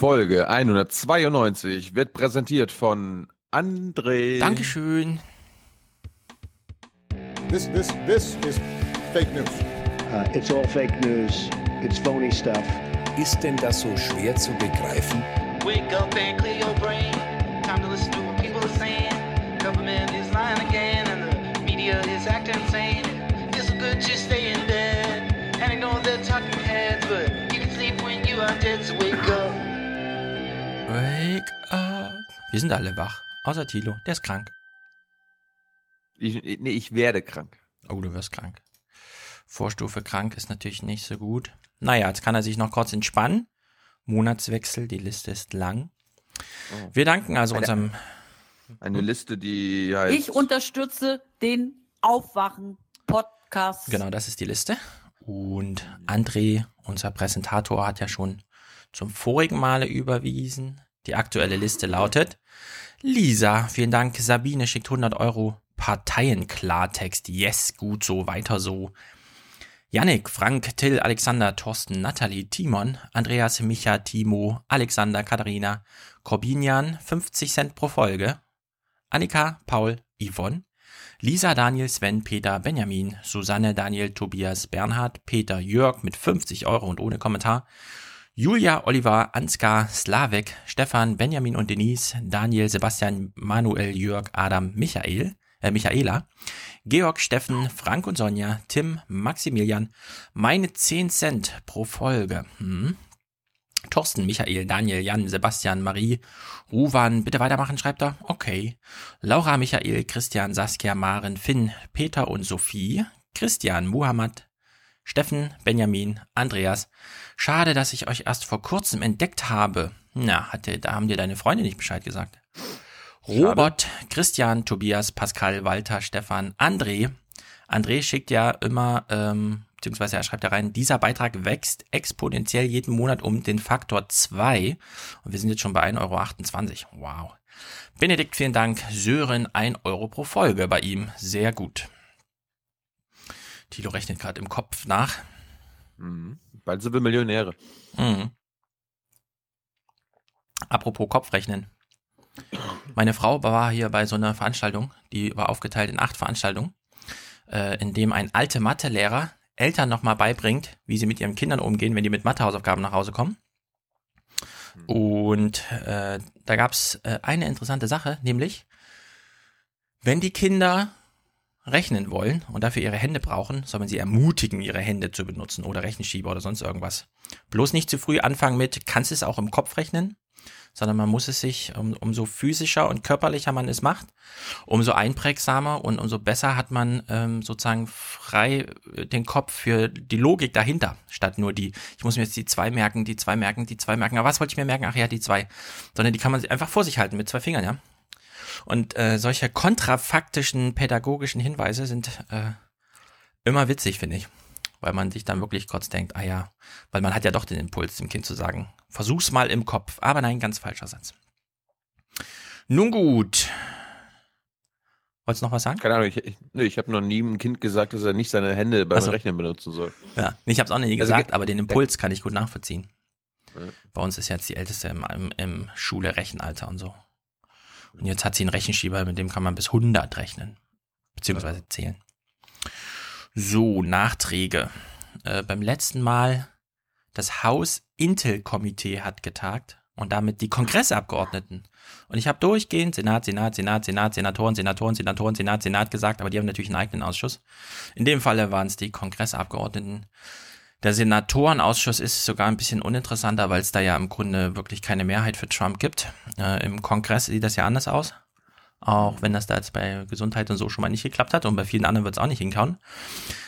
Folge 192 wird präsentiert von André. Dankeschön. This, this, this is fake news. Uh, it's all fake news. It's phony stuff. Ist denn das so schwer zu begreifen? Wake up and clear your brain. Time to listen to Wir sind alle wach. Außer Tilo, der ist krank. Ich, nee, ich werde krank. Oh, du wirst krank. Vorstufe krank ist natürlich nicht so gut. Naja, jetzt kann er sich noch kurz entspannen. Monatswechsel, die Liste ist lang. Oh. Wir danken also Eine- unserem. Eine Liste, die heißt. Ich unterstütze den Aufwachen-Podcast. Genau, das ist die Liste. Und André, unser Präsentator, hat ja schon zum vorigen Male überwiesen. Die aktuelle Liste lautet Lisa, vielen Dank. Sabine schickt 100 Euro. Parteienklartext. Yes, gut so, weiter so. Yannick, Frank, Till, Alexander, Thorsten, Nathalie, Timon, Andreas, Micha, Timo, Alexander, Katharina, Corbinian, 50 Cent pro Folge. Annika, Paul, Yvonne, Lisa, Daniel, Sven, Peter, Benjamin, Susanne, Daniel, Tobias, Bernhard, Peter, Jörg mit 50 Euro und ohne Kommentar, Julia, Oliver, Ansgar, Slavek, Stefan, Benjamin und Denise, Daniel, Sebastian, Manuel, Jörg, Adam, Michael, äh, Michaela, Georg, Steffen, Frank und Sonja, Tim, Maximilian, meine 10 Cent pro Folge. Hm. Thorsten, Michael, Daniel, Jan, Sebastian, Marie, Ruwan, bitte weitermachen, schreibt er. Okay. Laura, Michael, Christian, Saskia, Maren, Finn, Peter und Sophie, Christian, Muhammad, Steffen, Benjamin, Andreas. Schade, dass ich euch erst vor kurzem entdeckt habe. Na, hatte, da haben dir deine Freunde nicht Bescheid gesagt. Robert, Christian, Tobias, Pascal, Walter, Stefan, André. André schickt ja immer, ähm, beziehungsweise er schreibt da rein, dieser Beitrag wächst exponentiell jeden Monat um den Faktor 2. Und wir sind jetzt schon bei 1,28 Euro. Wow. Benedikt, vielen Dank. Sören, 1 Euro pro Folge bei ihm. Sehr gut. Tilo rechnet gerade im Kopf nach. Mhm. Bald sind wir Millionäre. Mhm. Apropos Kopfrechnen. Meine Frau war hier bei so einer Veranstaltung, die war aufgeteilt in acht Veranstaltungen, äh, in dem ein alter Mathelehrer Eltern nochmal beibringt, wie sie mit ihren Kindern umgehen, wenn die mit Mathehausaufgaben nach Hause kommen. Und äh, da gab's äh, eine interessante Sache, nämlich, wenn die Kinder rechnen wollen und dafür ihre Hände brauchen, soll man sie ermutigen, ihre Hände zu benutzen oder Rechenschieber oder sonst irgendwas. Bloß nicht zu früh anfangen mit, kannst es auch im Kopf rechnen, sondern man muss es sich, um, umso physischer und körperlicher man es macht, umso einprägsamer und umso besser hat man ähm, sozusagen frei äh, den Kopf für die Logik dahinter, statt nur die, ich muss mir jetzt die zwei merken, die zwei merken, die zwei merken, aber was wollte ich mir merken? Ach ja, die zwei. Sondern die kann man einfach vor sich halten mit zwei Fingern, ja. Und äh, solche kontrafaktischen pädagogischen Hinweise sind äh, immer witzig, finde ich. Weil man sich dann wirklich kurz denkt, ah ja, weil man hat ja doch den Impuls, dem Kind zu sagen, versuch's mal im Kopf. Aber nein, ganz falscher Satz. Nun gut. Wolltest du noch was sagen? Keine Ahnung, ich, ich, nee, ich habe noch nie einem Kind gesagt, dass er nicht seine Hände beim so. Rechnen benutzen soll. Ja, ich habe es auch noch nie Also, gesagt, ge- aber den Impuls kann ich gut nachvollziehen. Ja. Bei uns ist jetzt die Älteste im, im, im Schule-Rechenalter und so. Und jetzt hat sie einen Rechenschieber, mit dem kann man bis 100 rechnen. Beziehungsweise zählen. So, Nachträge. Äh, beim letzten Mal, das Haus-Intel-Komitee hat getagt und damit die Kongressabgeordneten. Und ich habe durchgehend Senat, Senat, Senat, Senat, Senatoren, Senatoren, Senatoren, Senat, Senat gesagt, aber die haben natürlich einen eigenen Ausschuss. In dem Falle waren es die Kongressabgeordneten. Der Senatorenausschuss ist sogar ein bisschen uninteressanter, weil es da ja im Grunde wirklich keine Mehrheit für Trump gibt. Äh, Im Kongress sieht das ja anders aus. Auch wenn das da jetzt bei Gesundheit und so schon mal nicht geklappt hat und bei vielen anderen wird es auch nicht hinkauen.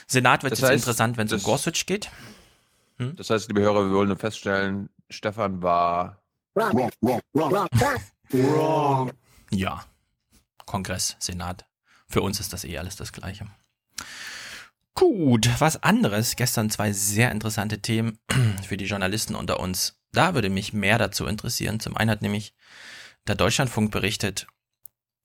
Senat wird Das jetzt heißt, interessant, wenn es um Gorsuch geht. Das heißt, liebe Hörer, wir wollen nur feststellen, Stefan war Ja. Kongress, Senat. Für uns ist das eh alles das Gleiche. Gut, was anderes. Gestern zwei sehr interessante Themen für die Journalisten unter uns. Da würde mich mehr dazu interessieren. Zum einen hat nämlich der Deutschlandfunk berichtet,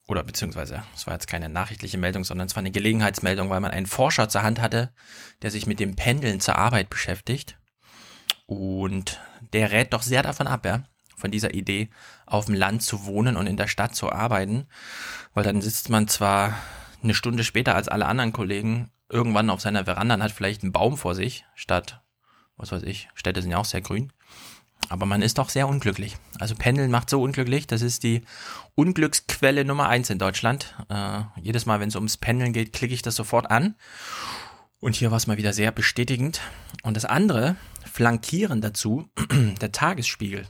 oder beziehungsweise, es war jetzt keine nachrichtliche Meldung, sondern es war eine Gelegenheitsmeldung, weil man einen Forscher zur Hand hatte, der sich mit dem Pendeln zur Arbeit beschäftigt. Und der rät doch sehr davon ab, ja, von dieser Idee, auf dem Land zu wohnen und in der Stadt zu arbeiten, weil dann sitzt man zwar eine Stunde später als alle anderen Kollegen irgendwann auf seiner Veranda und hat vielleicht einen Baum vor sich, statt, was weiß ich, Städte sind ja auch sehr grün. Aber man ist doch sehr unglücklich. Also Pendeln macht so unglücklich. Das ist die Unglücksquelle Nummer eins in Deutschland. Äh, jedes Mal, wenn es ums Pendeln geht, klicke ich das sofort an. Und hier war es mal wieder sehr bestätigend. Und das andere, flankieren dazu, der Tagesspiegel.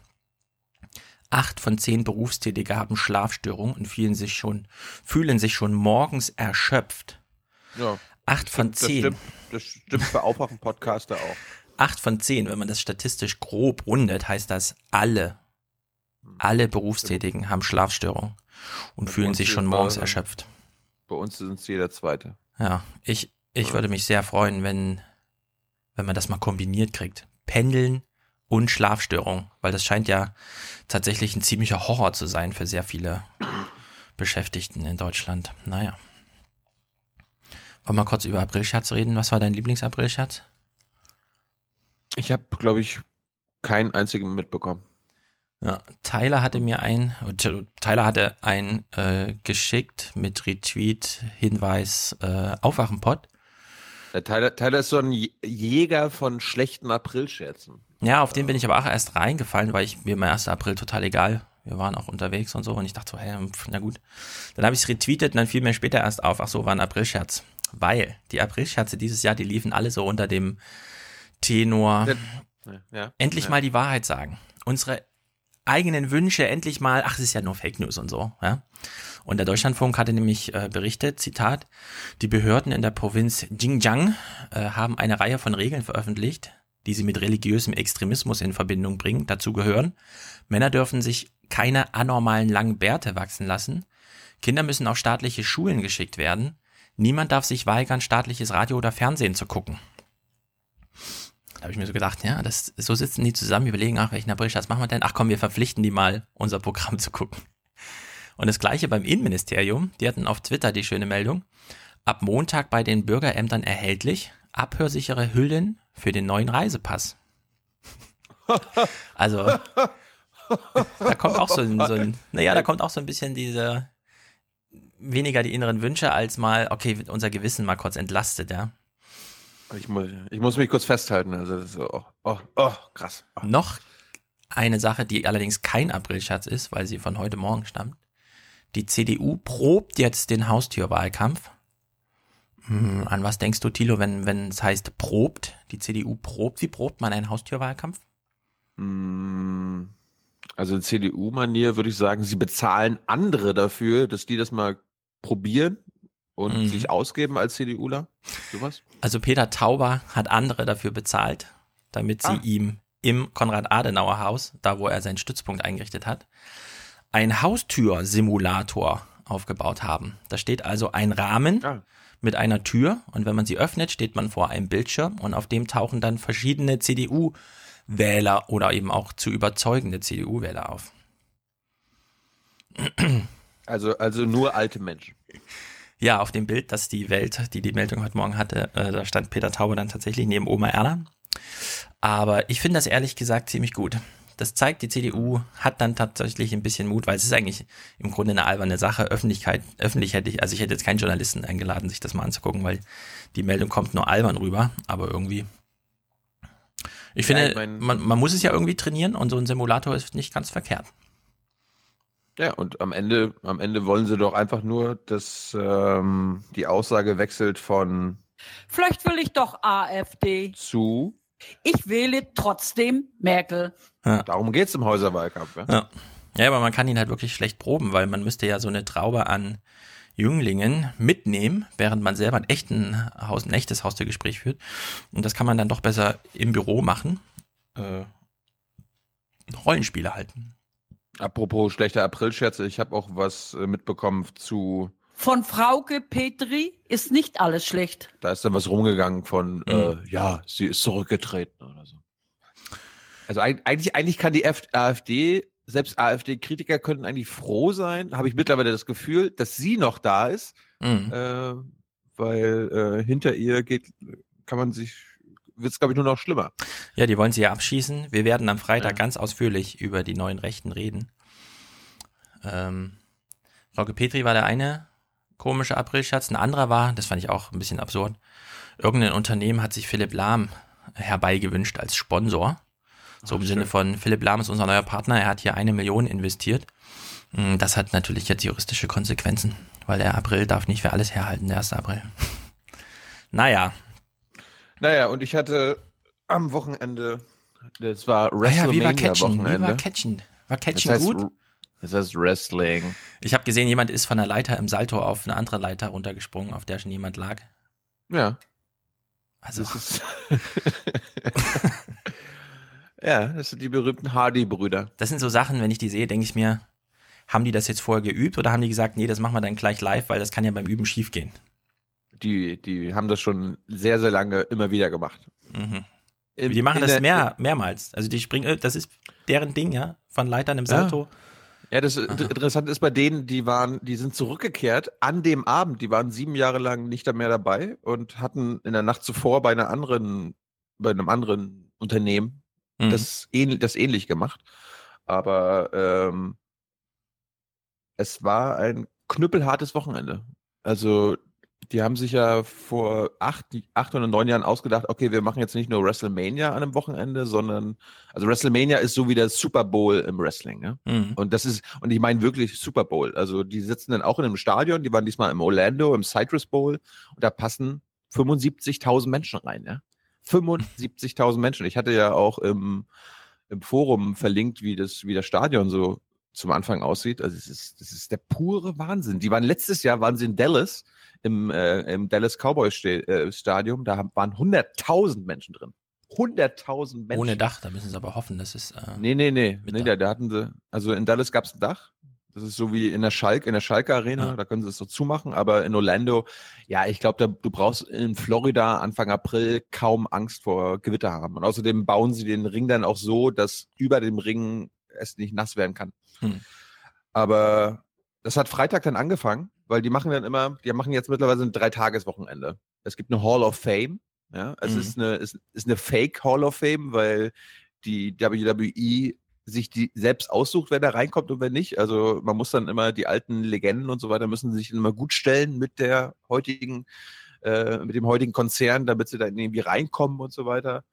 Acht von zehn Berufstätige haben Schlafstörungen und fühlen sich schon, fühlen sich schon morgens erschöpft. Ja. Acht von Das zehn. stimmt, das stimmt für Aufwachen-Podcaster auch. Acht von zehn, wenn man das statistisch grob rundet, heißt das alle, alle Berufstätigen haben Schlafstörungen und Bei fühlen sich schon morgens es, erschöpft. Bei uns sind es jeder Zweite. Ja, ich, ich würde mich sehr freuen, wenn, wenn man das mal kombiniert kriegt. Pendeln und Schlafstörung, weil das scheint ja tatsächlich ein ziemlicher Horror zu sein für sehr viele Beschäftigten in Deutschland. Naja. Wollen wir kurz über Aprilscherz reden? Was war dein Lieblingsaprilscherz? Ich habe, glaube ich, keinen einzigen mitbekommen. Ja, Tyler hatte mir ein, Tyler hatte ein äh, geschickt mit Retweet, Hinweis, äh, Aufwachenpot. Der Tyler, Tyler ist so ein Jäger von schlechten Aprilscherzen. Ja, auf den bin ich aber auch erst reingefallen, weil ich mir im 1. April total egal. Wir waren auch unterwegs und so und ich dachte so, hä, na gut. Dann habe ich es retweetet und dann fiel mir später erst auf, ach so, war ein Aprilscherz. Weil die Aprilscherze dieses Jahr, die liefen alle so unter dem Tenor, Ja, Ja. endlich ja. mal die Wahrheit sagen. Unsere eigenen Wünsche endlich mal, ach, es ist ja nur Fake News und so, ja. Und der Deutschlandfunk hatte nämlich äh, berichtet, Zitat, die Behörden in der Provinz Xinjiang äh, haben eine Reihe von Regeln veröffentlicht, die sie mit religiösem Extremismus in Verbindung bringen. Dazu gehören, Männer dürfen sich keine anormalen langen Bärte wachsen lassen, Kinder müssen auf staatliche Schulen geschickt werden, niemand darf sich weigern, staatliches Radio oder Fernsehen zu gucken. Da habe ich mir so gedacht, ja, das, so sitzen die zusammen, überlegen, ach, welchen Aprilscherz machen wir denn? Ach komm, wir verpflichten die mal, unser Programm zu gucken. Und das gleiche beim Innenministerium, die hatten auf Twitter die schöne Meldung, ab Montag bei den Bürgerämtern erhältlich, abhörsichere Hüllen für den neuen Reisepass. Also, da kommt auch so ein, so ein, naja, da kommt auch so ein bisschen diese, weniger die inneren Wünsche als mal, okay, wird unser Gewissen mal kurz entlastet, ja. Ich muss, ich muss mich kurz festhalten. Also, das ist oh, oh, oh, krass. Oh. Noch eine Sache, die allerdings kein Aprilscherz ist, weil sie von heute Morgen stammt. Die CDU probt jetzt den Haustürwahlkampf. Hm, an was denkst du, Thilo, wenn, wenn es heißt probt? Die CDU probt. Wie probt man einen Haustürwahlkampf? Mm, Also in CDU-Manier würde ich sagen, sie bezahlen andere dafür, dass die das mal probieren und Mhm. sich ausgeben als CDUler. Sowas? Also Peter Tauber hat andere dafür bezahlt, damit sie Ah. ihm im Konrad-Adenauer-Haus, da wo er seinen Stützpunkt eingerichtet hat, ein Haustürsimulator aufgebaut haben. Da steht also ein Rahmen Ah. mit einer Tür und wenn man sie öffnet, steht man vor einem Bildschirm und auf dem tauchen dann verschiedene CDU-Wähler oder eben auch zu überzeugende CDU-Wähler auf. Also, also nur alte Menschen. Ja, auf dem Bild, das die Welt, die die Meldung heute Morgen hatte, äh, da stand Peter Tauber dann tatsächlich neben Oma Erna. Aber ich finde das ehrlich gesagt ziemlich gut. Das zeigt, die CDU hat dann tatsächlich ein bisschen Mut, weil es ist eigentlich im Grunde eine alberne Sache. Öffentlichkeit, öffentlich hätte ich, also ich hätte jetzt keinen Journalisten eingeladen, sich das mal anzugucken, weil die Meldung kommt nur albern rüber, aber irgendwie. Ich Ja, finde, ich mein- man, man muss es ja irgendwie trainieren und so ein Simulator ist nicht ganz verkehrt. Ja, und am Ende, am Ende wollen sie doch einfach nur, dass ähm, die Aussage wechselt von Vielleicht will ich doch AfD. zu. Ich wähle trotzdem Merkel. Darum geht's im Häuserwahlkampf. Ja? Ja. ja, aber man kann ihn halt wirklich schlecht proben, weil man müsste ja so eine Traube an Jünglingen mitnehmen, während man selber ein, echten Haus, ein echtes Haustürgespräch führt. Und das kann man dann doch besser im Büro machen. Äh, Rollenspiele halten. Apropos schlechte Aprilscherze, ich habe auch was äh, mitbekommen zu, Von Frauke Petri ist nicht alles schlecht. da ist dann was rumgegangen von, äh, Mhm. ja, sie ist zurückgetreten oder so. Also eig- eigentlich, eigentlich kann die AfD, selbst AfD-Kritiker könnten eigentlich froh sein, habe ich mittlerweile das Gefühl, dass sie noch da ist, Mhm. äh, weil äh, hinter ihr geht, kann man sich wird es, glaube ich, nur noch schlimmer. Ja, die wollen sie ja abschießen. Wir werden am Freitag Ja. ganz ausführlich über die neuen Rechten reden. Ähm, Frauke Petri war der eine komische Aprilscherz. Ein anderer war, das fand ich auch ein bisschen absurd, irgendein Unternehmen hat sich Philipp Lahm herbeigewünscht als Sponsor. So im Sinne von, Philipp Lahm ist unser neuer Partner, er hat hier eine Million investiert. Mm, Das hat natürlich jetzt juristische Konsequenzen, weil der April darf nicht für alles herhalten, der 1. April. naja, Naja, und ich hatte am Wochenende, das war ah ja, wie war Catchen? Wie war. Catchen? War Das heißt, gut? das heißt Wrestling. Ich habe gesehen, jemand ist von der Leiter im Salto auf eine andere Leiter runtergesprungen, auf der schon jemand lag. Ja, Also. ja, das sind die berühmten Hardy-Brüder. das sind so Sachen, wenn ich die sehe, denke ich mir, haben die das jetzt vorher geübt oder haben die gesagt, nee, das machen wir dann gleich live, weil das kann ja beim Üben schief gehen. Die, die haben das schon sehr, sehr lange immer wieder gemacht. Mhm. Die machen das der- mehr, mehrmals. Also die springen, äh, das ist deren Ding, ja, von Leitern im Ja. Salto. Ja, das Interessante ist bei denen, die waren, die sind zurückgekehrt an dem Abend. Die waren sieben Jahre lang nicht mehr dabei und hatten in der Nacht zuvor bei einer anderen, bei einem anderen Unternehmen Mhm. das, das ähnlich gemacht. Aber ähm, es war ein knüppelhartes Wochenende. Also die haben sich ja vor acht, acht oder neun Jahren ausgedacht, okay, wir machen jetzt nicht nur WrestleMania an einem Wochenende, sondern also WrestleMania ist so wie der Super Bowl im Wrestling. Ne? Mhm. Und das ist, und ich meine wirklich Super Bowl. Also die sitzen dann auch in einem Stadion, die waren diesmal im Orlando, im Citrus Bowl, und da passen 75.000 Menschen rein, ja. 75.000 Menschen. Ich hatte ja auch im, im Forum verlinkt, wie das, wie das Stadion so zum Anfang aussieht. Also es ist, das ist der pure Wahnsinn. Die waren letztes Jahr, waren sie in Dallas, im, äh, im Dallas Cowboys äh, Stadium, da haben- waren 100.000 Menschen drin. 100.000 Menschen. Ohne Dach, da müssen sie aber hoffen, dass es. Äh, Nee, nee, nee. Nee da, da hatten sie, also in Dallas gab es ein Dach. Das ist so wie in der Schalk, in der Schalke Arena, Ja. da können sie es so zumachen, aber in Orlando, ja, ich glaube, du brauchst in Florida Anfang April kaum Angst vor Gewitter haben. Und außerdem bauen sie den Ring dann auch so, dass über dem Ring es nicht nass werden kann. Hm. Aber das hat Freitag dann angefangen, weil die machen dann immer, die machen jetzt mittlerweile ein Dreitageswochenende. Es gibt eine Hall of Fame, ja, es Mhm. ist eine, ist, ist eine Fake Hall of Fame, weil die WWE sich die selbst aussucht, wer da reinkommt und wer nicht. Also man muss dann immer die alten Legenden und so weiter müssen sich immer gut stellen mit der heutigen, äh, mit dem heutigen Konzern, damit sie dann irgendwie reinkommen und so weiter.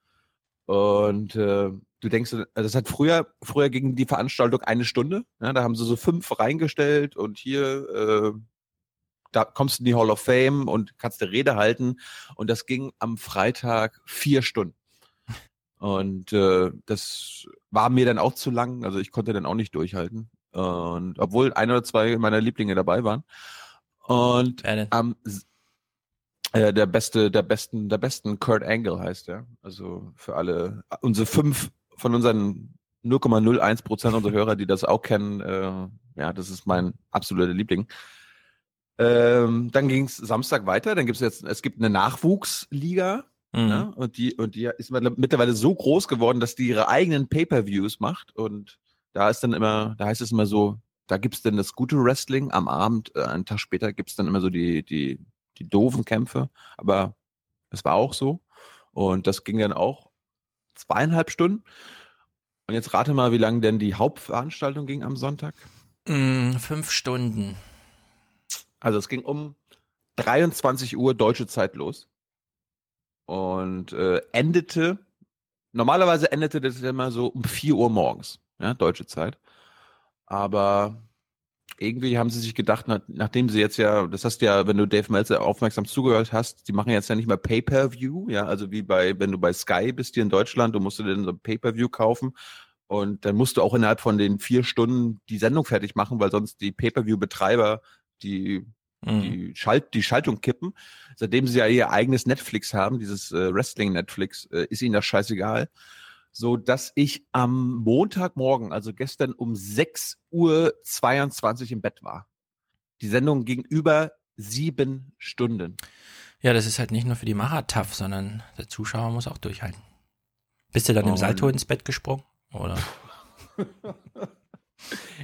Und äh, du denkst, also das hat früher, früher ging die Veranstaltung eine Stunde. Ja, da haben sie so fünf reingestellt und hier, äh, da kommst du in die Hall of Fame und kannst eine Rede halten. Und das ging am Freitag vier Stunden. Und äh, das war mir dann auch zu lang. Also ich konnte dann auch nicht durchhalten. Und obwohl ein oder zwei meiner Lieblinge dabei waren. Und am S- äh, der beste, der besten, der besten Kurt Angle heißt er. Also für alle, unsere fünf von unseren 0,01 Prozent unserer Hörer, die das auch kennen, äh, ja, das ist mein absoluter Liebling. Ähm, dann ging es Samstag weiter. Dann gibt es jetzt, es gibt eine Nachwuchsliga. Mhm. Ja, und die, und die ist mittler- mittlerweile so groß geworden, dass die ihre eigenen Pay-Per-Views macht. Und da ist dann immer, da heißt es immer so, da gibt's dann das gute Wrestling am Abend, äh, einen Tag später gibt's dann immer so die, die, die doofen Kämpfe. Aber es war auch so. Und das ging dann auch zweieinhalb Stunden. Und jetzt rate mal, wie lange denn die Hauptveranstaltung ging am Sonntag. Mm, fünf Stunden. Also es ging um 23 Uhr deutsche Zeit los und äh, endete, normalerweise endete das immer so um 4 Uhr morgens, ja, deutsche Zeit. Aber irgendwie haben sie sich gedacht, nach, nachdem sie jetzt ja, das hast du ja, wenn du Dave Meltzer aufmerksam zugehört hast, die machen jetzt ja nicht mehr Pay-Per-View, ja, also wie bei, wenn du bei Sky bist hier in Deutschland, du musst dir dann so ein Pay-Per-View kaufen und dann musst du auch innerhalb von den vier Stunden die Sendung fertig machen, weil sonst die Pay-Per-View-Betreiber die Mhm. die, Schalt, die Schaltung kippen. Seitdem sie ja ihr eigenes Netflix haben, dieses äh, Wrestling-Netflix, äh, ist ihnen das scheißegal. So dass ich am Montagmorgen, also gestern um 6 Uhr 22 im Bett war. Die Sendung ging über sieben Stunden. Ja, das ist halt nicht nur für die Macher tough, sondern der Zuschauer muss auch durchhalten. Bist du dann im Und- Salto ins Bett gesprungen? Oder?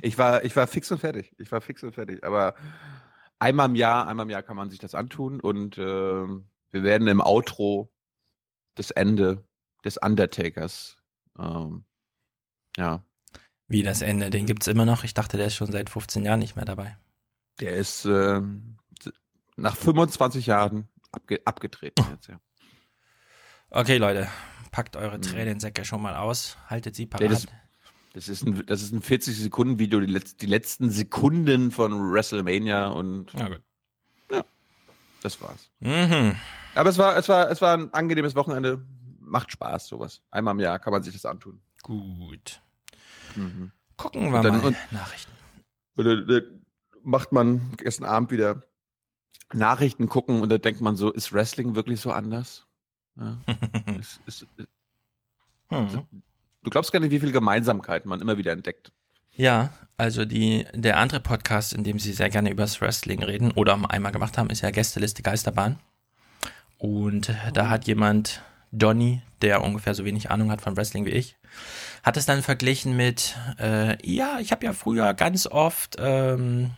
Ich war, ich war fix und fertig. Ich war fix und fertig. Aber einmal im Jahr, einmal im Jahr kann man sich das antun und ähm, wir werden im Outro das Ende des Undertakers. Ähm, ja, Wie das Ende, den gibt's immer noch. Ich dachte, der ist schon seit 15 Jahren nicht mehr dabei. der ist ähm, nach 25 Jahren abge abgetreten jetzt, ja. Okay, Leute, packt eure Mhm. Tränensäcke schon mal aus, haltet sie parat. Nee, das- Das ist ein, das ist ein 40-Sekunden-Video, die, die letzten Sekunden von WrestleMania und Na gut. das war's. Mhm. Aber es war, es war, es war ein angenehmes Wochenende. Macht Spaß, sowas. Einmal im Jahr kann man sich das antun. Gut. Mhm. Gucken wir Und dann- mal und- Nachrichten. Oder da macht man gestern Abend wieder Nachrichten gucken und da denkt man so, ist Wrestling wirklich so anders? Ja. ist, ist, Hm. Du glaubst gar nicht, wie viel Gemeinsamkeiten man immer wieder entdeckt. Ja, also die, der andere Podcast, in dem sie sehr gerne über das Wrestling reden oder einmal gemacht haben, ist ja Gästeliste Geisterbahn. Und da hat jemand, Donny, der ungefähr so wenig Ahnung hat von Wrestling wie ich, hat es dann verglichen mit, äh, ja, ich habe ja früher ganz oft ähm,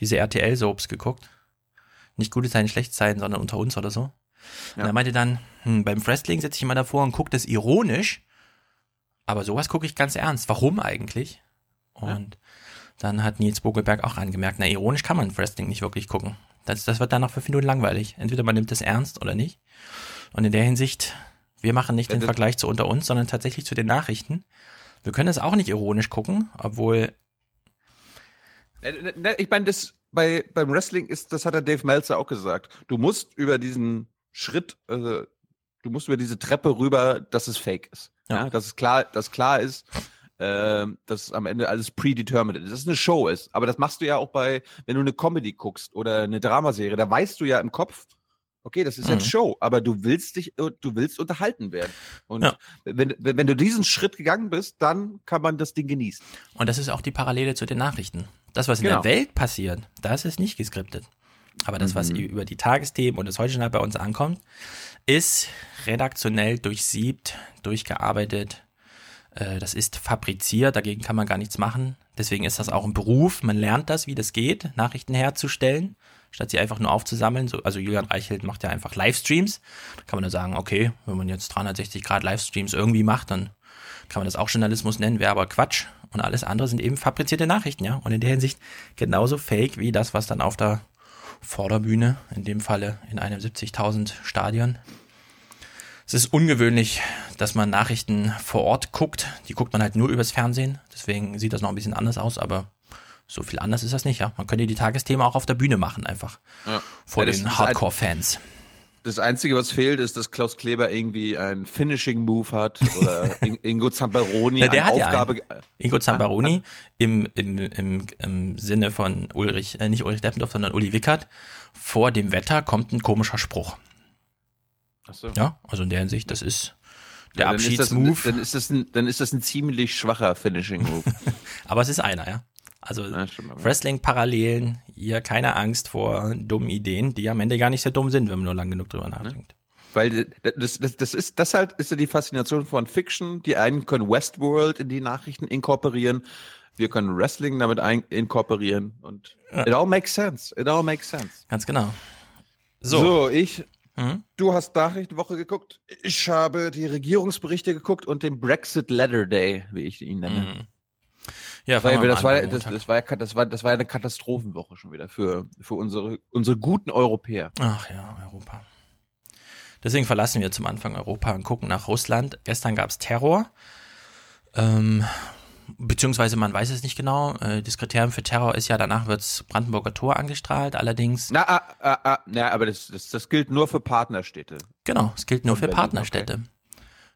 diese RTL-Soaps geguckt. Nicht gute Zeiten, schlechte Zeiten, sondern unter uns oder so. Und Ja. er meinte dann, hm, beim Wrestling sitze ich immer davor und gucke das ironisch, aber sowas gucke ich ganz ernst. Warum eigentlich? Und dann hat Nils Bogelberg auch angemerkt, na, ironisch kann man Wrestling nicht wirklich gucken. Das, das wird dann nach fünf Minuten langweilig. Entweder man nimmt es ernst oder nicht. Und in der Hinsicht, wir machen nicht Ja, den das- Vergleich zu unter uns, sondern tatsächlich zu den Nachrichten. Wir können es auch nicht ironisch gucken, obwohl, Äh, ne, Ich meine, das bei, beim Wrestling ist, das hat der Dave Meltzer auch gesagt. Du musst über diesen Schritt, äh, du musst über diese Treppe rüber, dass es fake ist. Ja. Ja, dass es klar, dass klar ist, ähm, dass am Ende alles predetermined ist, dass es eine Show ist. Aber das machst du ja auch bei, wenn du eine Comedy guckst oder eine Dramaserie, da weißt du ja im Kopf, okay, das ist Mhm. jetzt Show, aber du willst dich, du willst unterhalten werden. Und Ja. wenn, wenn, wenn du diesen Schritt gegangen bist, dann kann man das Ding genießen. und das ist auch die Parallele zu den Nachrichten. Das, was in Genau. der Welt passiert, das ist nicht geskriptet. Aber das, was Mhm. über die Tagesthemen und das Heute bei uns ankommt, ist redaktionell durchsiebt, durchgearbeitet. Äh, Das ist fabriziert, dagegen kann man gar nichts machen. Deswegen ist das auch ein Beruf. Man lernt das, wie das geht, Nachrichten herzustellen, statt sie einfach nur aufzusammeln. So, also Julian Reichelt macht ja einfach Livestreams. Da kann man nur sagen, okay, wenn man jetzt 360 Grad Livestreams irgendwie macht, dann kann man das auch Journalismus nennen, wäre aber Quatsch. Und alles andere sind eben fabrizierte Nachrichten, ja. Und in der Hinsicht genauso fake wie das, was dann auf der Vorderbühne, in dem Falle in einem 70.000 Stadion. Es ist ungewöhnlich, dass man Nachrichten vor Ort guckt. Die guckt man halt nur übers Fernsehen. Deswegen sieht das noch ein bisschen anders aus, aber so viel anders ist das nicht, ja. Man könnte die Tagesthemen auch auf der Bühne machen, einfach. Ja. Vor Ja, den ist Hardcore-Fans. Das Einzige, was fehlt, ist, dass Klaus Kleber irgendwie einen Finishing-Move hat oder In- Ingo Zamperoni Na, der hat ja Aufgabe. Ingo Zambaroni im, im, im, im Sinne von Ulrich, äh, nicht Ulrich Deppendorf, sondern Uli Wickert. Vor dem Wetter kommt ein komischer Spruch. Achso. Ja, also in der Hinsicht, das ist der Ja, Abschiedsmove. Dann ist, das ein, dann ist das ein ziemlich schwacher Finishing-Move. Aber es ist einer, ja. Also Wrestling-Parallelen, hier keine Angst vor dummen Ideen, die am Ende gar nicht so dumm sind, wenn man nur lang genug drüber nachdenkt. Weil das, das, das ist das halt ist ja die Faszination von Fiction. Die einen können Westworld in die Nachrichten inkorporieren. Wir können Wrestling damit inkorporieren und it all makes sense. It all makes sense. Ganz genau. So, So. ich, Mhm. du hast Nachrichtenwoche geguckt. Ich habe die Regierungsberichte geguckt und den Brexit Letter Day, wie ich ihn nenne. Ja, Weil, mal das, war, das, das, war, ja- das, war, das war eine Katastrophenwoche schon wieder für, für unsere, unsere guten Europäer. Ach ja, Europa. Deswegen verlassen wir zum Anfang Europa und gucken nach Russland. Gestern gab es Terror. Ähm, beziehungsweise man weiß es nicht genau. Äh, das Kriterium für Terror ist ja, danach wirds Brandenburger Tor angestrahlt. Allerdings, Na, ah, ah, ah, na, aber das, das, das gilt nur für Partnerstädte. genau, es gilt nur für Partnerstädte.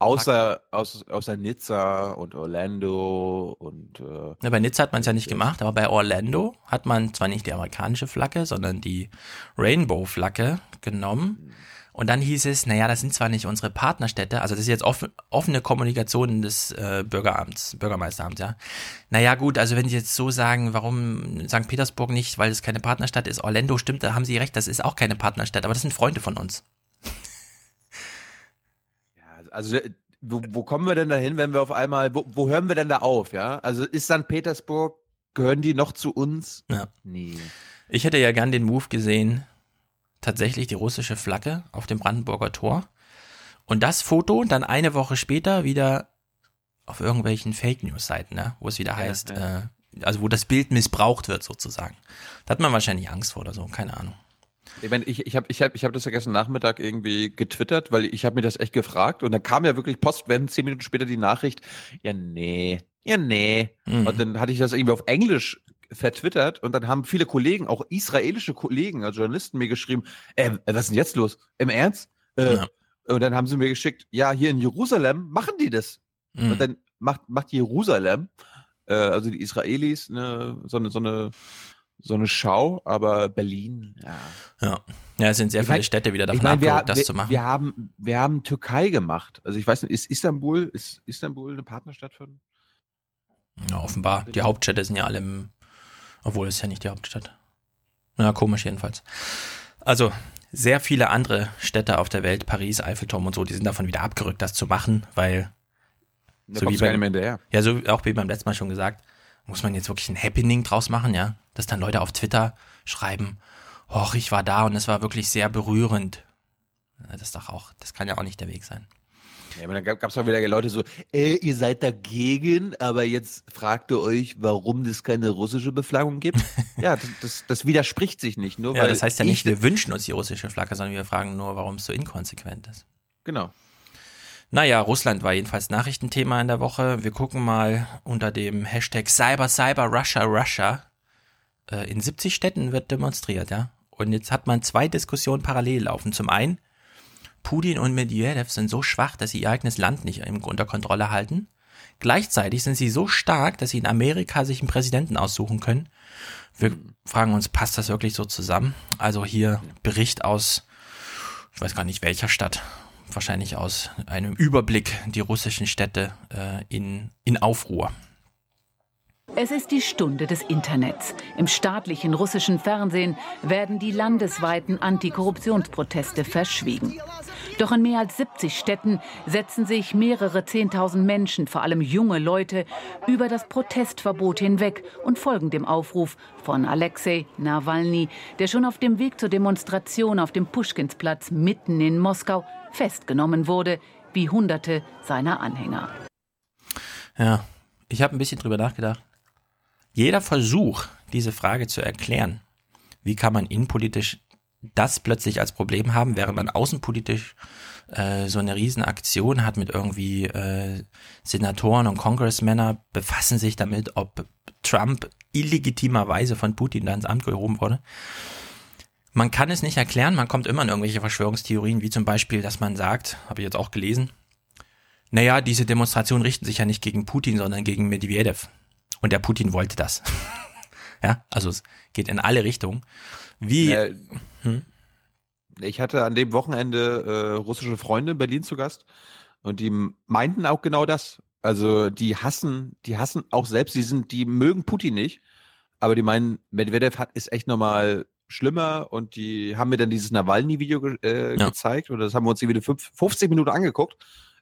Außer, aus, außer Nizza und Orlando und äh, Ja, bei Nizza hat man es ja nicht gemacht, aber bei Orlando hat man zwar nicht die amerikanische Flagge, sondern die Rainbow-Flagge genommen. Und dann hieß es, naja, das sind zwar nicht unsere Partnerstädte, also das ist jetzt offen, offene Kommunikation des äh, Bürgeramts, Bürgermeisteramts, ja. Naja, gut, also wenn Sie jetzt so sagen, warum St. Petersburg nicht, weil es keine Partnerstadt ist, Orlando stimmt, da haben Sie recht, das ist auch keine Partnerstadt, aber das sind Freunde von uns. Ja, also äh, wo, wo kommen wir denn da hin, wenn wir auf einmal, wo, wo hören wir denn da auf, ja? Also ist St. Petersburg, gehören die noch zu uns? Ja. Nee. Ich hätte ja gern den Move gesehen, tatsächlich die russische Flagge auf dem Brandenburger Tor Und das Foto dann eine Woche später wieder auf irgendwelchen Fake News Seiten, ne? wo es wieder heißt, Äh, also wo das Bild missbraucht wird sozusagen. Da hat man wahrscheinlich Angst vor oder so, keine Ahnung. Ich meine, ich, ich habe ich hab, ich hab das ja gestern Nachmittag irgendwie getwittert, weil ich habe mir das echt gefragt und dann kam ja wirklich postwendend zehn Minuten später die Nachricht, ja nee, ja nee. Mhm. Und dann hatte ich das irgendwie auf Englisch vertwittert und dann haben viele Kollegen, auch israelische Kollegen, also Journalisten mir geschrieben, äh, was ist denn jetzt los? Im Ernst? Äh, Ja. Und dann haben sie mir geschickt, ja, hier in Jerusalem machen die das. Mhm. Und dann macht, macht Jerusalem, äh, also die Israelis, ne, so eine, so eine, so eine Schau, aber Berlin, ja. Ja. ja, es sind sehr Ich viele mein- Städte wieder davon Ich meine, wir, abgerückt, das wir, zu machen. wir haben, wir haben Türkei gemacht. Also ich weiß nicht, ist Istanbul, ist Istanbul eine Partnerstadt von? Ja, offenbar. Die Hauptstädte sind ja alle im, obwohl es ist ja nicht die Hauptstadt. Ja, komisch jedenfalls. Also, sehr viele andere Städte auf der Welt, Paris, Eiffelturm und so, die sind davon wieder abgerückt, das zu machen, weil, Da So wie beim- ja, so auch wie beim letzten Mal schon gesagt, muss man jetzt wirklich ein Happening draus machen, ja? Dass dann Leute auf Twitter schreiben, och, ich war da und es war wirklich sehr berührend. Das ist doch auch, das kann ja auch nicht der Weg sein. Ja, aber dann gab es auch wieder Leute so, äh, ihr seid dagegen, aber jetzt fragt ihr euch, warum es keine russische Beflaggung gibt. ja, das, das, das widerspricht sich nicht. Nur Ja, weil das heißt ja ich- nicht, wir wünschen uns die russische Flagge, sondern wir fragen nur, warum es so inkonsequent ist. Genau. Naja, Russland war jedenfalls Nachrichtenthema in der Woche. Wir gucken mal unter dem Hashtag Cyber, Cyber, Russia, Russia. Äh, in 70 Städten wird demonstriert, ja. Und jetzt hat man zwei Diskussionen parallel laufen. Zum einen, Putin und Medvedev sind so schwach, dass sie ihr eigenes Land nicht unter Kontrolle halten. Gleichzeitig sind sie so stark, dass sie in Amerika sich einen Präsidenten aussuchen können. Wir fragen uns, passt das wirklich so zusammen? Also hier Bericht aus, ich weiß gar nicht welcher Stadt, wahrscheinlich aus einem Überblick die russischen Städte äh, in, in Aufruhr. Es ist die Stunde des Internets. Im staatlichen russischen Fernsehen werden die landesweiten Antikorruptionsproteste verschwiegen. Doch in mehr als 70 Städten setzen sich mehrere Zehntausend Menschen, vor allem junge Leute, über das Protestverbot hinweg und folgen dem Aufruf von Alexei Nawalny, der schon auf dem Weg zur Demonstration auf dem Puschkinsplatz mitten in Moskau festgenommen wurde, wie Hunderte seiner Anhänger. Ja, ich habe ein bisschen drüber nachgedacht. Jeder Versuch, diese Frage zu erklären, wie kann man innenpolitisch das plötzlich als Problem haben, während man außenpolitisch äh, so eine Riesenaktion hat mit irgendwie äh, Senatoren und Congressmänner befassen sich damit, ob Trump illegitimerweise von Putin da ins Amt gehoben wurde. Man kann es nicht erklären, man kommt immer in irgendwelche Verschwörungstheorien, wie zum Beispiel, dass man sagt, habe ich jetzt auch gelesen, naja, diese Demonstrationen richten sich ja nicht gegen Putin, sondern gegen Medvedev. Und der Putin wollte das. ja, also es geht in alle Richtungen. Wie, Äh, Hm? Ich hatte an dem Wochenende äh, russische Freunde in Berlin zu Gast und die meinten auch genau das. Also die hassen, die hassen auch selbst, die sind, die mögen Putin nicht, aber die meinen, Medvedev hat ist echt nochmal schlimmer und die haben mir dann dieses Nawalny-Video ge äh, Ja. gezeigt und das haben wir uns irgendwie fünf- 50 Minuten angeguckt.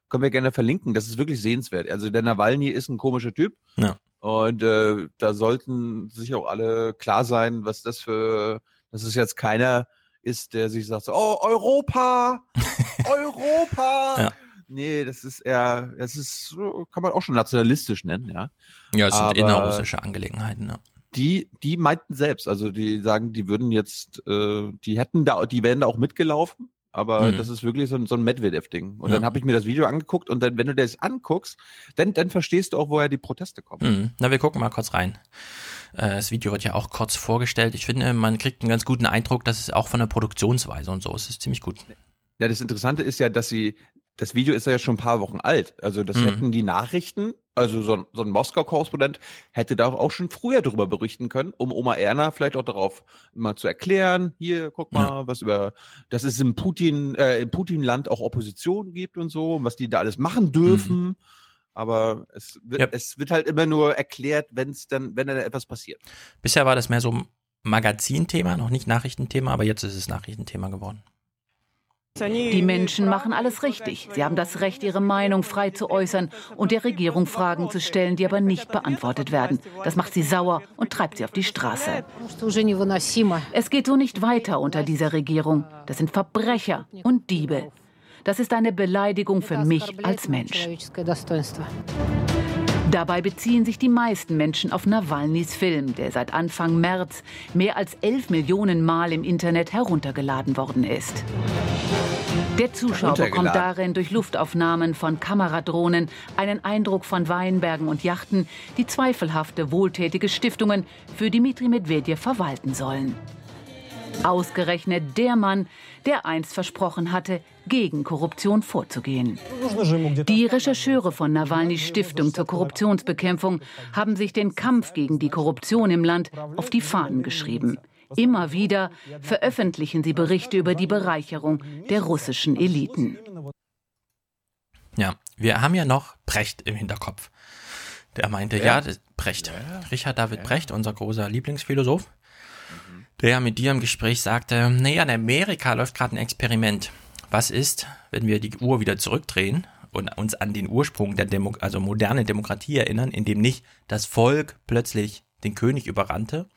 Können wir gerne verlinken. Das ist wirklich sehenswert. Also der Nawalny ist ein komischer Typ. Ja. Und äh, da sollten sich auch alle klar sein, was das für, das ist jetzt keiner ist, der sich sagt, so, oh, Europa, Europa. Ja. Nee, das ist eher, das ist, so, kann man auch schon nationalistisch nennen, ja. ja, es sind innerrussische Angelegenheiten. Ja. Die, die meinten selbst, also die sagen, die würden jetzt, äh, die hätten da, die wären da auch mitgelaufen, aber Mhm. das ist wirklich so, ein- so ein Medvedev-Ding. Und Ja. dann habe ich mir das Video angeguckt und dann, wenn du das anguckst, dann, dann verstehst du auch, woher die Proteste kommen. Mhm. Na, wir gucken mal kurz rein. Äh, Das Video wird ja auch kurz vorgestellt. Ich finde, man kriegt einen ganz guten Eindruck, dass es auch von der Produktionsweise und so ist. Es ist ziemlich gut. Ja, das Interessante ist ja, dass sie, das Video ist ja schon ein paar Wochen alt. Also das Mhm. hätten die Nachrichten, also so, ein- so ein Moskau-Korrespondent hätte da auch schon früher darüber berichten können, um Oma Erna vielleicht auch darauf mal zu erklären, hier, guck mal, was über, dass es im Putin, äh, im Putin-Land auch Opposition gibt und so, und was die da alles machen dürfen. Aber es wird, Ja. es wird halt immer nur erklärt, wenn es dann, wenn dann etwas passiert. Bisher war das mehr so ein Magazinthema, noch nicht Nachrichtenthema, aber jetzt ist es Nachrichtenthema geworden. Die Menschen machen alles richtig. Sie haben das Recht, ihre Meinung frei zu äußern und der Regierung Fragen zu stellen, die aber nicht beantwortet werden. Das macht sie sauer und treibt sie auf die Straße. Es geht so nicht weiter unter dieser Regierung. Das sind Verbrecher und Diebe. Das ist eine Beleidigung für mich als Mensch. Dabei beziehen sich die meisten Menschen auf Nawalnys Film, der seit Anfang März mehr als 11 Millionen Mal im Internet heruntergeladen worden ist. Der Zuschauer bekommt darin durch Luftaufnahmen von Kameradrohnen einen Eindruck von Weinbergen und Yachten, die zweifelhafte wohltätige Stiftungen für Dmitri Medvedev verwalten sollen. Ausgerechnet der Mann, der einst versprochen hatte, gegen Korruption vorzugehen. Die Rechercheure von Nawalnys Stiftung zur Korruptionsbekämpfung haben sich den Kampf gegen die Korruption im Land auf die Fahnen geschrieben. Immer wieder veröffentlichen sie Berichte über die Bereicherung der russischen Eliten. Ja, wir haben ja noch Brecht im Hinterkopf. Der meinte, ja, ja Brecht. Richard David Brecht, unser großer Lieblingsphilosoph, der mit dir im Gespräch sagte, naja, in Amerika läuft gerade ein Experiment. Was ist, wenn wir die Uhr wieder zurückdrehen und uns an den Ursprung der Demo also moderne Demokratie erinnern, in dem nicht das Volk plötzlich den König überrannte,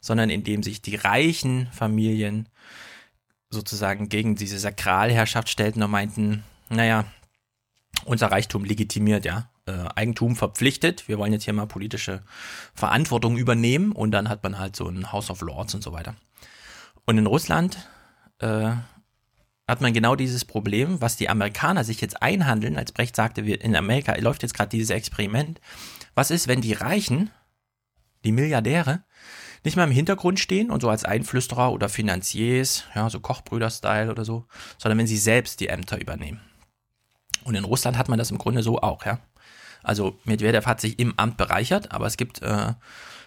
sondern in dem sich die reichen Familien sozusagen gegen diese Sakralherrschaft stellten und meinten, naja, unser Reichtum legitimiert, ja, äh, Eigentum verpflichtet. Wir wollen jetzt hier mal politische Verantwortung übernehmen und dann hat man halt so ein House of Lords und so weiter. Und in Russland äh, hat man genau dieses Problem, was die Amerikaner sich jetzt einhandeln, als Brecht sagte, wir, in Amerika läuft jetzt gerade dieses Experiment. Was ist, wenn die Reichen, die Milliardäre, nicht mal im Hintergrund stehen und so als Einflüsterer oder Finanziers, ja, so Kochbrüder-Style oder so, sondern wenn sie selbst die Ämter übernehmen. Und in Russland hat man das im Grunde so auch, ja. Also Medvedev hat sich im Amt bereichert, aber es gibt äh,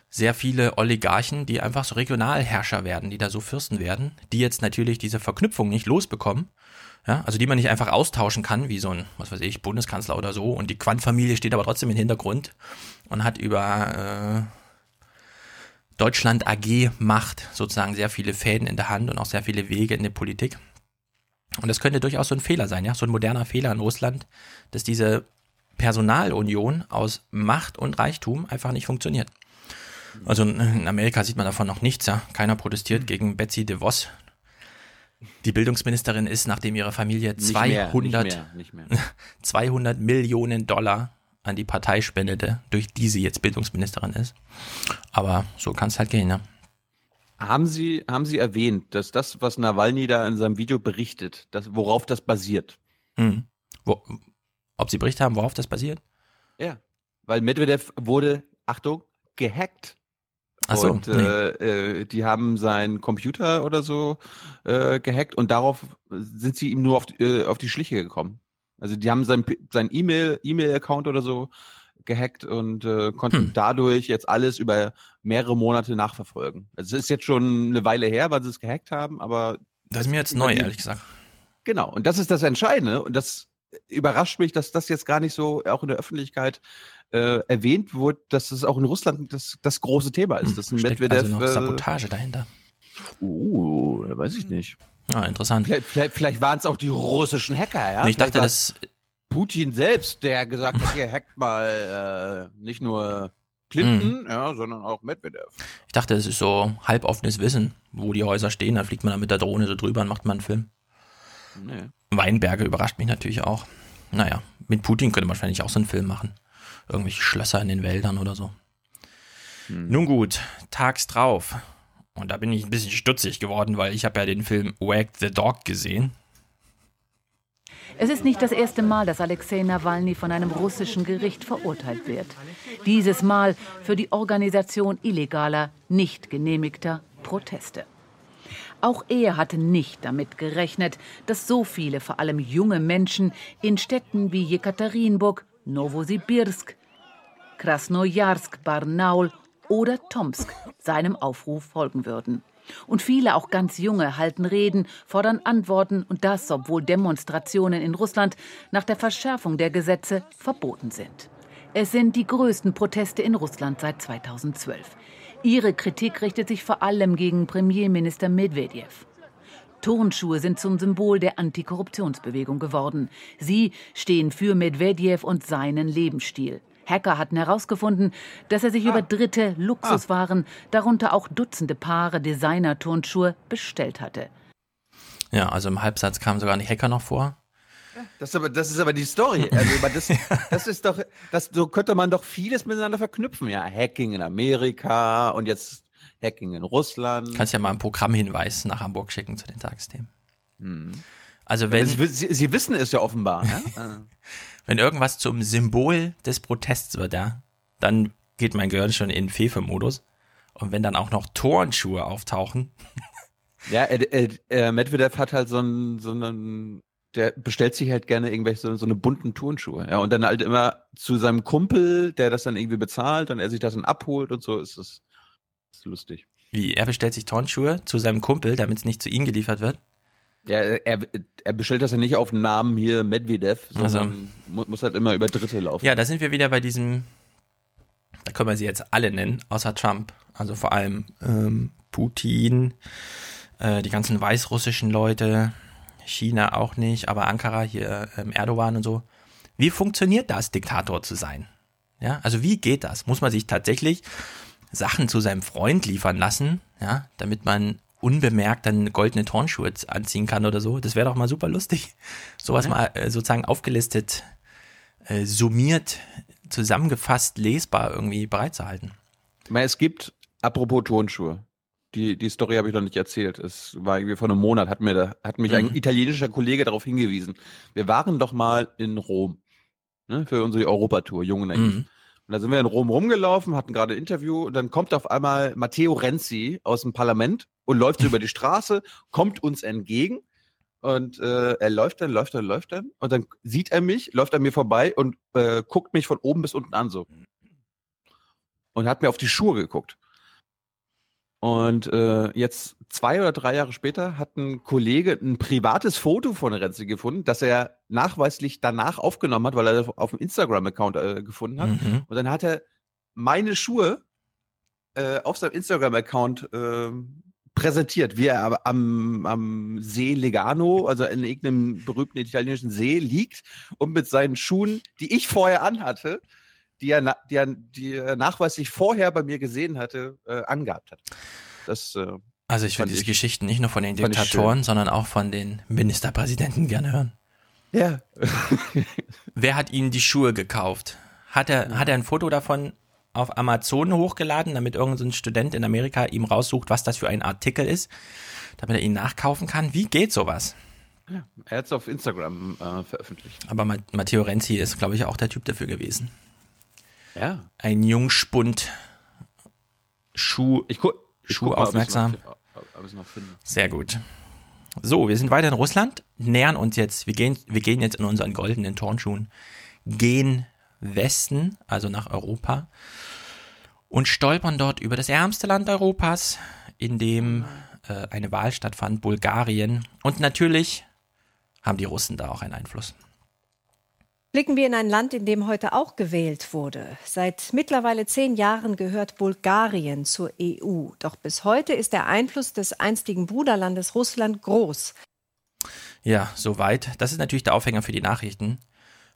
sehr viele Oligarchen, die einfach so Regionalherrscher werden, die da so Fürsten werden, die jetzt natürlich diese Verknüpfung nicht losbekommen. Ja, also die man nicht einfach austauschen kann, wie so ein, was weiß ich, Bundeskanzler oder so. Und die Quant-Familie steht aber trotzdem im Hintergrund und hat über äh, Deutschland AG Macht sozusagen sehr viele Fäden in der Hand und auch sehr viele Wege in der Politik. Und das könnte durchaus so ein Fehler sein, ja, so ein moderner Fehler in Russland, dass diese Personalunion aus Macht und Reichtum einfach nicht funktioniert. Also in Amerika sieht man davon noch nichts, ja. Keiner protestiert gegen Betsy DeVos. Die Bildungsministerin ist, nachdem ihre Familie 200, nicht mehr, nicht mehr, nicht mehr. 200 Millionen Dollar an die Partei spendete, durch die sie jetzt Bildungsministerin ist. Aber so kann es halt gehen, ne? Haben Sie, haben Sie erwähnt, dass das, was Nawalny da in seinem Video berichtet, dass, worauf das basiert? Mhm. Wo, ob Sie Bericht haben, worauf das basiert? Ja, weil Medvedev wurde, Achtung, gehackt. So, und äh, äh, die haben seinen Computer oder so äh, gehackt und darauf sind sie ihm nur auf, äh, auf die Schliche gekommen. Also die haben sein sein E-Mail E-Mail-Account oder so gehackt und äh, konnten hm. dadurch jetzt alles über mehrere Monate nachverfolgen. Also es ist jetzt schon eine Weile her, weil sie es gehackt haben, aber das ist mir jetzt neu, ehrlich gesagt. Genau, und das ist das Entscheidende und das überrascht mich, dass das jetzt gar nicht so auch in der Öffentlichkeit äh, erwähnt wurde, dass es auch in Russland das, das große Thema ist. Das hm, Steckt Medvedev, also noch Sabotage äh, dahinter. Uh, weiß ich nicht. Ah, interessant. Vielleicht, vielleicht, vielleicht waren es auch die russischen Hacker, ja? Ich dachte, dass Putin selbst, der gesagt hat, ihr hackt mal äh, nicht nur Clinton, mhm. ja, sondern auch Medvedev. Ich dachte, es ist so halboffenes Wissen, wo die Häuser stehen, dann fliegt man dann mit der Drohne so drüber und macht man einen Film. Nee. Weinberge überrascht mich natürlich auch. Naja, mit Putin könnte man wahrscheinlich auch so einen Film machen. Irgendwelche Schlösser in den Wäldern oder so. Hm. Nun gut, tags drauf. Und da bin ich ein bisschen stutzig geworden, weil ich habe ja den Film Wag the Dog gesehen. Es ist nicht das erste Mal, dass Alexei Nawalny von einem russischen Gericht verurteilt wird. Dieses Mal für die Organisation illegaler, nicht genehmigter Proteste. Auch er hatte nicht damit gerechnet, dass so viele, vor allem junge Menschen, in Städten wie Jekaterinburg, Novosibirsk, Krasnojarsk, Barnaul oder Tomsk seinem Aufruf folgen würden. Und viele, auch ganz junge, halten Reden, fordern Antworten und das, obwohl Demonstrationen in Russland nach der Verschärfung der Gesetze verboten sind. Es sind die größten Proteste in Russland seit 2012. Ihre Kritik richtet sich vor allem gegen Premierminister Medvedev. Turnschuhe sind zum Symbol der Antikorruptionsbewegung geworden. Sie stehen für Medvedev und seinen Lebensstil. Hacker hatten herausgefunden, dass er sich ah. über Dritte Luxuswaren, darunter auch Dutzende Paare Designer-Turnschuhe, bestellt hatte. Ja, also im Halbsatz kam sogar nicht Hacker noch vor. Das ist aber, das ist aber die Story. Also, das, das ist doch, das, so könnte man doch vieles miteinander verknüpfen. Ja, Hacking in Amerika und jetzt Hacking in Russland. Kannst ja mal einen Programmhinweis nach Hamburg schicken zu den Tagesthemen. Hm. Also wenn, Sie, Sie, Sie wissen es ja offenbar. Ja? wenn irgendwas zum Symbol des Protests wird, ja, dann geht mein Gehirn schon in Fefe-Modus. Und wenn dann auch noch Turnschuhe auftauchen, ja, äh, äh, äh, Medvedev hat halt so einen, so einen, der bestellt sich halt gerne irgendwelche so, so eine bunten Turnschuhe. Ja, und dann halt immer zu seinem Kumpel, der das dann irgendwie bezahlt und er sich das dann abholt und so ist es ist lustig. wie er bestellt sich Turnschuhe zu seinem Kumpel, damit es nicht zu ihm geliefert wird. Ja, er, er bestellt das ja nicht auf den Namen hier Medvedev, sondern mu muss halt immer über Dritte laufen. Ja, da sind wir wieder bei diesem, da können wir sie jetzt alle nennen, außer Trump. Also vor allem ähm, Putin, äh, die ganzen weißrussischen Leute, China auch nicht, aber Ankara hier, ähm, Erdogan und so. Wie funktioniert das, Diktator zu sein? Ja, also wie geht das? Muss man sich tatsächlich Sachen zu seinem Freund liefern lassen, ja, damit man unbemerkt dann goldene Turnschuhe anziehen kann oder so. Das wäre doch mal super lustig. Sowas Ja. mal äh, sozusagen aufgelistet, äh, summiert, zusammengefasst, lesbar irgendwie bereitzuhalten. Ich meine, es gibt, apropos Turnschuhe, die, die Story habe ich noch nicht erzählt. Es war irgendwie vor einem Monat, hat mir da, hat mich ein Mhm. italienischer Kollege darauf hingewiesen. Wir waren doch mal in Rom, ne, für unsere Europatour, Jung und Naiv. Mhm. Und da sind wir in Rom rumgelaufen, hatten gerade ein Interview und dann kommt auf einmal Matteo Renzi aus dem Parlament und läuft so über die Straße, kommt uns entgegen und äh, er läuft dann, läuft dann, läuft dann und dann sieht er mich, läuft an mir vorbei und äh, guckt mich von oben bis unten an so. Und hat mir auf die Schuhe geguckt. Und äh, jetzt zwei oder drei Jahre später hat ein Kollege ein privates Foto von Renzi gefunden, das er nachweislich danach aufgenommen hat, weil er das auf dem Instagram-Account äh, gefunden hat. Mhm. Und dann hat er meine Schuhe äh, auf seinem Instagram-Account ähm, präsentiert, wie er am, am See Legano, also in irgendeinem berühmten italienischen See, liegt und mit seinen Schuhen, die ich vorher anhatte, die er, die er, die er nachweislich vorher bei mir gesehen hatte, äh, angehabt hat. Das, äh, Also ich würde diese ich- Geschichten nicht nur von den Diktatoren, sondern auch von den Ministerpräsidenten gerne hören. ja. Wer hat Ihnen die Schuhe gekauft? Hat er, hat er ein Foto davon auf Amazon hochgeladen, damit irgendein Student in Amerika ihm raussucht, was das für ein Artikel ist, damit er ihn nachkaufen kann? Wie geht sowas? er hat es auf Instagram äh, veröffentlicht. Aber Ma- Matteo Renzi ist, glaube ich, auch der Typ dafür gewesen. Ja. Ein Jungspund, Schuh, Ich guck, ich Schuh guck mal, aufmerksam. Noch. Sehr gut. So, wir sind weiter in Russland, nähern uns jetzt, wir gehen, wir gehen jetzt in unseren goldenen Turnschuhen, gehen Westen, also nach Europa, und stolpern dort über das ärmste Land Europas, in dem äh, eine Wahl stattfand, Bulgarien. Und natürlich haben die Russen da auch einen Einfluss. Blicken wir in ein Land, in dem heute auch gewählt wurde. Seit mittlerweile zehn Jahren gehört Bulgarien zur EU. Doch bis heute ist der Einfluss des einstigen Bruderlandes Russland groß. Ja, soweit. Das ist natürlich der Aufhänger für die Nachrichten.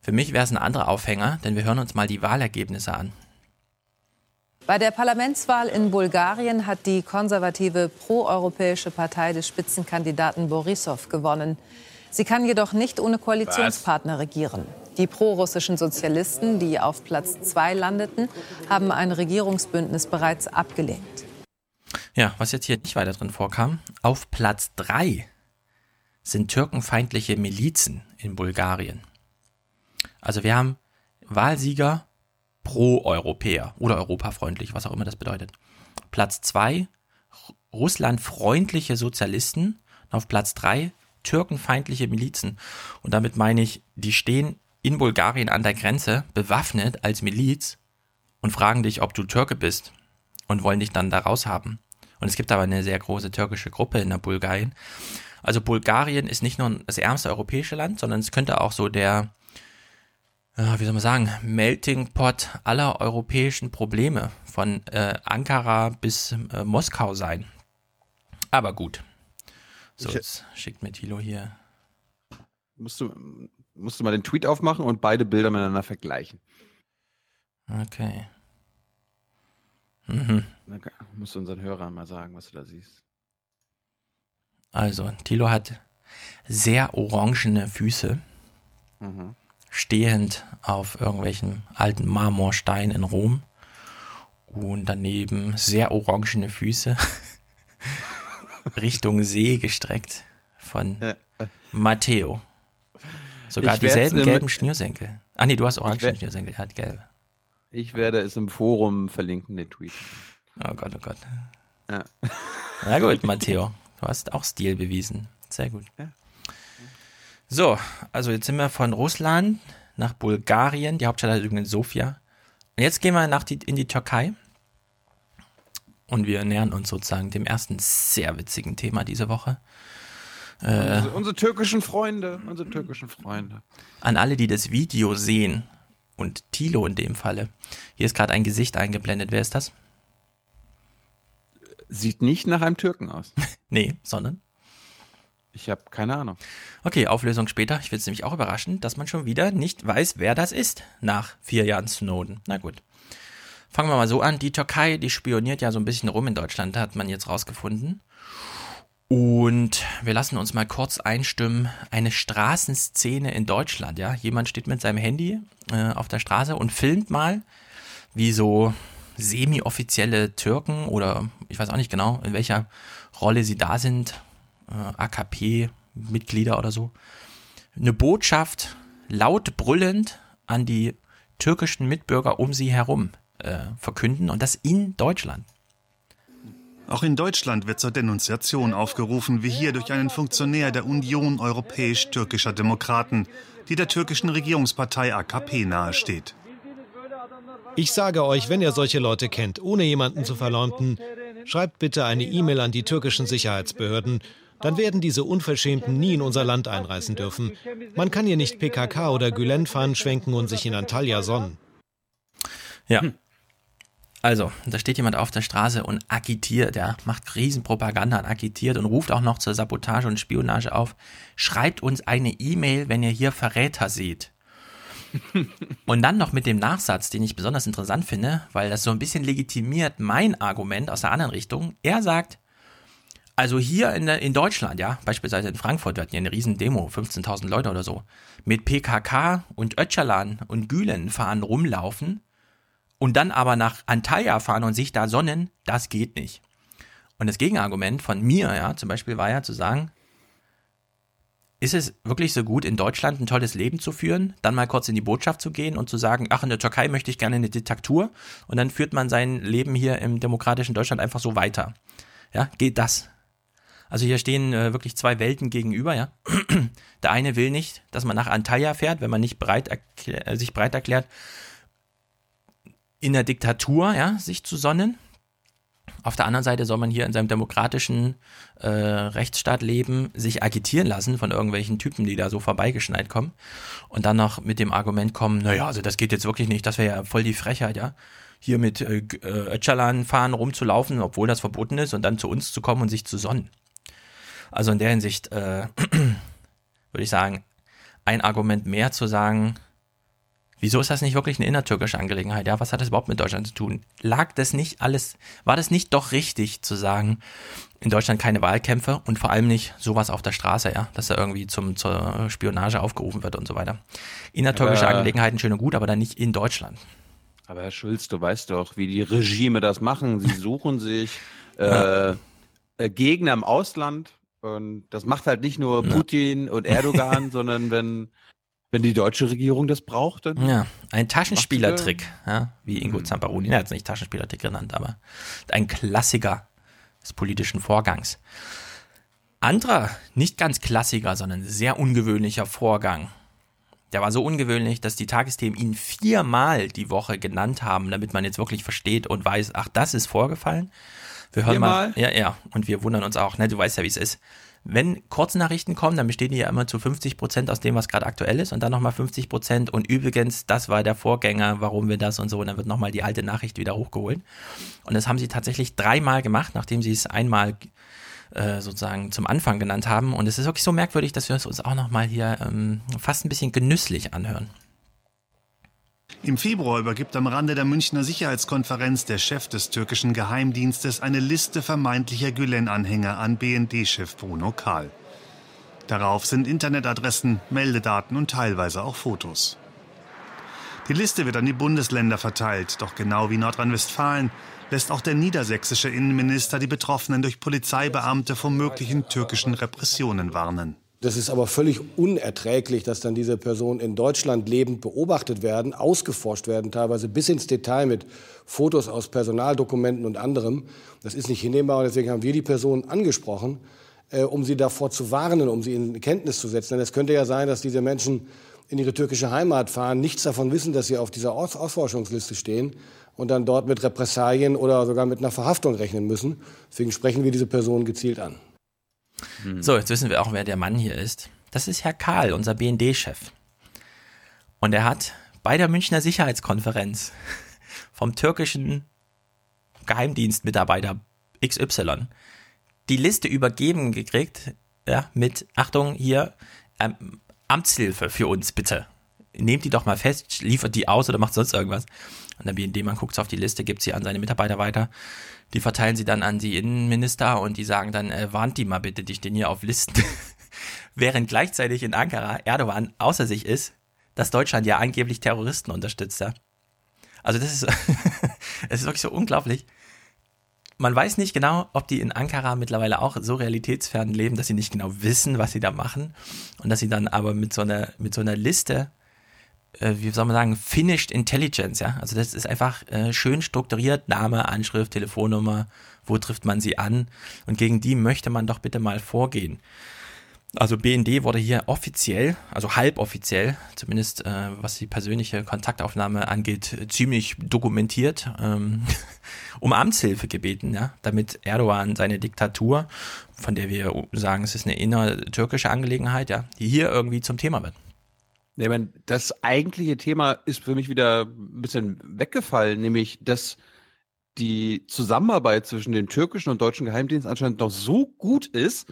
Für mich wäre es ein anderer Aufhänger, denn wir hören uns mal die Wahlergebnisse an. Bei der Parlamentswahl in Bulgarien hat die konservative proeuropäische Partei des Spitzenkandidaten Borissow gewonnen. Sie kann jedoch nicht ohne Koalitionspartner regieren. Die prorussischen Sozialisten, die auf Platz zwei landeten, haben ein Regierungsbündnis bereits abgelehnt. Ja, was jetzt hier nicht weiter drin vorkam, auf Platz drei sind türkenfeindliche Milizen in Bulgarien. Also wir haben Wahlsieger pro-Europäer oder europafreundlich, was auch immer das bedeutet. Platz zwei russlandfreundliche Sozialisten. Und auf Platz drei türkenfeindliche Milizen. Und damit meine ich, die stehen in Bulgarien an der Grenze, bewaffnet als Miliz und fragen dich, ob du Türke bist und wollen dich dann da raushaben. Und es gibt aber eine sehr große türkische Gruppe in der Bulgarien. Also Bulgarien ist nicht nur das ärmste europäische Land, sondern es könnte auch so der, äh, wie soll man sagen, Melting Pot aller europäischen Probleme von äh, Ankara bis äh, Moskau sein. Aber gut. So, jetzt schickt mir Thilo hier. Musst du, musst du mal den Tweet aufmachen und beide Bilder miteinander vergleichen. Okay. Mhm. Dann kann- musst du unseren Hörern mal sagen, was du da siehst. Also, Thilo hat sehr orangene Füße. stehend auf irgendwelchen alten Marmorsteinen in Rom und daneben sehr orangene Füße Richtung See gestreckt von Matteo. Sogar Ich dieselben gelben Schnürsenkel. Ah nee, du hast orange werd- Schnürsenkel, er hat gelbe. Ich werde es im Forum verlinken, den Tweet. Oh Gott, oh Gott. Ja. Na gut, Matteo, du hast auch Stil bewiesen. Sehr gut. Ja. So, also jetzt sind wir von Russland nach Bulgarien, die Hauptstadt ist übrigens Sofia. Und jetzt gehen wir nach die, in die Türkei. Und wir nähern uns sozusagen dem ersten sehr witzigen Thema diese Woche. Äh, Also unsere türkischen Freunde, unsere türkischen Freunde. an alle, die das Video sehen und Tilo in dem Falle. Hier ist gerade ein Gesicht eingeblendet. Wer ist das? Sieht nicht nach einem Türken aus. Nee, sondern? Ich habe keine Ahnung. Okay, Auflösung später. Ich finde es nämlich auch überraschend, dass man schon wieder nicht weiß, wer das ist nach vier Jahren Snowden. Na gut. Fangen wir mal so an. Die Türkei, die spioniert ja so ein bisschen rum in Deutschland, hat man jetzt rausgefunden. Und wir lassen uns mal kurz einstimmen. Eine Straßenszene in Deutschland, ja. Jemand steht mit seinem Handy äh, auf der Straße und filmt mal, wie so semi-offizielle Türken oder ich weiß auch nicht genau, in welcher Rolle sie da sind, äh, AKP-Mitglieder oder so, eine Botschaft laut brüllend an die türkischen Mitbürger um sie herum äh, verkünden und das in Deutschland. Auch in Deutschland wird zur Denunziation aufgerufen, wie hier durch einen Funktionär der Union europäisch-türkischer Demokraten, die der türkischen Regierungspartei AKP nahesteht. Ich sage euch, wenn ihr solche Leute kennt, ohne jemanden zu verleumden, schreibt bitte eine E-Mail an die türkischen Sicherheitsbehörden. Dann werden diese Unverschämten nie in unser Land einreisen dürfen. Man kann hier nicht PKK oder Gülen-Fahnen schwenken und sich in Antalya sonnen. Ja. Also, da steht jemand auf der Straße und agitiert, ja, macht Riesenpropaganda und agitiert und ruft auch noch zur Sabotage und Spionage auf. Schreibt uns eine E-Mail, wenn ihr hier Verräter seht. Und dann noch mit dem Nachsatz, den ich besonders interessant finde, weil das so ein bisschen legitimiert mein Argument aus der anderen Richtung. Er sagt, also hier in, in Deutschland, ja, beispielsweise in Frankfurt, wir hatten ja eine riesen Demo, 15.000 Leute oder so, mit PKK und Öcalan und Gülen fahren rumlaufen und dann aber nach Antalya fahren und sich da sonnen, das geht nicht. Und das Gegenargument von mir, ja, zum Beispiel war ja zu sagen, ist es wirklich so gut, in Deutschland ein tolles Leben zu führen, dann mal kurz in die Botschaft zu gehen und zu sagen, ach, in der Türkei möchte ich gerne eine Diktatur und dann führt man sein Leben hier im demokratischen Deutschland einfach so weiter. Ja, geht das? Also hier stehen äh, wirklich zwei Welten gegenüber, ja. Der eine will nicht, dass man nach Antalya fährt, wenn man nicht erklär, äh, sich bereit erklärt, in der Diktatur, ja, sich zu sonnen. Auf der anderen Seite soll man hier in seinem demokratischen äh, Rechtsstaat leben, sich agitieren lassen von irgendwelchen Typen, die da so vorbeigeschneit kommen und dann noch mit dem Argument kommen, naja, also das geht jetzt wirklich nicht, das wäre ja voll die Frechheit, ja, hier mit äh, äh, Öcalan fahren rumzulaufen, obwohl das verboten ist und dann zu uns zu kommen und sich zu sonnen. Also in der Hinsicht äh, würde ich sagen, ein Argument mehr zu sagen, Wieso ist das nicht wirklich eine innertürkische Angelegenheit? Ja, was hat das überhaupt mit Deutschland zu tun? Lag das nicht alles, war das nicht doch richtig zu sagen, in Deutschland keine Wahlkämpfe und vor allem nicht sowas auf der Straße, ja, dass da irgendwie zum, zur Spionage aufgerufen wird und so weiter. Innertürkische Aber- Angelegenheiten schön und gut, aber dann nicht in Deutschland. Aber Herr Schulz, du weißt doch, wie die Regime das machen. Sie suchen sich äh, äh, Gegner im Ausland und das macht halt nicht nur Putin und Erdogan, sondern wenn, wenn die deutsche Regierung das braucht, dann Ja, ein Taschenspielertrick, ja, wie Ingo Zamparoni, er hat es nicht Taschenspielertrick genannt, aber ein Klassiker des politischen Vorgangs. Anderer, nicht ganz Klassiker, sondern sehr ungewöhnlicher Vorgang. Der war so ungewöhnlich, dass die Tagesthemen ihn viermal die Woche genannt haben, damit man jetzt wirklich versteht und weiß, ach, das ist vorgefallen. Wir hören mal. Viermal? Ja, ja. Und wir wundern uns auch, ne, du weißt ja, wie es ist. Wenn Kurznachrichten kommen, dann bestehen die ja immer zu 50 Prozent aus dem, was gerade aktuell ist und dann nochmal 50 Prozent und übrigens, das war der Vorgänger, warum wir das und so und dann wird nochmal die alte Nachricht wieder hochgeholt. Und das haben sie tatsächlich dreimal gemacht, nachdem sie es einmal äh, sozusagen zum Anfang genannt haben und es ist wirklich so merkwürdig, dass wir es uns auch nochmal hier ähm, fast ein bisschen genüsslich anhören. Im Februar übergibt am Rande der Münchner Sicherheitskonferenz der Chef des türkischen Geheimdienstes eine Liste vermeintlicher Gülen-Anhänger an BND-Chef Bruno Kahl. Darauf sind Internetadressen, Meldedaten und teilweise auch Fotos. Die Liste wird an die Bundesländer verteilt, doch genau wie Nordrhein-Westfalen lässt auch der niedersächsische Innenminister die Betroffenen durch Polizeibeamte vor möglichen türkischen Repressionen warnen. Das ist aber völlig unerträglich, dass dann diese Personen in Deutschland lebend beobachtet werden, ausgeforscht werden, teilweise bis ins Detail mit Fotos aus Personaldokumenten und anderem. Das ist nicht hinnehmbar und deswegen haben wir die Personen angesprochen, äh, um sie davor zu warnen, um sie in Kenntnis zu setzen. Denn es könnte ja sein, dass diese Menschen in ihre türkische Heimat fahren, nichts davon wissen, dass sie auf dieser Aus Ausforschungsliste stehen und dann dort mit Repressalien oder sogar mit einer Verhaftung rechnen müssen. Deswegen sprechen wir diese Personen gezielt an. So, jetzt wissen wir auch, wer der Mann hier ist. Das ist Herr Karl, unser BND-Chef. Und er hat bei der Münchner Sicherheitskonferenz vom türkischen Geheimdienstmitarbeiter XY die Liste übergeben gekriegt, ja, mit, Achtung, hier, ähm, Amtshilfe für uns bitte. Nehmt die doch mal fest, liefert die aus oder macht sonst irgendwas. Und der BND-Mann guckt auf die Liste, gibt sie an seine Mitarbeiter weiter. Die verteilen sie dann an die Innenminister und die sagen dann, äh, warnt die mal bitte, die stehen hier auf Listen. Während gleichzeitig in Ankara Erdogan außer sich ist, dass Deutschland ja angeblich Terroristen unterstützt. Ja? Also das ist, es ist wirklich so unglaublich. Man weiß nicht genau, ob die in Ankara mittlerweile auch so realitätsfern leben, dass sie nicht genau wissen, was sie da machen und dass sie dann aber mit so einer, mit so einer Liste äh, wie soll man sagen, finished intelligence, ja. Also das ist einfach äh, schön strukturiert, Name, Anschrift, Telefonnummer, wo trifft man sie an und gegen die möchte man doch bitte mal vorgehen. Also BND wurde hier offiziell, also halboffiziell, zumindest äh, was die persönliche Kontaktaufnahme angeht, ziemlich dokumentiert, ähm, um Amtshilfe gebeten, ja, damit Erdogan seine Diktatur, von der wir sagen, es ist eine innertürkische Angelegenheit, ja, die hier irgendwie zum Thema wird. Nee, meine, das eigentliche Thema ist für mich wieder ein bisschen weggefallen, nämlich dass die Zusammenarbeit zwischen dem türkischen und deutschen Geheimdienst anscheinend noch so gut ist,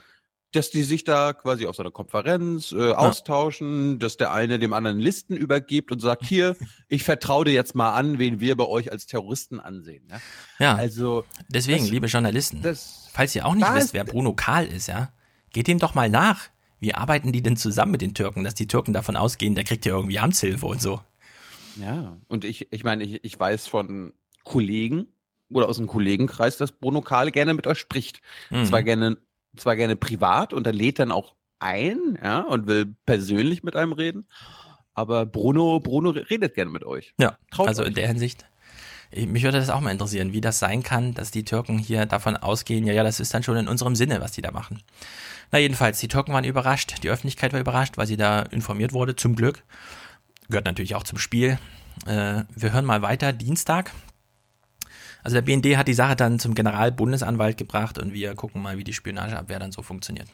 dass die sich da quasi auf so einer Konferenz äh, austauschen, dass der eine dem anderen Listen übergibt und sagt, hier, ich vertraue dir jetzt mal an, wen wir bei euch als Terroristen ansehen. Ja, Ja, also deswegen, das- liebe Journalisten, das- falls ihr auch nicht wisst, wer Bruno Kahl ist, ja, geht ihm doch mal nach. Wie arbeiten die denn zusammen mit den Türken, dass die Türken davon ausgehen, der kriegt ja irgendwie Amtshilfe und so. Ja, und ich, ich meine, ich, ich weiß von Kollegen oder aus dem Kollegenkreis, dass Bruno Kahl gerne mit euch spricht. Mhm. Zwar gerne, zwar gerne privat und er lädt dann auch ein, ja, und will persönlich mit einem reden. Aber Bruno, Bruno redet gerne mit euch. Ja, Traut also euch. in der Hinsicht. ich- Mich würde das auch mal interessieren, wie das sein kann, dass die Türken hier davon ausgehen, ja, ja, das ist dann schon in unserem Sinne, was die da machen. Na jedenfalls, die Türken waren überrascht, die Öffentlichkeit war überrascht, weil sie da informiert wurde, zum Glück. Gehört natürlich auch zum Spiel. Äh, wir hören mal weiter, Dienstag. Also der BND hat die Sache dann zum Generalbundesanwalt gebracht und wir gucken mal, wie die Spionageabwehr dann so funktioniert.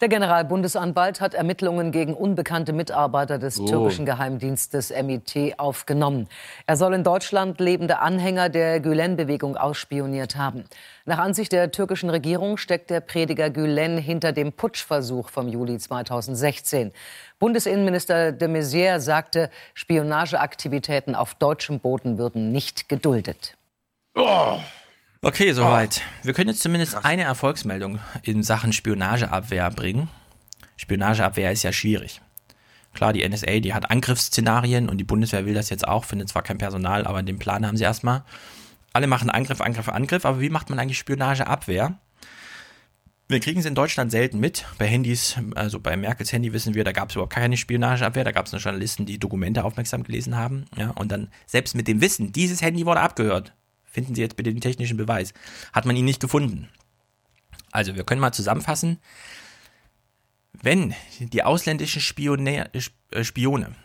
Der Generalbundesanwalt hat Ermittlungen gegen unbekannte Mitarbeiter des Oh. türkischen Geheimdienstes MIT aufgenommen. Er soll in Deutschland lebende Anhänger der Gülen-Bewegung ausspioniert haben. Nach Ansicht der türkischen Regierung steckt der Prediger Gülen hinter dem Putschversuch vom Juli 2016. Bundesinnenminister de Maizière sagte, Spionageaktivitäten auf deutschem Boden würden nicht geduldet. Okay, soweit. Wir können jetzt zumindest eine Erfolgsmeldung in Sachen Spionageabwehr bringen. Spionageabwehr ist ja schwierig. Klar, die NSA, die hat Angriffsszenarien und die Bundeswehr will das jetzt auch, findet zwar kein Personal, aber den Plan haben sie erstmal. Alle machen Angriff, Angriff, Angriff, aber wie macht man eigentlich Spionageabwehr? Wir kriegen es in Deutschland selten mit. Bei Handys, also bei Merkels Handy wissen wir, da gab es überhaupt keine Spionageabwehr. Da gab es nur Journalisten, die Dokumente aufmerksam gelesen haben. Ja, und dann selbst mit dem Wissen, dieses Handy wurde abgehört. Finden Sie jetzt bitte den technischen Beweis. Hat man ihn nicht gefunden. Also, wir können mal zusammenfassen. Wenn die ausländischen Spionä äh, Spione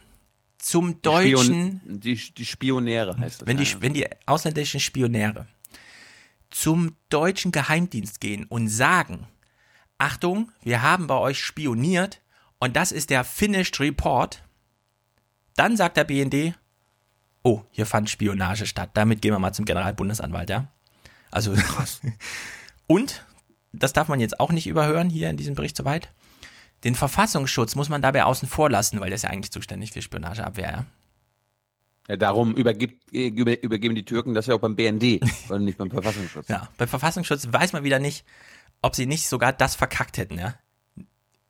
zum deutschen Spion, die, die Spionäre heißt das. wenn die, wenn die ausländischen Spionäre zum deutschen Geheimdienst gehen und sagen, Achtung, wir haben bei euch spioniert und das ist der Finished Report, dann sagt der BND, oh, hier fand Spionage statt. Damit gehen wir mal zum Generalbundesanwalt, ja. Also, und, das darf man jetzt auch nicht überhören hier in diesem Bericht soweit, den Verfassungsschutz muss man dabei außen vor lassen, weil der ist ja eigentlich zuständig für Spionageabwehr, ja. ja, darum übergibt, äh, über, übergeben die Türken das ja auch beim BND und nicht beim Verfassungsschutz. Ja, beim Verfassungsschutz weiß man wieder nicht, ob sie nicht sogar das verkackt hätten, ja.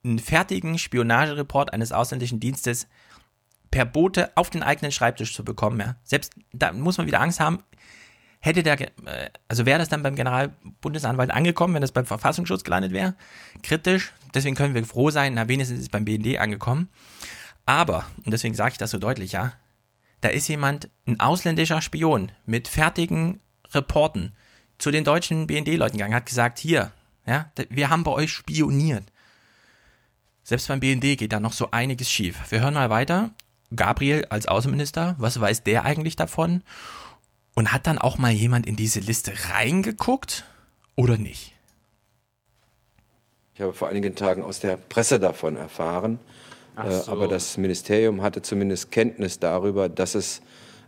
einen fertigen Spionagereport eines ausländischen Dienstes per Bote auf den eigenen Schreibtisch zu bekommen. Ja. Selbst da muss man wieder Angst haben, hätte der, äh, also wäre das dann beim Generalbundesanwalt angekommen, wenn das beim Verfassungsschutz gelandet wäre? Kritisch. Deswegen können wir froh sein, na wenigstens ist es beim BND angekommen. Aber, und deswegen sage ich das so deutlich, ja, da ist jemand, ein ausländischer Spion mit fertigen Reporten zu den deutschen BND-Leuten gegangen, hat gesagt, hier, ja, wir haben bei euch spioniert. Selbst beim BND geht da noch so einiges schief. Wir hören mal weiter. Gabriel als Außenminister, was weiß der eigentlich davon? Und hat dann auch mal jemand in diese Liste reingeguckt oder nicht? Ich habe vor einigen Tagen aus der Presse davon erfahren. Äh, so. Aber das Ministerium hatte zumindest Kenntnis darüber, dass es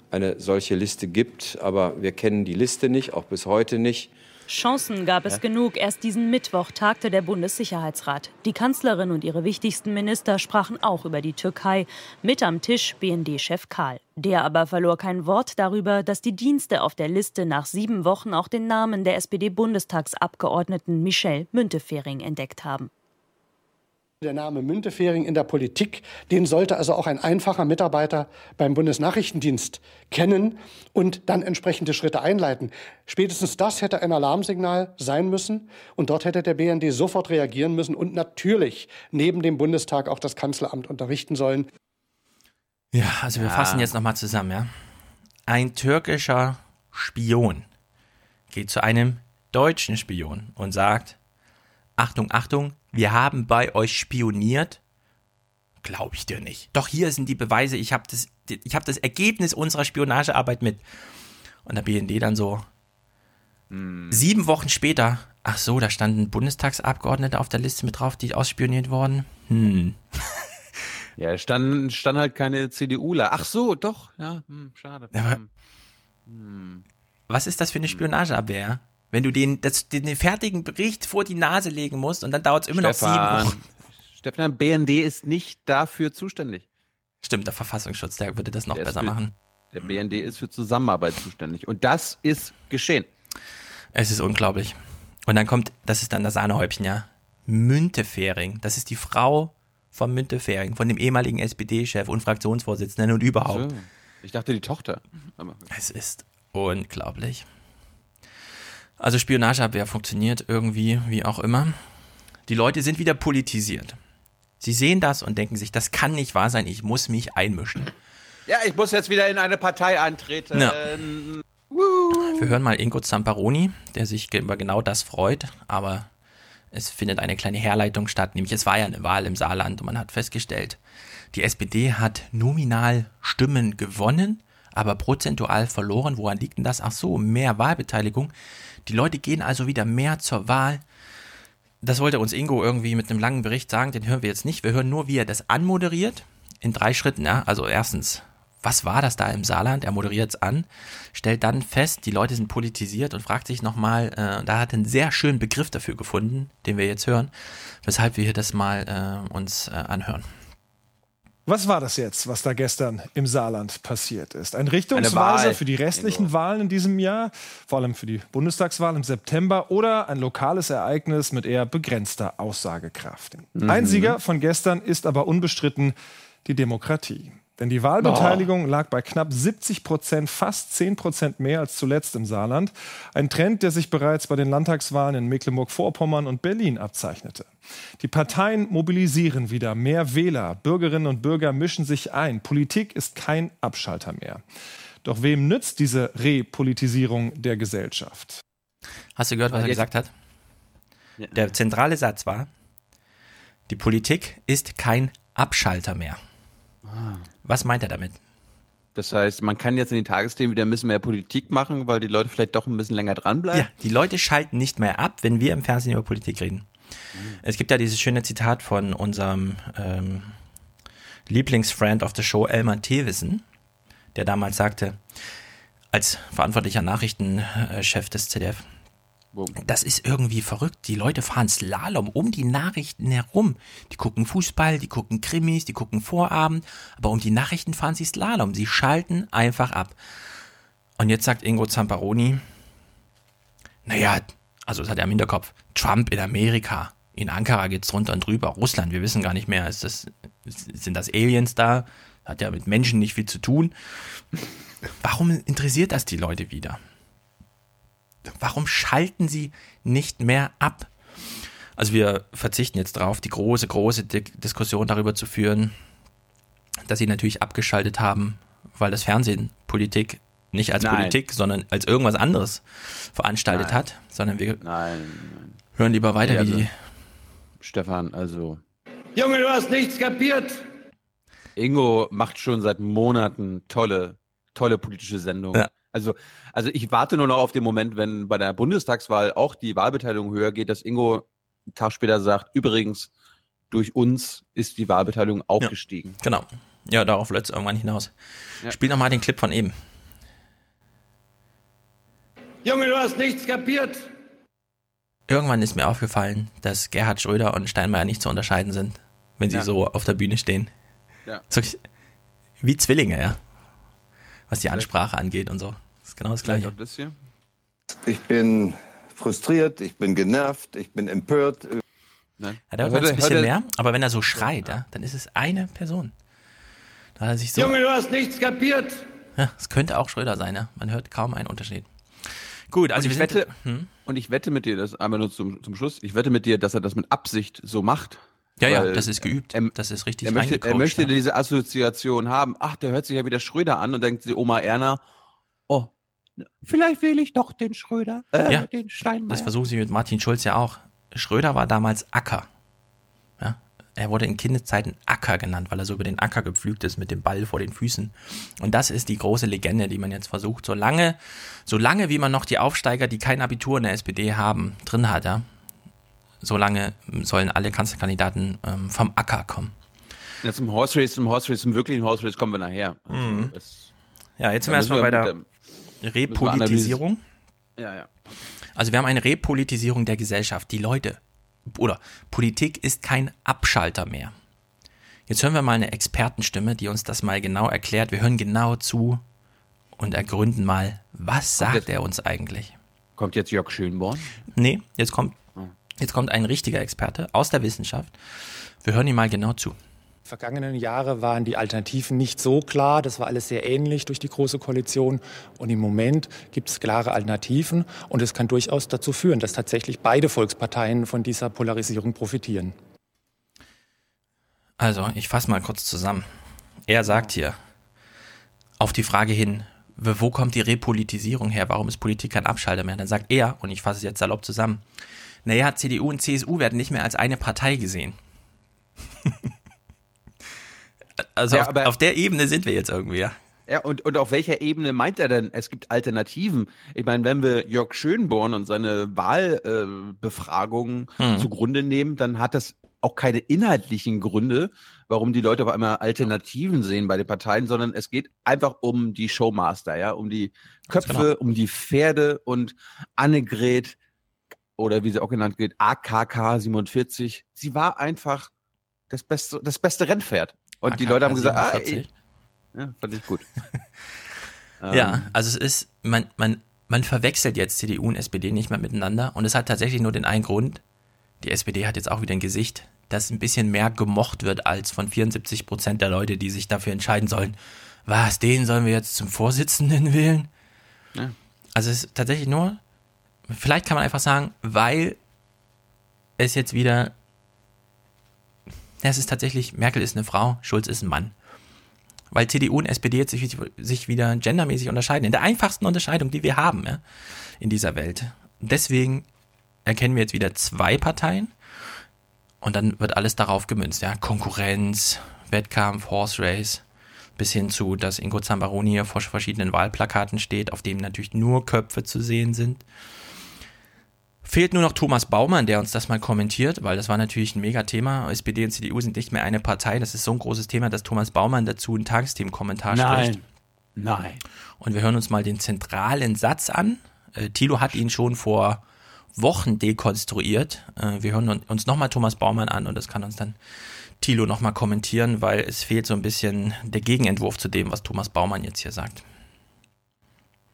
eine solche Liste gibt. Aber wir kennen die Liste nicht, auch bis heute nicht. Chancen gab es ja. genug. Erst diesen Mittwoch tagte der Bundessicherheitsrat. Die Kanzlerin und ihre wichtigsten Minister sprachen auch über die Türkei. Mit am Tisch BND-Chef Karl. Der aber verlor kein Wort darüber, dass die Dienste auf der Liste nach sieben Wochen auch den Namen der SPD-Bundestagsabgeordneten Michelle Müntefering entdeckt haben. Der Name Müntefering in der Politik, den sollte also auch ein einfacher Mitarbeiter beim Bundesnachrichtendienst kennen und dann entsprechende Schritte einleiten. Spätestens das hätte ein Alarmsignal sein müssen und dort hätte der BND sofort reagieren müssen und natürlich neben dem Bundestag auch das Kanzleramt unterrichten sollen. Ja, also wir ja. fassen jetzt nochmal zusammen, ja. Ein türkischer Spion geht zu einem deutschen Spion und sagt, Achtung, Achtung, wir haben bei euch spioniert. Glaube ich dir nicht. Doch hier sind die Beweise, ich habe das, hab das Ergebnis unserer Spionagearbeit mit. Und der BND dann so, hm. sieben Wochen später, ach so, da standen Bundestagsabgeordnete auf der Liste mit drauf, die ausspioniert wurden. Hm. Ja, stand, stand halt keine CDUler. Ach so, doch, ja, hm, schade. Aber, hm. Was ist das für eine Spionageabwehr? Wenn du den, das, den fertigen Bericht vor die Nase legen musst und dann dauert es immer noch sieben Wochen. Stefan, BND ist nicht dafür zuständig. Stimmt, der Verfassungsschutz, der würde das noch der besser für, machen. Der BND ist für Zusammenarbeit zuständig. Und das ist geschehen. Es ist unglaublich. Und dann kommt, das ist dann das Sahnehäubchen, ja. Müntefering. Das ist die Frau von Müntefering, von dem ehemaligen SPD-Chef und Fraktionsvorsitzenden und überhaupt. Ich dachte die Tochter. es ist unglaublich. Also Spionageabwehr funktioniert irgendwie, wie auch immer. Die Leute sind wieder politisiert. Sie sehen das und denken sich, das kann nicht wahr sein, ich muss mich einmischen. Ja, ich muss jetzt wieder in eine Partei eintreten. Ja. Wir hören mal Ingo Zamparoni, der sich über genau das freut, aber es findet eine kleine Herleitung statt, nämlich es war ja eine Wahl im Saarland und man hat festgestellt, die SPD hat nominal Stimmen gewonnen, aber prozentual verloren. Woran liegt denn das? Ach so, mehr Wahlbeteiligung. Die Leute gehen also wieder mehr zur Wahl. Das wollte uns Ingo irgendwie mit einem langen Bericht sagen, den hören wir jetzt nicht. Wir hören nur, wie er das anmoderiert. In drei Schritten, ja. Also erstens, was war das da im Saarland? Er moderiert es an, stellt dann fest, die Leute sind politisiert und fragt sich nochmal, äh, da hat er einen sehr schönen Begriff dafür gefunden, den wir jetzt hören, weshalb wir hier das mal äh, uns äh, anhören. Was war das jetzt, was da gestern im Saarland passiert ist? Ein Richtungsweiser für die restlichen Wahlen in diesem Jahr, vor allem für die Bundestagswahl im September oder ein lokales Ereignis mit eher begrenzter Aussagekraft? Mhm. Ein Sieger von gestern ist aber unbestritten die Demokratie. Denn die Wahlbeteiligung oh. lag bei knapp 70 Prozent, fast 10 Prozent mehr als zuletzt im Saarland. Ein Trend, der sich bereits bei den Landtagswahlen in Mecklenburg-Vorpommern und Berlin abzeichnete. Die Parteien mobilisieren wieder mehr Wähler. Bürgerinnen und Bürger mischen sich ein. Politik ist kein Abschalter mehr. Doch wem nützt diese Repolitisierung der Gesellschaft? Hast du gehört, was er gesagt hat? Der zentrale Satz war, die Politik ist kein Abschalter mehr. Was meint er damit? Das heißt, man kann jetzt in den Tagesthemen wieder ein bisschen mehr Politik machen, weil die Leute vielleicht doch ein bisschen länger dranbleiben. Ja, die Leute schalten nicht mehr ab, wenn wir im Fernsehen über Politik reden. Mhm. Es gibt ja dieses schöne Zitat von unserem ähm, Lieblingsfriend of the Show, Elmar Thewissen, der damals sagte, als verantwortlicher Nachrichtenchef des ZDF, das ist irgendwie verrückt. Die Leute fahren Slalom um die Nachrichten herum. Die gucken Fußball, die gucken Krimis, die gucken Vorabend, aber um die Nachrichten fahren sie Slalom. Sie schalten einfach ab. Und jetzt sagt Ingo Zamparoni, naja, also das hat er im Hinterkopf, Trump in Amerika. In Ankara geht es drunter und drüber. Russland, wir wissen gar nicht mehr, ist das, sind das Aliens da? Hat ja mit Menschen nicht viel zu tun. Warum interessiert das die Leute wieder? Warum schalten sie nicht mehr ab? Also wir verzichten jetzt darauf, die große, große Diskussion darüber zu führen, dass sie natürlich abgeschaltet haben, weil das Fernsehen Politik nicht als Nein. Politik, sondern als irgendwas anderes veranstaltet Nein. hat, sondern wir Nein. hören lieber weiter, also, wie die. Stefan, also. Junge, du hast nichts kapiert! Ingo macht schon seit Monaten tolle, tolle politische Sendungen. Ja. Also, also ich warte nur noch auf den Moment, wenn bei der Bundestagswahl auch die Wahlbeteiligung höher geht, dass Ingo einen Tag später sagt, übrigens, durch uns ist die Wahlbeteiligung aufgestiegen. Ja, genau. Ja, darauf läuft es irgendwann hinaus. Ja. Spiel nochmal den Clip von eben. Junge, du hast nichts kapiert. Irgendwann ist mir aufgefallen, dass Gerhard Schröder und Steinmeier nicht zu unterscheiden sind, wenn sie ja. so auf der Bühne stehen. Ja. So, wie Zwillinge, ja. Was die Ansprache angeht und so. Das ist genau das Gleiche. Ich bin frustriert, ich bin genervt, ich bin empört. Nein. Ja, da hört man ein bisschen mehr, aber wenn er so schreit, ja, dann ist es eine Person. Da hat er sich so, Junge, du hast nichts kapiert. Ja, es könnte auch Schröder sein, ja. Man hört kaum einen Unterschied. Gut, also und ich wette, hm? und ich wette mit dir, das einmal nur zum, zum Schluss, ich wette mit dir, dass er das mit Absicht so macht. Ja, ja, das ist geübt. Er, das ist richtig Er möchte, er möchte ja. diese Assoziation haben. Ach, der hört sich ja wieder Schröder an und denkt sie Oma Erna, oh, vielleicht wähle ich doch den Schröder, äh, ja, den Steinmeier. Das versuchen sie mit Martin Schulz ja auch. Schröder war damals Acker. Er wurde in Kindeszeiten Acker genannt, weil er so über den Acker gepflügt ist mit dem Ball vor den Füßen. Und das ist die große Legende, die man jetzt versucht, solange, solange wie man noch die Aufsteiger, die kein Abitur in der SPD haben, drin hat, ja, solange sollen alle Kanzlerkandidaten ähm, vom Acker kommen. Ja, zum Horse Race, zum Horse Race, zum wirklichen Horse Race kommen wir nachher. Also mhm. ja, jetzt sind wir erstmal bei der Repolitisierung. Ja, ja. Also wir haben eine Repolitisierung der Gesellschaft. Die Leute oder Politik ist kein Abschalter mehr. Jetzt hören wir mal eine Expertenstimme, die uns das mal genau erklärt. Wir hören genau zu und ergründen mal, was sagt jetzt, er uns eigentlich? Kommt jetzt Jörg Schönborn? Nee, jetzt kommt. Jetzt kommt ein richtiger Experte aus der Wissenschaft. Wir hören ihm mal genau zu vergangenen Jahre waren die Alternativen nicht so klar. Das war alles sehr ähnlich durch die Große Koalition. Und im Moment gibt es klare Alternativen. Und es kann durchaus dazu führen, dass tatsächlich beide Volksparteien von dieser Polarisierung profitieren. Also, ich fasse mal kurz zusammen. Er sagt hier auf die Frage hin, wo kommt die Repolitisierung her? Warum ist Politik kein Abschalter mehr? Dann sagt er, und ich fasse es jetzt salopp zusammen, naja, CDU und CSU werden nicht mehr als eine Partei gesehen. Also ja, auf, auf, der Ebene sind wir jetzt irgendwie, ja. Ja, und, und auf welcher Ebene meint er denn, es gibt Alternativen? Ich meine, wenn wir Jörg Schönborn und seine Wahlbefragungen äh, hm. zugrunde nehmen, dann hat das auch keine inhaltlichen Gründe, warum die Leute auf einmal Alternativen sehen bei den Parteien, sondern es geht einfach um die Showmaster, ja, um die Köpfe, genau. um die Pferde und Annegret oder wie sie auch genannt wird, AKK 47. Sie war einfach das beste, das beste Rennpferd. Und die Leute haben gesagt, ah, ey. ja, fand ich gut. ja, ähm. also es ist, man, man, man verwechselt jetzt CDU und SPD nicht mehr miteinander und es hat tatsächlich nur den einen Grund. Die SPD hat jetzt auch wieder ein Gesicht, das ein bisschen mehr gemocht wird als von 74 Prozent der Leute, die sich dafür entscheiden sollen. Was, den sollen wir jetzt zum Vorsitzenden wählen? Ja. Also es ist tatsächlich nur, vielleicht kann man einfach sagen, weil es jetzt wieder es ist tatsächlich, Merkel ist eine Frau, Schulz ist ein Mann. Weil CDU und SPD jetzt sich, sich wieder gendermäßig unterscheiden. In der einfachsten Unterscheidung, die wir haben ja, in dieser Welt. Deswegen erkennen wir jetzt wieder zwei Parteien und dann wird alles darauf gemünzt. Ja? Konkurrenz, Wettkampf, Horse Race, bis hin zu, dass Ingo Zambaroni vor verschiedenen Wahlplakaten steht, auf dem natürlich nur Köpfe zu sehen sind. Fehlt nur noch Thomas Baumann, der uns das mal kommentiert, weil das war natürlich ein Mega-Thema. SPD und CDU sind nicht mehr eine Partei. Das ist so ein großes Thema, dass Thomas Baumann dazu einen Tagesthemen-Kommentar spricht. Nein. Und wir hören uns mal den zentralen Satz an. Äh, Thilo hat ihn schon vor Wochen dekonstruiert. Äh, wir hören uns nochmal Thomas Baumann an und das kann uns dann Thilo nochmal kommentieren, weil es fehlt so ein bisschen der Gegenentwurf zu dem, was Thomas Baumann jetzt hier sagt.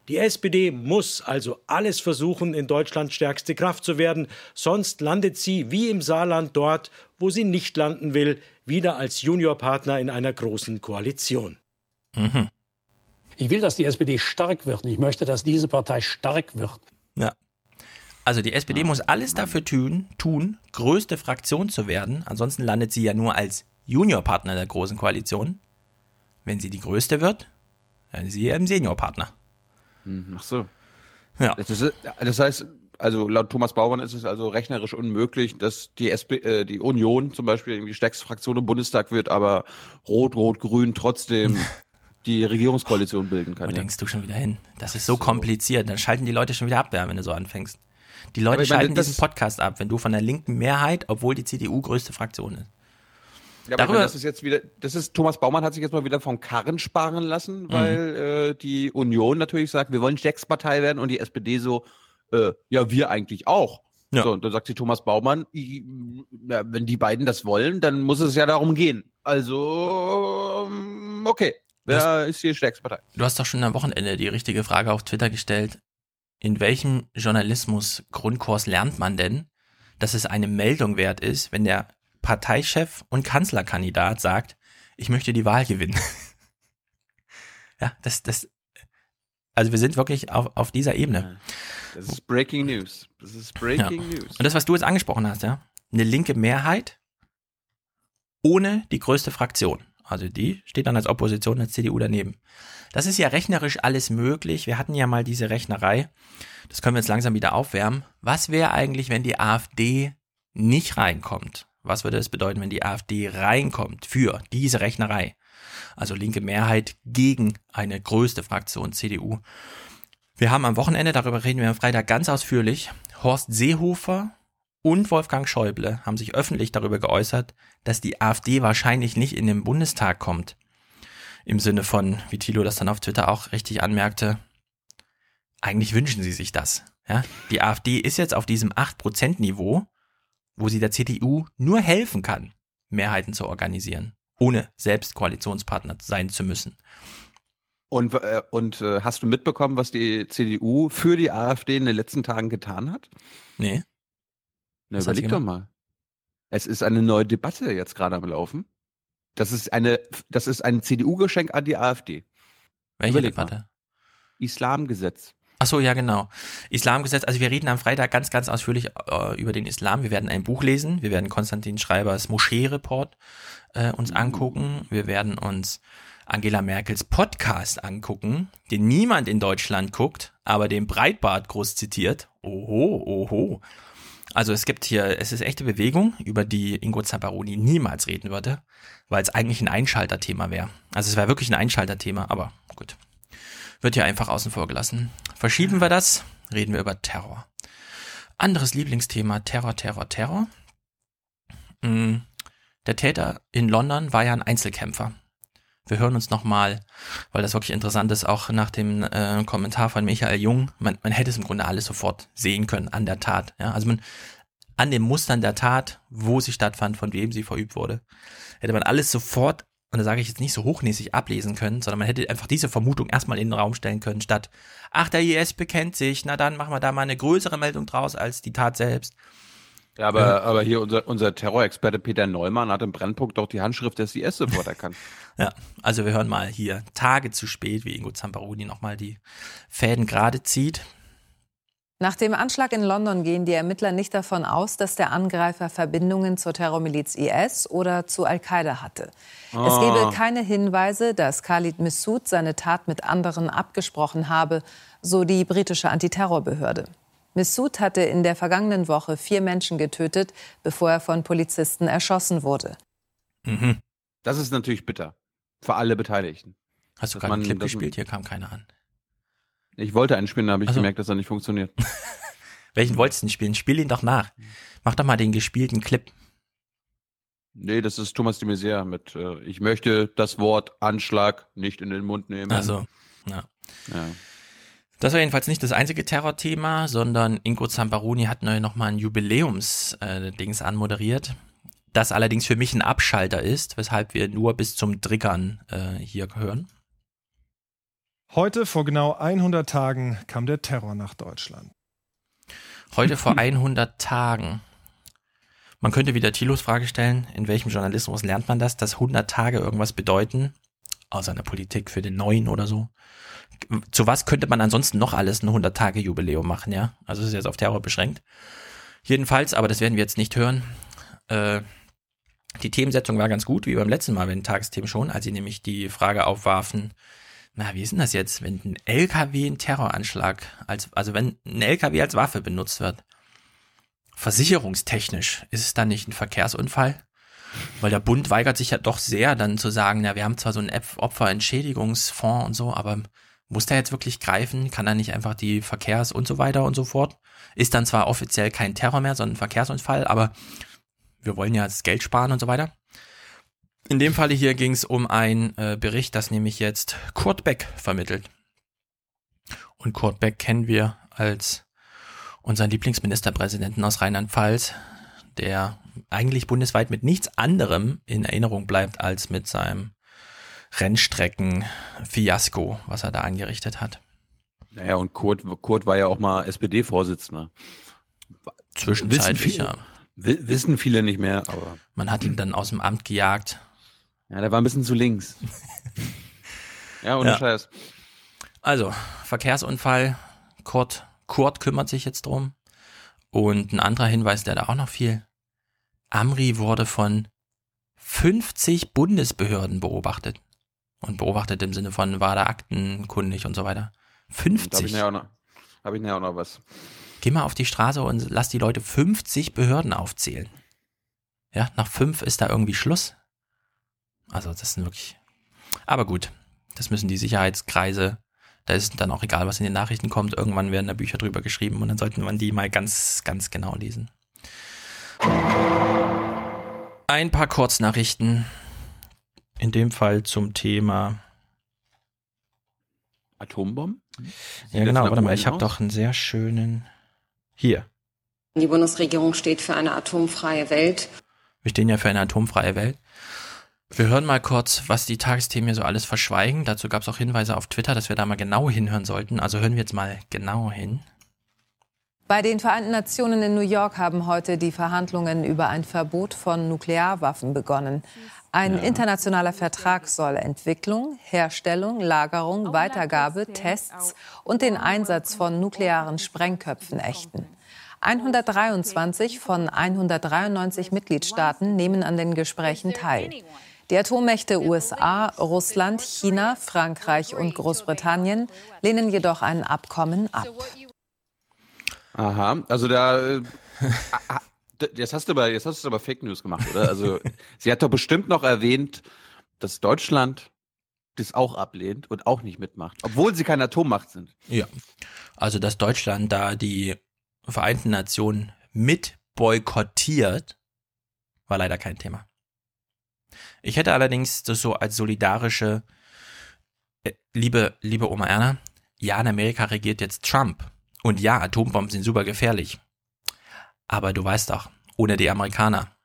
Die SPD muss also alles versuchen, in Deutschland stärkste Kraft zu werden, sonst landet sie wie im Saarland dort, wo sie nicht landen will, wieder als Juniorpartner in einer großen Koalition. Mhm. Ich will, dass die SPD stark wird. Ich möchte, dass diese Partei stark wird. Ja. Also die SPD muss alles dafür tun, tun, größte Fraktion zu werden. Ansonsten landet sie ja nur als Juniorpartner der großen Koalition. Wenn sie die größte wird, dann ist sie eben Seniorpartner. Mhm. Ach so. Ja. Das, ist, das heißt, also laut Thomas Baumann ist es also rechnerisch unmöglich, dass die, SP, äh, die Union zum Beispiel irgendwie stärkste Fraktion im Bundestag wird, aber Rot, Rot, Grün trotzdem die Regierungskoalition bilden kann. Wo ja. denkst du schon wieder hin? Das ist so kompliziert. Dann schalten die Leute schon wieder ab, wenn du so anfängst. Die Leute meine, schalten das diesen Podcast ab, wenn du von der linken Mehrheit, obwohl die CDU größte Fraktion ist. Ja, aber ich Darüber- das ist jetzt wieder, das ist, Thomas Baumann hat sich jetzt mal wieder vom Karren sparen lassen, weil äh, die Union natürlich sagt, wir wollen Steckspartei werden und die SPD so, äh, ja, wir eigentlich auch. Ja. So, und dann sagt sie Thomas Baumann, i- ja, wenn die beiden das wollen, dann muss es ja darum gehen. Also, ähm, okay, wer ist die Steckspartei? Du hast doch schon am Wochenende die richtige Frage auf Twitter gestellt. In welchem Journalismus-Grundkurs lernt man denn, dass es eine Meldung wert ist, wenn der Parteichef und Kanzlerkandidat sagt, ich möchte die Wahl gewinnen? ja, das, das, also wir sind wirklich auf, auf dieser Ebene. Das ist Breaking News. Das ist Breaking Ja. News. Und das, was du jetzt angesprochen hast, ja, eine linke Mehrheit ohne die größte Fraktion. Also die steht dann als Opposition als CDU daneben. Das ist ja rechnerisch alles möglich. Wir hatten ja mal diese Rechnerei. Das können wir jetzt langsam wieder aufwärmen. Was wäre eigentlich, wenn die AfD nicht reinkommt? Was würde es bedeuten, wenn die AfD reinkommt für diese Rechnerei? Also linke Mehrheit gegen eine größte Fraktion CDU. Wir haben am Wochenende, darüber reden wir am Freitag ganz ausführlich, Horst Seehofer und Wolfgang Schäuble haben sich öffentlich darüber geäußert, dass die AfD wahrscheinlich nicht in den Bundestag kommt. Im Sinne von, wie Thilo das dann auf Twitter auch richtig anmerkte, eigentlich wünschen sie sich das. Ja? Die AfD ist jetzt auf diesem 8%-Niveau, wo sie der CDU nur helfen kann, Mehrheiten zu organisieren, ohne selbst Koalitionspartner sein zu müssen. Und, äh, und äh, hast du mitbekommen, was die CDU für die AfD in den letzten Tagen getan hat? Nee. Na, Was überleg doch mal. Es ist eine neue Debatte jetzt gerade am Laufen. Das ist eine, das ist ein CDU-Geschenk an die AfD. Welche Überleg Debatte? Mal. Islamgesetz. Ach so, ja, genau. Islamgesetz. Also wir reden am Freitag ganz, ganz ausführlich äh, über den Islam. Wir werden ein Buch lesen. Wir werden Konstantin Schreibers Moschee-Report äh, uns angucken. Wir werden uns Angela Merkels Podcast angucken, den niemand in Deutschland guckt, aber den Breitbart groß zitiert. Oho, oho. Also es gibt hier, es ist echte Bewegung, über die Ingo Zamparoni niemals reden würde, weil es eigentlich ein Einschalterthema wäre. Also es wäre wirklich ein Einschalterthema, aber gut. Wird hier einfach außen vor gelassen. Verschieben wir das, reden wir über Terror. Anderes Lieblingsthema, Terror, Terror, Terror. Mm, Der Täter in London war ja ein Einzelkämpfer. Wir hören uns nochmal, weil das wirklich interessant ist, auch nach dem äh, Kommentar von Michael Jung. Man, man hätte es im Grunde alles sofort sehen können an der Tat. Ja? Also man, an den Mustern der Tat, wo sie stattfand, von wem sie verübt wurde, hätte man alles sofort, und da sage ich jetzt nicht so hochnäsig ablesen können, sondern man hätte einfach diese Vermutung erstmal in den Raum stellen können, statt, ach, der IS bekennt sich, na dann machen wir da mal eine größere Meldung draus als die Tat selbst. Ja, aber, aber hier unser, unser Terrorexperte Peter Neumann hat im Brennpunkt doch die Handschrift des IS sofort erkannt. Ja, also wir hören mal hier Tage zu spät, wie Ingo Zamparoni nochmal die Fäden gerade zieht. Nach dem Anschlag in London gehen die Ermittler nicht davon aus, dass der Angreifer Verbindungen zur Terrormiliz IS oder zu Al-Qaida hatte. Es Ah. gebe keine Hinweise, dass Khalid Missoud seine Tat mit anderen abgesprochen habe, so die britische Antiterrorbehörde. Missoud hatte in der vergangenen Woche vier Menschen getötet, bevor er von Polizisten erschossen wurde. Mhm. Das ist natürlich bitter. Für alle Beteiligten. Hast du gerade einen Clip gespielt? Hier kam keiner an. Ich wollte einen spielen, da habe ich Ach so. gemerkt, dass er nicht funktioniert. Welchen wolltest du denn spielen? Spiel ihn doch nach. Mach doch mal den gespielten Clip. Nee, das ist Thomas de Maizière mit äh, Ich möchte das Wort Anschlag nicht in den Mund nehmen. Also, ja. Ja. Das war jedenfalls nicht das einzige Terrorthema, sondern Ingo Zamparoni hat neu nochmal ein Jubiläums-Dings anmoderiert, das allerdings für mich ein Abschalter ist, weshalb wir nur bis zum Triggern äh, hier hören. Heute, vor genau 100 Tagen, kam der Terror nach Deutschland. Heute vor 100 Tagen. Man könnte wieder Thilos Frage stellen, in welchem Journalismus lernt man das, dass 100 Tage irgendwas bedeuten, außer einer Politik für den Neuen oder so. Zu was könnte man ansonsten noch alles ein 100-Tage-Jubiläum machen, ja? Also es ist jetzt auf Terror beschränkt. Jedenfalls, aber das werden wir jetzt nicht hören. Äh, die Themensetzung war ganz gut, wie beim letzten Mal bei den Tagesthemen schon, als sie nämlich die Frage aufwarfen, na, wie ist denn das jetzt, wenn ein LKW ein Terroranschlag, als, also wenn ein LKW als Waffe benutzt wird, versicherungstechnisch, ist es dann nicht ein Verkehrsunfall? Weil der Bund weigert sich ja doch sehr, dann zu sagen, na, wir haben zwar so einen Opferentschädigungsfonds und so, aber muss der jetzt wirklich greifen? Kann er nicht einfach die Verkehrs- und so weiter und so fort? Ist dann zwar offiziell kein Terror mehr, sondern ein Verkehrsunfall, aber wir wollen ja das Geld sparen und so weiter. In dem Falle hier ging es um einen äh, Bericht, das nämlich jetzt Kurt Beck vermittelt. Und Kurt Beck kennen wir als unseren Lieblingsministerpräsidenten aus Rheinland-Pfalz, der eigentlich bundesweit mit nichts anderem in Erinnerung bleibt als mit seinem Rennstrecken-Fiasko, was er da angerichtet hat. Naja, und Kurt, Kurt war ja auch mal SPD-Vorsitzender. Zwischenzeitlich, ja. Wissen viele nicht mehr, aber. Man hat ihn dann aus dem Amt gejagt. Ja, der war ein bisschen zu links. ja, ohne ja. Scheiß. Also, Verkehrsunfall. Kurt, Kurt kümmert sich jetzt drum. Und ein anderer Hinweis, der da auch noch fiel. Amri wurde von 50 Bundesbehörden beobachtet. Und beobachtet im Sinne von, war da aktenkundig und so weiter. 50. Da habe ich nachher auch noch, hab ich nachher auch noch was. Geh mal auf die Straße und lass die Leute 50 Behörden aufzählen. Ja, nach fünf ist da irgendwie Schluss. Also das sind wirklich. Aber gut, das müssen die Sicherheitskreise. Da ist dann auch egal, was in den Nachrichten kommt. Irgendwann werden da Bücher drüber geschrieben und dann sollten man die mal ganz, ganz genau lesen. Ein paar Kurznachrichten. In dem Fall zum Thema Atombomben? Ja, genau. Warte mal, ich habe doch einen sehr schönen. Hier. Die Bundesregierung steht für eine atomfreie Welt. Wir stehen ja für eine atomfreie Welt. Wir hören mal kurz, was die Tagesthemen hier so alles verschweigen. Dazu gab es auch Hinweise auf Twitter, dass wir da mal genau hinhören sollten. Also hören wir jetzt mal genau hin. Bei den Vereinten Nationen in New York haben heute die Verhandlungen über ein Verbot von Nuklearwaffen begonnen. Ein internationaler Vertrag soll Entwicklung, Herstellung, Lagerung, Weitergabe, Tests und den Einsatz von nuklearen Sprengköpfen ächten. 123 von 193 Mitgliedstaaten nehmen an den Gesprächen teil. Die Atommächte USA, Russland, China, Frankreich und Großbritannien lehnen jedoch ein Abkommen ab. Aha, also da. Äh, jetzt hast du aber, jetzt hast du aber Fake News gemacht, oder? Also sie hat doch bestimmt noch erwähnt, dass Deutschland das auch ablehnt und auch nicht mitmacht, obwohl sie keine Atommacht sind. Ja, also dass Deutschland da die Vereinten Nationen mit boykottiert, war leider kein Thema. Ich hätte allerdings das so als solidarische, äh, liebe, liebe Oma Erna, ja, in Amerika regiert jetzt Trump. Und ja, Atombomben sind super gefährlich. Aber du weißt doch, ohne die Amerikaner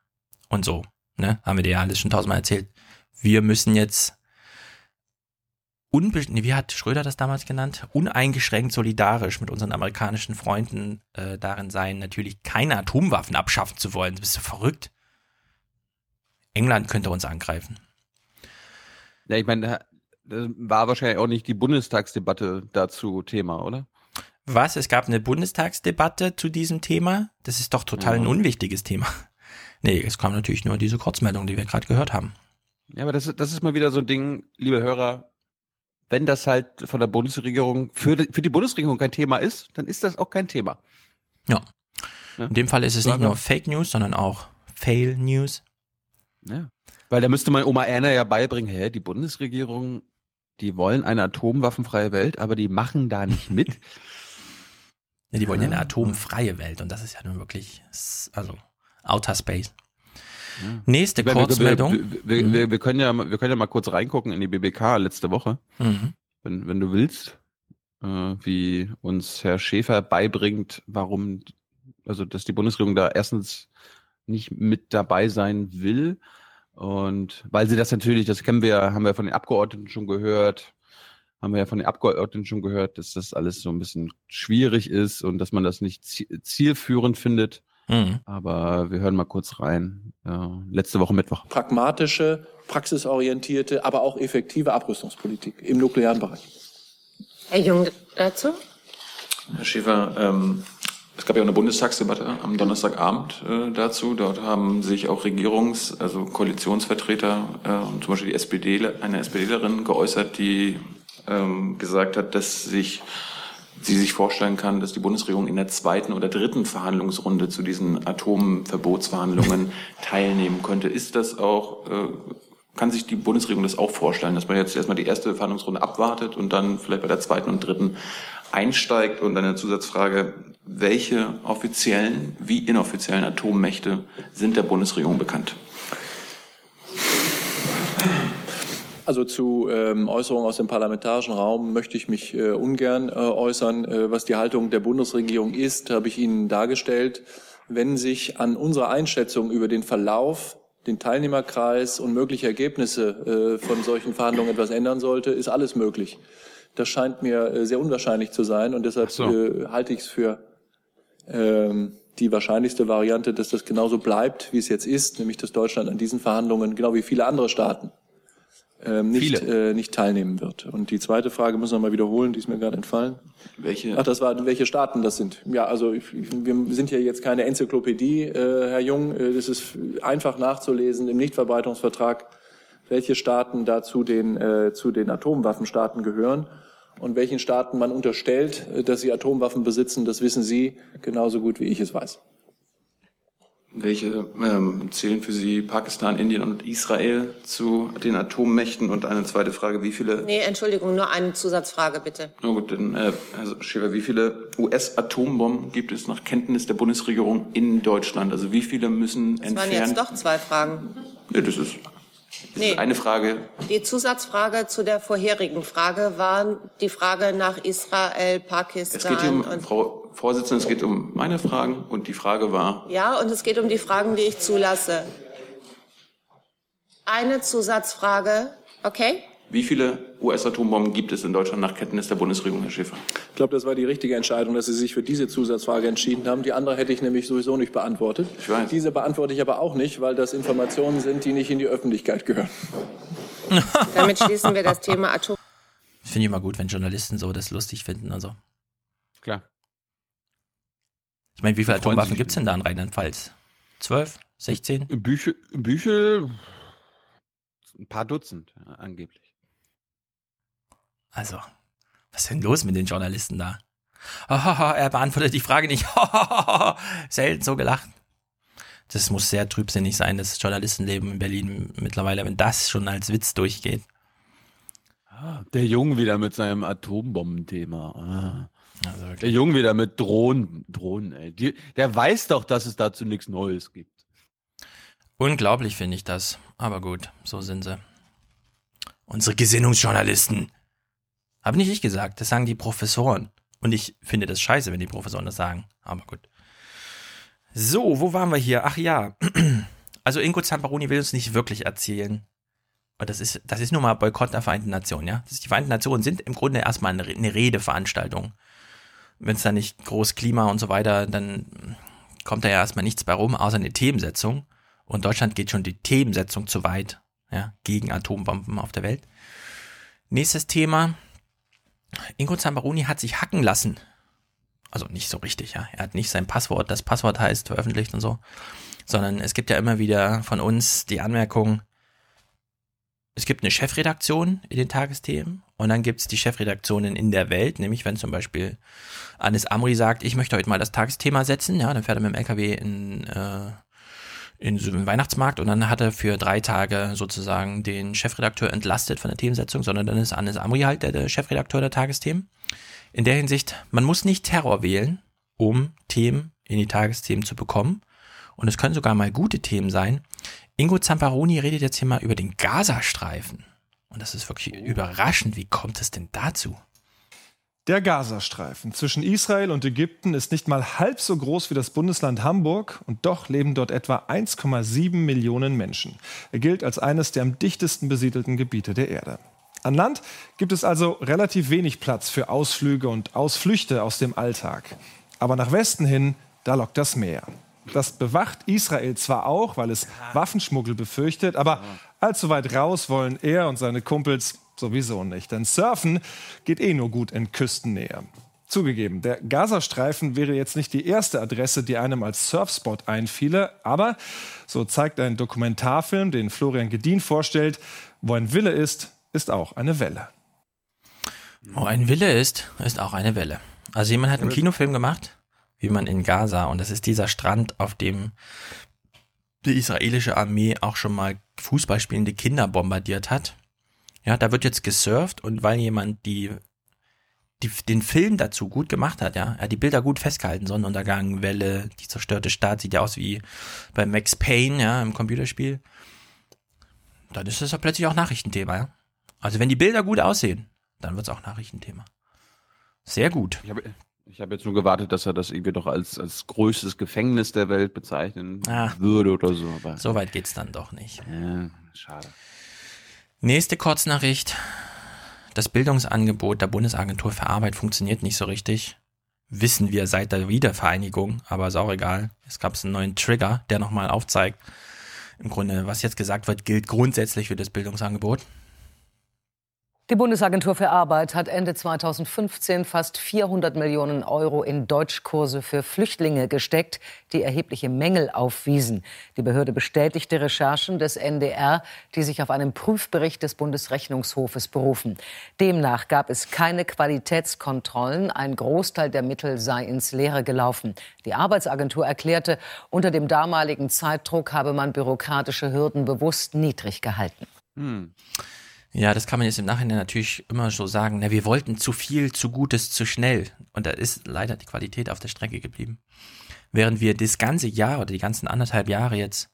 und so, ne, haben wir dir ja alles schon tausendmal erzählt. Wir müssen jetzt unbe wie hat Schröder das damals genannt? Uneingeschränkt solidarisch mit unseren amerikanischen Freunden äh, darin sein, natürlich keine Atomwaffen abschaffen zu wollen. Bist du verrückt? England könnte uns angreifen. Ja, ich meine, war wahrscheinlich auch nicht die Bundestagsdebatte dazu Thema, oder? Was? Es gab eine Bundestagsdebatte zu diesem Thema? Das ist doch total ja. ein unwichtiges Thema. Nee, es kam natürlich nur diese Kurzmeldung, die wir gerade gehört haben. Ja, aber das, das ist mal wieder so ein Ding, liebe Hörer, wenn das halt von der Bundesregierung für die, für die Bundesregierung kein Thema ist, dann ist das auch kein Thema. Ja. ja. In dem Fall ist es nicht nur Fake News, sondern auch Fail News. Ja. Weil da müsste man Oma Erna ja beibringen, hä, die Bundesregierung, die wollen eine atomwaffenfreie Welt, aber die machen da nicht mit. ja, die wollen ja eine atomfreie Welt und das ist ja nun wirklich, also Outer Space. Ja. Nächste Kurzmeldung. Wir, wir, mhm. wir, wir, können ja, wir können ja mal kurz reingucken in die BBK letzte Woche, mhm. wenn, wenn du willst, äh, wie uns Herr Schäfer beibringt, warum, also dass die Bundesregierung da erstens nicht mit dabei sein will. Und weil sie das natürlich, das kennen wir, haben wir von den Abgeordneten schon gehört, haben wir ja von den Abgeordneten schon gehört, dass das alles so ein bisschen schwierig ist und dass man das nicht zielführend findet. Mhm. Aber wir hören mal kurz rein. Ja, letzte Woche Mittwoch. Pragmatische, praxisorientierte, aber auch effektive Abrüstungspolitik im nuklearen Bereich. Herr Jung dazu? Herr Schäfer, ähm, es gab ja auch eine Bundestagsdebatte am Donnerstagabend äh, dazu. Dort haben sich auch Regierungs-, also Koalitionsvertreter, äh, zum Beispiel die SPD, eine SPDlerin geäußert, die ähm, gesagt hat, dass sich sie sich vorstellen kann, dass die Bundesregierung in der zweiten oder dritten Verhandlungsrunde zu diesen Atomverbotsverhandlungen teilnehmen könnte. Ist das auch, äh, kann sich die Bundesregierung das auch vorstellen, dass man jetzt erstmal die erste Verhandlungsrunde abwartet und dann vielleicht bei der zweiten und dritten einsteigt? Und eine Zusatzfrage, welche offiziellen wie inoffiziellen Atommächte sind der Bundesregierung bekannt? Also zu ähm, Äußerungen aus dem parlamentarischen Raum möchte ich mich äh, ungern äh, äußern. Äh, was die Haltung der Bundesregierung ist, habe ich Ihnen dargestellt. Wenn sich an unserer Einschätzung über den Verlauf, den Teilnehmerkreis und mögliche Ergebnisse äh, von solchen Verhandlungen etwas ändern sollte, ist alles möglich. Das scheint mir äh, sehr unwahrscheinlich zu sein und deshalb so. äh, halte ich es für ähm, die wahrscheinlichste Variante, dass das genauso bleibt, wie es jetzt ist, nämlich dass Deutschland an diesen Verhandlungen, genau wie viele andere Staaten, ähm, nicht, äh, nicht teilnehmen wird. Und die zweite Frage müssen wir mal wiederholen, die ist mir gerade entfallen. Welche? Ach, das war, welche Staaten das sind. Ja, also ich, wir sind ja jetzt keine Enzyklopädie, äh, Herr Jung. Äh, das ist einfach nachzulesen im Nichtverbreitungsvertrag, welche Staaten da zu den, äh, zu den Atomwaffenstaaten gehören. Und welchen Staaten man unterstellt, äh, dass sie Atomwaffen besitzen, das wissen Sie genauso gut, wie ich es weiß. Welche ähm, zählen für Sie Pakistan, Indien und Israel zu den Atommächten? Und eine zweite Frage, wie viele... Nee, Entschuldigung, nur eine Zusatzfrage, bitte. Na gut, dann, äh, Herr Schäfer, wie viele US-Atombomben gibt es nach Kenntnis der Bundesregierung in Deutschland? Also wie viele müssen das entfernt... Das waren jetzt doch zwei Fragen. Nee, das ist, nee. eine Frage. Die Zusatzfrage zu der vorherigen Frage war die Frage nach Israel, Pakistan... Es geht hier um, Frau Vorsitzende, es geht um meine Fragen und die Frage war. Ja, und es geht um die Fragen, die ich zulasse. Eine Zusatzfrage, okay? Wie viele US-Atombomben gibt es in Deutschland nach Kenntnis der Bundesregierung, Herr Schäfer? Ich glaube, das war die richtige Entscheidung, dass Sie sich für diese Zusatzfrage entschieden haben. Die andere hätte ich nämlich sowieso nicht beantwortet. Ich weiß. Diese beantworte ich aber auch nicht, weil das Informationen sind, die nicht in die Öffentlichkeit gehören. Damit schließen wir das Thema Atom. Finde ich immer gut, wenn Journalisten so das lustig finden. Also. Klar. Ich meine, wie viele Atomwaffen gibt es denn da in Rheinland-Pfalz? Zwölf? Sechzehn? Büchel, Büchel ein paar Dutzend, angeblich. Also, was ist denn los mit den Journalisten da? Oh, er beantwortet die Frage nicht. Selten so gelacht. Das muss sehr trübsinnig sein, das Journalistenleben in Berlin mittlerweile, wenn das schon als Witz durchgeht. Ah, der Junge wieder mit seinem Atombombenthema. Ah. Also der Junge wieder mit Drohnen, Drohnen, ey. Die, der weiß doch, dass es dazu nichts Neues gibt. Unglaublich finde ich das. Aber gut, so sind sie. Unsere Gesinnungsjournalisten. Habe nicht ich gesagt, das sagen die Professoren. Und ich finde das scheiße, wenn die Professoren das sagen. Aber gut. So, wo waren wir hier? Ach ja. Also Ingo Zamparoni will uns nicht wirklich erzählen. Und das ist, das ist nun mal Boykott der Vereinten Nationen, ja. Die Vereinten Nationen sind im Grunde erstmal eine, eine Redeveranstaltung wenn es da nicht groß Klima und so weiter, dann kommt da ja erstmal nichts bei rum, außer eine Themensetzung. Und Deutschland geht schon die Themensetzung zu weit, ja, gegen Atombomben auf der Welt. Nächstes Thema. Ingo Zambaroni hat sich hacken lassen. Also nicht so richtig, ja. Er hat nicht sein Passwort, das Passwort heißt, veröffentlicht und so. Sondern es gibt ja immer wieder von uns die Anmerkung, es gibt eine Chefredaktion in den Tagesthemen und dann gibt es die Chefredaktionen in der Welt, nämlich wenn zum Beispiel Anis Amri sagt, ich möchte heute mal das Tagesthema setzen, ja, dann fährt er mit dem LKW in, äh, in so einen Weihnachtsmarkt und dann hat er für drei Tage sozusagen den Chefredakteur entlastet von der Themensetzung, sondern dann ist Anis Amri halt der, der Chefredakteur der Tagesthemen. In der Hinsicht, man muss nicht Terror wählen, um Themen in die Tagesthemen zu bekommen. Und es können sogar mal gute Themen sein. Ingo Zamparoni redet jetzt hier mal über den Gazastreifen. Und das ist wirklich überraschend. Wie kommt es denn dazu? Der Gazastreifen zwischen Israel und Ägypten ist nicht mal halb so groß wie das Bundesland Hamburg und doch leben dort etwa 1,7 Millionen Menschen. Er gilt als eines der am dichtesten besiedelten Gebiete der Erde. An Land gibt es also relativ wenig Platz für Ausflüge und Ausflüchte aus dem Alltag. Aber nach Westen hin, da lockt das Meer. Das bewacht Israel zwar auch, weil es Waffenschmuggel befürchtet, aber allzu weit raus wollen er und seine Kumpels sowieso nicht. Denn Surfen geht eh nur gut in Küstennähe. Zugegeben, der Gazastreifen wäre jetzt nicht die erste Adresse, die einem als Surfspot einfiele, aber so zeigt ein Dokumentarfilm, den Florian Gedien vorstellt, wo ein Wille ist, ist auch eine Welle. Wo ein Wille ist, ist auch eine Welle. Also jemand hat einen Kinofilm gemacht, wie man in Gaza, und das ist dieser Strand, auf dem die israelische Armee auch schon mal Fußballspielende Kinder bombardiert hat. Ja, da wird jetzt gesurft und weil jemand die die, den Film dazu gut gemacht hat, ja. Er hat die Bilder gut festgehalten, Sonnenuntergang, Welle, die zerstörte Stadt, sieht ja aus wie bei Max Payne, ja, im Computerspiel. Dann ist das ja plötzlich auch Nachrichtenthema, ja. Also wenn die Bilder gut aussehen, dann wird es auch Nachrichtenthema. Sehr gut. Ich habe ich hab jetzt nur gewartet, dass er das irgendwie doch als, als größtes Gefängnis der Welt bezeichnen ah, würde oder so. Aber so weit geht's dann doch nicht. Ja, schade. Nächste Kurznachricht. Das Bildungsangebot der Bundesagentur für Arbeit funktioniert nicht so richtig. Wissen wir seit der Wiedervereinigung, aber ist auch egal. Es gab einen neuen Trigger, der nochmal aufzeigt, im Grunde, was jetzt gesagt wird, gilt grundsätzlich für das Bildungsangebot. Die Bundesagentur für Arbeit hat Ende 2015 fast 400 Millionen Euro in Deutschkurse für Flüchtlinge gesteckt, die erhebliche Mängel aufwiesen. Die Behörde bestätigte Recherchen des NDR, die sich auf einen Prüfbericht des Bundesrechnungshofes berufen. Demnach gab es keine Qualitätskontrollen. Ein Großteil der Mittel sei ins Leere gelaufen. Die Arbeitsagentur erklärte, unter dem damaligen Zeitdruck habe man bürokratische Hürden bewusst niedrig gehalten. Hm. Ja, das kann man jetzt im Nachhinein natürlich immer so sagen. Na, wir wollten zu viel, zu Gutes, zu schnell. Und da ist leider die Qualität auf der Strecke geblieben. Während wir das ganze Jahr oder die ganzen anderthalb Jahre jetzt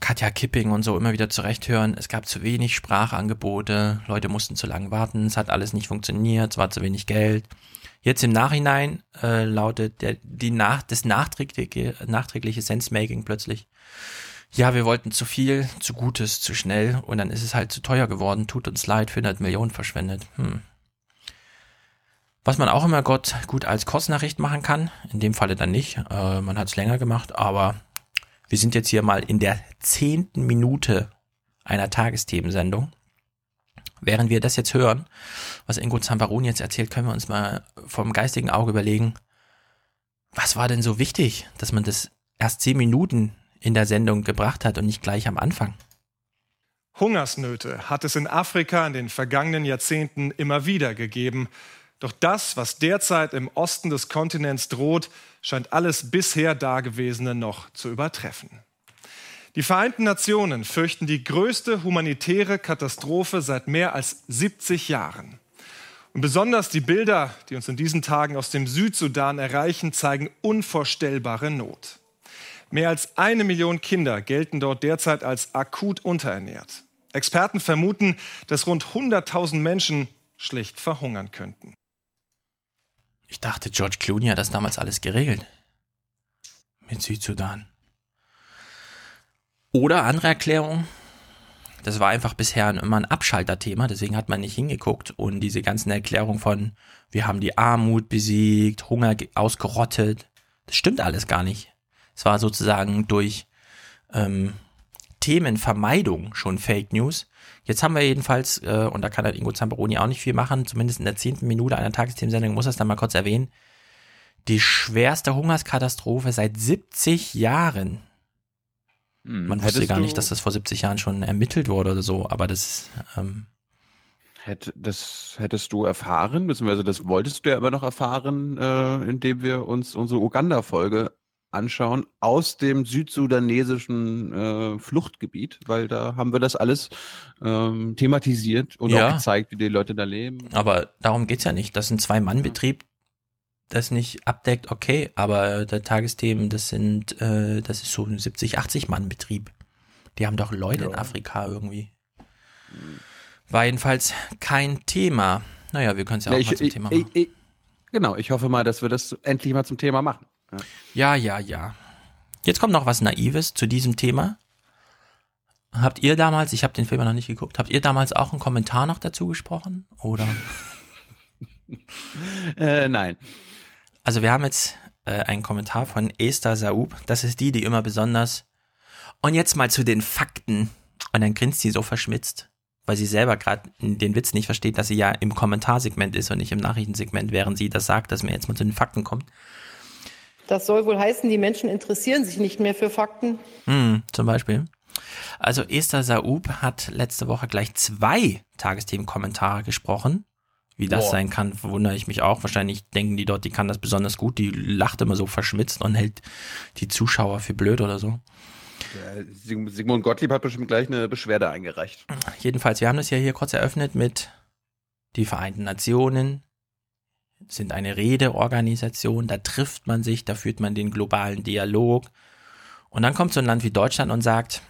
Katja Kipping und so immer wieder zurecht hören, es gab zu wenig Sprachangebote, Leute mussten zu lange warten, es hat alles nicht funktioniert, es war zu wenig Geld. Jetzt im Nachhinein äh, lautet der, die nach, das nachträgliche, nachträgliche Sense-Making plötzlich ja, wir wollten zu viel, zu Gutes, zu schnell und dann ist es halt zu teuer geworden, tut uns leid, 400 Millionen verschwendet. Hm. Was man auch immer Gott gut als Kurznachricht machen kann, in dem Falle dann nicht, äh, man hat es länger gemacht, aber wir sind jetzt hier mal in der zehnten Minute einer Tagesthemensendung. Während wir das jetzt hören, was Ingo Zamparoni jetzt erzählt, können wir uns mal vom geistigen Auge überlegen, was war denn so wichtig, dass man das erst zehn Minuten in der Sendung gebracht hat und nicht gleich am Anfang. Hungersnöte hat es in Afrika in den vergangenen Jahrzehnten immer wieder gegeben. Doch das, was derzeit im Osten des Kontinents droht, scheint alles bisher Dagewesene noch zu übertreffen. Die Vereinten Nationen fürchten die größte humanitäre Katastrophe seit mehr als 70 Jahren. Und besonders die Bilder, die uns in diesen Tagen aus dem Südsudan erreichen, zeigen unvorstellbare Not. Mehr als eine Million Kinder gelten dort derzeit als akut unterernährt. Experten vermuten, dass rund 100.000 Menschen schlicht verhungern könnten. Ich dachte, George Clooney hat das damals alles geregelt. Mit Südsudan. Oder andere Erklärung. Das war einfach bisher immer ein Abschalterthema, deswegen hat man nicht hingeguckt. Und diese ganzen Erklärungen von, wir haben die Armut besiegt, Hunger ausgerottet, das stimmt alles gar nicht. Es war sozusagen durch ähm, Themenvermeidung schon Fake News. Jetzt haben wir jedenfalls, äh, und da kann halt Ingo Zamperoni auch nicht viel machen, zumindest in der zehnten Minute einer Tagesthemensendung muss das dann mal kurz erwähnen, die schwerste Hungerskatastrophe seit 70 Jahren. Hm, Man wusste gar nicht, dass das vor 70 Jahren schon ermittelt wurde oder so, aber das ähm, Hätt, das hättest du erfahren, beziehungsweise das wolltest du ja immer noch erfahren, äh, indem wir uns unsere Uganda-Folge anschauen aus dem südsudanesischen äh, Fluchtgebiet, weil da haben wir das alles ähm, thematisiert und ja, auch gezeigt, wie die Leute da leben. Aber darum geht's ja nicht. Das ist ein Zwei-Mann-Betrieb, das nicht abdeckt, okay, aber der Tagesthemen, das sind, äh, das ist so ein 70, 80 Mann-Betrieb. Die haben doch Leute ja. in Afrika irgendwie. War jedenfalls kein Thema. Naja, wir können es ja auch ich, mal zum ich, Thema machen. Ich, genau, ich hoffe mal, dass wir das endlich mal zum Thema machen. Ja, ja, ja. Jetzt kommt noch was Naives zu diesem Thema. Habt ihr damals, ich habe den Film noch nicht geguckt, habt ihr damals auch einen Kommentar noch dazu gesprochen? Oder? äh, nein. Also wir haben jetzt äh, einen Kommentar von Esther Saub. Das ist die, die immer besonders. Und jetzt mal zu den Fakten. Und dann grinst sie so verschmitzt, weil sie selber gerade den Witz nicht versteht, dass sie ja im Kommentarsegment ist und nicht im Nachrichtensegment, während sie das sagt, dass mir jetzt mal zu den Fakten kommt. Das soll wohl heißen, die Menschen interessieren sich nicht mehr für Fakten. Hm, zum Beispiel. Also Esther Saub hat letzte Woche gleich zwei Tagesthemen-Kommentare gesprochen. Wie das Boah. sein kann, wundere ich mich auch. Wahrscheinlich denken die dort, die kann das besonders gut. Die lacht immer so verschmitzt und hält die Zuschauer für blöd oder so. Sigmund Gottlieb hat bestimmt gleich eine Beschwerde eingereicht. Jedenfalls, wir haben das ja hier kurz eröffnet mit die Vereinten Nationen sind eine Redeorganisation, da trifft man sich, da führt man den globalen Dialog. Und dann kommt so ein Land wie Deutschland und sagt,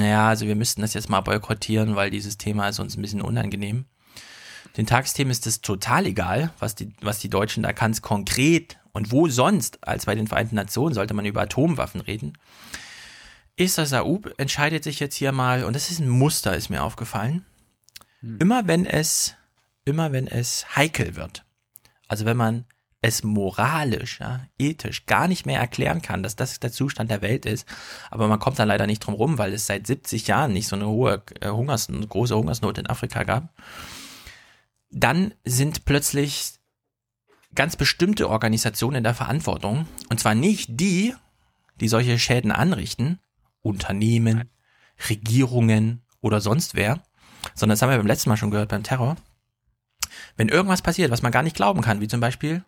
ja, also wir müssten das jetzt mal boykottieren, weil dieses Thema ist uns ein bisschen unangenehm. Den Tagesthemen ist es total egal, was die, was die Deutschen da ganz konkret und wo sonst als bei den Vereinten Nationen sollte man über Atomwaffen reden. Esther Saub entscheidet sich jetzt hier mal, und das ist ein Muster, ist mir aufgefallen. Hm. Immer wenn es, immer wenn es heikel wird, also wenn man es moralisch, ja, ethisch gar nicht mehr erklären kann, dass das der Zustand der Welt ist. Aber man kommt da leider nicht drum rum, weil es seit 70 Jahren nicht so eine hohe äh, Hungersnot, große Hungersnot in Afrika gab. Dann sind plötzlich ganz bestimmte Organisationen in der Verantwortung. Und zwar nicht die, die solche Schäden anrichten, Unternehmen, Regierungen oder sonst wer, sondern das haben wir beim letzten Mal schon gehört beim Terror. Wenn irgendwas passiert, was man gar nicht glauben kann, wie zum Beispiel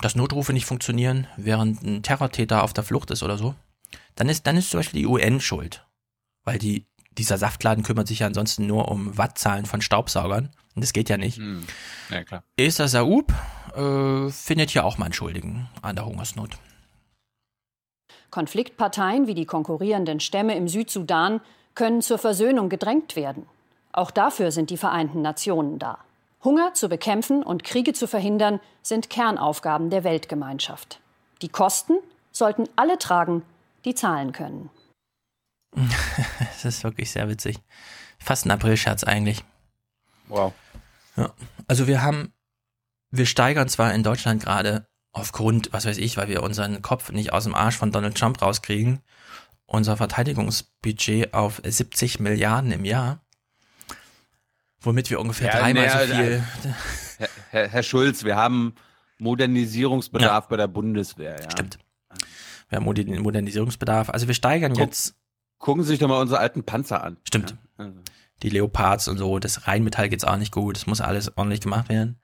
dass Notrufe nicht funktionieren, während ein Terrortäter auf der Flucht ist oder so, dann ist, dann ist zum Beispiel die UN schuld. Weil die, dieser Saftladen kümmert sich ja ansonsten nur um Wattzahlen von Staubsaugern. Und das geht ja nicht. Hm. Ja, klar. Esther Saub äh, findet ja auch mal einen Schuldigen an der Hungersnot. Konfliktparteien wie die konkurrierenden Stämme im Südsudan können zur Versöhnung gedrängt werden. Auch dafür sind die Vereinten Nationen da. Hunger zu bekämpfen und Kriege zu verhindern, sind Kernaufgaben der Weltgemeinschaft. Die Kosten sollten alle tragen, die zahlen können. das ist wirklich sehr witzig. Fast ein Aprilscherz eigentlich. Wow. Ja. Also wir haben, wir steigern zwar in Deutschland gerade aufgrund, was weiß ich, weil wir unseren Kopf nicht aus dem Arsch von Donald Trump rauskriegen, unser Verteidigungsbudget auf 70 Milliarden im Jahr womit wir ungefähr ja, dreimal so viel. Herr, Herr, Herr, Schulz, wir haben Modernisierungsbedarf ja. bei der Bundeswehr. Ja. Stimmt. Wir haben Modernisierungsbedarf. Also wir steigern Guck, jetzt. Gucken Sie sich doch mal unsere alten Panzer an. Stimmt. Also. Die Leopards und so, das Rheinmetall geht's auch nicht gut. Das muss alles ordentlich gemacht werden.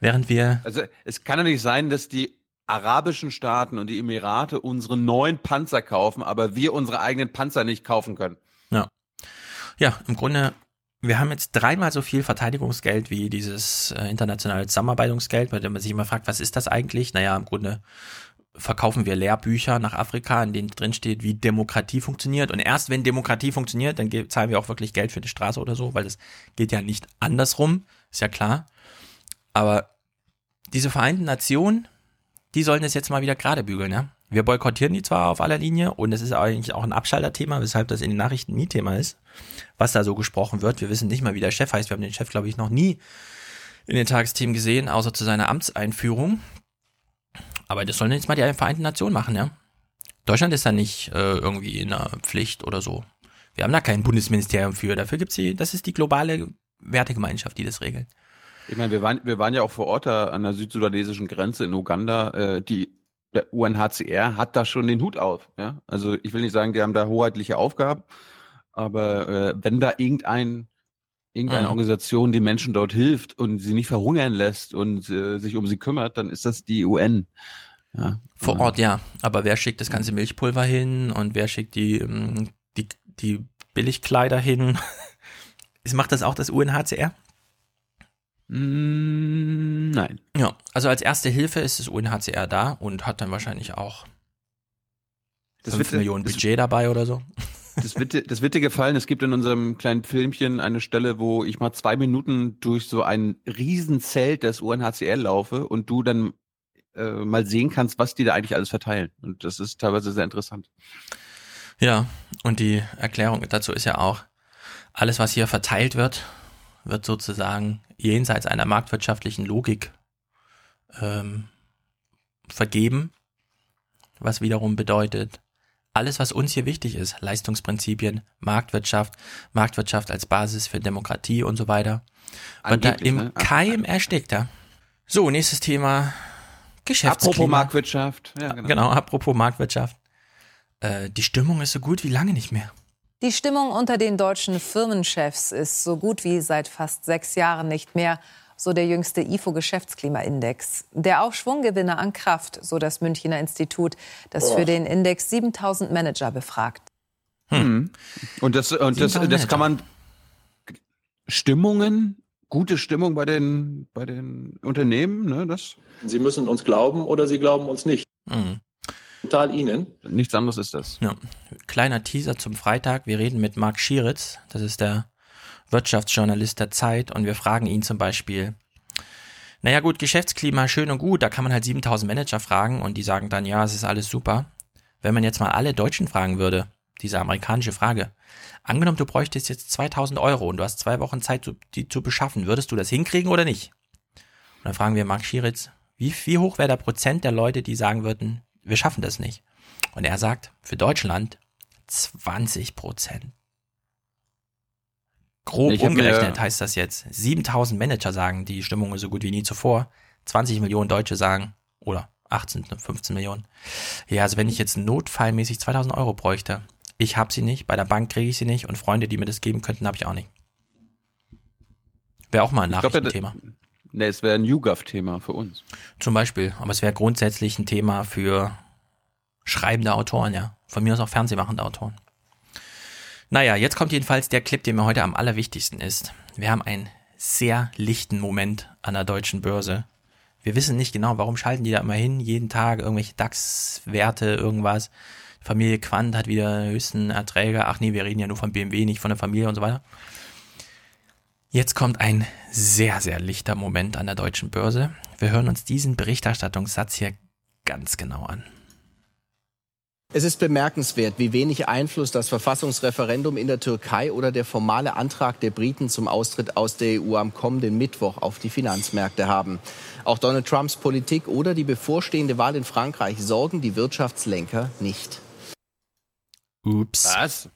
Während wir. Also es kann ja nicht sein, dass die arabischen Staaten und die Emirate unsere neuen Panzer kaufen, aber wir unsere eigenen Panzer nicht kaufen können. Ja. Ja, im Grunde wir haben jetzt dreimal so viel Verteidigungsgeld wie dieses äh, internationale Zusammenarbeitungsgeld, bei dem man sich immer fragt, was ist das eigentlich? Naja, im Grunde verkaufen wir Lehrbücher nach Afrika, in denen drin steht, wie Demokratie funktioniert. Und erst wenn Demokratie funktioniert, dann zahlen wir auch wirklich Geld für die Straße oder so, weil das geht ja nicht andersrum, ist ja klar. Aber diese Vereinten Nationen, die sollen es jetzt mal wieder gerade bügeln, ja. Wir boykottieren die zwar auf aller Linie und es ist eigentlich auch ein Abschalterthema, weshalb das in den Nachrichten nie Thema ist, was da so gesprochen wird. Wir wissen nicht mal, wie der Chef heißt. Wir haben den Chef, glaube ich, noch nie in den Tagesthemen gesehen, außer zu seiner Amtseinführung. Aber das sollen jetzt mal die Vereinten Nationen machen, ja. Deutschland ist da nicht äh, irgendwie in der Pflicht oder so. Wir haben da kein Bundesministerium für. Dafür gibt's die, das ist die globale Wertegemeinschaft, die das regelt. Ich meine, wir waren, wir waren ja auch vor Ort da an der südsudanesischen Grenze in Uganda. Äh, die der UNHCR hat da schon den Hut auf. Ja? Also ich will nicht sagen, die haben da hoheitliche Aufgaben, aber äh, wenn da irgendein irgendeine mhm. Organisation den Menschen dort hilft und sie nicht verhungern lässt und äh, sich um sie kümmert, dann ist das die UN. Ja. Vor Ort, ja. Aber wer schickt das ganze Milchpulver hin und wer schickt die, ähm, die, die Billigkleider hin? Macht das auch das UNHCR? Mm, nein. Ja, also als erste Hilfe ist das UNHCR da und hat dann wahrscheinlich auch das 5 wird, Millionen Budget das, dabei oder so. Das wird, das wird dir gefallen. Es gibt in unserem kleinen Filmchen eine Stelle, wo ich mal zwei Minuten durch so ein Riesenzelt des UNHCR laufe und du dann äh, mal sehen kannst, was die da eigentlich alles verteilen. Und das ist teilweise sehr interessant. Ja, und die Erklärung dazu ist ja auch, alles, was hier verteilt wird, wird sozusagen jenseits einer marktwirtschaftlichen Logik ähm, vergeben, was wiederum bedeutet, alles, was uns hier wichtig ist, Leistungsprinzipien, Marktwirtschaft, Marktwirtschaft als Basis für Demokratie und so weiter, wird da im ne? Keim erstickt. Ja? So, nächstes Thema, Geschäftsklima. Apropos Marktwirtschaft. Ja, genau. genau, apropos Marktwirtschaft. Äh, die Stimmung ist so gut wie lange nicht mehr. Die Stimmung unter den deutschen Firmenchefs ist so gut wie seit fast sechs Jahren nicht mehr, so der jüngste IFO-Geschäftsklimaindex. Der Aufschwung gewinne an Kraft, so das Münchner Institut, das für den Index 7000 Manager befragt. Hm. Und das, und das, das kann man Stimmungen, gute Stimmung bei den, bei den Unternehmen, ne, das. Sie müssen uns glauben oder Sie glauben uns nicht. Mhm total Ihnen. Nichts anderes ist das. Ja. Kleiner Teaser zum Freitag. Wir reden mit Marc Schieritz. Das ist der Wirtschaftsjournalist der Zeit. Und wir fragen ihn zum Beispiel, naja gut, Geschäftsklima schön und gut. Da kann man halt 7000 Manager fragen und die sagen dann, ja, es ist alles super. Wenn man jetzt mal alle Deutschen fragen würde, diese amerikanische Frage. Angenommen, du bräuchtest jetzt 2000 Euro und du hast zwei Wochen Zeit, die zu beschaffen. Würdest du das hinkriegen oder nicht? Und dann fragen wir Marc Schieritz, wie, wie hoch wäre der Prozent der Leute, die sagen würden, wir schaffen das nicht. Und er sagt, für Deutschland 20 Prozent. Grob ich umgerechnet heißt das jetzt, 7000 Manager sagen, die Stimmung ist so gut wie nie zuvor. 20 Millionen Deutsche sagen, oder 18, 15 Millionen. Ja, also wenn ich jetzt notfallmäßig 2000 Euro bräuchte, ich habe sie nicht, bei der Bank kriege ich sie nicht und Freunde, die mir das geben könnten, habe ich auch nicht. Wäre auch mal ein Nachrichtenthema. Ne, es wäre ein YouGov-Thema für uns. Zum Beispiel. Aber es wäre grundsätzlich ein Thema für schreibende Autoren, ja. Von mir aus auch fernsehmachende Autoren. Naja, jetzt kommt jedenfalls der Clip, der mir heute am allerwichtigsten ist. Wir haben einen sehr lichten Moment an der deutschen Börse. Wir wissen nicht genau, warum schalten die da immer hin, jeden Tag irgendwelche DAX-Werte, irgendwas. Familie Quant hat wieder höchsten Erträge. Ach nee, wir reden ja nur von BMW, nicht von der Familie und so weiter. Jetzt kommt ein sehr, sehr lichter Moment an der deutschen Börse. Wir hören uns diesen Berichterstattungssatz hier ganz genau an. Es ist bemerkenswert, wie wenig Einfluss das Verfassungsreferendum in der Türkei oder der formale Antrag der Briten zum Austritt aus der EU am kommenden Mittwoch auf die Finanzmärkte haben. Auch Donald Trumps Politik oder die bevorstehende Wahl in Frankreich sorgen die Wirtschaftslenker nicht. Ups. Was?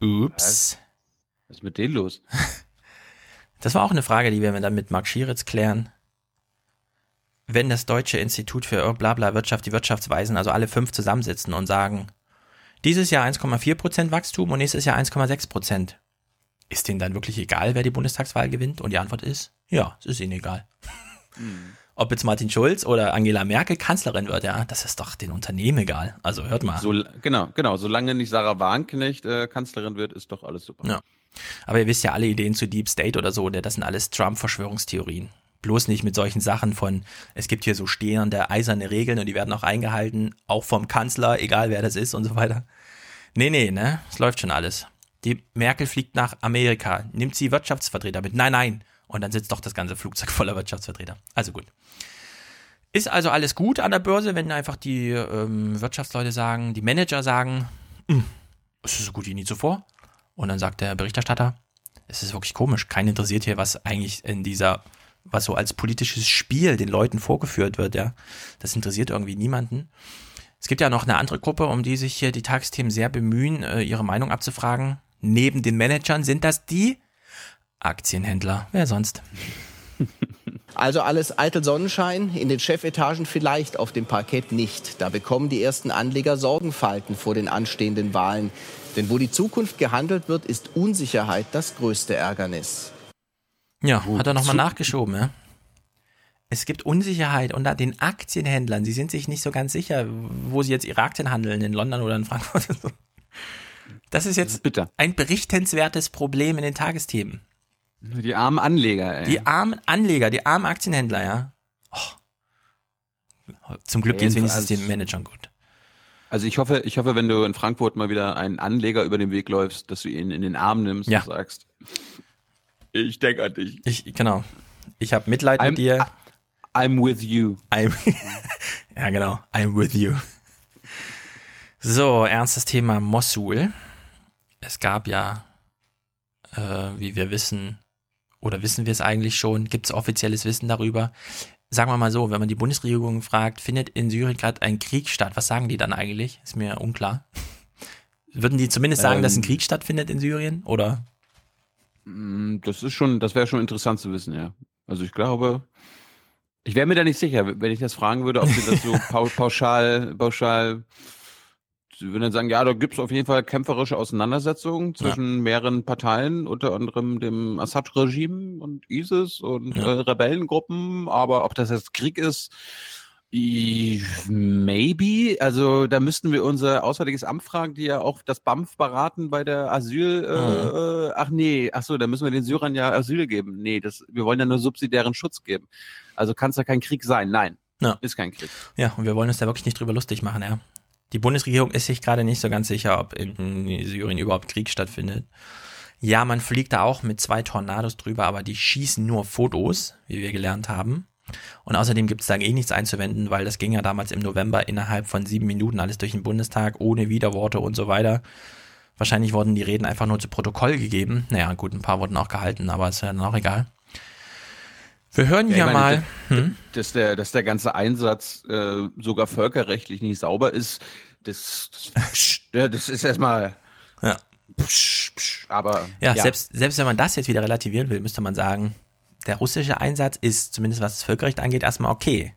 Ups. Was? Was ist mit denen los? Das war auch eine Frage, die wir dann mit Marc Schieritz klären. Wenn das Deutsche Institut für Blabla Wirtschaft, die Wirtschaftsweisen, also alle fünf zusammensitzen und sagen, dieses Jahr 1,4 Prozent Wachstum und nächstes Jahr 1,6 Prozent. Ist denen dann wirklich egal, wer die Bundestagswahl gewinnt? Und die Antwort ist, ja, es ist ihnen egal. Mhm. Ob jetzt Martin Schulz oder Angela Merkel Kanzlerin wird, ja, das ist doch den Unternehmen egal. Also hört mal. So, genau, genau. Solange nicht Sarah Wagenknecht äh, Kanzlerin wird, ist doch alles super. Ja. Aber ihr wisst ja alle Ideen zu Deep State oder so, das sind alles Trump-Verschwörungstheorien. Bloß nicht mit solchen Sachen von, es gibt hier so stehende eiserne Regeln und die werden auch eingehalten, auch vom Kanzler, egal wer das ist und so weiter. Nee, nee, ne? Es läuft schon alles. Die Merkel fliegt nach Amerika, nimmt sie Wirtschaftsvertreter mit. Nein, nein. Und dann sitzt doch das ganze Flugzeug voller Wirtschaftsvertreter. Also gut. Ist also alles gut an der Börse, wenn einfach die ähm, Wirtschaftsleute sagen, die Manager sagen, hm, es ist so gut wie nie zuvor. Und dann sagt der Berichterstatter, es ist wirklich komisch, keinen interessiert hier, was eigentlich in dieser, was so als politisches Spiel den Leuten vorgeführt wird, ja. Das interessiert irgendwie niemanden. Es gibt ja noch eine andere Gruppe, um die sich hier die Tagesthemen sehr bemühen, äh, ihre Meinung abzufragen. Neben den Managern sind das die Aktienhändler. Wer sonst? Also alles eitel Sonnenschein, in den Chefetagen vielleicht, auf dem Parkett nicht. Da bekommen die ersten Anleger Sorgenfalten vor den anstehenden Wahlen. Denn wo die Zukunft gehandelt wird, ist Unsicherheit das größte Ärgernis. Ja, hat er nochmal nachgeschoben, ja. Es gibt Unsicherheit unter den Aktienhändlern. Sie sind sich nicht so ganz sicher, wo sie jetzt ihre Aktien handeln, in London oder in Frankfurt. Das ist jetzt Bitte. ein berichtenswertes Problem in den Tagesthemen. Die armen Anleger, ey. Die armen Anleger, die armen Aktienhändler, ja. Oh. Zum Glück geht es wenigstens den Managern gut. Also ich hoffe, ich hoffe, wenn du in Frankfurt mal wieder einen Anleger über den Weg läufst, dass du ihn in den Arm nimmst ja. und sagst, ich denke an dich. Ich, genau. Ich habe Mitleid I'm, mit dir. I'm with you. I'm ja, genau. I'm with you. So, ernstes Thema Mossul. Es gab ja, äh, wie wir wissen, oder wissen wir es eigentlich schon, gibt es offizielles Wissen darüber. Sagen wir mal so, wenn man die Bundesregierung fragt, findet in Syrien gerade ein Krieg statt, was sagen die dann eigentlich? Ist mir unklar. Würden die zumindest sagen, ähm, dass ein ähm. Krieg stattfindet in Syrien, oder? Mm, das ist schon, das wäre schon interessant zu wissen, ja. Also ich glaube, ich wäre mir da nicht sicher, wenn ich das fragen würde, ob sie das so pauschal, pauschal Sie würden dann sagen, ja, da gibt es auf jeden Fall kämpferische Auseinandersetzungen zwischen ja. mehreren Parteien, unter anderem dem Assad-Regime und ISIS und ja. äh, Rebellengruppen. Aber ob das jetzt Krieg ist, maybe. Also da müssten wir unser Auswärtiges Amt fragen, die ja auch das BAMF beraten bei der Asyl. Äh, mhm. Ach nee, ach so, da müssen wir den Syrern ja Asyl geben. Nee, das, wir wollen ja nur subsidiären Schutz geben. Also kann es ja kein Krieg sein. Nein, ja. ist kein Krieg. Ja, und wir wollen uns da wirklich nicht drüber lustig machen, ja. Die Bundesregierung ist sich gerade nicht so ganz sicher, ob in Syrien überhaupt Krieg stattfindet. Ja, man fliegt da auch mit zwei Tornados drüber, aber die schießen nur Fotos, wie wir gelernt haben. Und außerdem gibt es da eh nichts einzuwenden, weil das ging ja damals im November innerhalb von sieben Minuten alles durch den Bundestag, ohne Widerworte und so weiter. Wahrscheinlich wurden die Reden einfach nur zu Protokoll gegeben. Naja, gut, ein paar wurden auch gehalten, aber ist ja dann auch egal. Wir hören ja, hier meine, mal, hm? dass, der, dass der ganze Einsatz äh, sogar völkerrechtlich nicht sauber ist, das, das, das ist erstmal. Ja. aber. Ja, ja, Selbst, selbst wenn man das jetzt wieder relativieren will, müsste man sagen, der russische Einsatz ist, zumindest was das Völkerrecht angeht, erstmal okay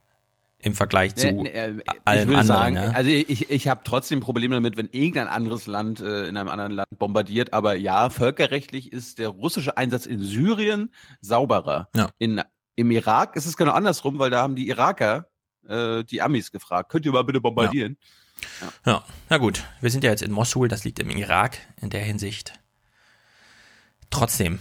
im Vergleich zu nee, äh, allen anderen. Sagen, ja? Also ich, ich habe trotzdem Probleme damit, wenn irgendein anderes Land äh, in einem anderen Land bombardiert. Aber ja, völkerrechtlich ist der russische Einsatz in Syrien sauberer. Ja. In im Irak ist es genau andersrum, weil da haben die Iraker äh, die Amis gefragt, könnt ihr mal bitte bombardieren? Ja. ja. ja, na gut, wir sind ja jetzt in Mosul, das liegt im Irak in der Hinsicht. Trotzdem,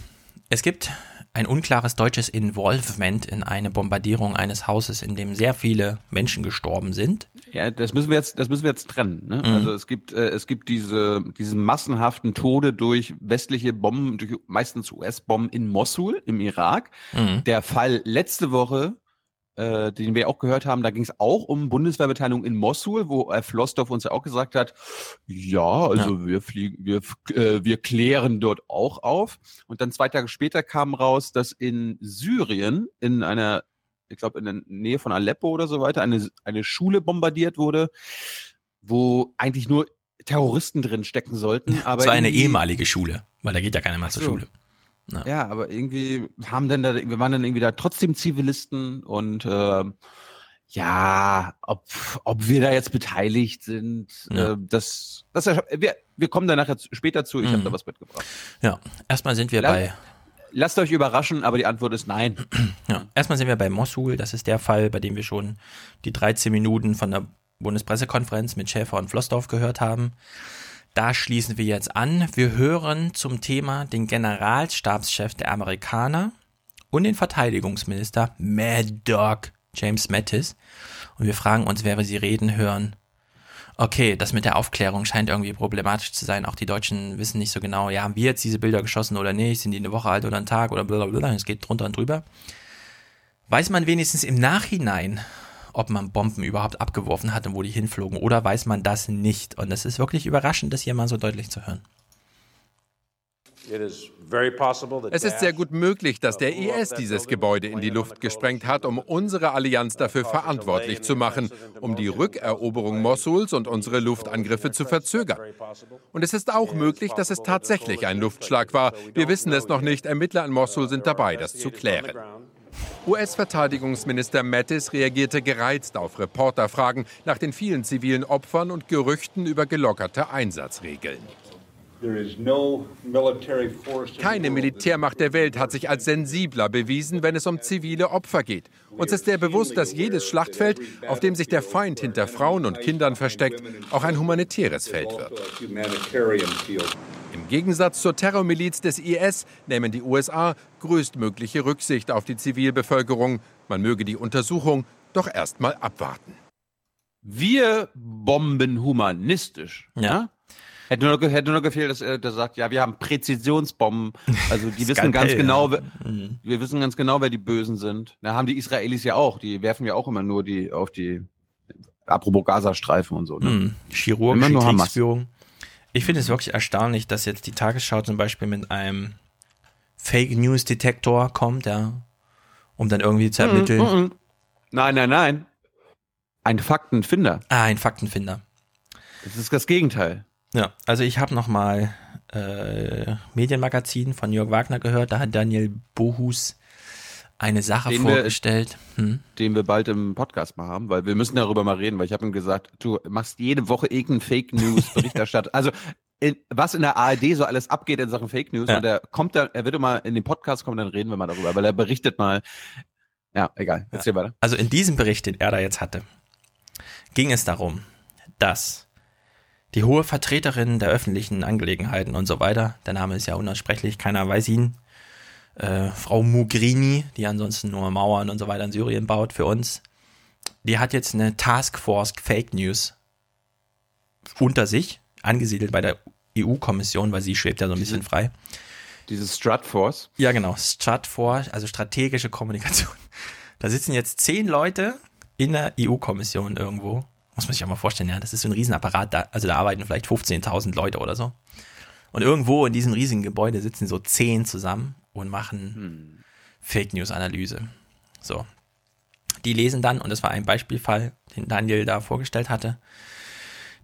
es gibt ein unklares deutsches Involvement in eine Bombardierung eines Hauses, in dem sehr viele Menschen gestorben sind. Ja, das müssen wir jetzt, das müssen wir jetzt trennen. Ne? Mhm. Also es gibt, äh, es gibt diese, diese massenhaften Tode durch westliche Bomben, durch meistens US-Bomben in Mosul im Irak. Mhm. Der Fall letzte Woche äh, den wir auch gehört haben, da ging es auch um Bundeswehrbeteiligung in Mosul, wo äh, Flossdorf uns ja auch gesagt hat, ja, also ja. wir fliegen, wir, äh, wir klären dort auch auf. Und dann zwei Tage später kam raus, dass in Syrien, in einer, ich glaube in der Nähe von Aleppo oder so weiter, eine, eine Schule bombardiert wurde, wo eigentlich nur Terroristen drin stecken sollten. Aber das war eine ehemalige Schule, weil da geht ja keiner mehr zur Schule. Ja. ja, aber irgendwie haben dann da, wir waren dann irgendwie da trotzdem Zivilisten und äh, ja, ob, ob wir da jetzt beteiligt sind, ja. äh, das, das wir, wir kommen da nachher später zu. Ich mhm. habe da was mitgebracht. Ja, erstmal sind wir Lass, bei. Lasst euch überraschen, aber die Antwort ist nein. Ja, erstmal sind wir bei Mosul. Das ist der Fall, bei dem wir schon die 13 Minuten von der Bundespressekonferenz mit Schäfer und Flossdorf gehört haben. Da schließen wir jetzt an. Wir hören zum Thema den Generalstabschef der Amerikaner und den Verteidigungsminister Mad Dog James Mattis. Und wir fragen uns, wer wir sie reden hören. Okay, das mit der Aufklärung scheint irgendwie problematisch zu sein. Auch die Deutschen wissen nicht so genau, ja, haben wir jetzt diese Bilder geschossen oder nicht? Sind die eine Woche alt oder einen Tag oder blablabla? Es geht drunter und drüber. Weiß man wenigstens im Nachhinein, ob man Bomben überhaupt abgeworfen hat und wo die hinflogen oder weiß man das nicht. Und es ist wirklich überraschend, das hier mal so deutlich zu hören. Es ist sehr gut möglich, dass der IS dieses Gebäude in die Luft gesprengt hat, um unsere Allianz dafür verantwortlich zu machen, um die Rückeroberung Mossuls und unsere Luftangriffe zu verzögern. Und es ist auch möglich, dass es tatsächlich ein Luftschlag war. Wir wissen es noch nicht. Ermittler in Mosul sind dabei, das zu klären. US-Verteidigungsminister Mattis reagierte gereizt auf Reporterfragen nach den vielen zivilen Opfern und Gerüchten über gelockerte Einsatzregeln. Keine Militärmacht der Welt hat sich als sensibler bewiesen, wenn es um zivile Opfer geht. Uns ist sehr bewusst, dass jedes Schlachtfeld, auf dem sich der Feind hinter Frauen und Kindern versteckt, auch ein humanitäres Feld wird. Im Gegensatz zur Terrormiliz des IS nehmen die USA größtmögliche Rücksicht auf die Zivilbevölkerung. Man möge die Untersuchung doch erst mal abwarten. Wir bomben humanistisch. Ja. Hätte nur, hätte nur gefehlt, dass er sagt, ja, wir haben Präzisionsbomben. Also die wissen ganz genau, mhm. wir wissen ganz genau, wer die Bösen sind. Da haben die Israelis ja auch. Die werfen ja auch immer nur die auf die apropos Gazastreifen und so. Ne? Hm, chirurgische Kriegsführung. Ich finde es wirklich erstaunlich, dass jetzt die Tagesschau zum Beispiel mit einem Fake News Detektor kommt, ja, um dann irgendwie zu ermitteln. Mm, mm, mm. Nein, nein, nein. Ein Faktenfinder. Ah, ein Faktenfinder. Das ist das Gegenteil. Ja, also ich habe noch mal äh, Medienmagazin von Jörg Wagner gehört. Da hat Daniel Bohus eine Sache den vorgestellt. Wir, hm? Den wir bald im Podcast mal haben, weil wir müssen darüber mal reden, weil ich habe ihm gesagt, du machst jede Woche irgendeinen Fake News Berichterstattung. also in, was in der ARD so alles abgeht in Sachen Fake News. Ja. Und er kommt da, er wird mal in den Podcast kommen, dann reden wir mal darüber, weil er berichtet mal. Ja, egal. Erzähl ja. weiter. Also in diesem Bericht, den er da jetzt hatte, ging es darum, dass die hohe Vertreterin der öffentlichen Angelegenheiten und so weiter, der Name ist ja unaussprechlich, keiner weiß ihn, äh, Frau Mugrini, die ansonsten nur Mauern und so weiter in Syrien baut für uns, die hat jetzt eine Taskforce Fake News unter sich, angesiedelt bei der EU-Kommission, weil sie schwebt ja so ein bisschen frei. Dieses Stratforce? Ja, genau. Stratforce, also strategische Kommunikation. Da sitzen jetzt zehn Leute in der EU-Kommission irgendwo. Muss man sich ja mal vorstellen, ja. Das ist so ein Riesenapparat. Da, also da arbeiten vielleicht 15.000 Leute oder so. Und irgendwo in diesem riesigen Gebäude sitzen so zehn zusammen und machen hm. Fake News Analyse. So. Die lesen dann, und das war ein Beispielfall, den Daniel da vorgestellt hatte.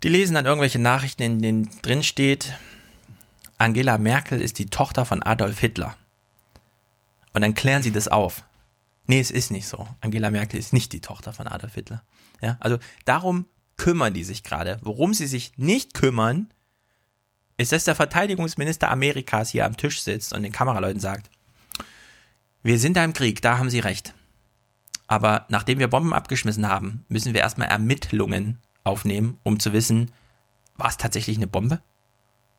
Die lesen dann irgendwelche Nachrichten, in denen drin steht, Angela Merkel ist die Tochter von Adolf Hitler. Und dann klären sie das auf. Nee, es ist nicht so. Angela Merkel ist nicht die Tochter von Adolf Hitler. Ja, also darum kümmern die sich gerade. Worum sie sich nicht kümmern, ist, dass der Verteidigungsminister Amerikas hier am Tisch sitzt und den Kameraleuten sagt, wir sind da im Krieg, da haben sie recht. Aber nachdem wir Bomben abgeschmissen haben, müssen wir erstmal Ermittlungen aufnehmen, um zu wissen, war es tatsächlich eine Bombe?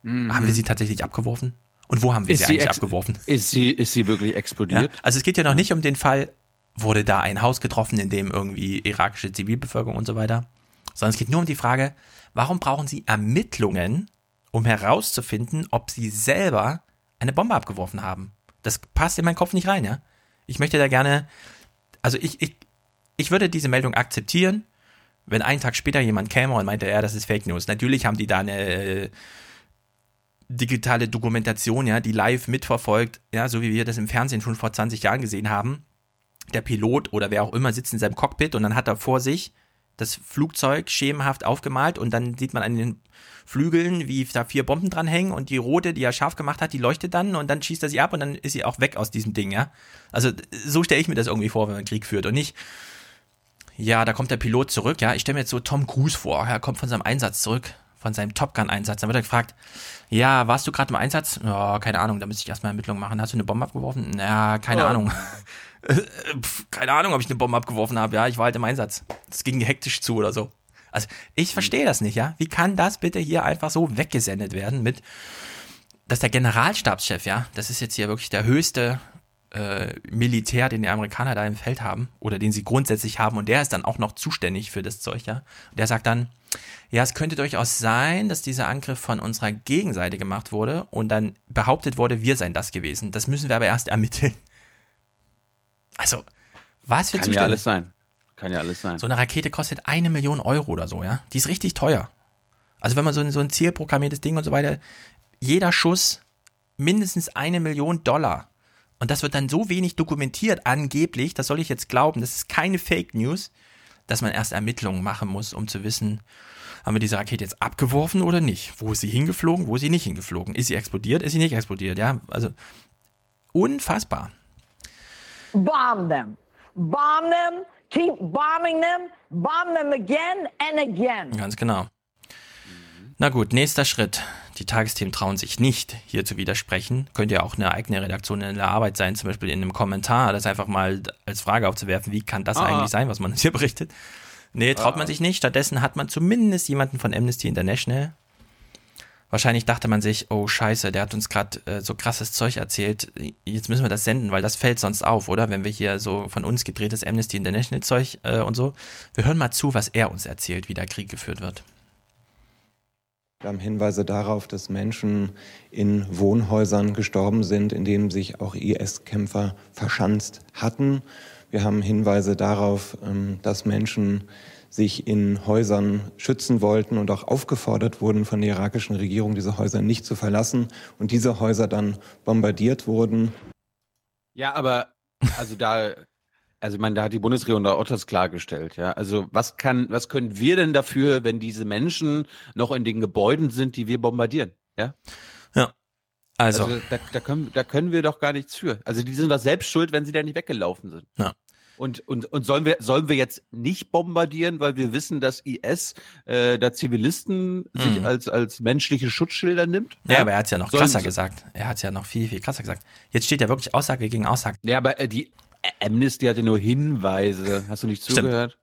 Mhm. Haben wir sie tatsächlich abgeworfen? Und wo haben wir ist sie eigentlich abgeworfen? Ist sie, ist sie wirklich explodiert? Ja, also es geht ja noch nicht um den Fall, wurde da ein Haus getroffen, in dem irgendwie irakische Zivilbevölkerung und so weiter, sondern es geht nur um die Frage, warum brauchen sie Ermittlungen, um herauszufinden, ob sie selber eine Bombe abgeworfen haben. Das passt in meinen Kopf nicht rein, ja. Ich möchte da gerne, also ich, ich, ich würde diese Meldung akzeptieren, wenn einen Tag später jemand käme und meinte, ja, das ist Fake News. Natürlich haben die da eine äh, digitale Dokumentation, ja, die live mitverfolgt, ja, so wie wir das im Fernsehen schon vor 20 Jahren gesehen haben. Der Pilot oder wer auch immer sitzt in seinem Cockpit und dann hat er vor sich das Flugzeug schemenhaft aufgemalt und dann sieht man an den Flügeln, wie da vier Bomben dran hängen und die rote, die er scharf gemacht hat, die leuchtet dann und dann schießt er sie ab und dann ist sie auch weg aus diesem Ding, ja. Also so stelle ich mir das irgendwie vor, wenn man Krieg führt und nicht, ja, da kommt der Pilot zurück, ja. Ich stelle mir jetzt so Tom Cruise vor, er kommt von seinem Einsatz zurück, von seinem Top Gun-Einsatz. Dann wird er gefragt, ja, warst du gerade im Einsatz? Ja, keine Ahnung, da müsste ich erstmal Ermittlungen machen. Hast du eine Bombe abgeworfen? Ja, keine oh. Ahnung. keine Ahnung, ob ich eine Bombe abgeworfen habe. Ja, ich war halt im Einsatz. Das ging hektisch zu oder so. Also ich verstehe das nicht, ja. Wie kann das bitte hier einfach so weggesendet werden mit, dass der Generalstabschef, ja, das ist jetzt hier wirklich der höchste äh, Militär, den die Amerikaner da im Feld haben oder den sie grundsätzlich haben und der ist dann auch noch zuständig für das Zeug, ja. Der sagt dann, ja, es könnte durchaus sein, dass dieser Angriff von unserer Gegenseite gemacht wurde und dann behauptet wurde, wir seien das gewesen. Das müssen wir aber erst ermitteln. Also, was für Kann Zustände? ja alles sein. Kann ja alles sein. So eine Rakete kostet eine Million Euro oder so, ja. Die ist richtig teuer. Also wenn man so ein, so ein zielprogrammiertes Ding und so weiter, jeder Schuss mindestens eine Million Dollar. Und das wird dann so wenig dokumentiert, angeblich, das soll ich jetzt glauben, das ist keine Fake News, dass man erst Ermittlungen machen muss, um zu wissen, haben wir diese Rakete jetzt abgeworfen oder nicht? Wo ist sie hingeflogen? Wo ist sie nicht hingeflogen? Ist sie explodiert? Ist sie nicht explodiert? Ja, also unfassbar. Bomb them. Bomb them Keep bombing them, bomb them again and again. Ganz genau. Na gut, nächster Schritt. Die Tagesthemen trauen sich nicht, hier zu widersprechen. Könnte ja auch eine eigene Redaktion in der Arbeit sein, zum Beispiel in einem Kommentar, das einfach mal als Frage aufzuwerfen, wie kann das ah. eigentlich sein, was man hier berichtet. Nee, traut ah. man sich nicht. Stattdessen hat man zumindest jemanden von Amnesty International, Wahrscheinlich dachte man sich, oh scheiße, der hat uns gerade äh, so krasses Zeug erzählt, jetzt müssen wir das senden, weil das fällt sonst auf, oder? Wenn wir hier so von uns gedrehtes Amnesty International Zeug äh, und so. Wir hören mal zu, was er uns erzählt, wie der Krieg geführt wird. Wir haben Hinweise darauf, dass Menschen in Wohnhäusern gestorben sind, in denen sich auch IS-Kämpfer verschanzt hatten. Wir haben Hinweise darauf, ähm, dass Menschen sich in Häusern schützen wollten und auch aufgefordert wurden von der irakischen Regierung, diese Häuser nicht zu verlassen und diese Häuser dann bombardiert wurden. Ja, aber also da, also ich meine, da hat die Bundesregierung da auch das klargestellt, ja. Also was kann, was können wir denn dafür, wenn diese Menschen noch in den Gebäuden sind, die wir bombardieren, ja? Ja. Also, also da, da, können, da können wir doch gar nichts für. Also die sind doch selbst schuld, wenn sie da nicht weggelaufen sind. Ja. Und, und, und sollen wir sollen wir jetzt nicht bombardieren, weil wir wissen, dass IS äh, da Zivilisten mhm. sich als als menschliche Schutzschilder nimmt? Ja, ja aber er hat es ja noch sollen krasser gesagt. Er hat es ja noch viel viel krasser gesagt. Jetzt steht ja wirklich Aussage gegen Aussage. Ja, aber äh, die Amnesty hatte nur Hinweise. Hast du nicht zugehört?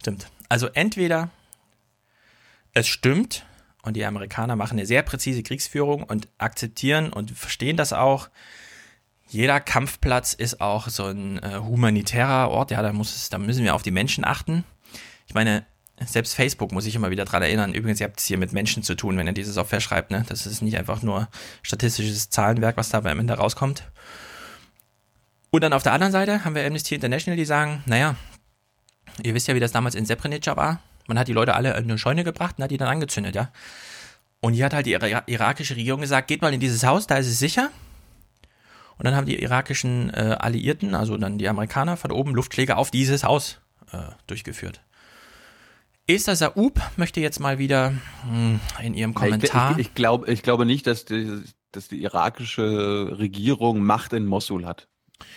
Stimmt. Stimmt. Also entweder es stimmt und die Amerikaner machen eine sehr präzise Kriegsführung und akzeptieren und verstehen das auch jeder Kampfplatz ist auch so ein äh, humanitärer Ort. Ja, da muss es, da müssen wir auf die Menschen achten. Ich meine, selbst Facebook muss ich immer wieder dran erinnern. Übrigens, ihr habt es hier mit Menschen zu tun, wenn ihr dieses Software schreibt. Ne? Das ist nicht einfach nur statistisches Zahlenwerk, was da am Ende rauskommt. Und dann auf der anderen Seite haben wir Amnesty International, die sagen, naja, ihr wisst ja, wie das damals in Srebrenica war. Man hat die Leute alle in eine Scheune gebracht und hat die dann angezündet, ja. Und hier hat halt die irakische Regierung gesagt, geht mal in dieses Haus, da ist es sicher. Und dann haben die irakischen äh, Alliierten, also dann die Amerikaner von oben Luftschläge auf dieses Haus äh, durchgeführt. Esther Saub möchte jetzt mal wieder mh, hm, in ihrem Kommentar. Ich, ich, ich, glaub, ich glaube nicht, dass die, dass die irakische Regierung Macht in Mosul hat.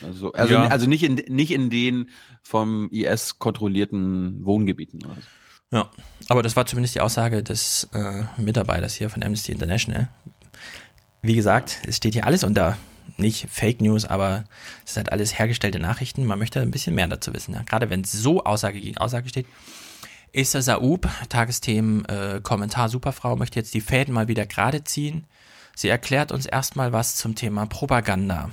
Also, also, ja. also nicht, in, nicht in den vom IS kontrollierten Wohngebieten. Ja, aber das war zumindest die Aussage des äh, Mitarbeiters hier von Amnesty International. Wie gesagt, es steht hier alles unter nicht Fake News, aber es ist halt alles hergestellte Nachrichten. Man möchte ein bisschen mehr dazu wissen. Ja. Gerade wenn es so Aussage gegen Aussage steht. Esther Saub, Tagesthemen äh, Kommentar Superfrau, möchte jetzt die Fäden mal wieder gerade ziehen. Sie erklärt uns erstmal was zum Thema Propaganda.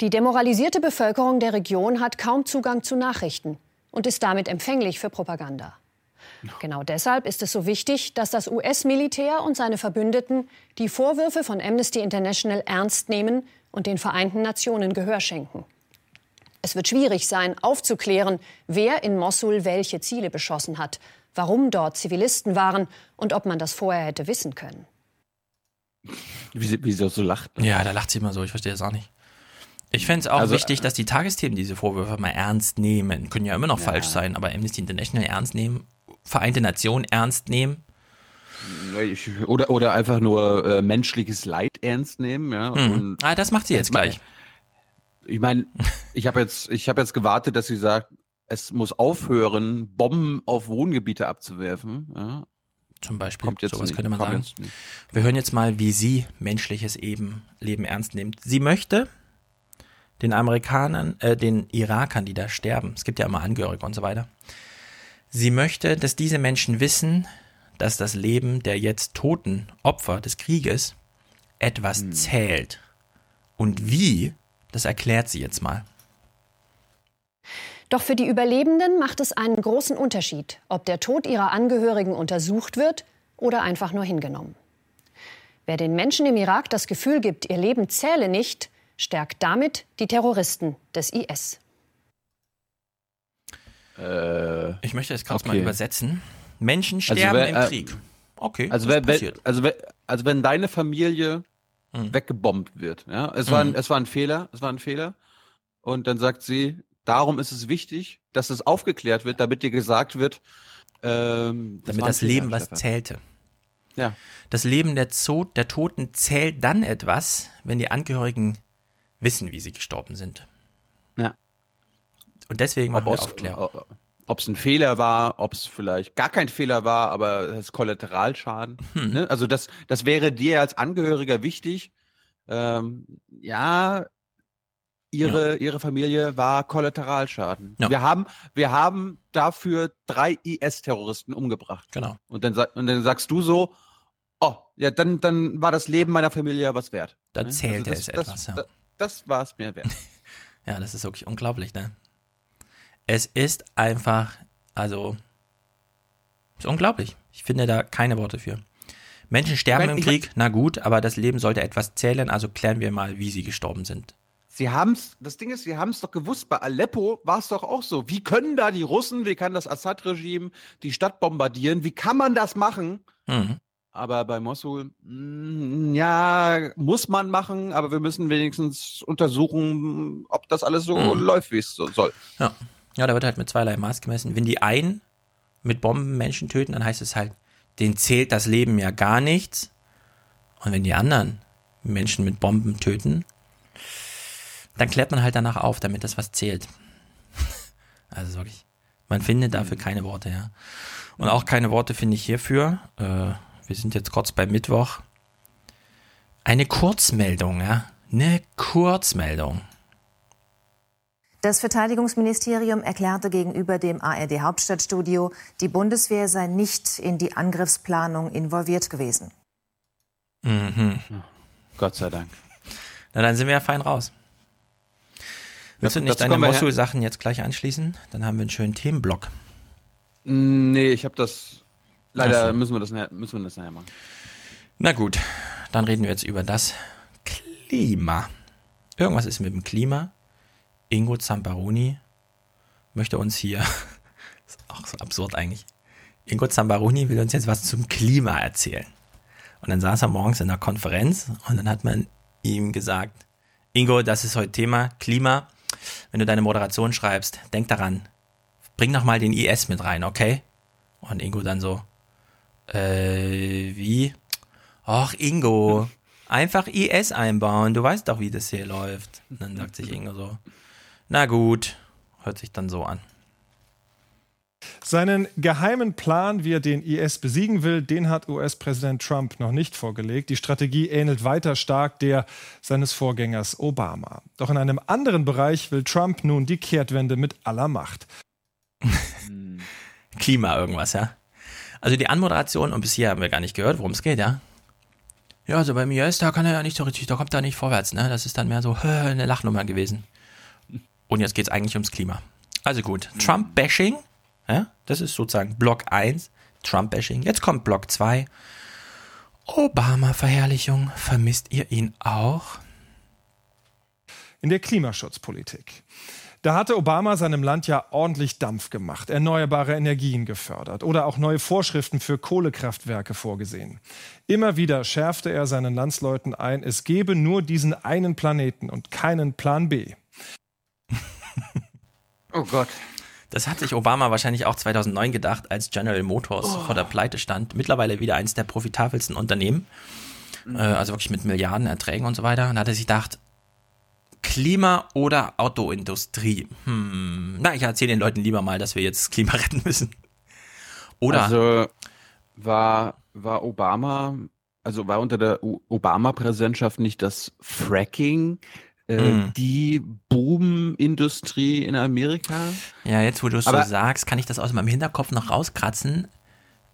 Die demoralisierte Bevölkerung der Region hat kaum Zugang zu Nachrichten und ist damit empfänglich für Propaganda. Genau deshalb ist es so wichtig, dass das US-Militär und seine Verbündeten die Vorwürfe von Amnesty International ernst nehmen und den Vereinten Nationen Gehör schenken. Es wird schwierig sein, aufzuklären, wer in Mossul welche Ziele beschossen hat, warum dort Zivilisten waren und ob man das vorher hätte wissen können. Wie sie, wie sie so lacht. Ne? Ja, da lacht sie immer so, ich verstehe das auch nicht. Ich fände es auch also, wichtig, dass die Tagesthemen diese Vorwürfe mal ernst nehmen. Können ja immer noch ja. falsch sein, aber Amnesty International ernst nehmen Vereinte Nationen ernst nehmen? Oder, oder einfach nur äh, menschliches Leid ernst nehmen, ja. Hm. ah, das macht sie jetzt gleich. Ich meine, ich habe jetzt, ich habe jetzt gewartet, dass sie sagt, es muss aufhören, Bomben auf Wohngebiete abzuwerfen. Ja. Zum Beispiel. Kommt jetzt Sowas könnte man sagen. Wir hören jetzt mal, wie sie menschliches eben, Leben ernst nimmt. Sie möchte den Amerikanern, äh, den Irakern, die da sterben, es gibt ja immer Angehörige und so weiter, Sie möchte, dass diese Menschen wissen, dass das Leben der jetzt toten Opfer des Krieges etwas hm. zählt. Und wie, das erklärt sie jetzt mal. Doch für die Überlebenden macht es einen großen Unterschied, ob der Tod ihrer Angehörigen untersucht wird oder einfach nur hingenommen. Wer den Menschen im Irak das Gefühl gibt, ihr Leben zähle nicht, stärkt damit die Terroristen des IS. Äh, ich möchte das gerade okay. mal übersetzen. Menschen also sterben also, im äh, Krieg. Okay. Also, wenn, also, also wenn deine Familie hm. weggebombt wird, ja, es war, ein, hm. es war ein Fehler, es war ein Fehler. Und dann sagt sie, darum ist es wichtig, dass es aufgeklärt wird, damit dir gesagt wird, ähm, das damit das Leben was zählte. Ja. Das Leben der, Zo der Toten zählt dann etwas, wenn die Angehörigen wissen, wie sie gestorben sind. Und deswegen machen wir Aufklärung. Ob es ein Fehler war, ob es vielleicht gar kein Fehler war, aber es ist Kollateralschaden. Hm. Ne? Also das, das wäre dir als Angehöriger wichtig. Ähm, ja, ihre, ja. ihre Familie war Kollateralschaden. Ja. Wir, haben, wir haben dafür drei IS-Terroristen umgebracht. Genau. Und dann, und dann sagst du so, oh, ja, dann, dann war das Leben meiner Familie was wert. Dann ne? zählte also das, es etwas, ja. Das, das war es mir wert. ja, das ist wirklich unglaublich, ne? Es ist einfach, also, ist unglaublich. Ich finde da keine Worte für. Menschen sterben im Krieg, na gut, aber das Leben sollte etwas zählen, also klären wir mal, wie sie gestorben sind. Sie haben's, das Ding ist, sie haben es doch gewusst, bei Aleppo war es doch auch so. Wie können da die Russen, wie kann das Assad-Regime die Stadt bombardieren? Wie kann man das machen? Mhm. Aber bei Mosul, mh, ja, muss man machen, aber wir müssen wenigstens untersuchen, ob das alles so Mhm. läuft, wie es so soll. Ja. Ja, da wird halt mit zweierlei Maß gemessen. Wenn die einen mit Bomben Menschen töten, dann heißt es halt, denen zählt das Leben ja gar nichts. Und wenn die anderen Menschen mit Bomben töten, dann klärt man halt danach auf, damit das was zählt. Also wirklich, man findet dafür keine Worte, ja. Und auch keine Worte finde ich hierfür. Äh, wir sind jetzt kurz bei Mittwoch. Eine Kurzmeldung, ja. Eine Kurzmeldung. Das Verteidigungsministerium erklärte gegenüber dem ARD Hauptstadtstudio, die Bundeswehr sei nicht in die Angriffsplanung involviert gewesen. Mhm. Gott sei Dank. Na, dann sind wir ja fein raus. Willst du nicht deine Mosul-Sachen jetzt gleich anschließen? Dann haben wir einen schönen Themenblock. Nee, ich habe das. Leider so. müssen wir das, müssen wir das nachher machen. Na gut, dann reden wir jetzt über das Klima. Irgendwas ist mit dem Klima. Ingo Zamparoni möchte uns hier, ist auch so absurd eigentlich. Ingo Zamparoni will uns jetzt was zum Klima erzählen. Und dann saß er morgens in einer Konferenz und dann hat man ihm gesagt, Ingo, das ist heute Thema Klima. Wenn du deine Moderation schreibst, denk daran, bring noch mal den IS mit rein, okay? Und Ingo dann so, äh, wie? Ach, Ingo, einfach IS einbauen, du weißt doch, wie das hier läuft. Und dann sagt sich Ingo so, na gut, hört sich dann so an. Seinen geheimen Plan, wie er den IS besiegen will, den hat US-Präsident Trump noch nicht vorgelegt. Die Strategie ähnelt weiter stark der seines Vorgängers Obama. Doch in einem anderen Bereich will Trump nun die Kehrtwende mit aller Macht. Klima irgendwas, ja. Also die Anmoderation, und bis hier haben wir gar nicht gehört, worum es geht, ja. Ja, also beim IS, da kann er ja nicht so richtig, da kommt er nicht vorwärts, ne? Das ist dann mehr so eine Lachnummer gewesen. Und jetzt geht es eigentlich ums Klima. Also gut, Trump-Bashing, ja, das ist sozusagen Block 1, Trump-Bashing. Jetzt kommt Block 2, Obama-Verherrlichung. Vermisst ihr ihn auch? in der Klimaschutzpolitik. Da hatte Obama seinem Land ja ordentlich Dampf gemacht, erneuerbare Energien gefördert oder auch neue Vorschriften für Kohlekraftwerke vorgesehen. Immer wieder schärfte er seinen Landsleuten ein, es gebe nur diesen einen Planeten und keinen Plan B. Oh Gott. Das hat sich Obama wahrscheinlich auch 2009 gedacht, als General Motors vor der Pleite stand. Mittlerweile wieder eines der profitabelsten Unternehmen. Äh, also wirklich mit Milliarden Erträgen und so weiter. Und da hat er sich gedacht, Klima oder Autoindustrie? Hm, na, ich erzähle den Leuten lieber mal, dass wir jetzt das Klima retten müssen. Oder Also war, war Obama, also war unter der Obama-Präsidentschaft nicht das Fracking äh, Mhm. die Boom-Industrie in Amerika? Ja, jetzt wo du es so sagst, kann ich das aus meinem Hinterkopf noch rauskratzen.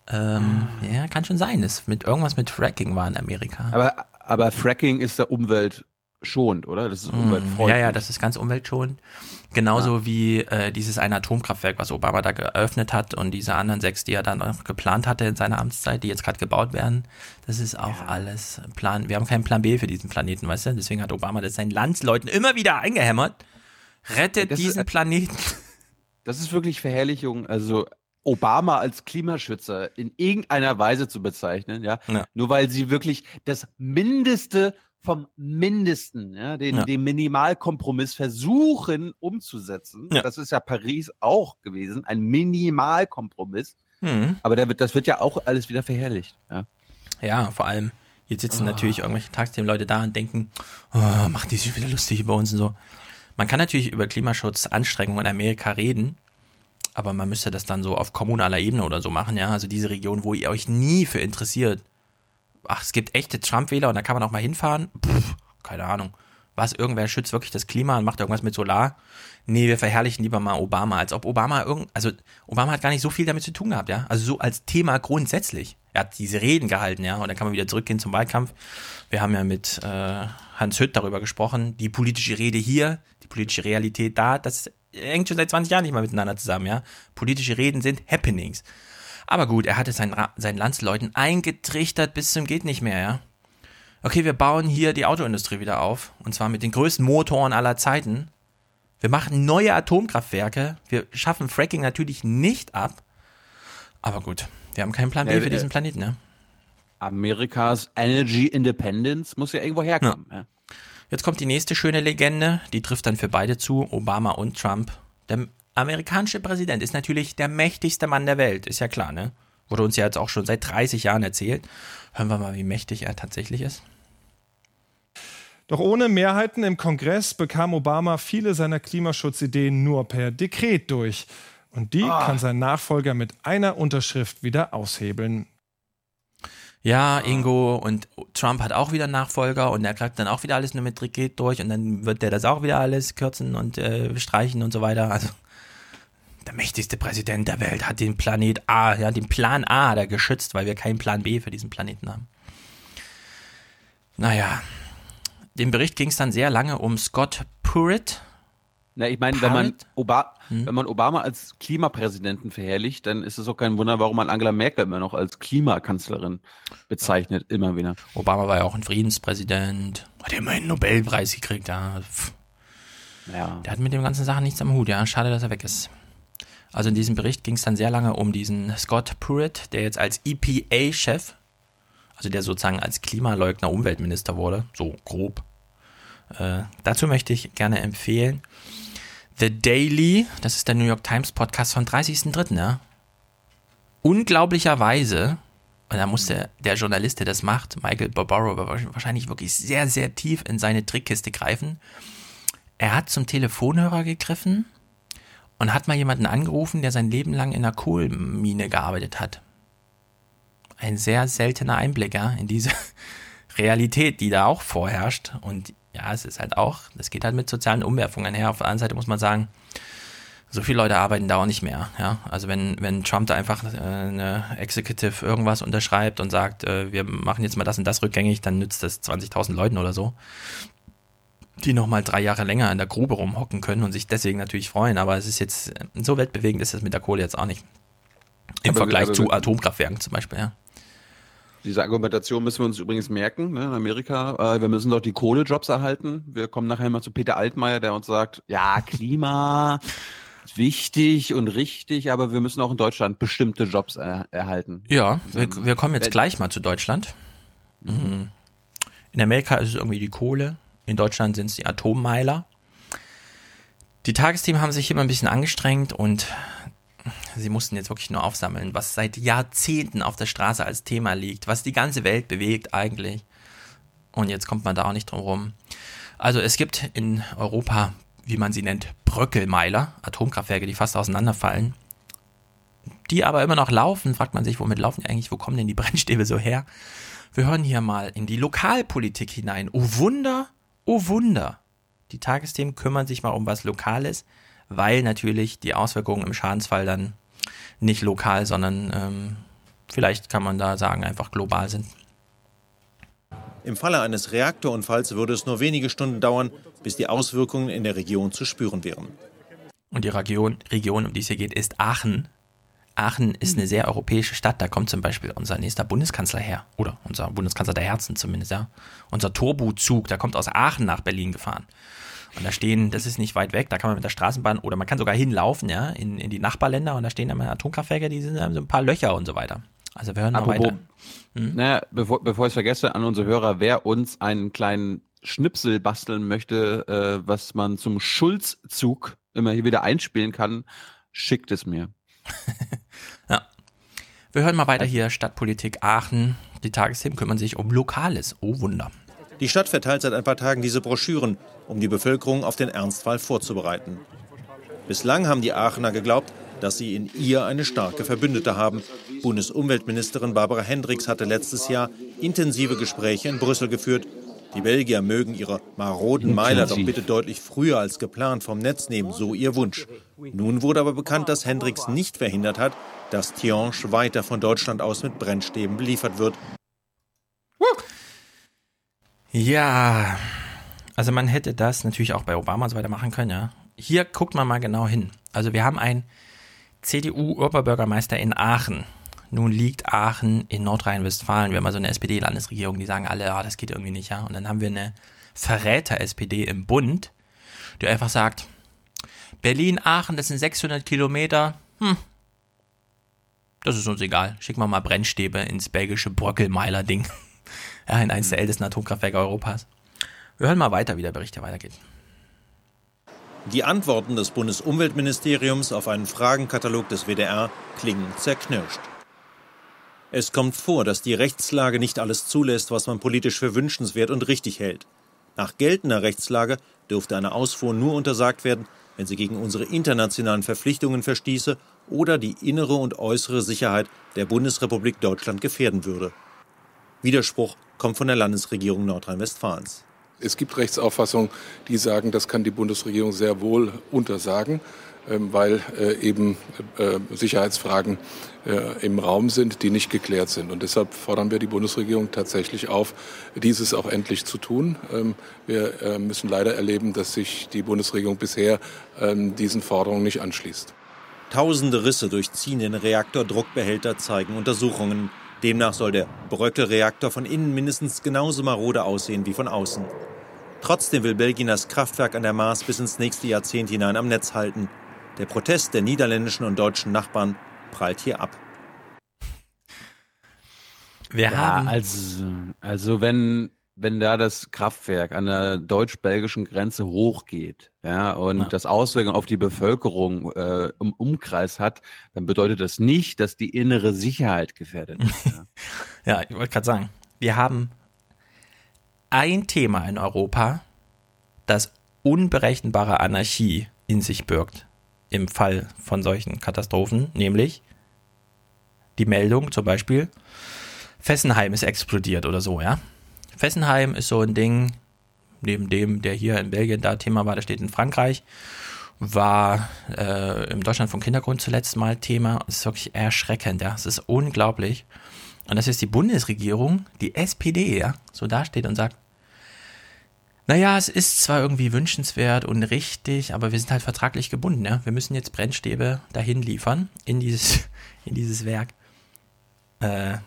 Ähm, Ja, kann schon sein. Es mit irgendwas mit Fracking war in Amerika. Aber, aber Fracking ist der Umwelt schonend, oder? Das ist Mm, umweltfreundlich. Ja, ja, das ist ganz umweltschonend. Genauso wie äh, dieses eine Atomkraftwerk, was Obama da geöffnet hat und diese anderen sechs, die er dann noch geplant hatte in seiner Amtszeit, die jetzt gerade gebaut werden. Das ist auch alles Plan. Wir haben keinen Plan B für diesen Planeten, weißt du? Deswegen hat Obama das seinen Landsleuten immer wieder eingehämmert. Rettet Das ist- diesen Planeten. Das ist wirklich Verherrlichung. Also Obama als Klimaschützer in irgendeiner Weise zu bezeichnen, ja, Ja. nur weil sie wirklich das Mindeste vom Mindesten, ja, den, Ja. den Minimalkompromiss versuchen umzusetzen. Ja. Das ist ja Paris auch gewesen, ein Minimalkompromiss. Mhm. Aber der wird, das wird ja auch alles wieder verherrlicht. Ja. Ja, vor allem, jetzt sitzen Ah. natürlich irgendwelche Tagsthemen-Leute da und denken, oh, machen die sich wieder lustig über uns und so. Man kann natürlich über Klimaschutzanstrengungen in Amerika reden, aber man müsste das dann so auf kommunaler Ebene oder so machen, ja. Also diese Region, wo ihr euch nie für interessiert. Ach, es gibt echte Trump-Wähler und da kann man auch mal hinfahren. Pff, keine Ahnung. Was, irgendwer schützt wirklich das Klima und macht irgendwas mit Solar? Nee, wir verherrlichen lieber mal Obama, als ob Obama irgend, also Obama hat gar nicht so viel damit zu tun gehabt, ja. Also so als Thema grundsätzlich. Er hat diese Reden gehalten, ja, und dann kann man wieder zurückgehen zum Wahlkampf. Wir haben ja mit äh, Hans Hütt darüber gesprochen, die politische Rede hier, die politische Realität da, das hängt schon seit 20 Jahren nicht mal miteinander zusammen, ja. Politische Reden sind Happenings. Aber gut, er hatte seinen, seinen Landsleuten eingetrichtert bis zum geht nicht mehr, ja. okay, wir bauen hier die Autoindustrie wieder auf. Und zwar mit den größten Motoren aller Zeiten. Wir machen neue Atomkraftwerke. Wir schaffen Fracking natürlich nicht ab. Aber gut, wir haben keinen Plan B Ja, für äh, diesen Planeten, ne? Amerikas Energy Independence muss ja irgendwo herkommen. Ja. Jetzt kommt die nächste schöne Legende, die trifft dann für beide zu, Obama und Trump. Der amerikanische Präsident ist natürlich der mächtigste Mann der Welt, ist ja klar, ne? Wurde uns ja jetzt auch schon seit 30 Jahren erzählt. Hören wir mal, wie mächtig er tatsächlich ist. Doch ohne Mehrheiten im Kongress bekam Obama viele seiner Klimaschutzideen nur per Dekret durch. Und die Ah. kann sein Nachfolger mit einer Unterschrift wieder aushebeln. Ja, Ingo und Trump hat auch wieder einen Nachfolger und er kriegt dann auch wieder alles nur mit Dekret durch und dann wird der das auch wieder alles kürzen und äh, streichen und so weiter. Also der mächtigste Präsident der Welt hat den Planet A, ja, den Plan A da geschützt, weil wir keinen Plan B für diesen Planeten haben. Naja, dem Bericht ging es dann sehr lange um Scott Pruitt. Na, ich meine, wenn man? Oba Hm? wenn man Obama als Klimapräsidenten verherrlicht, dann ist es auch kein Wunder, warum man Angela Merkel immer noch als Klimakanzlerin bezeichnet, immer wieder. Obama war ja auch ein Friedenspräsident, hat immerhin einen Nobelpreis gekriegt, ja. Ja. Der hat mit den ganzen Sachen nichts am Hut, ja. Schade, dass er weg ist. Also in diesem Bericht ging es dann sehr lange um diesen Scott Pruitt, der jetzt als EPA-Chef, also der sozusagen als Klimaleugner Umweltminister wurde, so grob. Äh, dazu möchte ich gerne empfehlen The Daily, das ist der New York Times Podcast vom 30.03., ja. Unglaublicherweise, und da muss der, der Journalist, der das macht, Michael Barbaro, wahrscheinlich wirklich sehr, sehr tief in seine Trickkiste greifen. Er hat zum Telefonhörer gegriffen und hat mal jemanden angerufen, der sein Leben lang in einer Kohlenmine gearbeitet hat. Ein sehr seltener Einblick ja, in diese Realität, die da auch vorherrscht. Und ja, es ist halt auch, das geht halt mit sozialen Umwerfungen her. Auf der anderen Seite muss man sagen, so viele Leute arbeiten da auch nicht mehr. Ja? Also wenn, wenn Trump da einfach äh, eine Executive irgendwas unterschreibt und sagt, äh, wir machen jetzt mal das und das rückgängig, dann nützt das 20.000 Leuten oder so, die nochmal drei Jahre länger in der Grube rumhocken können und sich deswegen natürlich freuen. Aber es ist jetzt, so weltbewegend ist das mit der Kohle jetzt auch nicht. Im Aber- Vergleich aber- zu Atomkraftwerken zum Beispiel, ja. Diese Argumentation müssen wir uns übrigens merken, ne, in Amerika. Äh, wir müssen doch die Kohlejobs erhalten. Wir kommen nachher mal zu Peter Altmaier, der uns sagt, ja, Klima ist wichtig und richtig, aber wir müssen auch in Deutschland bestimmte Jobs er erhalten. Ja, wir, wir kommen jetzt gleich mal zu Deutschland. Mhm. In Amerika ist es irgendwie die Kohle, in Deutschland sind es die Atommeiler. Die Tagesthemen haben sich immer ein bisschen angestrengt und sie mussten jetzt wirklich nur aufsammeln, was seit Jahrzehnten auf der Straße als Thema liegt, was die ganze Welt bewegt eigentlich. Und jetzt kommt man da auch nicht drum rum. Also es gibt in Europa, wie man sie nennt, Bröckelmeiler, Atomkraftwerke, die fast auseinanderfallen die aber immer noch laufen, fragt man sich, womit laufen die eigentlich, wo kommen denn die Brennstäbe so her? Wir hören hier mal in die Lokalpolitik hinein. Oh Wunder, oh Wunder. Die Tagesthemen kümmern sich mal um was Lokales, weil natürlich die Auswirkungen im Schadensfall dann nicht lokal, sondern ähm, vielleicht kann man da sagen, einfach global sind. Im Falle eines Reaktorunfalls würde es nur wenige Stunden dauern, bis die Auswirkungen in der Region zu spüren wären. Und die Region, Region, um die es hier geht, ist Aachen. Aachen ist eine sehr europäische Stadt. Da kommt zum Beispiel unser nächster Bundeskanzler her. Oder unser Bundeskanzler der Herzen zumindest, ja. Unser Turbozug, der kommt aus Aachen nach Berlin gefahren. Und da stehen, das ist nicht weit weg, da kann man mit der Straßenbahn oder man kann sogar hinlaufen, ja, in, in die Nachbarländer und da stehen dann Atomkraftwerke, die sind haben so ein paar Löcher und so weiter. Also wir hören mal Apropos, weiter. Hm? naja, bevor, bevor ich es vergesse, an unsere Hörer, wer uns einen kleinen Schnipsel basteln möchte, äh, was man zum Schulzzug immer hier wieder einspielen kann, schickt es mir. Wir hören mal weiter hier, Stadtpolitik Aachen. Die Tagesthemen kümmern sich um Lokales. Oh Wunder. Die Stadt verteilt seit ein paar Tagen diese Broschüren, um die Bevölkerung auf den Ernstfall vorzubereiten. Bislang haben die Aachener geglaubt, dass sie in ihr eine starke Verbündete haben. Bundesumweltministerin Barbara Hendricks hatte letztes Jahr intensive Gespräche in Brüssel geführt. Die Belgier mögen ihre maroden Meiler doch bitte deutlich früher als geplant vom Netz nehmen, so ihr Wunsch. Nun wurde aber bekannt, dass Hendricks nicht verhindert hat, dass Tihange weiter von Deutschland aus mit Brennstäben beliefert wird. Ja, also man hätte das natürlich auch bei Obama und so weiter machen können, ja. Hier guckt man mal genau hin. Also wir haben einen CDU-Oberbürgermeister in Aachen, nun liegt Aachen in Nordrhein-Westfalen. Wir haben mal so eine SPD-Landesregierung, die sagen alle, ah, das geht irgendwie nicht, ja. Und dann haben wir eine Verräter-SPD im Bund, die einfach sagt, Berlin-Aachen, das sind 600 Kilometer, hm, das ist uns egal. Schicken wir mal Brennstäbe ins belgische Brockelmeiler-Ding. Ja, in eines der ältesten Atomkraftwerke Europas. Wir hören mal weiter, wie der Bericht hier weitergeht. Die Antworten des Bundesumweltministeriums auf einen Fragenkatalog des WDR klingen zerknirscht. Es kommt vor, dass die Rechtslage nicht alles zulässt, was man politisch für wünschenswert und richtig hält. Nach geltender Rechtslage dürfte eine Ausfuhr nur untersagt werden, wenn sie gegen unsere internationalen Verpflichtungen verstieße oder die innere und äußere Sicherheit der Bundesrepublik Deutschland gefährden würde. Widerspruch kommt von der Landesregierung Nordrhein-Westfalens. Es gibt Rechtsauffassungen, die sagen, das kann die Bundesregierung sehr wohl untersagen, weil äh, eben äh, Sicherheitsfragen äh, im Raum sind, die nicht geklärt sind. Und deshalb fordern wir die Bundesregierung tatsächlich auf, dieses auch endlich zu tun. Ähm, wir müssen leider erleben, dass sich die Bundesregierung bisher ähm, diesen Forderungen nicht anschließt. Tausende Risse durchziehen den Reaktordruckbehälter zeigen Untersuchungen. Demnach soll der Bröckel-Reaktor von innen mindestens genauso marode aussehen wie von außen. Trotzdem will Belgien das Kraftwerk an der Maas bis ins nächste Jahrzehnt hinein am Netz halten. Der Protest der niederländischen und deutschen Nachbarn prallt hier ab. Wir ja, haben also, also wenn wenn da das Kraftwerk an der deutsch-belgischen Grenze hochgeht, ja, und ja. das Auswirkungen auf die Bevölkerung äh, im Umkreis hat, dann bedeutet das nicht, dass die innere Sicherheit gefährdet ist. Ja, ja ich wollte gerade sagen, wir haben ein Thema in Europa, das unberechenbare Anarchie in sich birgt im Fall von solchen Katastrophen, nämlich die Meldung zum Beispiel, Fessenheim ist explodiert oder so, ja. Fessenheim ist so ein Ding, neben dem, der hier in Belgien da Thema war, der steht in Frankreich, war äh, im Deutschland vom Kindergrund zuletzt mal Thema. Das ist wirklich erschreckend, ja. Es ist unglaublich. Und das ist die Bundesregierung, die SPD, ja, so dasteht und sagt, naja, es ist zwar irgendwie wünschenswert und richtig, aber wir sind halt vertraglich gebunden, ja. Wir müssen jetzt Brennstäbe dahin liefern, in dieses, in dieses Werk. Äh,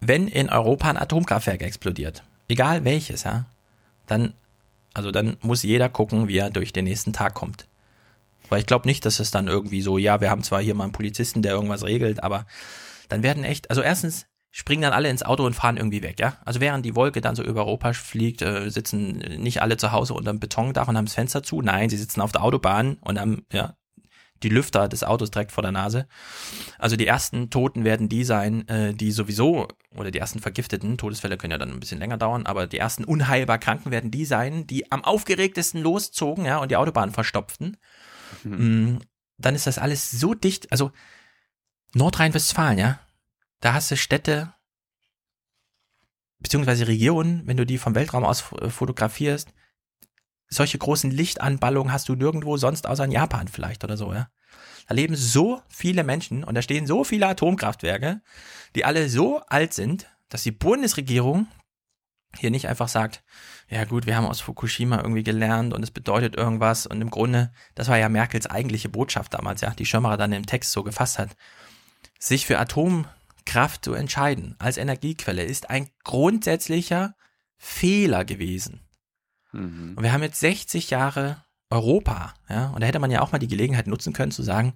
wenn in Europa ein Atomkraftwerk explodiert, egal welches, ja, dann, also dann muss jeder gucken, wie er durch den nächsten Tag kommt. Weil ich glaube nicht, dass es dann irgendwie so, ja, wir haben zwar hier mal einen Polizisten, der irgendwas regelt, aber dann werden echt, also erstens springen dann alle ins Auto und fahren irgendwie weg, ja. Also während die Wolke dann so über Europa fliegt, äh, sitzen nicht alle zu Hause unter einem Betondach und haben das Fenster zu. Nein, sie sitzen auf der Autobahn und haben, ja, die Lüfter des Autos direkt vor der Nase. Also die ersten Toten werden die sein, äh, die sowieso, oder die ersten Vergifteten, Todesfälle können ja dann ein bisschen länger dauern, aber die ersten unheilbar Kranken werden die sein, die am aufgeregtesten loszogen, ja, und die Autobahn verstopften. Mhm. Mm, dann ist das alles so dicht, also Nordrhein-Westfalen, ja, da hast du Städte, beziehungsweise Regionen, wenn du die vom Weltraum aus fotografierst, solche großen Lichtanballungen hast du nirgendwo sonst außer in Japan vielleicht oder so, ja. Da leben so viele Menschen und da stehen so viele Atomkraftwerke, die alle so alt sind, dass die Bundesregierung hier nicht einfach sagt, ja gut, wir haben aus Fukushima irgendwie gelernt und es bedeutet irgendwas und im Grunde, das war ja Merkels eigentliche Botschaft damals, ja, die Schirmerer dann im Text so gefasst hat, sich für Atomkraft zu entscheiden als Energiequelle ist ein grundsätzlicher Fehler gewesen. Mhm. Und wir haben jetzt 60 Jahre Europa, ja, und da hätte man ja auch mal die Gelegenheit nutzen können zu sagen,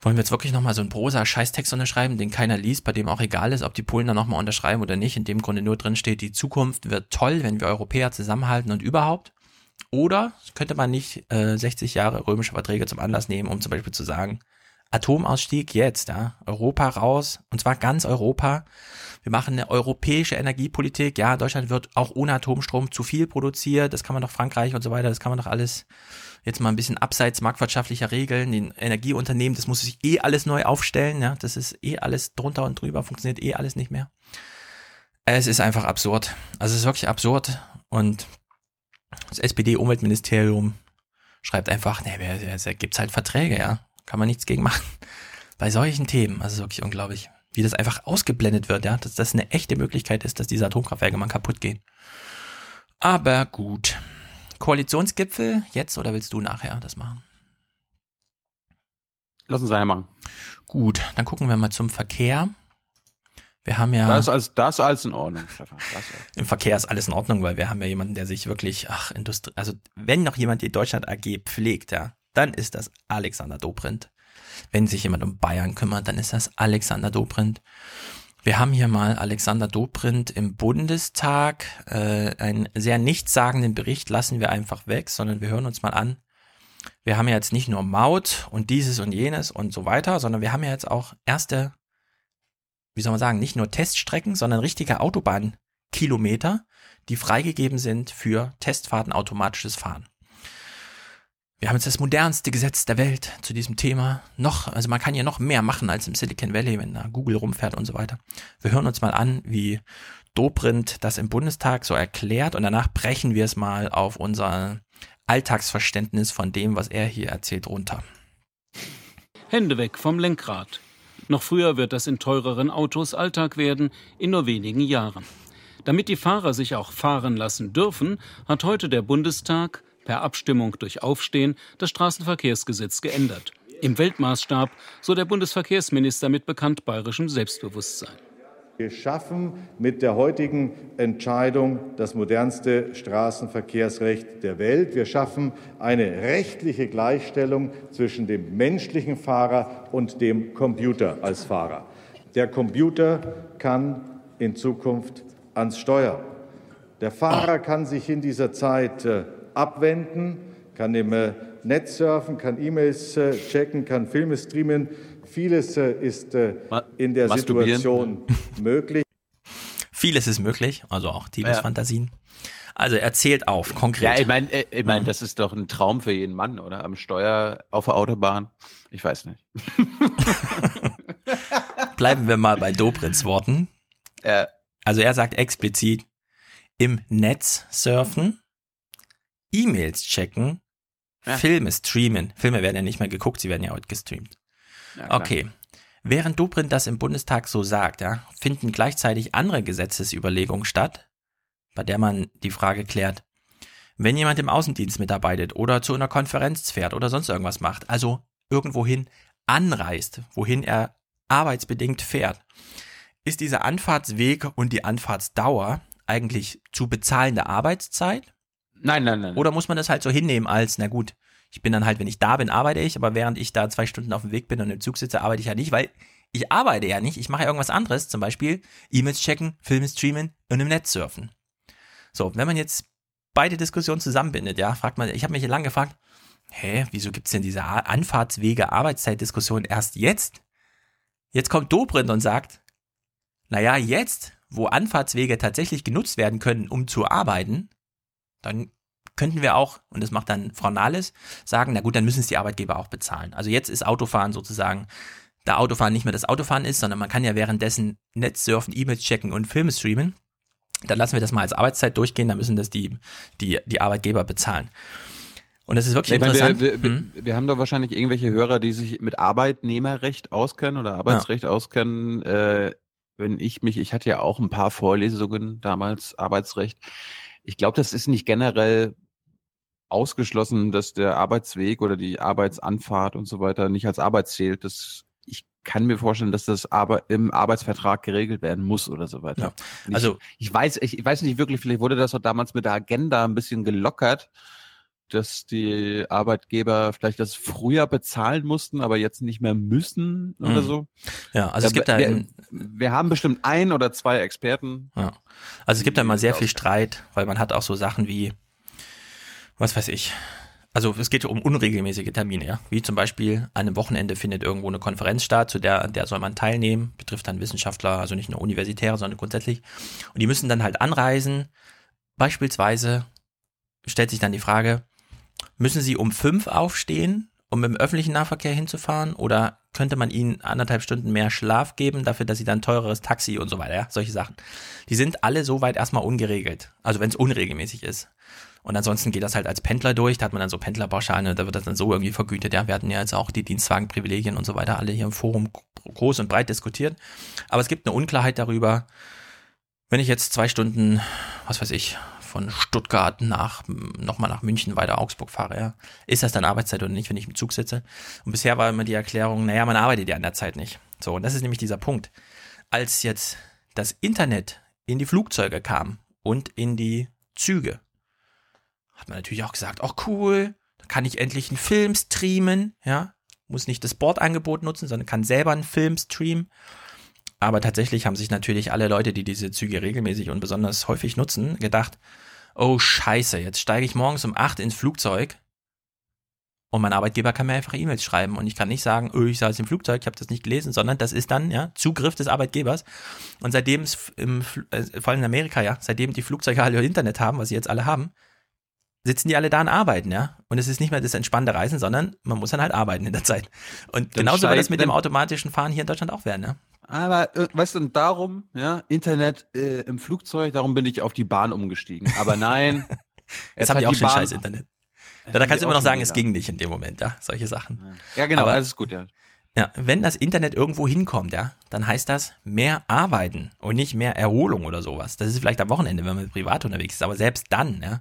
wollen wir jetzt wirklich nochmal so einen Prosa-Scheißtext unterschreiben, den keiner liest, bei dem auch egal ist, ob die Polen dann nochmal unterschreiben oder nicht, in dem Grunde nur drin steht, die Zukunft wird toll, wenn wir Europäer zusammenhalten und überhaupt. Oder könnte man nicht äh, 60 Jahre römische Verträge zum Anlass nehmen, um zum Beispiel zu sagen, Atomausstieg jetzt, ja, Europa raus, und zwar ganz Europa, wir machen eine europäische Energiepolitik. Ja, Deutschland wird auch ohne Atomstrom zu viel produziert. Das kann man doch Frankreich und so weiter. Das kann man doch alles jetzt mal ein bisschen abseits marktwirtschaftlicher Regeln. Die Energieunternehmen, das muss sich eh alles neu aufstellen. Ja, das ist eh alles drunter und drüber. Funktioniert eh alles nicht mehr. Es ist einfach absurd. Also es ist wirklich absurd. Und das SPD-Umweltministerium schreibt einfach, ne, da gibt's halt Verträge, ja. Kann man nichts gegen machen. Bei solchen Themen, also wirklich unglaublich wie das einfach ausgeblendet wird, ja, dass das eine echte Möglichkeit ist, dass diese Atomkraftwerke mal kaputt gehen. Aber gut. Koalitionsgipfel jetzt oder willst du nachher das machen? Lass uns nachher machen. Gut, dann gucken wir mal zum Verkehr. Wir haben ja. Das ist alles, das ist alles in Ordnung, Stefan. Im Verkehr ist alles in Ordnung, weil wir haben ja jemanden, der sich wirklich, ach, Industrie, also wenn noch jemand die Deutschland AG pflegt, ja, dann ist das Alexander Dobrindt. Wenn sich jemand um Bayern kümmert, dann ist das Alexander Dobrindt. Wir haben hier mal Alexander Dobrindt im Bundestag. Äh, einen sehr nichtssagenden Bericht lassen wir einfach weg, sondern wir hören uns mal an. Wir haben ja jetzt nicht nur Maut und dieses und jenes und so weiter, sondern wir haben ja jetzt auch erste, wie soll man sagen, nicht nur Teststrecken, sondern richtige Autobahnkilometer, die freigegeben sind für Testfahrten automatisches Fahren. Wir haben jetzt das modernste Gesetz der Welt zu diesem Thema. Noch, also man kann ja noch mehr machen als im Silicon Valley, wenn da Google rumfährt und so weiter. Wir hören uns mal an, wie Dobrindt das im Bundestag so erklärt und danach brechen wir es mal auf unser Alltagsverständnis von dem, was er hier erzählt, runter. Hände weg vom Lenkrad. Noch früher wird das in teureren Autos Alltag werden, in nur wenigen Jahren. Damit die Fahrer sich auch fahren lassen dürfen, hat heute der Bundestag per Abstimmung durch Aufstehen das Straßenverkehrsgesetz geändert. Im Weltmaßstab, so der Bundesverkehrsminister mit bekannt bayerischem Selbstbewusstsein. Wir schaffen mit der heutigen Entscheidung das modernste Straßenverkehrsrecht der Welt. Wir schaffen eine rechtliche Gleichstellung zwischen dem menschlichen Fahrer und dem Computer als Fahrer. Der Computer kann in Zukunft ans Steuer. Der Fahrer kann sich in dieser Zeit äh, abwenden, kann im äh, Netz surfen, kann E-Mails äh, checken, kann Filme streamen. Vieles äh, ist in der Situation möglich. Vieles ist möglich, also auch Tibes ja. Fantasien. Also erzählt auf, konkret. Ja, ich meine, ich mein, mhm. das ist doch ein Traum für jeden Mann, oder? Am Steuer auf der Autobahn. Ich weiß nicht. Bleiben wir mal bei Dobrins Worten. Ja. Also er sagt explizit, im Netz surfen E-Mails checken, ja. Filme streamen. Filme werden ja nicht mehr geguckt, sie werden ja heute gestreamt. Ja, okay. Während Dobrindt das im Bundestag so sagt, ja, finden gleichzeitig andere Gesetzesüberlegungen statt, bei der man die Frage klärt, wenn jemand im Außendienst mitarbeitet oder zu einer Konferenz fährt oder sonst irgendwas macht, also irgendwohin anreist, wohin er arbeitsbedingt fährt, ist dieser Anfahrtsweg und die Anfahrtsdauer eigentlich zu bezahlende Arbeitszeit Nein, nein, nein. Oder muss man das halt so hinnehmen als, na gut, ich bin dann halt, wenn ich da bin, arbeite ich, aber während ich da zwei Stunden auf dem Weg bin und im Zug sitze, arbeite ich ja nicht, weil ich arbeite ja nicht, ich mache ja irgendwas anderes, zum Beispiel E-Mails checken, Filme streamen und im Netz surfen. So, wenn man jetzt beide Diskussionen zusammenbindet, ja, fragt man, ich habe mich hier lange gefragt, hä, wieso gibt's denn diese Anfahrtswege, Arbeitszeitdiskussion erst jetzt? Jetzt kommt Dobrindt und sagt, naja, jetzt, wo Anfahrtswege tatsächlich genutzt werden können, um zu arbeiten, dann könnten wir auch, und das macht dann Frau Nahles, sagen, na gut, dann müssen es die Arbeitgeber auch bezahlen. Also jetzt ist Autofahren sozusagen, da Autofahren nicht mehr das Autofahren ist, sondern man kann ja währenddessen Netz surfen, E-Mails checken und Filme streamen. Dann lassen wir das mal als Arbeitszeit durchgehen, dann müssen das die, die, die Arbeitgeber bezahlen. Und das ist wirklich ich interessant. wir, wir, hm? wir, haben da wahrscheinlich irgendwelche Hörer, die sich mit Arbeitnehmerrecht auskennen oder Arbeitsrecht ja. auskennen. Äh, wenn ich mich, ich hatte ja auch ein paar Vorlesungen damals Arbeitsrecht ich glaube, das ist nicht generell ausgeschlossen, dass der Arbeitsweg oder die Arbeitsanfahrt und so weiter nicht als Arbeit zählt. Das, ich kann mir vorstellen, dass das aber im Arbeitsvertrag geregelt werden muss oder so weiter. Ja. Also ich, ich weiß, ich, ich weiß nicht wirklich, vielleicht wurde das auch damals mit der Agenda ein bisschen gelockert dass die Arbeitgeber vielleicht das früher bezahlen mussten, aber jetzt nicht mehr müssen oder mhm. so. Ja, also es gibt da wir, wir haben bestimmt ein oder zwei Experten. Ja. Also es gibt da immer sehr viel Streit, weil man hat auch so Sachen wie, was weiß ich, also es geht um unregelmäßige Termine, ja. Wie zum Beispiel an einem Wochenende findet irgendwo eine Konferenz statt, zu der, der soll man teilnehmen, betrifft dann Wissenschaftler, also nicht nur Universitäre, sondern grundsätzlich. Und die müssen dann halt anreisen. Beispielsweise stellt sich dann die Frage, Müssen Sie um fünf aufstehen, um mit dem öffentlichen Nahverkehr hinzufahren? Oder könnte man Ihnen anderthalb Stunden mehr Schlaf geben, dafür, dass Sie dann teures Taxi und so weiter, ja? Solche Sachen. Die sind alle soweit erstmal ungeregelt. Also wenn es unregelmäßig ist. Und ansonsten geht das halt als Pendler durch, da hat man dann so Pendlerpauschalen, da wird das dann so irgendwie vergütet. Ja, wir hatten ja jetzt auch die Dienstwagenprivilegien und so weiter alle hier im Forum groß und breit diskutiert. Aber es gibt eine Unklarheit darüber, wenn ich jetzt zwei Stunden, was weiß ich, von Stuttgart nach, nochmal nach München, weiter Augsburg fahre, ja, ist das dann Arbeitszeit oder nicht, wenn ich im Zug sitze? Und bisher war immer die Erklärung, naja, man arbeitet ja an der Zeit nicht. So, und das ist nämlich dieser Punkt. Als jetzt das Internet in die Flugzeuge kam und in die Züge, hat man natürlich auch gesagt, ach cool, da kann ich endlich einen Film streamen, ja, muss nicht das Bordangebot nutzen, sondern kann selber einen Film streamen. Aber tatsächlich haben sich natürlich alle Leute, die diese Züge regelmäßig und besonders häufig nutzen, gedacht, oh scheiße, jetzt steige ich morgens um acht ins Flugzeug und mein Arbeitgeber kann mir einfach E-Mails schreiben und ich kann nicht sagen, oh, ich saß im Flugzeug, ich habe das nicht gelesen, sondern das ist dann ja Zugriff des Arbeitgebers. Und seitdem es im, äh, vor allem in Amerika ja, seitdem die Flugzeuge alle Internet haben, was sie jetzt alle haben, sitzen die alle da und arbeiten, ja. Und es ist nicht mehr das entspannte Reisen, sondern man muss dann halt arbeiten in der Zeit. Und dann genauso wird es mit dem automatischen Fahren hier in Deutschland auch werden, ja. Aber äh, weißt du, darum, ja, Internet äh, im Flugzeug, darum bin ich auf die Bahn umgestiegen. Aber nein. jetzt haben die auch schon scheiß Internet. Ja, da kannst du immer noch sagen, es ging nicht in dem Moment, ja, solche Sachen. Ja, genau, Aber, alles gut, ja. Ja, wenn das Internet irgendwo hinkommt, ja, dann heißt das mehr arbeiten und nicht mehr Erholung oder sowas. Das ist vielleicht am Wochenende, wenn man privat unterwegs ist, aber selbst dann, ja.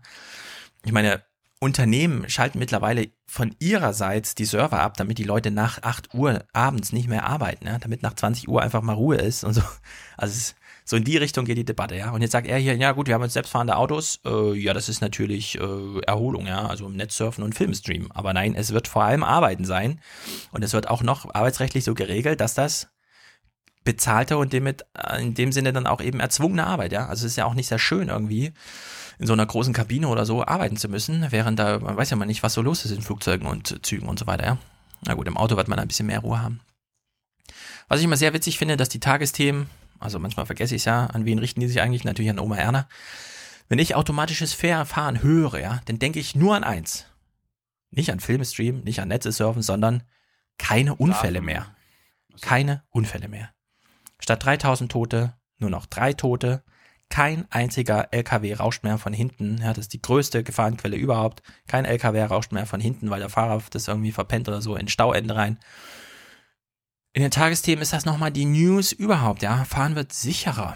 Ich meine, Unternehmen schalten mittlerweile von ihrerseits die Server ab, damit die Leute nach 8 Uhr abends nicht mehr arbeiten, ja? damit nach 20 Uhr einfach mal Ruhe ist und so. Also so in die Richtung geht die Debatte, ja. Und jetzt sagt er hier, ja gut, wir haben jetzt selbstfahrende Autos, äh, ja, das ist natürlich äh, Erholung, ja, also im Netz und Filmstream. Aber nein, es wird vor allem Arbeiten sein. Und es wird auch noch arbeitsrechtlich so geregelt, dass das bezahlte und damit äh, in dem Sinne dann auch eben erzwungene Arbeit, ja. Also es ist ja auch nicht sehr schön irgendwie in so einer großen Kabine oder so arbeiten zu müssen, während da, man weiß ja mal nicht, was so los ist in Flugzeugen und Zügen und so weiter, ja. Na gut, im Auto wird man ein bisschen mehr Ruhe haben. Was ich immer sehr witzig finde, dass die Tagesthemen, also manchmal vergesse ich es ja, an wen richten die sich eigentlich? Natürlich an Oma Erna. Wenn ich automatisches Fahren höre, ja, dann denke ich nur an eins. Nicht an Filmstream, nicht an Netze surfen, sondern keine Unfälle mehr. Keine Unfälle mehr. Statt 3000 Tote, nur noch drei Tote, kein einziger LKW rauscht mehr von hinten. Ja, das ist die größte Gefahrenquelle überhaupt. Kein LKW rauscht mehr von hinten, weil der Fahrer das irgendwie verpennt oder so in Stauende rein. In den Tagesthemen ist das nochmal die News überhaupt. Ja, fahren wird sicherer.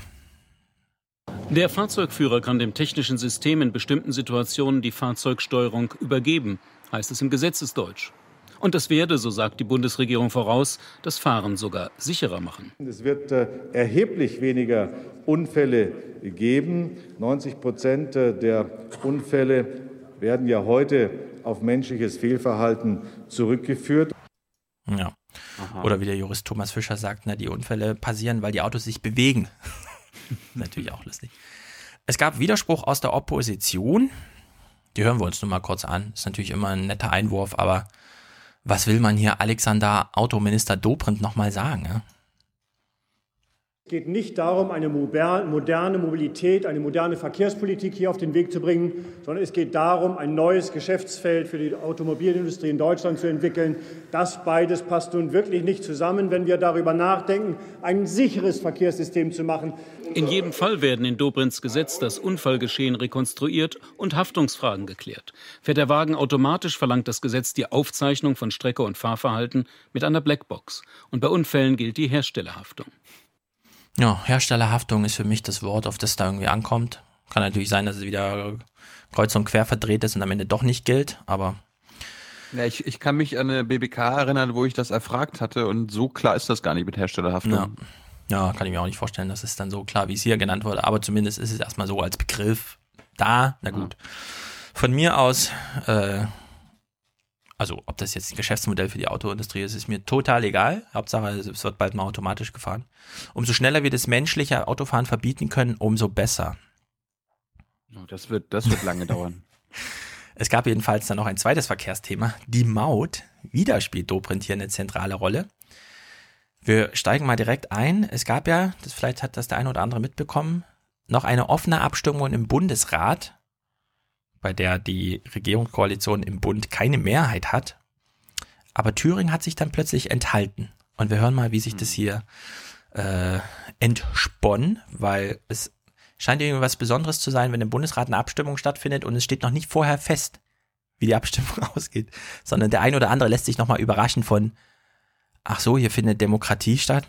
Der Fahrzeugführer kann dem technischen System in bestimmten Situationen die Fahrzeugsteuerung übergeben, heißt es im Gesetzesdeutsch. Und das werde, so sagt die Bundesregierung voraus, das Fahren sogar sicherer machen. Es wird äh, erheblich weniger Unfälle geben. 90 Prozent äh, der Unfälle werden ja heute auf menschliches Fehlverhalten zurückgeführt. Ja. Aha. Oder wie der Jurist Thomas Fischer sagt, na, die Unfälle passieren, weil die Autos sich bewegen. Natürlich auch lustig. Es gab Widerspruch aus der Opposition. Die hören wir uns nur mal kurz an. Ist natürlich immer ein netter Einwurf, aber was will man hier Alexander Autominister Dobrindt nochmal sagen? Ja? Es geht nicht darum, eine moderne Mobilität, eine moderne Verkehrspolitik hier auf den Weg zu bringen, sondern es geht darum, ein neues Geschäftsfeld für die Automobilindustrie in Deutschland zu entwickeln. Das beides passt nun wirklich nicht zusammen, wenn wir darüber nachdenken, ein sicheres Verkehrssystem zu machen. In jedem Fall werden in Dobrins Gesetz das Unfallgeschehen rekonstruiert und Haftungsfragen geklärt. Fährt der Wagen automatisch, verlangt das Gesetz die Aufzeichnung von Strecke und Fahrverhalten mit einer Blackbox. Und bei Unfällen gilt die Herstellerhaftung. Ja, Herstellerhaftung ist für mich das Wort, auf das da irgendwie ankommt. Kann natürlich sein, dass es wieder kreuz und quer verdreht ist und am Ende doch nicht gilt, aber. Ja, ich, ich kann mich an eine BBK erinnern, wo ich das erfragt hatte und so klar ist das gar nicht mit Herstellerhaftung. Ja. ja, kann ich mir auch nicht vorstellen, dass es dann so klar, wie es hier genannt wurde, aber zumindest ist es erstmal so als Begriff da. Na gut. Von mir aus äh, also ob das jetzt ein Geschäftsmodell für die Autoindustrie ist, ist mir total egal. Hauptsache, es wird bald mal automatisch gefahren. Umso schneller wir das menschliche Autofahren verbieten können, umso besser. Oh, das wird, das wird lange dauern. Es gab jedenfalls dann noch ein zweites Verkehrsthema, die Maut. Wieder spielt Dobrindt hier eine zentrale Rolle. Wir steigen mal direkt ein. Es gab ja, das vielleicht hat das der eine oder andere mitbekommen, noch eine offene Abstimmung im Bundesrat bei der die Regierungskoalition im Bund keine Mehrheit hat. Aber Thüringen hat sich dann plötzlich enthalten. Und wir hören mal, wie sich das hier äh, entsponnen, weil es scheint irgendwie was Besonderes zu sein, wenn im Bundesrat eine Abstimmung stattfindet und es steht noch nicht vorher fest, wie die Abstimmung ausgeht, sondern der eine oder andere lässt sich nochmal überraschen von, ach so, hier findet Demokratie statt.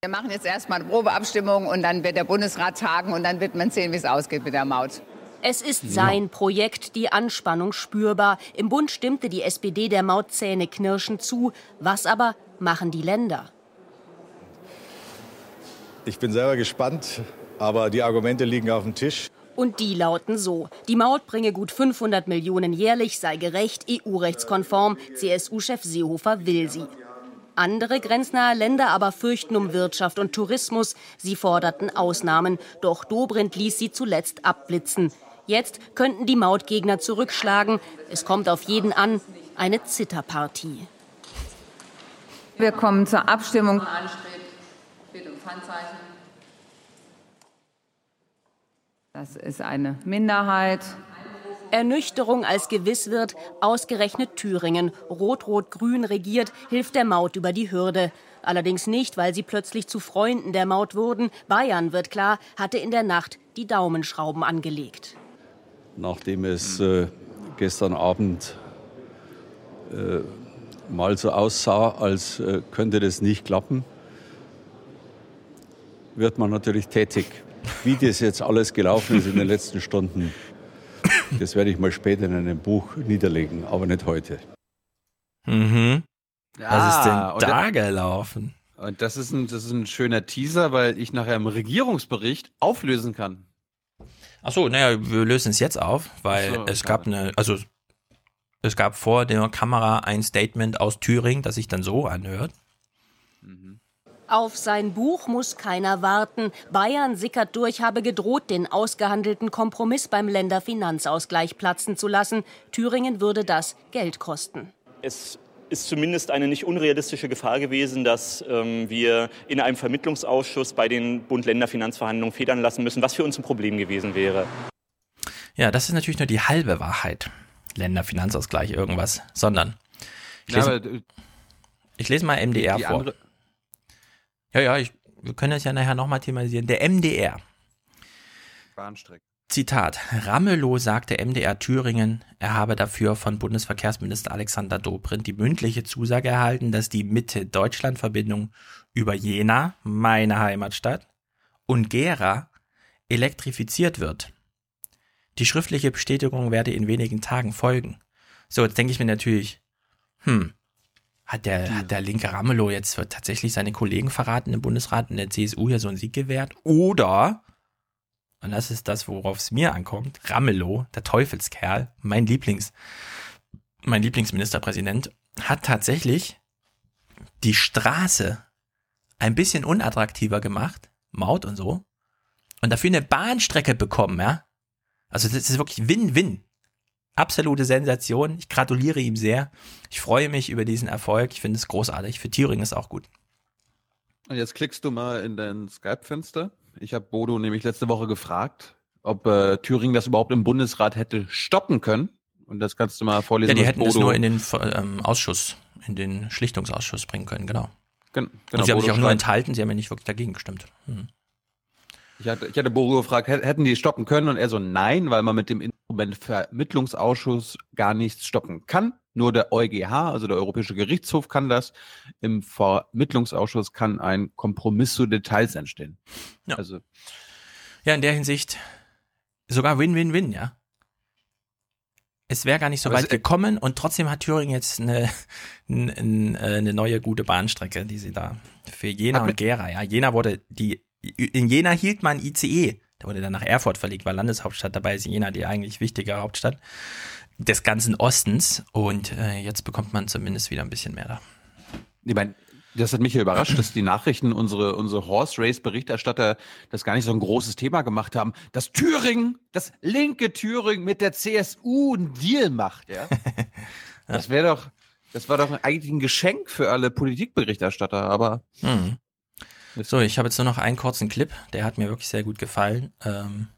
Wir machen jetzt erstmal eine Probeabstimmung und dann wird der Bundesrat tagen und dann wird man sehen, wie es ausgeht mit der Maut. Es ist sein Projekt, die Anspannung spürbar. Im Bund stimmte die SPD der Mautzähne knirschend zu. Was aber machen die Länder? Ich bin selber gespannt, aber die Argumente liegen auf dem Tisch. Und die lauten so. Die Maut bringe gut 500 Millionen jährlich, sei gerecht, EU-rechtskonform. CSU-Chef Seehofer will sie. Andere grenznahe Länder aber fürchten um Wirtschaft und Tourismus. Sie forderten Ausnahmen. Doch Dobrindt ließ sie zuletzt abblitzen. Jetzt könnten die Mautgegner zurückschlagen. Es kommt auf jeden an. Eine Zitterpartie. Wir kommen zur Abstimmung. Das ist eine Minderheit. Ernüchterung als gewiss wird, ausgerechnet Thüringen, rot-rot-grün regiert, hilft der Maut über die Hürde. Allerdings nicht, weil sie plötzlich zu Freunden der Maut wurden. Bayern, wird klar, hatte in der Nacht die Daumenschrauben angelegt. Nachdem es äh, gestern Abend äh, mal so aussah, als äh, könnte das nicht klappen, wird man natürlich tätig. Wie das jetzt alles gelaufen ist in den letzten Stunden, das werde ich mal später in einem Buch niederlegen, aber nicht heute. Mhm. Was ist denn da- gelaufen? Und das ist, ein, das ist ein schöner Teaser, weil ich nachher im Regierungsbericht auflösen kann. Ach so, naja, wir lösen es jetzt auf, weil so, es gab eine, also es gab vor der Kamera ein Statement aus Thüringen, das sich dann so anhört. Auf sein Buch muss keiner warten. Bayern sickert durch, habe gedroht, den ausgehandelten Kompromiss beim Länderfinanzausgleich platzen zu lassen. Thüringen würde das Geld kosten. Es ist zumindest eine nicht unrealistische Gefahr gewesen, dass ähm, wir in einem Vermittlungsausschuss bei den Bund-Länder-Finanzverhandlungen federn lassen müssen, was für uns ein Problem gewesen wäre. Ja, das ist natürlich nur die halbe Wahrheit. Länderfinanzausgleich, irgendwas, sondern ich Ja, lese, aber, äh, ich lese mal MDR vor. andere- Ja, ja, ich, wir können das ja nachher nochmal thematisieren. Der MDR. Bahnstrecke. Zitat. Ramelow sagte MDR Thüringen, er habe dafür von Bundesverkehrsminister Alexander Dobrindt die mündliche Zusage erhalten, dass die Mitte-Deutschland-Verbindung über Jena, meine Heimatstadt, und Gera elektrifiziert wird. Die schriftliche Bestätigung werde in wenigen Tagen folgen. So, jetzt denke ich mir natürlich, hm, hat der, hat der linke Ramelow jetzt tatsächlich seine Kollegen verraten im Bundesrat und der CSU hier so einen Sieg gewährt? Oder und das ist das, worauf es mir ankommt, Ramelow, der Teufelskerl, mein Lieblings, mein Lieblingsministerpräsident, hat tatsächlich die Straße ein bisschen unattraktiver gemacht, Maut und so, und dafür eine Bahnstrecke bekommen, ja. Also das ist wirklich Win-Win. Absolute Sensation. Ich gratuliere ihm sehr. Ich freue mich über diesen Erfolg. Ich finde es großartig. Für Thüringen ist auch gut. Und jetzt klickst du mal in dein Skype-Fenster. Ich habe Bodo nämlich letzte Woche gefragt, ob äh, Thüringen das überhaupt im Bundesrat hätte stoppen können. Und das kannst du mal vorlesen. Ja, die hätten es Bodo- nur in den ähm, Ausschuss, in den Schlichtungsausschuss bringen können, genau. Gen- Und genau, sie haben sich auch nur enthalten, sie haben ja nicht wirklich dagegen gestimmt. Hm. Ich hatte, ich hatte Bodo gefragt, hä- hätten die stoppen können? Und er so, nein, weil man mit dem Instrument Vermittlungsausschuss gar nichts stoppen kann. Nur der EuGH, also der Europäische Gerichtshof, kann das. Im Vermittlungsausschuss kann ein Kompromiss zu Details entstehen. Ja. Also, Ja, in der Hinsicht sogar Win-Win-Win, ja. Es wäre gar nicht so weit gekommen und trotzdem hat Thüringen jetzt eine, n- äh, eine neue gute Bahnstrecke, die sie da für Jena und Gera, ja. Jena wurde die, in Jena hielt man ICE, der wurde dann nach Erfurt verlegt, war Landeshauptstadt, dabei ist Jena die eigentlich wichtige Hauptstadt des ganzen Ostens und äh, jetzt bekommt man zumindest wieder ein bisschen mehr da. ich meine, das hat mich ja überrascht, dass die Nachrichten, unsere, unsere Horse Race Berichterstatter das gar nicht so ein großes Thema gemacht haben, dass Thüringen, das linke Thüringen mit der CSU einen Deal macht, ja. Das wäre doch, das war doch eigentlich ein Geschenk für alle Politikberichterstatter, aber Mhm. So, ich habe jetzt nur noch einen kurzen Clip, der hat mir wirklich sehr gut gefallen. Ähm,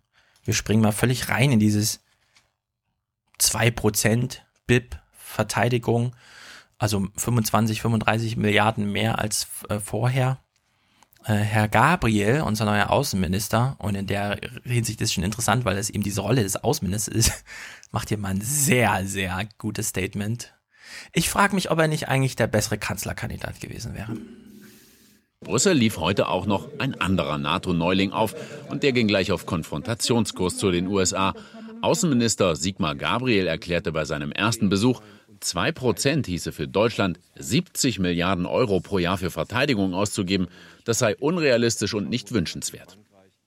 wir springen mal völlig rein in dieses 2% BIP Verteidigung, also 25, 35 Milliarden mehr als äh, vorher. Äh, Herr Gabriel, unser neuer Außenminister, und in der Hinsicht ist schon interessant, weil es eben diese Rolle des Außenministers ist, macht hier mal ein sehr, sehr gutes Statement. Ich frage mich, ob er nicht eigentlich der bessere Kanzlerkandidat gewesen wäre. Brüssel lief heute auch noch ein anderer NATO-Neuling auf und der ging gleich auf Konfrontationskurs zu den USA. Außenminister Sigmar Gabriel erklärte bei seinem ersten Besuch, 2 Prozent hieße für Deutschland 70 Milliarden Euro pro Jahr für Verteidigung auszugeben. Das sei unrealistisch und nicht wünschenswert.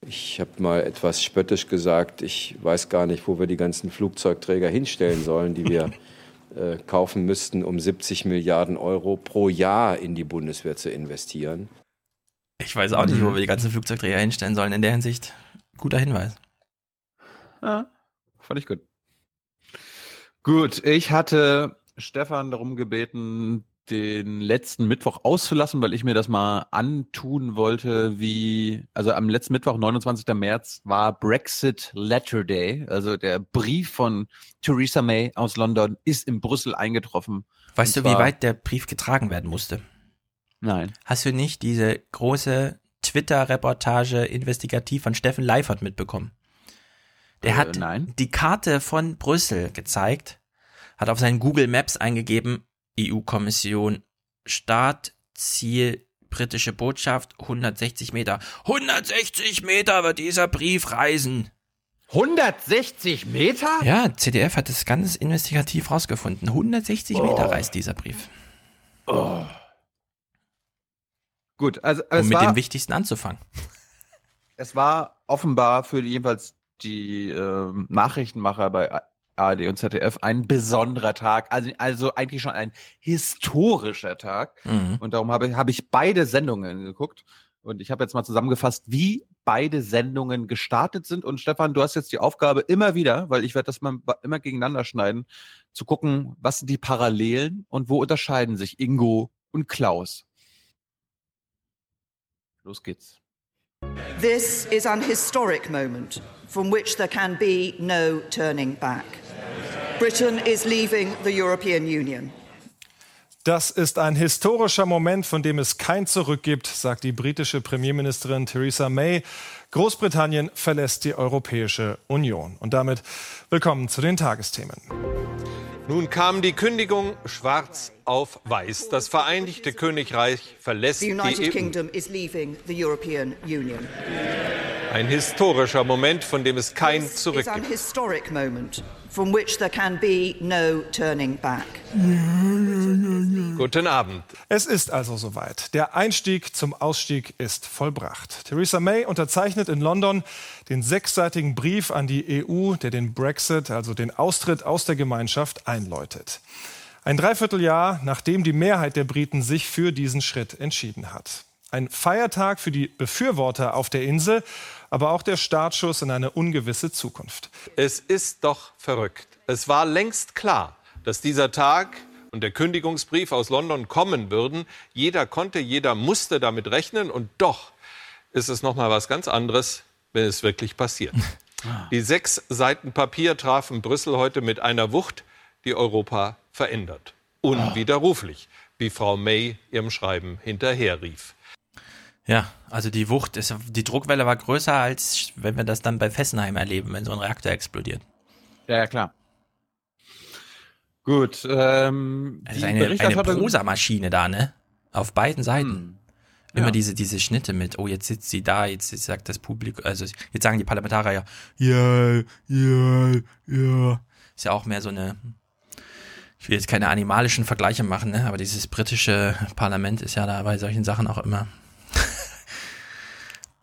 Ich habe mal etwas spöttisch gesagt, ich weiß gar nicht, wo wir die ganzen Flugzeugträger hinstellen sollen, die wir äh, kaufen müssten, um 70 Milliarden Euro pro Jahr in die Bundeswehr zu investieren. Ich weiß auch nicht, wo wir die ganzen Flugzeugträger hinstellen sollen. In der Hinsicht, guter Hinweis. Ja, fand ich gut. Gut, ich hatte Stefan darum gebeten, den letzten Mittwoch auszulassen, weil ich mir das mal antun wollte, wie, also am letzten Mittwoch, 29. März, war Brexit Letter Day. Also der Brief von Theresa May aus London ist in Brüssel eingetroffen. Weißt du, wie weit der Brief getragen werden musste? Nein. Hast du nicht diese große Twitter-Reportage investigativ von Steffen Leifert mitbekommen? Der Äh, hat nein. die Karte von Brüssel gezeigt, hat auf seinen Google Maps eingegeben, EU-Kommission, Start, Ziel, britische Botschaft, 160 Meter. 160 Meter wird dieser Brief reisen. 160 Meter? Ja, CDF hat das ganz investigativ rausgefunden. 160 Meter Oh. reist dieser Brief. Oh. Gut, also Um mit war, dem Wichtigsten anzufangen. es war offenbar für jedenfalls die ähm, Nachrichtenmacher bei ARD und ZDF ein besonderer Tag, also, also eigentlich schon ein historischer Tag. Mhm. Und darum habe, habe ich beide Sendungen geguckt. Und ich habe jetzt mal zusammengefasst, wie beide Sendungen gestartet sind. Und Stefan, du hast jetzt die Aufgabe immer wieder, weil ich werde das mal immer gegeneinander schneiden, zu gucken, was sind die Parallelen und wo unterscheiden sich Ingo und Klaus. Los geht's. This is an historic moment from which there can be no turning back. Britain is leaving the European Union. Das ist ein historischer Moment, von dem es kein Zurück gibt, sagt die britische Premierministerin Theresa May. Großbritannien verlässt die Europäische Union. Und damit willkommen zu den Tagesthemen. Nun kam die Kündigung schwarz auf weiß. Das Vereinigte Königreich verlässt die United EU. Kingdom is leaving the European Union. Ein historischer Moment, von dem es kein Zurück gibt. From which there can be no turning back. Guten Abend. Es ist also soweit. Der Einstieg zum Ausstieg ist vollbracht. Theresa May unterzeichnet in London den sechsseitigen Brief an die EU, der den Brexit, also den Austritt aus der Gemeinschaft, einläutet. Ein Dreivierteljahr, nachdem die Mehrheit der Briten sich für diesen Schritt entschieden hat. Ein Feiertag für die Befürworter auf der Insel, aber auch der Startschuss in eine ungewisse Zukunft. Es ist doch verrückt. Es war längst klar, dass dieser Tag und der Kündigungsbrief aus London kommen würden. Jeder konnte, jeder musste damit rechnen und doch ist es noch mal was ganz anderes, wenn es wirklich passiert. Die sechs Seiten Papier trafen Brüssel heute mit einer Wucht, die Europa verändert. Unwiderruflich, wie Frau May ihrem Schreiben hinterherrief. Ja, also die Wucht, ist, die Druckwelle war größer, als wenn wir das dann bei Fessenheim erleben, wenn so ein Reaktor explodiert. Ja, ja, klar. Gut, ähm, Das ist die eine, eine Prosa-Maschine da, ne? Auf beiden Seiten. Hm. Immer Ja. diese, diese Schnitte mit, oh, jetzt sitzt sie da, jetzt sagt das Publikum, also jetzt sagen die Parlamentarier, ja, ja, ja. Ist ja auch mehr so eine, ich will jetzt keine animalischen Vergleiche machen, ne? aber dieses britische Parlament ist ja da bei solchen Sachen auch immer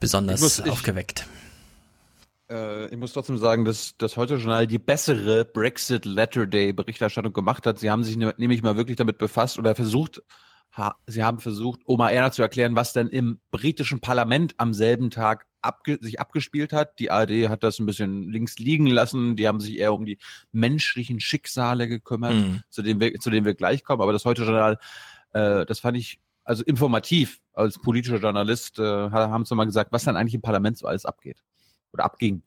besonders Ich muss- ich- aufgeweckt. Äh, ich muss trotzdem sagen, dass das heute Journal die bessere Brexit Letter Day Berichterstattung gemacht hat. Sie haben sich ne- nämlich mal wirklich damit befasst oder versucht, ha, sie haben versucht, Oma Erna zu erklären, was denn im britischen Parlament am selben Tag abge sich abgespielt hat. Die ARD hat das ein bisschen links liegen lassen. Die haben sich eher um die menschlichen Schicksale gekümmert, Mhm. zu, denen wir, zu denen wir gleich kommen. Aber das heute Journal, äh, das fand ich also informativ. Als politischer Journalist äh, haben sie mal gesagt, was dann eigentlich im Parlament so alles abgeht oder abging.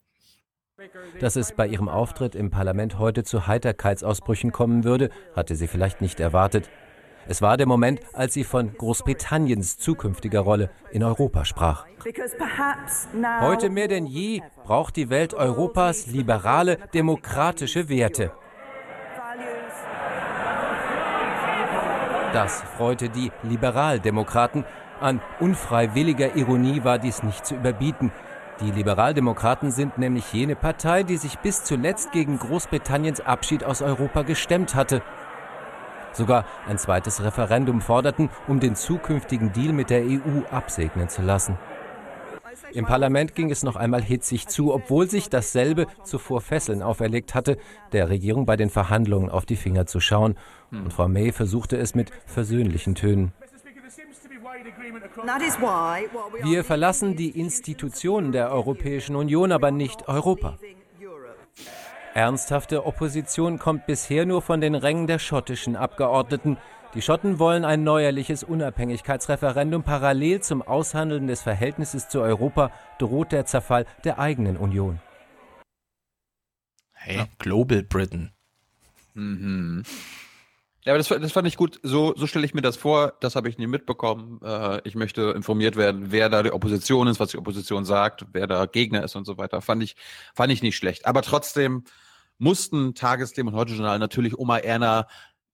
Dass es bei ihrem Auftritt im Parlament heute zu Heiterkeitsausbrüchen kommen würde, hatte sie vielleicht nicht erwartet. Es war der Moment, als sie von Großbritanniens zukünftiger Rolle in Europa sprach. Heute mehr denn je braucht die Welt Europas liberale, demokratische Werte. Das freute die Liberaldemokraten, An unfreiwilliger Ironie war dies nicht zu überbieten. Die Liberaldemokraten sind nämlich jene Partei, die sich bis zuletzt gegen Großbritanniens Abschied aus Europa gestemmt hatte. Sogar ein zweites Referendum forderten, um den zukünftigen Deal mit der EU absegnen zu lassen. Im Parlament ging es noch einmal hitzig zu, obwohl sich dasselbe zuvor Fesseln auferlegt hatte, der Regierung bei den Verhandlungen auf die Finger zu schauen. Und Frau May versuchte es mit versöhnlichen Tönen. Wir verlassen die Institutionen der Europäischen Union, aber nicht Europa. Ernsthafte Opposition kommt bisher nur von den Rängen der schottischen Abgeordneten. Die Schotten wollen ein neuerliches Unabhängigkeitsreferendum. Parallel zum Aushandeln des Verhältnisses zu Europa droht der Zerfall der eigenen Union. Hey, Global Britain. Mhm. Ja, aber das, das fand ich gut. So, so stelle ich mir das vor. Das habe ich nie mitbekommen. Äh, ich möchte informiert werden, wer da die Opposition ist, was die Opposition sagt, wer da Gegner ist und so weiter. Fand ich, fand ich nicht schlecht. Aber trotzdem mussten Tagesthemen und Heute-Journal natürlich Oma Erna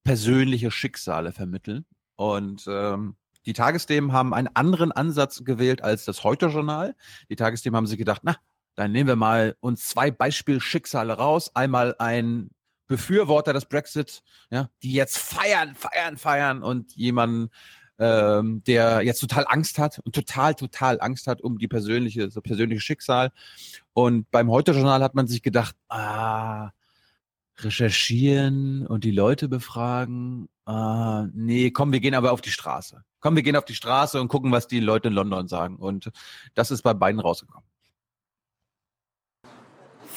persönliche Schicksale vermitteln. Und ähm, die Tagesthemen haben einen anderen Ansatz gewählt als das Heute-Journal. Die Tagesthemen haben sich gedacht, na, dann nehmen wir mal uns zwei Beispielschicksale raus. Einmal ein Befürworter des Brexit, ja, die jetzt feiern, feiern, feiern und jemanden, ähm, der jetzt total Angst hat und total, total Angst hat um die persönliche, so persönliche Schicksal. Und beim Heute-Journal hat man sich gedacht, ah, recherchieren und die Leute befragen. Ah, nee, komm, wir gehen aber auf die Straße. Komm, wir gehen auf die Straße und gucken, was die Leute in London sagen. Und das ist bei beiden rausgekommen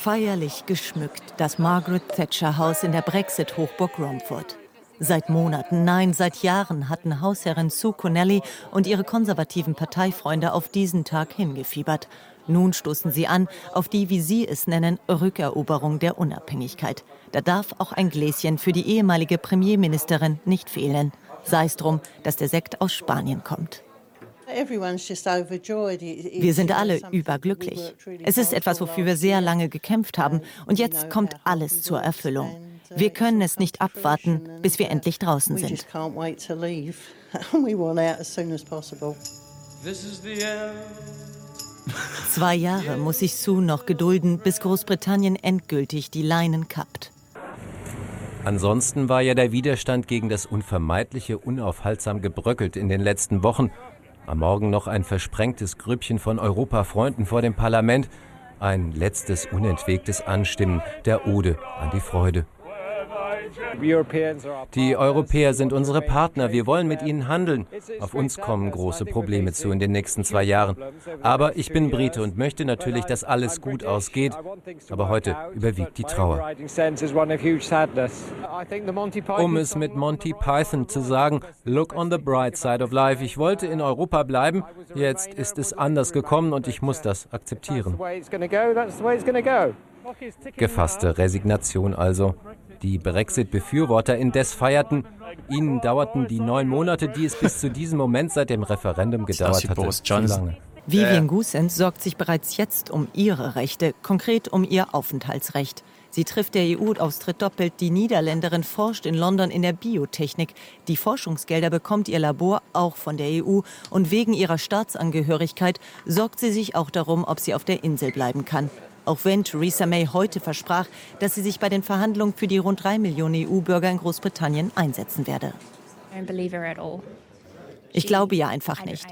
feierlich geschmückt das Margaret Thatcher Haus in der Brexit-Hochburg Romford. Seit Monaten, nein, seit Jahren hatten Hausherrin Sue Connelly und ihre konservativen Parteifreunde auf diesen Tag hingefiebert. Nun stoßen sie an auf die, wie sie es nennen, Rückeroberung der Unabhängigkeit. Da darf auch ein Gläschen für die ehemalige Premierministerin nicht fehlen. Sei es drum, dass der Sekt aus Spanien kommt. Wir sind alle überglücklich. Es ist etwas, wofür wir sehr lange gekämpft haben. Und jetzt kommt alles zur Erfüllung. Wir können es nicht abwarten, bis wir endlich draußen sind. Zwei Jahre muss sich Sue noch gedulden, bis Großbritannien endgültig die Leinen kappt. Ansonsten war ja der Widerstand gegen das Unvermeidliche unaufhaltsam gebröckelt in den letzten Wochen am Morgen noch ein versprengtes Grüppchen von Europafreunden vor dem Parlament. Ein letztes unentwegtes Anstimmen der Ode an die Freude. Die Europäer sind unsere Partner. Wir wollen mit ihnen handeln. Auf uns kommen große Probleme zu in den nächsten zwei Jahren. Aber ich bin Brite und möchte natürlich, dass alles gut ausgeht. Aber heute überwiegt die Trauer. Um es mit Monty Python zu sagen, look on the bright side of life. Ich wollte in Europa bleiben. Jetzt ist es anders gekommen und ich muss das akzeptieren. Gefasste Resignation also. Die Brexit-Befürworter indes feierten, ihnen dauerten die neun Monate, die es bis zu diesem Moment seit dem Referendum gedauert hatte, zu lange. Vivian Goosens sorgt sich bereits jetzt um ihre Rechte, konkret um ihr Aufenthaltsrecht. Sie trifft der EU-Austritt doppelt. Die Niederländerin forscht in London in der Biotechnik. Die Forschungsgelder bekommt ihr Labor auch von der EU. Und wegen ihrer Staatsangehörigkeit sorgt sie sich auch darum, ob sie auf der Insel bleiben kann. Auch wenn Theresa May heute versprach, dass sie sich bei den Verhandlungen für die rund drei Millionen EU-Bürger in Großbritannien einsetzen werde. Ich glaube ihr einfach nicht.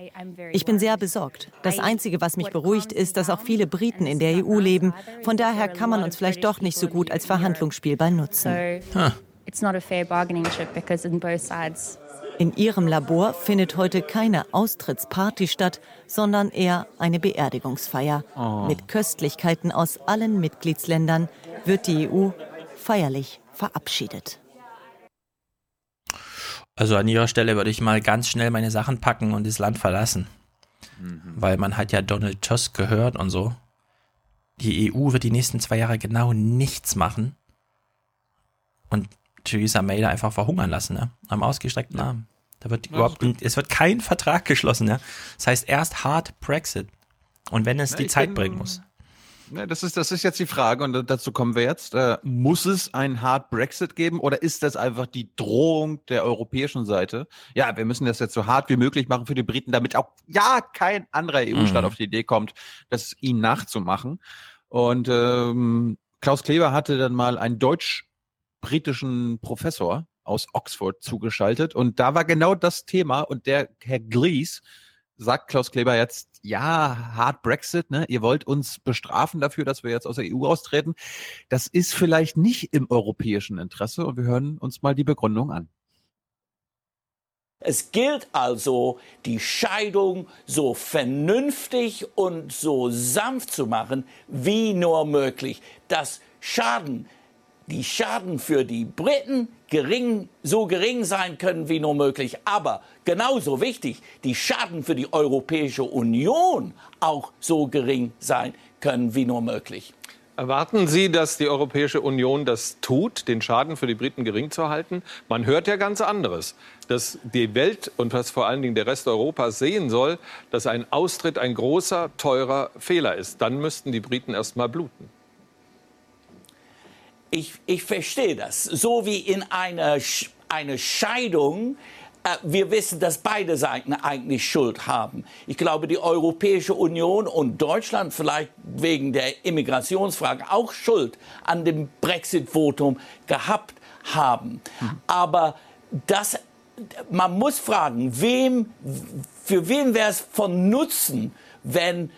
Ich bin sehr besorgt. Das Einzige, was mich beruhigt, ist, dass auch viele Briten in der EU leben. Von daher kann man uns vielleicht doch nicht so gut als Verhandlungsspielball nutzen. Huh. In ihrem Labor findet heute keine Austrittsparty statt, sondern eher eine Beerdigungsfeier. Oh. Mit Köstlichkeiten aus allen Mitgliedsländern wird die EU feierlich verabschiedet. Also an ihrer Stelle würde ich mal ganz schnell meine Sachen packen und das Land verlassen. Mhm. Weil man hat ja Donald Tusk gehört und so. Die EU wird die nächsten zwei Jahre genau nichts machen. Und Theresa May da einfach verhungern lassen, ne? Am ausgestreckten Arm. Da wird ja, überhaupt, es wird kein Vertrag geschlossen, ja. Das heißt erst Hard Brexit. Und wenn es Na, die Zeit bin, bringen muss. Ja, das, ist, das ist jetzt die Frage und dazu kommen wir jetzt. Äh, muss es einen Hard Brexit geben oder ist das einfach die Drohung der europäischen Seite? Ja, wir müssen das jetzt so hart wie möglich machen für die Briten, damit auch ja kein anderer EU-Staat mhm. auf die Idee kommt, das ihnen nachzumachen. Und ähm, Klaus Kleber hatte dann mal einen deutsch-britischen Professor aus Oxford zugeschaltet und da war genau das Thema und der Herr Glees sagt Klaus Kleber jetzt, ja, Hard Brexit, ne? Ihr wollt uns bestrafen dafür, dass wir jetzt aus der EU austreten. Das ist vielleicht nicht im europäischen Interesse und wir hören uns mal die Begründung an. Es gilt also, die Scheidung so vernünftig und so sanft zu machen, wie nur möglich. Das Schaden die Schaden für die Briten gering, so gering sein können wie nur möglich. Aber genauso wichtig, die Schaden für die Europäische Union auch so gering sein können wie nur möglich. Erwarten Sie, dass die Europäische Union das tut, den Schaden für die Briten gering zu halten? Man hört ja ganz anderes, dass die Welt und was vor allen Dingen der Rest Europas sehen soll, dass ein Austritt ein großer, teurer Fehler ist. Dann müssten die Briten erst mal bluten. Ich, ich verstehe das. So wie in einer eine Scheidung äh, wir wissen, dass beide Seiten eigentlich Schuld haben. Ich glaube, die Europäische Union und Deutschland vielleicht wegen der Immigrationsfrage auch Schuld an dem Brexit-Votum gehabt haben. Mhm. Aber das, man muss fragen, wem, für wen wäre es von Nutzen, wenn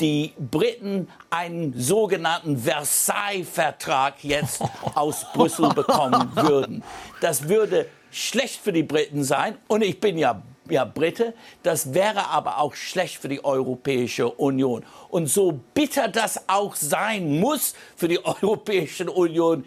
die Briten einen sogenannten Versailles-Vertrag jetzt aus Brüssel bekommen würden. Das würde schlecht für die Briten sein. Und ich bin ja, ja Brite. Das wäre aber auch schlecht für die Europäische Union. Und so bitter das auch sein muss für die Europäische Union,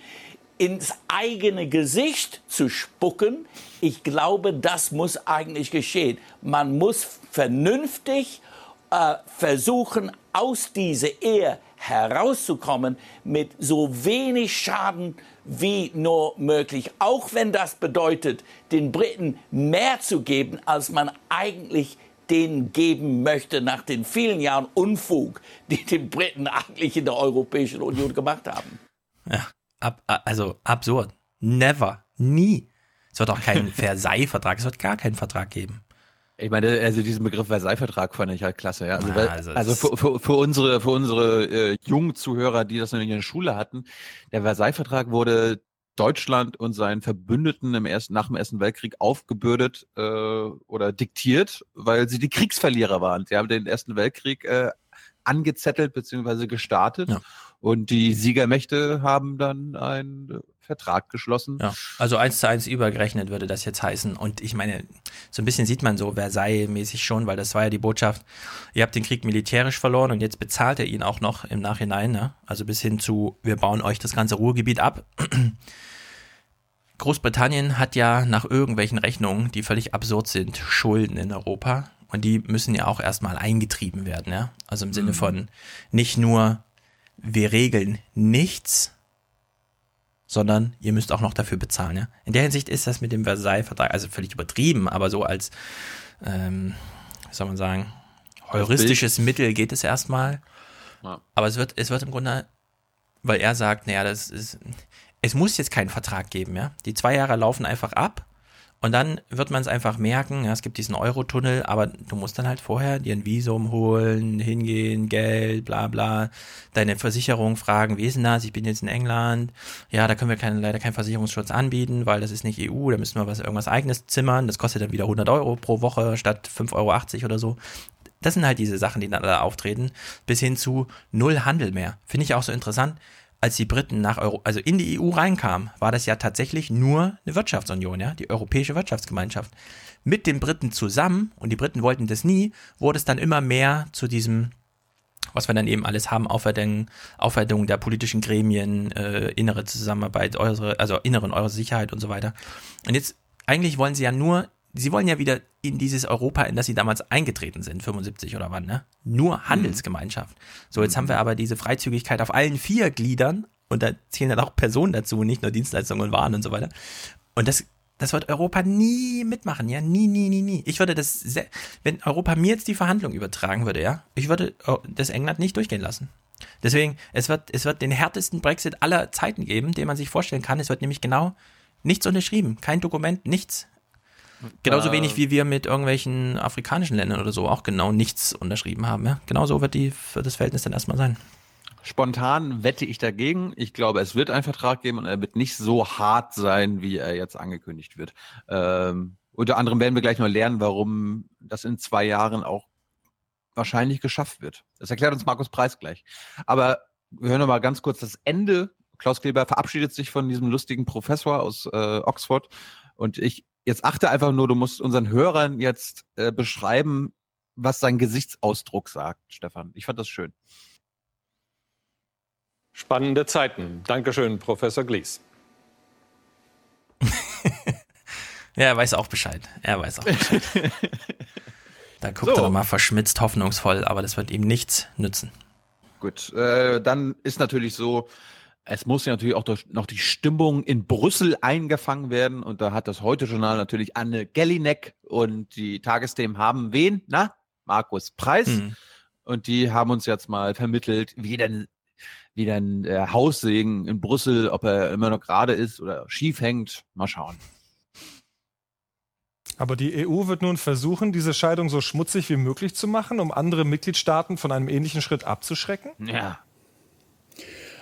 ins eigene Gesicht zu spucken, ich glaube, das muss eigentlich geschehen. Man muss vernünftig äh, versuchen, aus dieser Ehe herauszukommen mit so wenig Schaden wie nur möglich. Auch wenn das bedeutet, den Briten mehr zu geben, als man eigentlich denen geben möchte nach den vielen Jahren Unfug, die die Briten eigentlich in der Europäischen Union gemacht haben. Ja, ab, also absurd. Never. Nie. Es wird auch keinen Versailles-Vertrag, es wird gar keinen Vertrag geben. Ich meine, also diesen Begriff Versailles-Vertrag fand ich halt klasse, ja. Also, weil, also, also für, für, für, unsere, für unsere äh, jungen Zuhörer, die das noch in der Schule hatten, der Versailles-Vertrag wurde Deutschland und seinen Verbündeten im ersten, nach dem Ersten Weltkrieg aufgebürdet äh, oder diktiert, weil sie die Kriegsverlierer waren. Sie haben den Ersten Weltkrieg äh, angezettelt bzw. gestartet ja. und die Siegermächte haben dann ein Vertrag geschlossen. Ja, also eins zu eins übergerechnet würde das jetzt heißen. Und ich meine, so ein bisschen sieht man so Versailles-mäßig schon, weil das war ja die Botschaft, ihr habt den Krieg militärisch verloren und jetzt bezahlt er ihn auch noch im Nachhinein. Ne? Also bis hin zu, wir bauen euch das ganze Ruhrgebiet ab. Großbritannien hat ja nach irgendwelchen Rechnungen, die völlig absurd sind, Schulden in Europa. Und die müssen ja auch erstmal eingetrieben werden. Ja? Also im Sinne mhm. von nicht nur, wir regeln nichts, sondern ihr müsst auch noch dafür bezahlen. Ja? In der Hinsicht ist das mit dem Versailles-Vertrag, also völlig übertrieben, aber so als, ähm, wie soll man sagen, heuristisches Mittel geht es erstmal. Ja. Aber es wird, es wird im Grunde, weil er sagt, naja, das ist, es muss jetzt keinen Vertrag geben, ja. Die zwei Jahre laufen einfach ab und dann wird man es einfach merken, ja, es gibt diesen Eurotunnel, aber du musst dann halt vorher dir ein Visum holen, hingehen, Geld, bla bla, deine Versicherung fragen, wie ist denn das? Ich bin jetzt in England. Ja, da können wir kein, leider keinen Versicherungsschutz anbieten, weil das ist nicht EU, da müssen wir was, irgendwas eigenes zimmern. Das kostet dann wieder 100 Euro pro Woche statt 5,80 Euro oder so. Das sind halt diese Sachen, die dann da auftreten, bis hin zu null Handel mehr. Finde ich auch so interessant als die Briten nach Euro, also in die EU reinkamen, war das ja tatsächlich nur eine Wirtschaftsunion, ja, die Europäische Wirtschaftsgemeinschaft. Mit den Briten zusammen, und die Briten wollten das nie, wurde es dann immer mehr zu diesem, was wir dann eben alles haben, Aufwertung, der politischen Gremien, äh, innere Zusammenarbeit, eure, also inneren eure Sicherheit und so weiter. Und jetzt, eigentlich wollen sie ja nur sie wollen ja wieder in dieses Europa, in das sie damals eingetreten sind, 75 oder wann, ne? Nur mhm. Handelsgemeinschaft. So, jetzt haben wir aber diese Freizügigkeit auf allen vier Gliedern und da zählen dann auch Personen dazu, nicht nur Dienstleistungen und Waren und so weiter. Und das, das wird Europa nie mitmachen, ja? Nie, nie, nie, nie. Ich würde das, wenn Europa mir jetzt die Verhandlung übertragen würde, ja? Ich würde oh, das England nicht durchgehen lassen. Deswegen, es wird, es wird den härtesten Brexit aller Zeiten geben, den man sich vorstellen kann. Es wird nämlich genau nichts unterschrieben, kein Dokument, nichts. Genauso äh, wenig wie wir mit irgendwelchen afrikanischen Ländern oder so auch genau nichts unterschrieben haben. Ja? Genauso wird, die, wird das Verhältnis dann erstmal sein. Spontan wette ich dagegen. Ich glaube, es wird einen Vertrag geben und er wird nicht so hart sein, wie er jetzt angekündigt wird. Ähm, unter anderem werden wir gleich noch lernen, warum das in zwei Jahren auch wahrscheinlich geschafft wird. Das erklärt uns Markus Preis gleich. Aber wir hören noch mal ganz kurz das Ende. Klaus Kleber verabschiedet sich von diesem lustigen Professor aus äh, Oxford und ich jetzt achte einfach nur, du musst unseren Hörern jetzt äh, beschreiben, was sein Gesichtsausdruck sagt, Stefan. Ich fand das schön. Spannende Zeiten. Dankeschön, Professor Glies. ja, er weiß auch Bescheid. Er weiß auch Bescheid. da guckt so. er mal verschmitzt, hoffnungsvoll, aber das wird ihm nichts nützen. Gut, äh, dann ist natürlich so, es muss ja natürlich auch noch die Stimmung in Brüssel eingefangen werden. Und da hat das Heute-Journal natürlich Anne Gellineck und die Tagesthemen haben wen? Na, Markus Preis. Mhm. Und die haben uns jetzt mal vermittelt, wie denn wie ein äh, Haussegen in Brüssel, ob er immer noch gerade ist oder schief hängt. Mal schauen. Aber die EU wird nun versuchen, diese Scheidung so schmutzig wie möglich zu machen, um andere Mitgliedstaaten von einem ähnlichen Schritt abzuschrecken? Ja,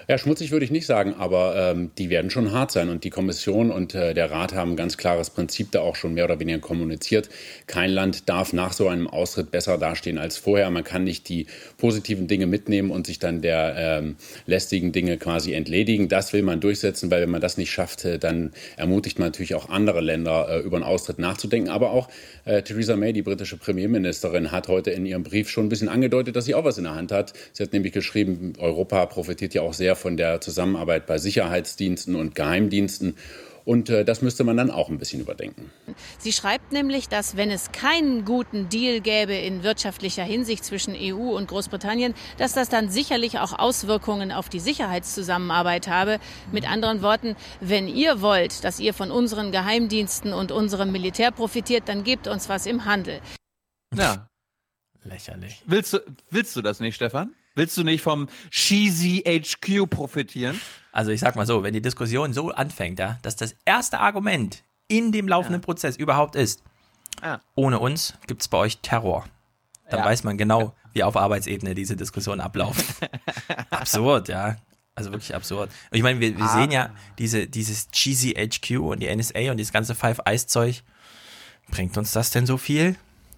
ja, schmutzig würde ich nicht sagen, aber ähm, die werden schon hart sein. Und die Kommission und äh, der Rat haben ein ganz klares Prinzip da auch schon mehr oder weniger kommuniziert. Kein Land darf nach so einem Austritt besser dastehen als vorher. Man kann nicht die positiven Dinge mitnehmen und sich dann der ähm, lästigen Dinge quasi entledigen. Das will man durchsetzen, weil wenn man das nicht schafft, äh, dann ermutigt man natürlich auch andere Länder, äh, über einen Austritt nachzudenken. Aber auch äh, Theresa May, die britische Premierministerin, hat heute in ihrem Brief schon ein bisschen angedeutet, dass sie auch was in der Hand hat. Sie hat nämlich geschrieben, Europa profitiert ja auch sehr von der Zusammenarbeit bei Sicherheitsdiensten und Geheimdiensten. Und äh, das müsste man dann auch ein bisschen überdenken. Sie schreibt nämlich, dass wenn es keinen guten Deal gäbe in wirtschaftlicher Hinsicht zwischen EU und Großbritannien, dass das dann sicherlich auch Auswirkungen auf die Sicherheitszusammenarbeit habe. Mit anderen Worten, wenn ihr wollt, dass ihr von unseren Geheimdiensten und unserem Militär profitiert, dann gebt uns was im Handel. Ja. Lächerlich. Willst du, willst du das nicht, Stefan? Willst du nicht vom Cheesy HQ profitieren? Also ich sag mal so, wenn die Diskussion so anfängt, ja, dass das erste Argument in dem laufenden ja. Prozess überhaupt ist, ja. ohne uns gibt es bei euch Terror. Dann ja. weiß man genau, wie auf Arbeitsebene diese Diskussion ablaufen. absurd, ja. Also wirklich absurd. Und ich meine, wir, wir ah. sehen ja diese, dieses Cheesy HQ und die NSA und dieses ganze Five Eyes Zeug. Bringt uns das denn so viel?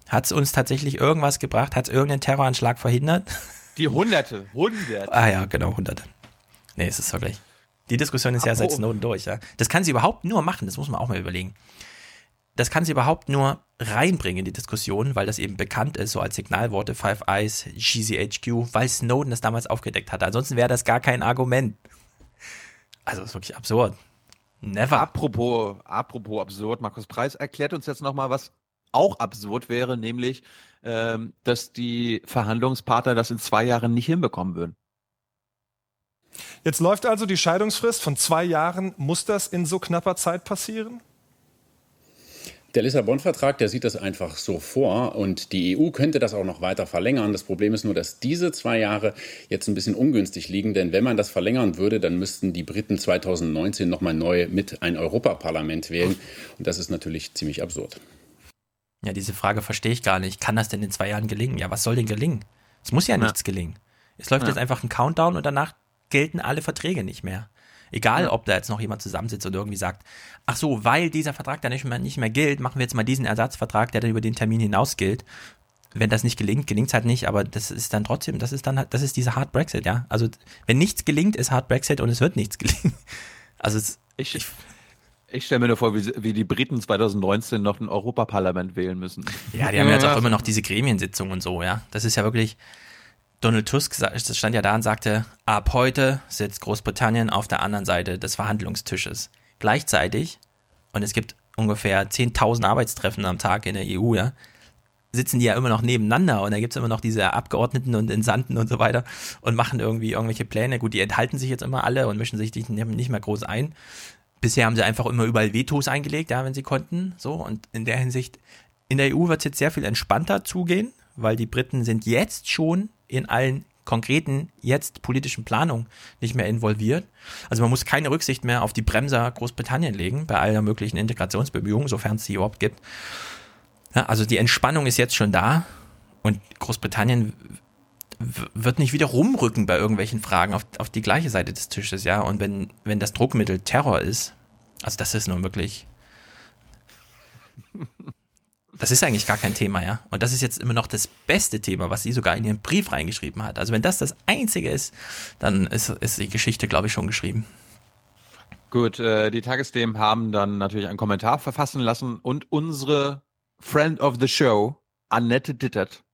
Hat es uns tatsächlich irgendwas gebracht? Hat es irgendeinen Terroranschlag verhindert? Die Hunderte, Hunderte. Ah ja, genau, Hunderte. Nee, es ist wirklich. Die Diskussion ist Apro ja seit Snowden durch, ja. Das kann sie überhaupt nur machen, das muss man auch mal überlegen. Das kann sie überhaupt nur reinbringen in die Diskussion, weil das eben bekannt ist, so als Signalworte Five Eyes, GCHQ, weil Snowden das damals aufgedeckt hatte. Ansonsten wäre das gar kein Argument. Also, das ist wirklich absurd. Never. Apropos, apropos absurd, Markus Preis erklärt uns jetzt nochmal, was auch absurd wäre, nämlich ähm, dass die Verhandlungspartner das in zwei Jahren nicht hinbekommen würden. Jetzt läuft also die Scheidungsfrist von zwei Jahren. Muss das in so knapper Zeit passieren? Der Lissabon-Vertrag, der sieht das einfach so vor und die EU könnte das auch noch weiter verlängern. Das Problem ist nur, dass diese zwei Jahre jetzt ein bisschen ungünstig liegen, denn wenn man das verlängern würde, dann müssten die Briten 2019 nochmal neu mit ein Europaparlament wählen und das ist natürlich ziemlich absurd. Ja, diese Frage verstehe ich gar nicht. Kann das denn in zwei Jahren gelingen? Ja, was soll denn gelingen? Es muss ja, ja. nichts gelingen. Es läuft ja. jetzt einfach ein Countdown und danach gelten alle Verträge nicht mehr. Egal, ja. ob da jetzt noch jemand zusammensitzt und irgendwie sagt, ach so, weil dieser Vertrag dann nicht mehr, nicht mehr gilt, machen wir jetzt mal diesen Ersatzvertrag, der dann über den Termin hinaus gilt. Wenn das nicht gelingt, gelingt es halt nicht, aber das ist dann trotzdem, das ist dann halt, das ist dieser Hard Brexit, ja. Also, wenn nichts gelingt, ist Hard Brexit und es wird nichts gelingen. Also, es, ich, ich ich stelle mir nur vor, wie, wie, die Briten 2019 noch ein Europaparlament wählen müssen. Ja, die haben ja jetzt auch immer noch diese Gremiensitzungen und so, ja. Das ist ja wirklich. Donald Tusk stand ja da und sagte, ab heute sitzt Großbritannien auf der anderen Seite des Verhandlungstisches. Gleichzeitig, und es gibt ungefähr 10.000 Arbeitstreffen am Tag in der EU, ja, sitzen die ja immer noch nebeneinander und da gibt es immer noch diese Abgeordneten und Entsandten und so weiter und machen irgendwie irgendwelche Pläne. Gut, die enthalten sich jetzt immer alle und mischen sich nicht mehr groß ein bisher haben sie einfach immer überall Vetos eingelegt, ja, wenn sie konnten. So, und in der Hinsicht, in der EU wird es jetzt sehr viel entspannter zugehen, weil die Briten sind jetzt schon in allen konkreten, jetzt politischen Planung nicht mehr involviert. Also man muss keine Rücksicht mehr auf die Bremser Großbritannien legen bei aller möglichen Integrationsbemühungen, sofern es sie überhaupt gibt. Ja, also die Entspannung ist jetzt schon da und Großbritannien wird nicht wieder rumrücken bei irgendwelchen Fragen auf, auf die gleiche Seite des Tisches, ja. Und wenn, wenn das Druckmittel Terror ist, also das ist nun wirklich. Das ist eigentlich gar kein Thema, ja. Und das ist jetzt immer noch das beste Thema, was sie sogar in ihren Brief reingeschrieben hat. Also wenn das das einzige ist, dann ist, ist die Geschichte, glaube ich, schon geschrieben. Gut, äh, die Tagesthemen haben dann natürlich einen Kommentar verfassen lassen und unsere Friend of the Show, Annette Dittert,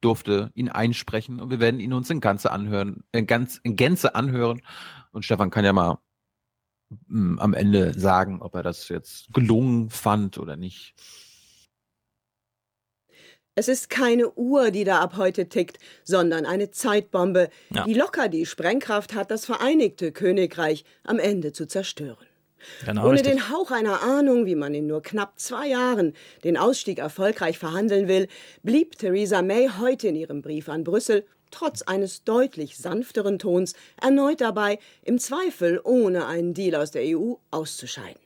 durfte ihn einsprechen und wir werden ihn uns in Ganze anhören, in, ganz, in Gänze anhören. Und Stefan kann ja mal mh, hm, am Ende sagen, ob er das jetzt gelungen fand oder nicht. Es ist keine Uhr, die da ab heute tickt, sondern eine Zeitbombe, ja. die locker die Sprengkraft hat, das Vereinigte Königreich am Ende zu zerstören. Genau, Ohne richtig. den Hauch einer Ahnung, wie man in nur knapp zwei Jahren den Ausstieg erfolgreich verhandeln will, blieb Theresa May heute in ihrem Brief an Brüssel trotz eines deutlich sanfteren Tons erneut dabei, im Zweifel ohne einen Deal aus der EU auszuscheiden.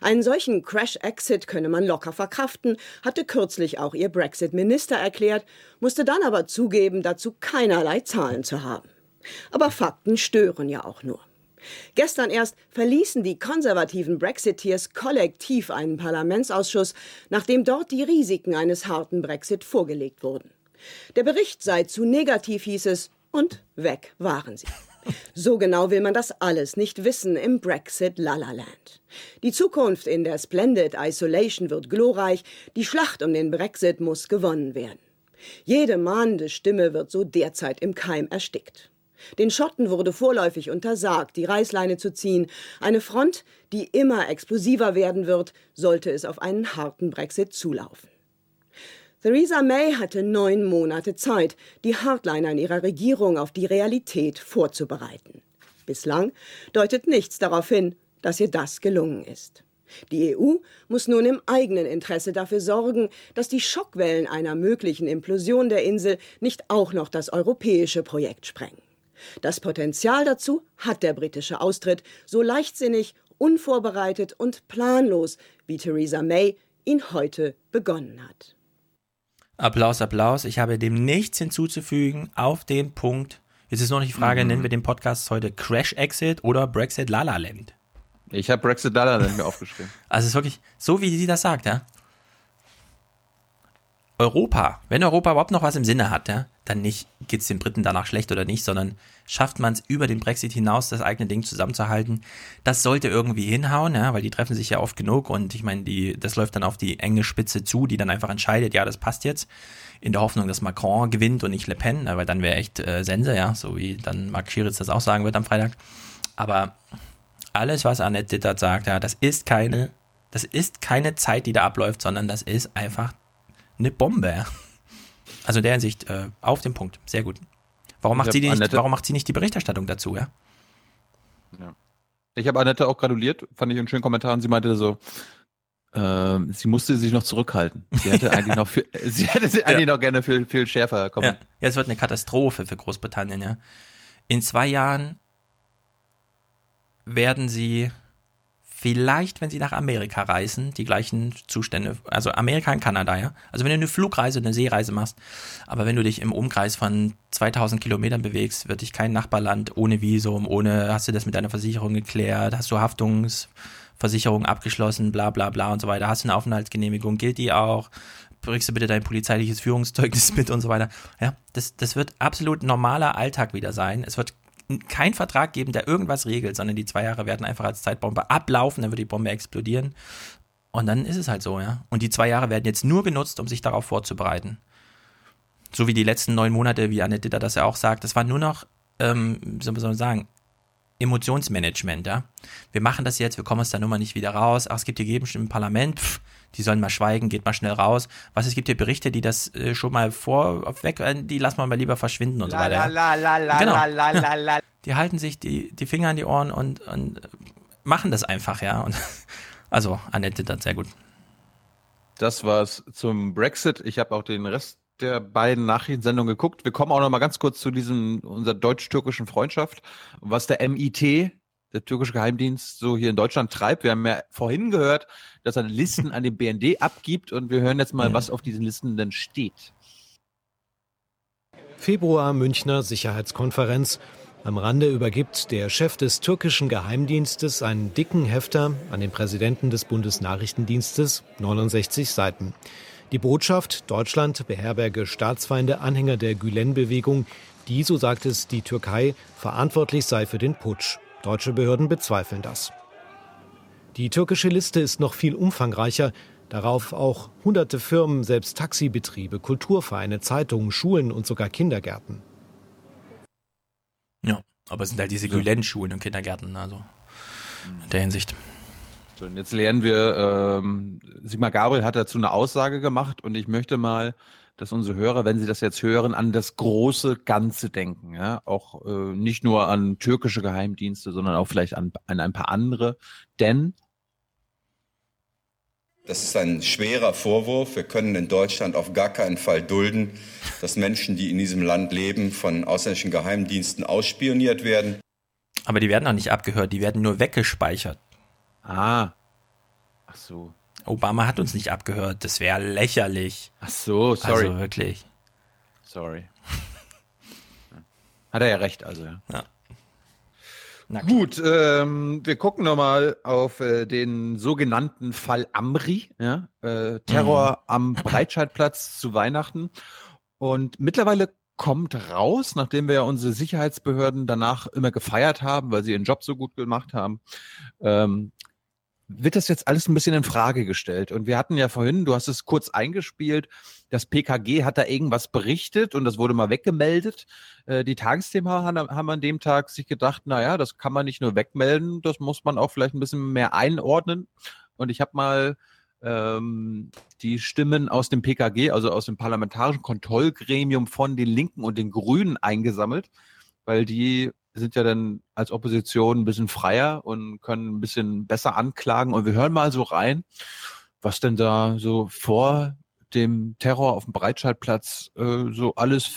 Einen solchen Crash-Exit könne man locker verkraften, hatte kürzlich auch ihr Brexit-Minister erklärt, musste dann aber zugeben, dazu keinerlei Zahlen zu haben. Aber Fakten stören ja auch nur. Gestern erst verließen die konservativen Brexiteers kollektiv einen Parlamentsausschuss, nachdem dort die Risiken eines harten Brexit vorgelegt wurden. Der Bericht sei zu negativ, hieß es, und weg waren sie. So genau will man das alles nicht wissen im Brexit Lalaland. Die Zukunft in der Splendid Isolation wird glorreich, die Schlacht um den Brexit muss gewonnen werden. Jede mahnende Stimme wird so derzeit im Keim erstickt. Den Schotten wurde vorläufig untersagt, die Reißleine zu ziehen. Eine Front, die immer explosiver werden wird, sollte es auf einen harten Brexit zulaufen. Theresa May hatte neun Monate Zeit, die Hardliner in ihrer Regierung auf die Realität vorzubereiten. Bislang deutet nichts darauf hin, dass ihr das gelungen ist. Die EU muss nun im eigenen Interesse dafür sorgen, dass die Schockwellen einer möglichen Implosion der Insel nicht auch noch das europäische Projekt sprengen. Das Potenzial dazu hat der britische Austritt, so leichtsinnig, unvorbereitet und planlos, wie Theresa May ihn heute begonnen hat. Applaus, Applaus. Ich habe dem nichts hinzuzufügen auf den Punkt. Jetzt ist noch nicht die Frage, mhm. nennen wir den Podcast heute Crash Exit oder Brexit Lala Land? Ich habe Brexit Lala Land mir aufgeschrieben. Also es ist wirklich so, wie sie das sagt, ja. Europa, wenn Europa überhaupt noch was im Sinne hat, ja, dann nicht, geht es den Briten danach schlecht oder nicht, sondern schafft man es über den Brexit hinaus, das eigene Ding zusammenzuhalten. Das sollte irgendwie hinhauen, ja, weil die treffen sich ja oft genug und ich meine, die, das läuft dann auf die enge Spitze zu, die dann einfach entscheidet, ja, das passt jetzt, in der Hoffnung, dass Macron gewinnt und nicht Le Pen, weil dann wäre echt äh, Sense, ja, so wie dann Mark Schiritz das auch sagen wird am Freitag. Aber alles, was Annette Dittert sagt, ja, das ist keine, das ist keine Zeit, die da abläuft, sondern das ist einfach eine Bombe. Also in der Hinsicht äh, auf den Punkt. Sehr gut. Warum macht, sie nicht, warum macht sie nicht die Berichterstattung dazu, ja? ja. Ich habe Annette auch gratuliert, fand ich einen schönen Kommentar und sie meinte so, äh, sie musste sich noch zurückhalten. Sie hätte eigentlich noch viel, sie hätte sie eigentlich noch gerne viel, viel schärfer kommen. Ja. ja, es wird eine Katastrophe für Großbritannien, ja. In zwei Jahren werden sie vielleicht, wenn sie nach Amerika reisen, die gleichen Zustände, also Amerika und Kanada, ja. Also wenn du eine Flugreise, eine Seereise machst, aber wenn du dich im Umkreis von 2000 Kilometern bewegst, wird dich kein Nachbarland ohne Visum, ohne, hast du das mit deiner Versicherung geklärt, hast du Haftungsversicherung abgeschlossen, bla bla bla und so weiter, hast du eine Aufenthaltsgenehmigung, gilt die auch, bringst du bitte dein polizeiliches Führungszeugnis mit und so weiter. Ja, das, das wird absolut normaler Alltag wieder sein. Es wird keinen Vertrag geben, der irgendwas regelt, sondern die zwei Jahre werden einfach als Zeitbombe ablaufen, dann wird die Bombe explodieren. Und dann ist es halt so, ja. Und die zwei Jahre werden jetzt nur genutzt, um sich darauf vorzubereiten. So wie die letzten neun Monate, wie Annette Ditter das ja auch sagt, das war nur noch, ähm, wie soll man sagen, Emotionsmanagement, ja. Wir machen das jetzt, wir kommen aus der Nummer nicht wieder raus. Ach, es gibt die Gegenstimmen im Parlament, pff, die sollen mal schweigen, geht mal schnell raus. Was, es gibt hier Berichte, die das äh, schon mal vor, weg, äh, die lassen wir mal lieber verschwinden und la, so weiter. La, la, la, genau. la, la, la, la. Die halten sich die, die Finger an die Ohren und, und machen das einfach, ja. Und, also, Annette, das sehr gut. Das war's zum Brexit. Ich habe auch den Rest der beiden Nachrichtensendungen geguckt. Wir kommen auch noch mal ganz kurz zu diesem unserer deutsch-türkischen Freundschaft, was der MIT, der türkische Geheimdienst, so hier in Deutschland treibt. Wir haben ja vorhin gehört, dass er Listen an den BND abgibt und wir hören jetzt mal, was auf diesen Listen denn steht. Februar Münchner Sicherheitskonferenz. Am Rande übergibt der Chef des türkischen Geheimdienstes einen dicken Hefter an den Präsidenten des Bundesnachrichtendienstes, 69 Seiten. Die Botschaft, Deutschland beherberge Staatsfeinde, Anhänger der Gülen-Bewegung, die, so sagt es die Türkei, verantwortlich sei für den Putsch. Deutsche Behörden bezweifeln das. Die türkische Liste ist noch viel umfangreicher. Darauf auch hunderte Firmen, selbst Taxibetriebe, Kulturvereine, Zeitungen, Schulen und sogar Kindergärten. Ja, aber es sind halt diese Gülen-Schulen und Kindergärten, also in der Hinsicht. So, und jetzt lernen wir, ähm, Sigmar Gabriel hat dazu eine Aussage gemacht und ich möchte mal, dass unsere Hörer, wenn sie das jetzt hören, an das große Ganze denken. Ja? Auch äh, nicht nur an türkische Geheimdienste, sondern auch vielleicht an, an ein paar andere. Denn das ist ein schwerer Vorwurf. Wir können in Deutschland auf gar keinen Fall dulden, dass Menschen, die in diesem Land leben, von ausländischen Geheimdiensten ausspioniert werden. Aber die werden auch nicht abgehört, die werden nur weggespeichert. Ah. Ach so. Obama hat uns nicht abgehört. Das wäre lächerlich. Ach so, sorry. Also wirklich. Sorry. hat er ja recht, also. Ja. ja. Gut, ähm, wir gucken nochmal auf äh, den sogenannten Fall Amri, ja? äh, Terror mhm. am Breitscheidplatz zu Weihnachten. Und mittlerweile kommt raus, nachdem wir ja unsere Sicherheitsbehörden danach immer gefeiert haben, weil sie ihren Job so gut gemacht haben, ähm, wird das jetzt alles ein bisschen in Frage gestellt. Und wir hatten ja vorhin, du hast es kurz eingespielt, das PKG hat da irgendwas berichtet und das wurde mal weggemeldet. Äh, die Tagesthema haben an dem Tag sich gedacht, naja, das kann man nicht nur wegmelden, das muss man auch vielleicht ein bisschen mehr einordnen. Und ich habe mal ähm, die Stimmen aus dem PKG, also aus dem Parlamentarischen Kontrollgremium von den Linken und den Grünen eingesammelt, weil die sind ja dann als Opposition ein bisschen freier und können ein bisschen besser anklagen. Und wir hören mal so rein, was denn da so vor dem Terror auf dem Breitscheidplatz äh, so alles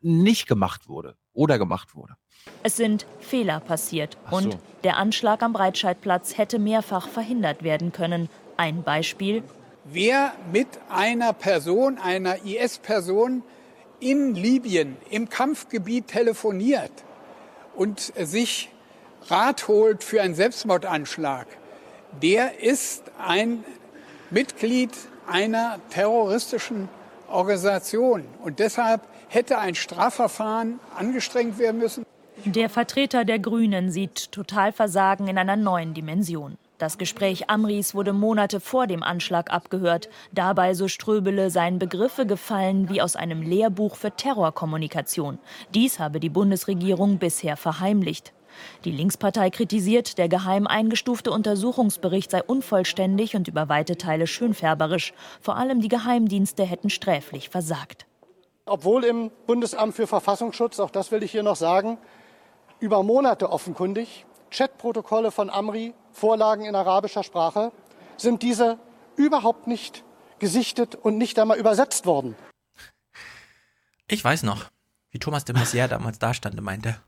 nicht gemacht wurde oder gemacht wurde. Es sind Fehler passiert so. und der Anschlag am Breitscheidplatz hätte mehrfach verhindert werden können. Ein Beispiel. Wer mit einer Person, einer IS-Person in Libyen im Kampfgebiet telefoniert, und sich Rat holt für einen Selbstmordanschlag, der ist ein Mitglied einer terroristischen Organisation. Und deshalb hätte ein Strafverfahren angestrengt werden müssen. Der Vertreter der Grünen sieht Totalversagen in einer neuen Dimension. Das Gespräch Amris wurde Monate vor dem Anschlag abgehört. Dabei, so Ströbele, seien Begriffe gefallen wie aus einem Lehrbuch für Terrorkommunikation. Dies habe die Bundesregierung bisher verheimlicht. Die Linkspartei kritisiert, der geheim eingestufte Untersuchungsbericht sei unvollständig und über weite Teile schönfärberisch. Vor allem die Geheimdienste hätten sträflich versagt. Obwohl im Bundesamt für Verfassungsschutz, auch das will ich hier noch sagen, über Monate offenkundig Chatprotokolle von Amri, Vorlagen in arabischer Sprache, sind diese überhaupt nicht gesichtet und nicht einmal übersetzt worden. Ich weiß noch, wie Thomas de Maizière damals da stand und meinte,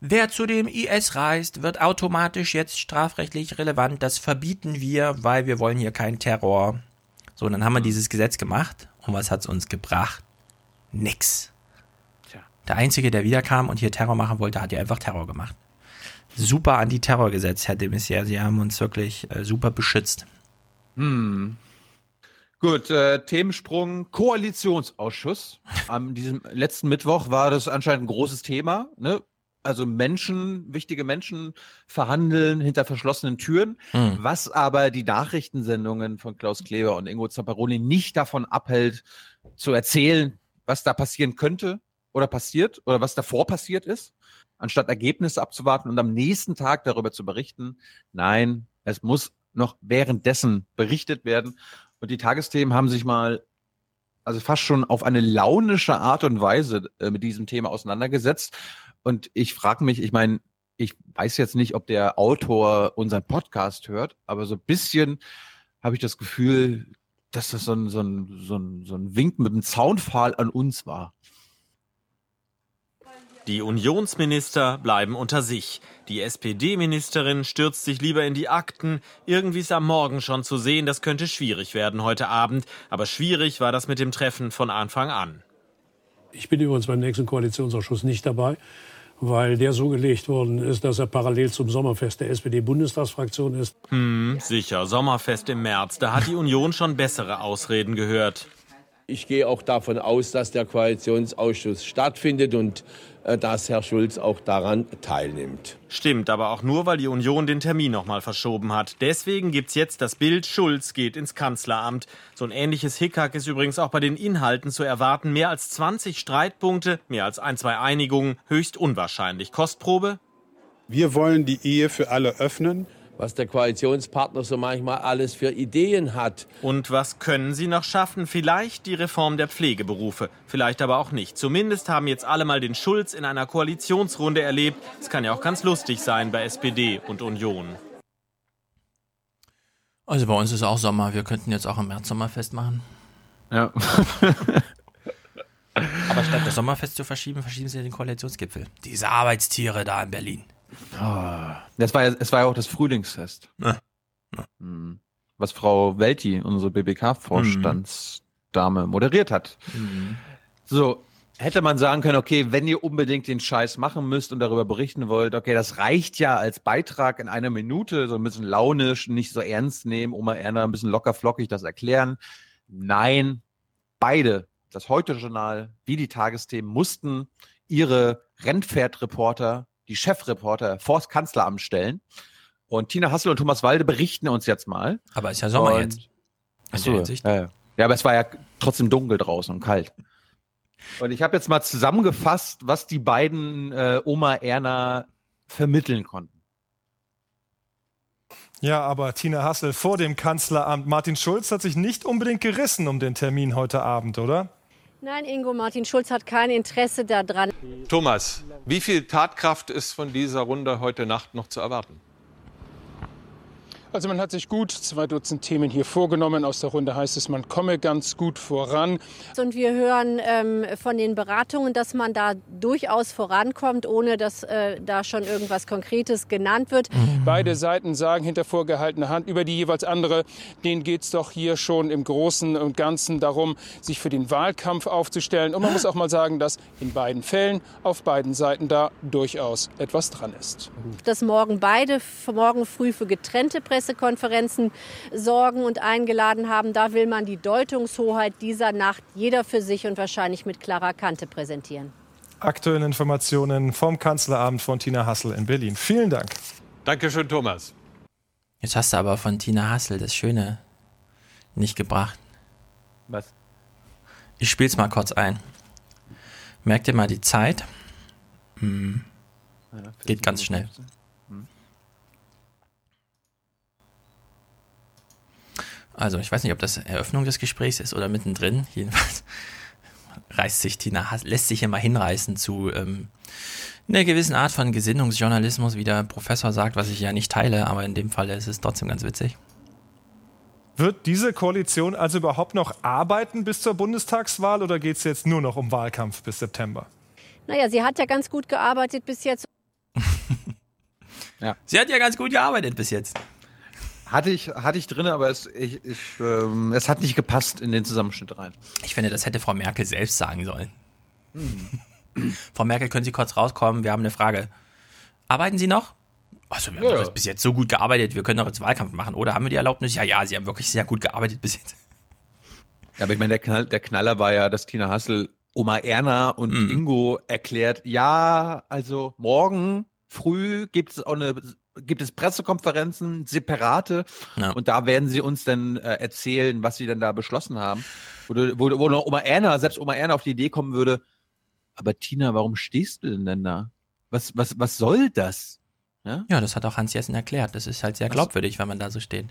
wer zu dem IS reist, wird automatisch jetzt strafrechtlich relevant. Das verbieten wir, weil wir wollen hier keinen Terror. So, und dann haben wir dieses Gesetz gemacht. Und was hat es uns gebracht? Nix. Der Einzige, der wiederkam und hier Terror machen wollte, hat ja einfach Terror gemacht super Antiterrorgesetz, Herr de Maizière. Sie haben uns wirklich äh, super beschützt. Hm. Gut, äh, Themensprung Koalitionsausschuss. Am diesem letzten Mittwoch war das anscheinend ein großes Thema. Ne? Also Menschen, wichtige Menschen verhandeln hinter verschlossenen Türen, hm. was aber die Nachrichtensendungen von Klaus Kleber und Ingo Zapparoni nicht davon abhält, zu erzählen, was da passieren könnte oder passiert oder was davor passiert ist anstatt Ergebnisse abzuwarten und am nächsten Tag darüber zu berichten. Nein, es muss noch währenddessen berichtet werden. Und die Tagesthemen haben sich mal, also fast schon auf eine launische Art und Weise äh, mit diesem Thema auseinandergesetzt. Und ich frage mich, ich meine, ich weiß jetzt nicht, ob der Autor unseren Podcast hört, aber so ein bisschen habe ich das Gefühl, dass das so ein, so ein, so ein, so ein Wink mit dem Zaunpfahl an uns war. Die Unionsminister bleiben unter sich. Die SPD-Ministerin stürzt sich lieber in die Akten. Irgendwie ist am Morgen schon zu sehen, das könnte schwierig werden heute Abend. Aber schwierig war das mit dem Treffen von Anfang an. Ich bin übrigens beim nächsten Koalitionsausschuss nicht dabei, weil der so gelegt worden ist, dass er parallel zum Sommerfest der SPD-Bundestagsfraktion ist. Hm, sicher, Sommerfest im März. Da hat die Union schon bessere Ausreden gehört. Ich gehe auch davon aus, dass der Koalitionsausschuss stattfindet und äh, dass Herr Schulz auch daran teilnimmt. Stimmt, aber auch nur, weil die Union den Termin noch mal verschoben hat. Deswegen gibt's jetzt das Bild, Schulz geht ins Kanzleramt. So ein ähnliches Hickhack ist übrigens auch bei den Inhalten zu erwarten. Mehr als 20 Streitpunkte, mehr als ein, zwei Einigungen, höchst unwahrscheinlich. Kostprobe? Wir wollen die Ehe für alle öffnen was der Koalitionspartner so manchmal alles für Ideen hat. Und was können Sie noch schaffen? Vielleicht die Reform der Pflegeberufe, vielleicht aber auch nicht. Zumindest haben jetzt alle mal den Schulz in einer Koalitionsrunde erlebt. Es kann ja auch ganz lustig sein bei SPD und Union. Also bei uns ist auch Sommer. Wir könnten jetzt auch im März Sommerfest machen. Ja. aber statt das Sommerfest zu verschieben, verschieben Sie den Koalitionsgipfel. Diese Arbeitstiere da in Berlin. Das war ja, es war ja auch das Frühlingsfest. Ja. Ja. Hm. Was Frau Welti, unsere BBK-Vorstandsdame, moderiert hat. Mhm. So, hätte man sagen können, okay, wenn ihr unbedingt den Scheiß machen müsst und darüber berichten wollt, okay, das reicht ja als Beitrag in einer Minute, so ein bisschen launisch, nicht so ernst nehmen, Oma Erna ein bisschen locker flockig das erklären. Nein, beide, das Heute-Journal wie die Tagesthemen, mussten ihre Rennpferdreporter die Chefreporter vors Kanzleramt stellen. Und Tina Hassel und Thomas Walde berichten uns jetzt mal. Aber ist ja Sommer und, jetzt. Achso, ja, ja, aber es war ja trotzdem dunkel draußen und kalt. Und ich habe jetzt mal zusammengefasst, was die beiden äh, Oma Erna vermitteln konnten. Ja, aber Tina Hassel vor dem Kanzleramt. Martin Schulz hat sich nicht unbedingt gerissen um den Termin heute Abend, oder? Nein, Ingo, Martin Schulz hat kein Interesse daran. Thomas, wie viel Tatkraft ist von dieser Runde heute Nacht noch zu erwarten? Also man hat sich gut zwei Dutzend Themen hier vorgenommen. Aus der Runde heißt es, man komme ganz gut voran. Und wir hören ähm, von den Beratungen, dass man da durchaus vorankommt, ohne dass äh, da schon irgendwas Konkretes genannt wird. Beide Seiten sagen hinter vorgehaltener Hand über die jeweils andere, denen geht es doch hier schon im Großen und Ganzen darum, sich für den Wahlkampf aufzustellen. Und man muss auch mal sagen, dass in beiden Fällen auf beiden Seiten da durchaus etwas dran ist. Dass morgen beide morgen früh für getrennte Presse Pressekonferenzen sorgen und eingeladen haben. Da will man die Deutungshoheit dieser Nacht jeder für sich und wahrscheinlich mit klarer Kante präsentieren. Aktuelle Informationen vom Kanzleramt von Tina Hassel in Berlin. Vielen Dank. Dankeschön, Thomas. Jetzt hast du aber von Tina Hassel das Schöne nicht gebracht. Was? Ich spiel's mal kurz ein. Merkt ihr mal die Zeit? Hm. Geht ganz schnell. Also ich weiß nicht, ob das Eröffnung des Gesprächs ist oder mittendrin. Jedenfalls reißt sich Tina, lässt sich immer hinreißen zu ähm, einer gewissen Art von Gesinnungsjournalismus, wie der Professor sagt, was ich ja nicht teile, aber in dem Fall ist es trotzdem ganz witzig. Wird diese Koalition also überhaupt noch arbeiten bis zur Bundestagswahl oder geht es jetzt nur noch um Wahlkampf bis September? Naja, sie hat ja ganz gut gearbeitet bis jetzt. ja. Sie hat ja ganz gut gearbeitet bis jetzt. Hatte ich, hatte ich drin, aber es, ich, ich, ähm, es hat nicht gepasst in den Zusammenschnitt rein. Ich finde, das hätte Frau Merkel selbst sagen sollen. Hm. Frau Merkel, können Sie kurz rauskommen? Wir haben eine Frage. Arbeiten Sie noch? Also, wir haben ja. bis jetzt so gut gearbeitet, wir können doch jetzt Wahlkampf machen, oder? Haben wir die Erlaubnis? Ja, ja, Sie haben wirklich sehr gut gearbeitet bis jetzt. Ja, aber ich meine, der, Knall, der Knaller war ja, dass Tina Hassel Oma Erna und mhm. Ingo erklärt, ja, also morgen früh gibt es auch eine gibt es Pressekonferenzen, separate, ja. und da werden sie uns dann äh, erzählen, was sie denn da beschlossen haben. Wo, wo, wo noch Oma Erna, selbst Oma Erna auf die Idee kommen würde, aber Tina, warum stehst du denn, denn da? Was, was, was soll das? Ja? ja, das hat auch Hans Jessen erklärt. Das ist halt sehr glaubwürdig, wenn man da so steht.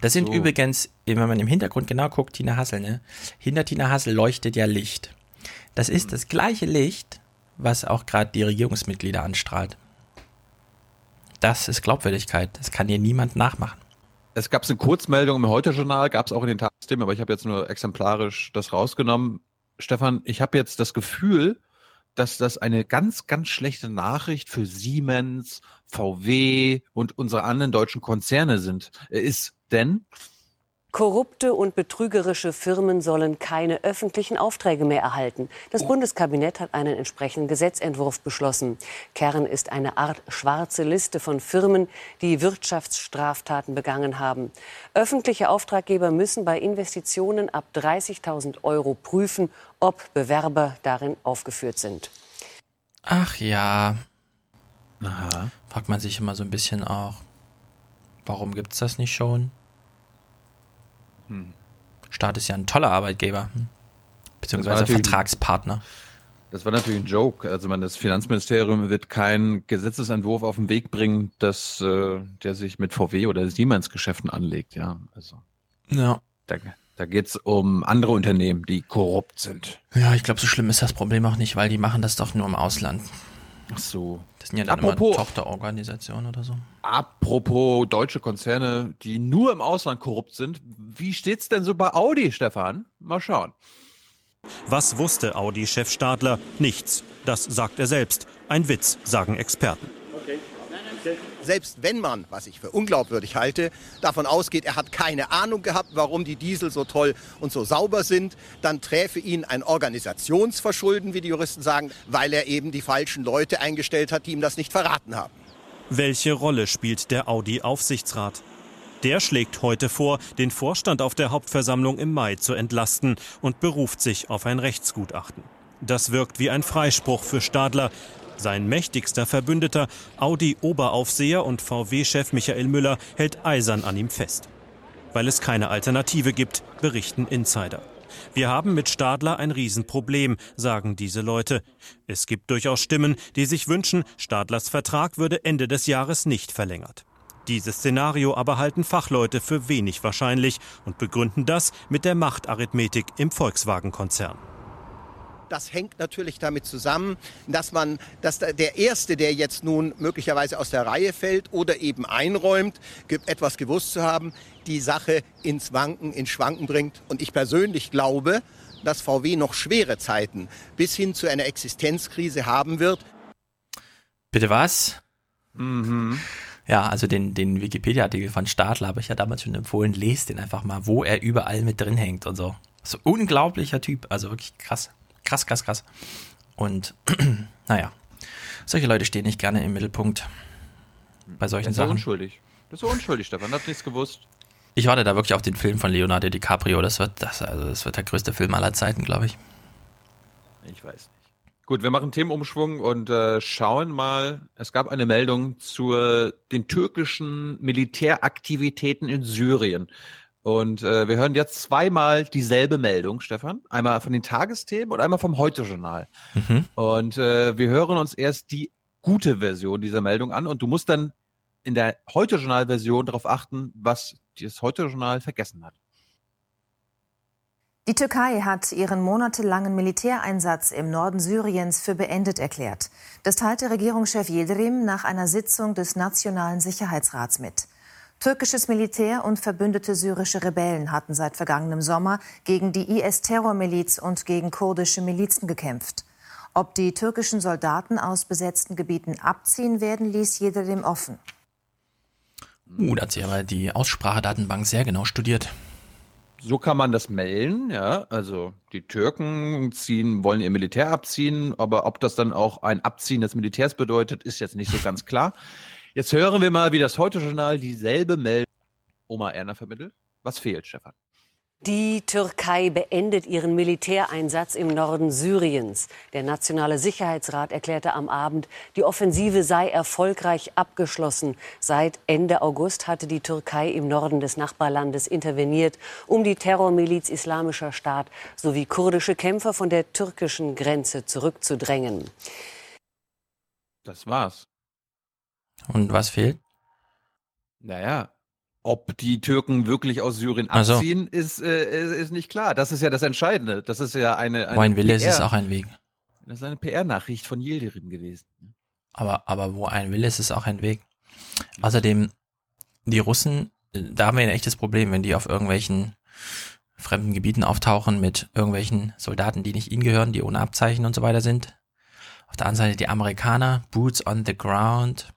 Das sind so. übrigens, wenn man im Hintergrund genau guckt, Tina Hassel, ne? Hinter Tina Hassel leuchtet ja Licht. Das ist hm. das gleiche Licht, was auch gerade die Regierungsmitglieder anstrahlt. Das ist Glaubwürdigkeit. Das kann dir niemand nachmachen. es gab eine Kurzmeldung im Heute-Journal, gab es auch in den Tagesthemen, aber ich habe jetzt nur exemplarisch das rausgenommen. Stefan, ich habe jetzt das Gefühl, dass das eine ganz, ganz schlechte Nachricht für Siemens, VW und unsere anderen deutschen Konzerne sind, äh, ist. Denn Korrupte und betrügerische Firmen sollen keine öffentlichen Aufträge mehr erhalten. Das Bundeskabinett hat einen entsprechenden Gesetzentwurf beschlossen. Kern ist eine Art schwarze Liste von Firmen, die Wirtschaftsstraftaten begangen haben. Öffentliche Auftraggeber müssen bei Investitionen ab 30.000 Euro prüfen, ob Bewerber darin aufgeführt sind. Ach ja. Aha. Fragt man sich immer so ein bisschen auch, warum gibt es das nicht schon? Hm. Staat ist ja ein toller Arbeitgeber, hm. beziehungsweise Vertragspartner. Das war natürlich ein Joke. Also man, das Finanzministerium wird keinen Gesetzesentwurf auf den Weg bringen, dass äh, der sich mit VW oder Siemens Geschäften anlegt. Ja, also. Ja. Da, da geht es um andere Unternehmen, die korrupt sind. Ja, ich glaube, so schlimm ist das Problem auch nicht, weil die machen das doch nur im Ausland. Ach so. Das sind ja dann apropos, immer Tochterorganisationen oder so. Apropos deutsche Konzerne, die nur im Ausland korrupt sind. Wie steht's denn so bei Audi, Stefan? Mal schauen. Was wusste Audi-Chef Stadler? Nichts. Das sagt er selbst. Ein Witz, sagen Experten. Selbst wenn man, was ich für unglaubwürdig halte, davon ausgeht, er hat keine Ahnung gehabt, warum die Diesel so toll und so sauber sind, dann träfe ihn ein Organisationsverschulden, wie die Juristen sagen, weil er eben die falschen Leute eingestellt hat, die ihm das nicht verraten haben. Welche Rolle spielt der Audi-Aufsichtsrat? Der schlägt heute vor, den Vorstand auf der Hauptversammlung im Mai zu entlasten und beruft sich auf ein Rechtsgutachten. Das wirkt wie ein Freispruch für Stadler, sein mächtigster Verbündeter, Audi-Oberaufseher und VW-Chef Michael Müller, hält eisern an ihm fest. Weil es keine Alternative gibt, berichten Insider. Wir haben mit Stadler ein Riesenproblem, sagen diese Leute. Es gibt durchaus Stimmen, die sich wünschen, Stadlers Vertrag würde Ende des Jahres nicht verlängert. Dieses Szenario aber halten Fachleute für wenig wahrscheinlich und begründen das mit der Machtarithmetik im Volkswagen-Konzern. Das hängt natürlich damit zusammen, dass man, dass der Erste, der jetzt nun möglicherweise aus der Reihe fällt oder eben einräumt, etwas gewusst zu haben, die Sache ins Wanken, ins Schwanken bringt. Und ich persönlich glaube, dass VW noch schwere Zeiten bis hin zu einer Existenzkrise haben wird. Bitte was? Mhm. Ja, also den, den Wikipedia-Artikel von Stadler habe ich ja damals schon empfohlen. Lest den einfach mal, wo er überall mit drin hängt und so. So unglaublicher Typ, also wirklich krass. Krass, krass, krass. Und naja, solche Leute stehen nicht gerne im Mittelpunkt bei solchen das ist Sachen. unschuldig. Das ist unschuldig, Stefan. Hat nichts gewusst. Ich warte da wirklich auf den Film von Leonardo DiCaprio. Das wird, das, also das wird der größte Film aller Zeiten, glaube ich. Ich weiß nicht. Gut, wir machen Themenumschwung und äh, schauen mal. Es gab eine Meldung zu den türkischen Militäraktivitäten in Syrien. Und äh, wir hören jetzt zweimal dieselbe Meldung, Stefan. Einmal von den Tagesthemen und einmal vom Heute-Journal. Mhm. Und äh, wir hören uns erst die gute Version dieser Meldung an und du musst dann in der Heute-Journal-Version darauf achten, was das Heute-Journal vergessen hat. Die Türkei hat ihren monatelangen Militäreinsatz im Norden Syriens für beendet erklärt. Das teilte Regierungschef Yildirim nach einer Sitzung des Nationalen Sicherheitsrats mit. Türkisches Militär und verbündete syrische Rebellen hatten seit vergangenem Sommer gegen die IS-Terrormiliz und gegen kurdische Milizen gekämpft. Ob die türkischen Soldaten aus besetzten Gebieten abziehen werden, ließ jeder dem offen. Uh, da hat sie aber die Aussprachedatenbank sehr genau studiert. So kann man das melden, ja. Also die Türken ziehen, wollen ihr Militär abziehen, aber ob das dann auch ein Abziehen des Militärs bedeutet, ist jetzt nicht so ganz klar. Jetzt hören wir mal, wie das Heute-Journal dieselbe Meldung Oma Erna vermittelt. Was fehlt, Stefan? Die Türkei beendet ihren Militäreinsatz im Norden Syriens. Der Nationale Sicherheitsrat erklärte am Abend, die Offensive sei erfolgreich abgeschlossen. Seit Ende August hatte die Türkei im Norden des Nachbarlandes interveniert, um die Terrormiliz Islamischer Staat sowie kurdische Kämpfer von der türkischen Grenze zurückzudrängen. Das war's. Und was fehlt? Naja, ob die Türken wirklich aus Syrien abziehen, so. ist, äh, ist nicht klar. Das ist ja das Entscheidende. Das ist ja eine. eine wo ein Wille ist, ist auch ein Weg. Das ist eine PR-Nachricht von Yildirim gewesen. Aber, aber wo ein Wille ist, ist auch ein Weg. Außerdem, die Russen da haben wir ein echtes Problem, wenn die auf irgendwelchen fremden Gebieten auftauchen mit irgendwelchen Soldaten, die nicht ihnen gehören, die ohne Abzeichen und so weiter sind. Auf der anderen Seite die Amerikaner, Boots on the ground.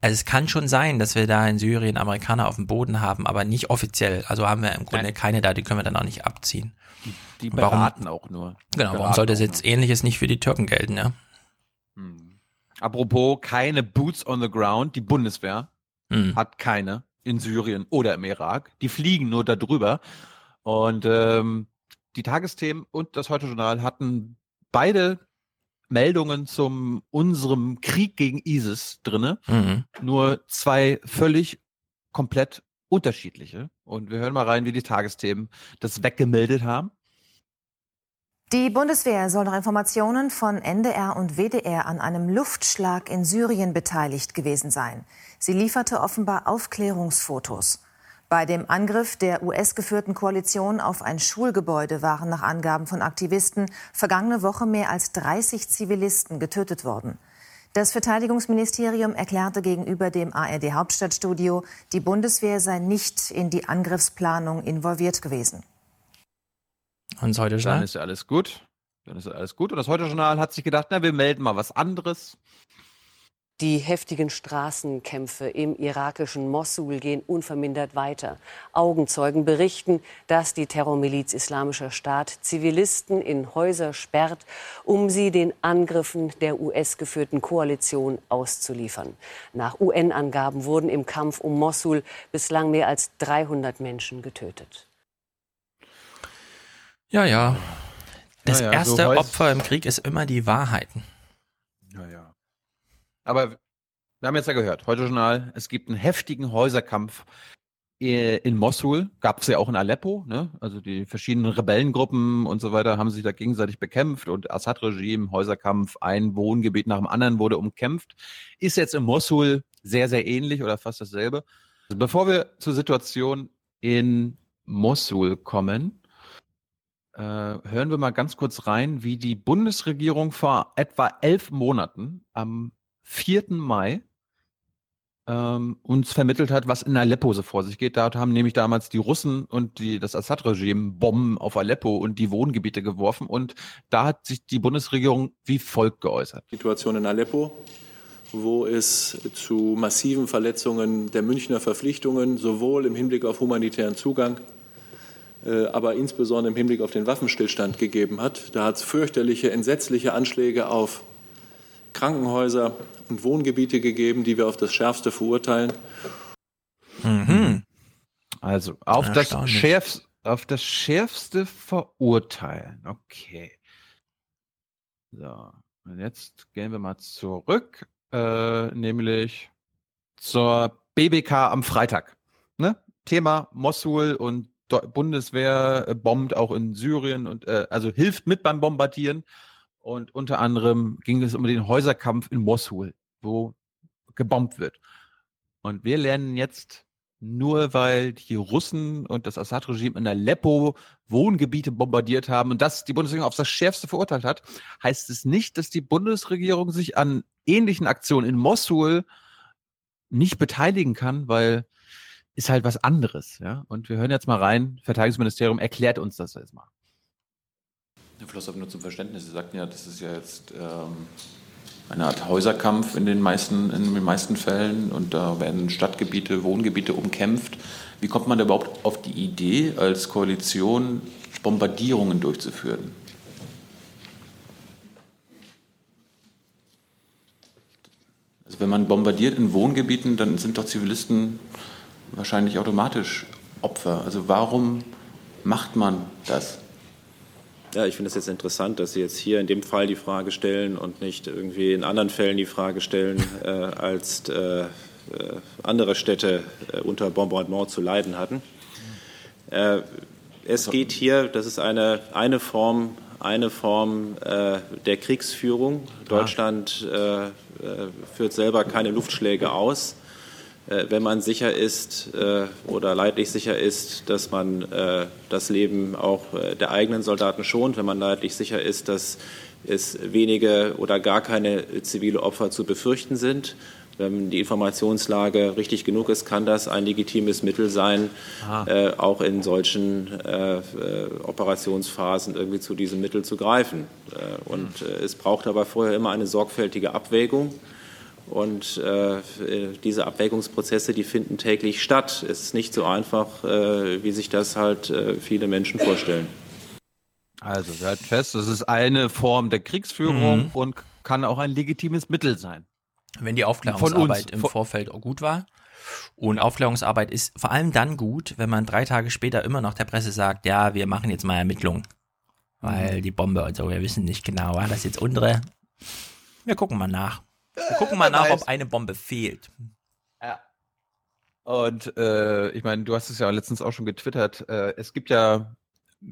Also es kann schon sein, dass wir da in Syrien Amerikaner auf dem Boden haben, aber nicht offiziell. Also haben wir im Grunde Nein. keine da, die können wir dann auch nicht abziehen. Die, die beraten warum, auch nur. Genau, warum sollte es jetzt ähnliches nicht für die Türken gelten, ja? Hm. Apropos keine Boots on the ground, die Bundeswehr hm. hat keine in Syrien oder im Irak. Die fliegen nur darüber. Und ähm, die Tagesthemen und das Heute-Journal hatten beide Meldungen zum unserem Krieg gegen ISIS drinne. Mhm. Nur zwei völlig komplett unterschiedliche. Und wir hören mal rein, wie die Tagesthemen das weggemeldet haben. Die Bundeswehr soll nach Informationen von NDR und WDR an einem Luftschlag in Syrien beteiligt gewesen sein. Sie lieferte offenbar Aufklärungsfotos. Bei dem Angriff der US-geführten Koalition auf ein Schulgebäude waren nach Angaben von Aktivisten vergangene Woche mehr als 30 Zivilisten getötet worden. Das Verteidigungsministerium erklärte gegenüber dem ARD Hauptstadtstudio, die Bundeswehr sei nicht in die Angriffsplanung involviert gewesen. Und das heute Dann ist ja alles gut. Dann ist ja alles gut. Und das heute Journal hat sich gedacht, na, wir melden mal was anderes. Die heftigen Straßenkämpfe im irakischen Mossul gehen unvermindert weiter. Augenzeugen berichten, dass die Terrormiliz Islamischer Staat Zivilisten in Häuser sperrt, um sie den Angriffen der US-geführten Koalition auszuliefern. Nach UN-Angaben wurden im Kampf um Mossul bislang mehr als 300 Menschen getötet. Ja, ja. Das ja, ja, erste so Opfer im Krieg ist immer die Wahrheiten. Ja, ja. Aber wir haben jetzt ja gehört, heute Journal, es gibt einen heftigen Häuserkampf in Mosul, gab es ja auch in Aleppo, ne? also die verschiedenen Rebellengruppen und so weiter haben sich da gegenseitig bekämpft und Assad-Regime, Häuserkampf, ein Wohngebiet nach dem anderen wurde umkämpft. Ist jetzt in Mosul sehr, sehr ähnlich oder fast dasselbe. Also bevor wir zur Situation in Mosul kommen, äh, hören wir mal ganz kurz rein, wie die Bundesregierung vor etwa elf Monaten am 4. Mai ähm, uns vermittelt hat, was in Aleppo so vor sich geht. Da haben nämlich damals die Russen und die, das Assad-Regime Bomben auf Aleppo und die Wohngebiete geworfen. Und da hat sich die Bundesregierung wie folgt geäußert. Situation in Aleppo, wo es zu massiven Verletzungen der Münchner Verpflichtungen sowohl im Hinblick auf humanitären Zugang äh, aber insbesondere im Hinblick auf den Waffenstillstand gegeben hat. Da hat es fürchterliche, entsetzliche Anschläge auf Krankenhäuser und Wohngebiete gegeben, die wir auf das Schärfste verurteilen. Mhm. Also auf das, Schärfste, auf das Schärfste verurteilen. Okay. So, und jetzt gehen wir mal zurück, äh, nämlich zur BBK am Freitag. Ne? Thema Mosul und Bundeswehr äh, bombt auch in Syrien und äh, also hilft mit beim Bombardieren. Und unter anderem ging es um den Häuserkampf in Mosul, wo gebombt wird. Und wir lernen jetzt, nur weil die Russen und das Assad-Regime in Aleppo Wohngebiete bombardiert haben und das die Bundesregierung aufs das Schärfste verurteilt hat, heißt es nicht, dass die Bundesregierung sich an ähnlichen Aktionen in Mosul nicht beteiligen kann, weil ist halt was anderes. Ja? Und wir hören jetzt mal rein, Verteidigungsministerium erklärt uns das jetzt mal. Herr Flossow, nur zum Verständnis. Sie sagten ja, das ist ja jetzt ähm, eine Art Häuserkampf in den, meisten, in den meisten Fällen und da werden Stadtgebiete, Wohngebiete umkämpft. Wie kommt man überhaupt auf die Idee, als Koalition Bombardierungen durchzuführen? Also wenn man bombardiert in Wohngebieten, dann sind doch Zivilisten wahrscheinlich automatisch Opfer. Also warum macht man das? Ja, ich finde es jetzt interessant, dass Sie jetzt hier in dem Fall die Frage stellen und nicht irgendwie in anderen Fällen die Frage stellen, äh, als äh, äh andere Städte äh, unter Bombardement zu leiden hatten. Äh, es geht hier, das ist eine, eine Form, eine Form der Kriegsführung. Deutschland führt selber keine Luftschläge aus. Äh, wenn man sicher ist äh, oder leidlich sicher ist, dass man äh, das Leben auch der eigenen Soldaten schont, wenn man leidlich sicher ist, dass es wenige oder gar keine zivile Opfer zu befürchten sind, wenn die Informationslage richtig genug ist, kann das ein legitimes Mittel sein, äh, auch in solchen äh, Operationsphasen irgendwie zu diesem Mittel zu greifen. Äh, und äh, es braucht aber vorher immer eine sorgfältige Abwägung. Und äh, diese Abwägungsprozesse, die finden täglich statt. Es ist nicht so einfach, äh, wie sich das halt äh, viele Menschen vorstellen. Also, wir halten fest, das ist eine Form der Kriegsführung Mhm. und kann auch ein legitimes Mittel sein. Wenn die Von Aufklärungsarbeit uns. im Vorfeld auch gut war. Und Aufklärungsarbeit ist vor allem dann gut, wenn man drei Tage später immer noch der Presse sagt, ja, wir machen jetzt mal Ermittlungen. Weil die Bombe und so, wir wissen nicht genau, war das jetzt unsere? Wir gucken mal nach. Wir gucken mal nach, weiß. ob eine Bombe fehlt. Und äh, ich meine, du hast es ja letztens auch schon getwittert. Äh, es gibt ja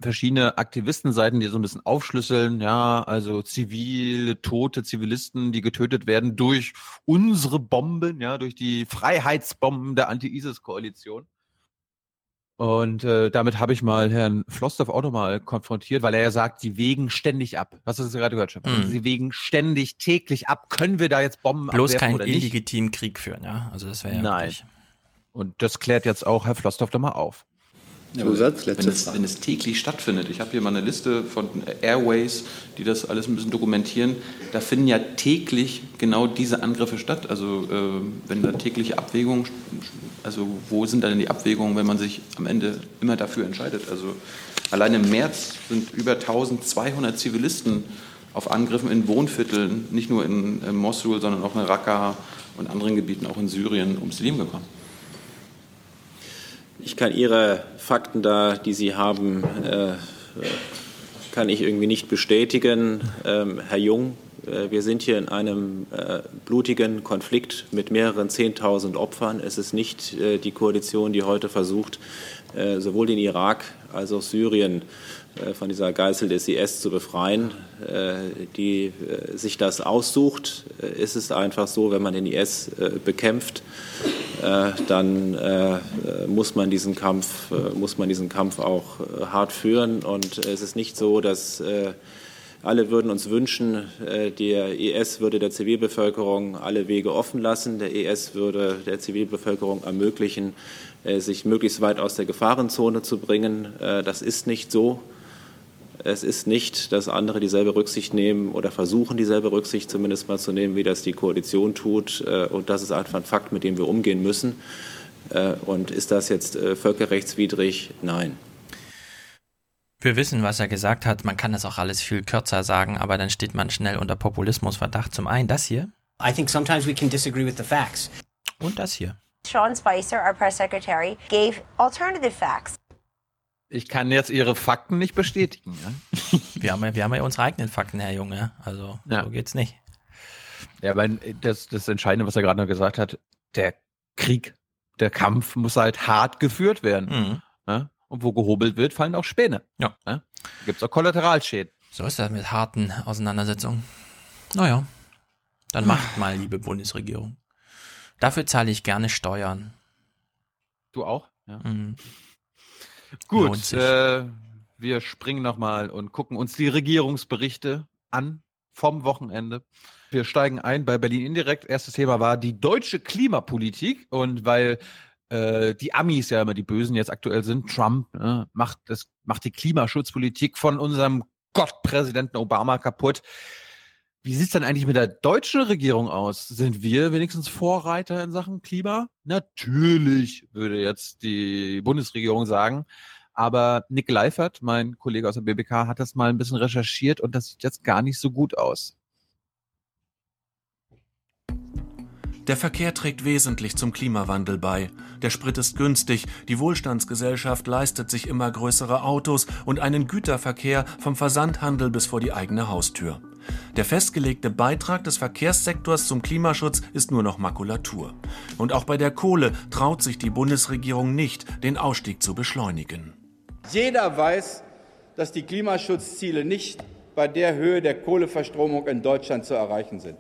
verschiedene Aktivistenseiten, die so ein bisschen aufschlüsseln, ja, also zivile, tote Zivilisten, die getötet werden durch unsere Bomben, ja, durch die Freiheitsbomben der Anti-ISIS-Koalition. Und äh, damit habe ich mal Herrn Flossdorf auch nochmal konfrontiert, weil er ja sagt, sie wägen ständig ab. Was hast du gerade gehört, Stefan? Mhm. Sie wägen ständig, täglich ab. Können wir da jetzt Bomben Bloß keinen illegitimen Krieg führen, ja. Also das wäre ja Nein. wirklich- Und das klärt jetzt auch Herr Flossdorf doch mal auf. Ja, aber wenn, es, wenn es täglich stattfindet, ich habe hier mal eine Liste von Airways, die das alles ein bisschen dokumentieren, da finden ja täglich genau diese Angriffe statt. Also äh, wenn da tägliche Abwägungen, also wo sind da denn die Abwägungen, wenn man sich am Ende immer dafür entscheidet? Also allein im März sind über 1200 Zivilisten auf Angriffen in Wohnvierteln, nicht nur in, äh, Mosul, sondern auch in Raqqa und anderen Gebieten, auch in Syrien, ums Leben gekommen. Ich kann Ihre Fakten da, die Sie haben, äh, kann ich irgendwie nicht bestätigen. Ähm, Herr Jung, äh, wir sind hier in einem äh, blutigen Konflikt mit mehreren Zehntausend Opfern. Es ist nicht äh, die Koalition, die heute versucht, äh, sowohl den Irak als auch Syrien von dieser Geißel des IS zu befreien, äh, die äh, sich das aussucht. Äh, ist es einfach so, wenn man den IS äh, bekämpft, äh, dann äh, äh, muss man diesen Kampf, äh, muss man diesen Kampf auch äh, hart führen. Und äh, es ist nicht so, dass äh, alle würden uns wünschen, äh, der IS würde der Zivilbevölkerung alle Wege offen lassen. Der IS würde der Zivilbevölkerung ermöglichen, äh, sich möglichst weit aus der Gefahrenzone zu bringen. Äh, Das ist nicht so. Es ist nicht, dass andere dieselbe Rücksicht nehmen oder versuchen, dieselbe Rücksicht zumindest mal zu nehmen, wie das die Koalition tut. Äh, Und das ist einfach ein Fakt, mit dem wir umgehen müssen. Äh, Und ist das jetzt äh, völkerrechtswidrig? Nein. Wir wissen, was er gesagt hat. Man kann das auch alles viel kürzer sagen, aber dann steht man schnell unter Populismusverdacht. Zum einen das hier I think sometimes we can disagree with the facts. und das hier. Sean Spicer, our press secretary, gave alternative facts. Ich kann jetzt Ihre Fakten nicht bestätigen. Ja? Wir haben, ja- wir haben ja unsere eigenen Fakten, Herr Junge. Also so geht's nicht. Ja, weil das, das Entscheidende, was er gerade noch gesagt hat, der Krieg, der Kampf muss halt hart geführt werden. Mhm. Ja? Und wo gehobelt wird, fallen auch Späne. Ja. Ja? Gibt es auch Kollateralschäden. So ist das mit harten Auseinandersetzungen. Naja, dann macht mal, liebe Bundesregierung. Dafür zahle ich gerne Steuern. Du auch? Ja. Mhm. Gut, äh, wir springen nochmal und gucken uns die Regierungsberichte an vom Wochenende. Wir steigen ein bei Berlin indirekt. Erstes Thema war die deutsche Klimapolitik und weil äh, die Amis ja immer die Bösen jetzt aktuell sind, Trump ne, macht das macht die Klimaschutzpolitik von unserem Gottpräsidenten Obama kaputt. Wie sieht's denn eigentlich mit der deutschen Regierung aus? Sind wir wenigstens Vorreiter in Sachen Klima? Natürlich, würde jetzt die Bundesregierung sagen. Aber Nick Leifert, mein Kollege aus der BBK, hat das mal ein bisschen recherchiert und das sieht jetzt gar nicht so gut aus. Der Verkehr trägt wesentlich zum Klimawandel bei. Der Sprit ist günstig, die Wohlstandsgesellschaft leistet sich immer größere Autos und einen Güterverkehr vom Versandhandel bis vor die eigene Haustür. Der festgelegte Beitrag des Verkehrssektors zum Klimaschutz ist nur noch Makulatur. Und auch bei der Kohle traut sich die Bundesregierung nicht, den Ausstieg zu beschleunigen. Jeder weiß, dass die Klimaschutzziele nicht bei der Höhe der Kohleverstromung in Deutschland zu erreichen sind.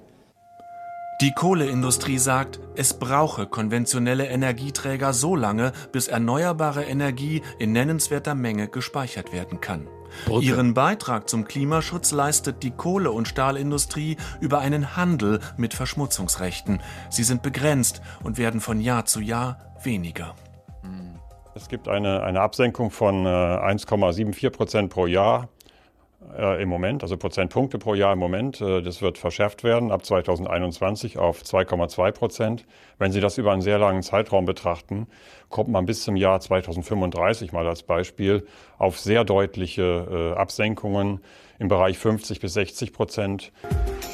Die Kohleindustrie sagt, es brauche konventionelle Energieträger so lange, bis erneuerbare Energie in nennenswerter Menge gespeichert werden kann. Brücke. Ihren Beitrag zum Klimaschutz leistet die Kohle- und Stahlindustrie über einen Handel mit Verschmutzungsrechten. Sie sind begrenzt und werden von Jahr zu Jahr weniger. Es gibt eine, eine Absenkung von 1,74 äh, Prozent pro Jahr äh, im Moment, also Prozentpunkte pro Jahr im Moment. Äh, das wird verschärft werden ab 2021 auf 2,2 Prozent. Wenn Sie das über einen sehr langen Zeitraum betrachten, kommt man bis zum Jahr 2035 mal als Beispiel auf sehr deutliche äh, Absenkungen im Bereich 50 bis 60 Prozent.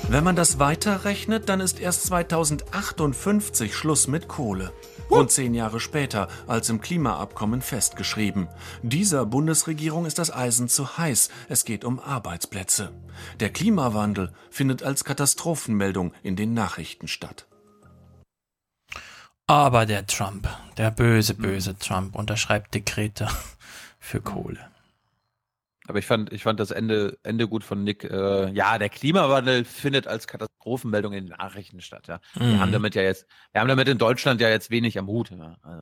Wenn man das weiterrechnet, dann ist erst 2058 Schluss mit Kohle. Rund zehn Jahre später, als im Klimaabkommen festgeschrieben. Dieser Bundesregierung ist das Eisen zu heiß. Es geht um Arbeitsplätze. Der Klimawandel findet als Katastrophenmeldung in den Nachrichten statt. Aber der Trump, der böse, böse Trump, unterschreibt Dekrete für Kohle. Aber ich fand, ich fand das Ende, Ende gut von Nick. Äh, ja, der Klimawandel findet als Katastrophenmeldung in den Nachrichten statt. Ja. Mhm. Wir haben mhm. damit ja jetzt, wir haben damit in Deutschland ja jetzt wenig am Hut. Ja. Also.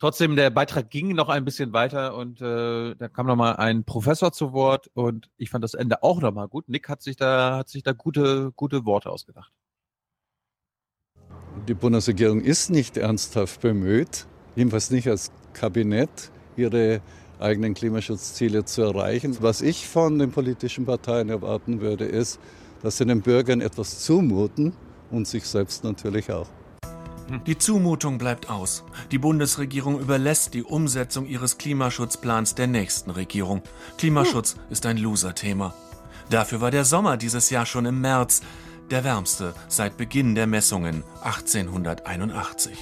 Trotzdem, der Beitrag ging noch ein bisschen weiter und äh, da kam noch mal ein Professor zu Wort und ich fand das Ende auch noch mal gut. Nick hat sich da, hat sich da gute, gute Worte ausgedacht. Die Bundesregierung ist nicht ernsthaft bemüht, jedenfalls nicht als Kabinett, ihre eigenen Klimaschutzziele zu erreichen. Was ich von den politischen Parteien erwarten würde, ist, dass sie den Bürgern etwas zumuten und sich selbst natürlich auch. Die Zumutung bleibt aus. Die Bundesregierung überlässt die Umsetzung ihres Klimaschutzplans der nächsten Regierung. Klimaschutz ist ein Loser-Thema. Dafür war der Sommer dieses Jahr schon im März der wärmste seit Beginn der Messungen 1881.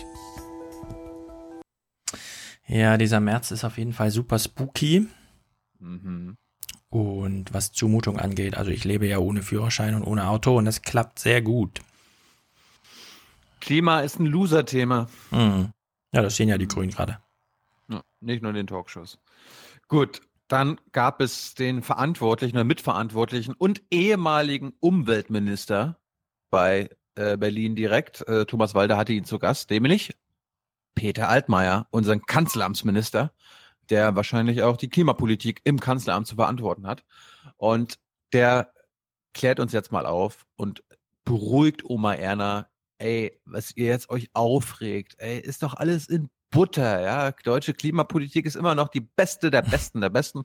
Ja, dieser März ist auf jeden Fall super spooky. Mhm. Und was Zumutung angeht, also ich lebe ja ohne Führerschein und ohne Auto und das klappt sehr gut. Klima ist ein Loser-Thema. Mhm. Ja, das sehen ja die Grünen gerade. Ja, nicht nur in den Talkshows. Gut, dann gab es den Verantwortlichen oder Mitverantwortlichen und ehemaligen Umweltminister bei äh, Berlin direkt. Äh, Thomas Walder hatte ihn zu Gast, nämlich Peter Altmaier, unseren Kanzleramtsminister, der wahrscheinlich auch die Klimapolitik im Kanzleramt zu verantworten hat. Und der klärt uns jetzt mal auf und beruhigt Oma Erna. Ey, was ihr jetzt euch aufregt, ey, ist doch alles in Butter, ja. Deutsche Klimapolitik ist immer noch die beste der Besten der Besten.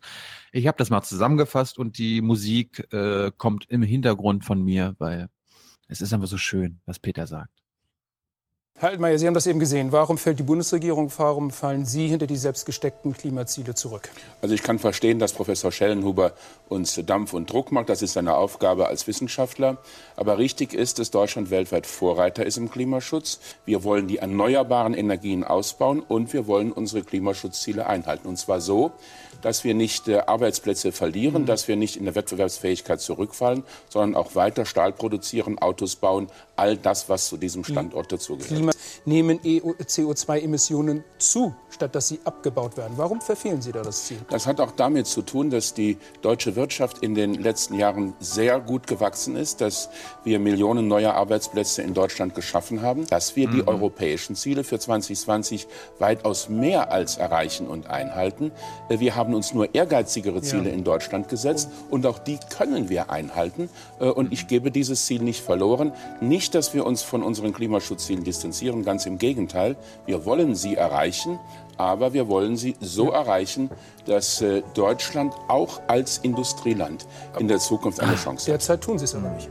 Ich habe das mal zusammengefasst und die Musik äh, kommt im Hintergrund von mir, weil es ist einfach so schön, was Peter sagt. Herr Altmaier, Sie haben das eben gesehen. Warum fällt die Bundesregierung, warum fallen Sie hinter die selbstgesteckten Klimaziele zurück? Also ich kann verstehen, dass Professor Schellenhuber uns Dampf und Druck macht. Das ist seine Aufgabe als Wissenschaftler. Aber richtig ist, dass Deutschland weltweit Vorreiter ist im Klimaschutz. Wir wollen die erneuerbaren Energien ausbauen und wir wollen unsere Klimaschutzziele einhalten. Und zwar so, dass wir nicht äh, Arbeitsplätze verlieren, mhm. dass wir nicht in der Wettbewerbsfähigkeit zurückfallen, sondern auch weiter Stahl produzieren, Autos bauen, all das, was zu diesem Standort dazugehört. Klima nehmen e CO2-Emissionen zu, statt dass sie abgebaut werden. Warum verfehlen Sie da das Ziel? Das hat auch damit zu tun, dass die deutsche Wirtschaft in den letzten Jahren sehr gut gewachsen ist, dass wir Millionen neuer Arbeitsplätze in Deutschland geschaffen haben, dass wir mhm. die europäischen Ziele für 2020 weitaus mehr als erreichen und einhalten. Äh, wir haben uns nur ehrgeizigere Ziele ja. in Deutschland gesetzt und auch die können wir einhalten. Äh, und ich gebe dieses Ziel nicht verloren. Nicht, dass wir uns von unseren Klimaschutzzielen distanzieren, ganz im Gegenteil. Wir wollen sie erreichen, aber wir wollen sie so erreichen, dass äh, Deutschland auch als Industrieland in der Zukunft eine Chance hat. Derzeit tun Sie es aber nicht.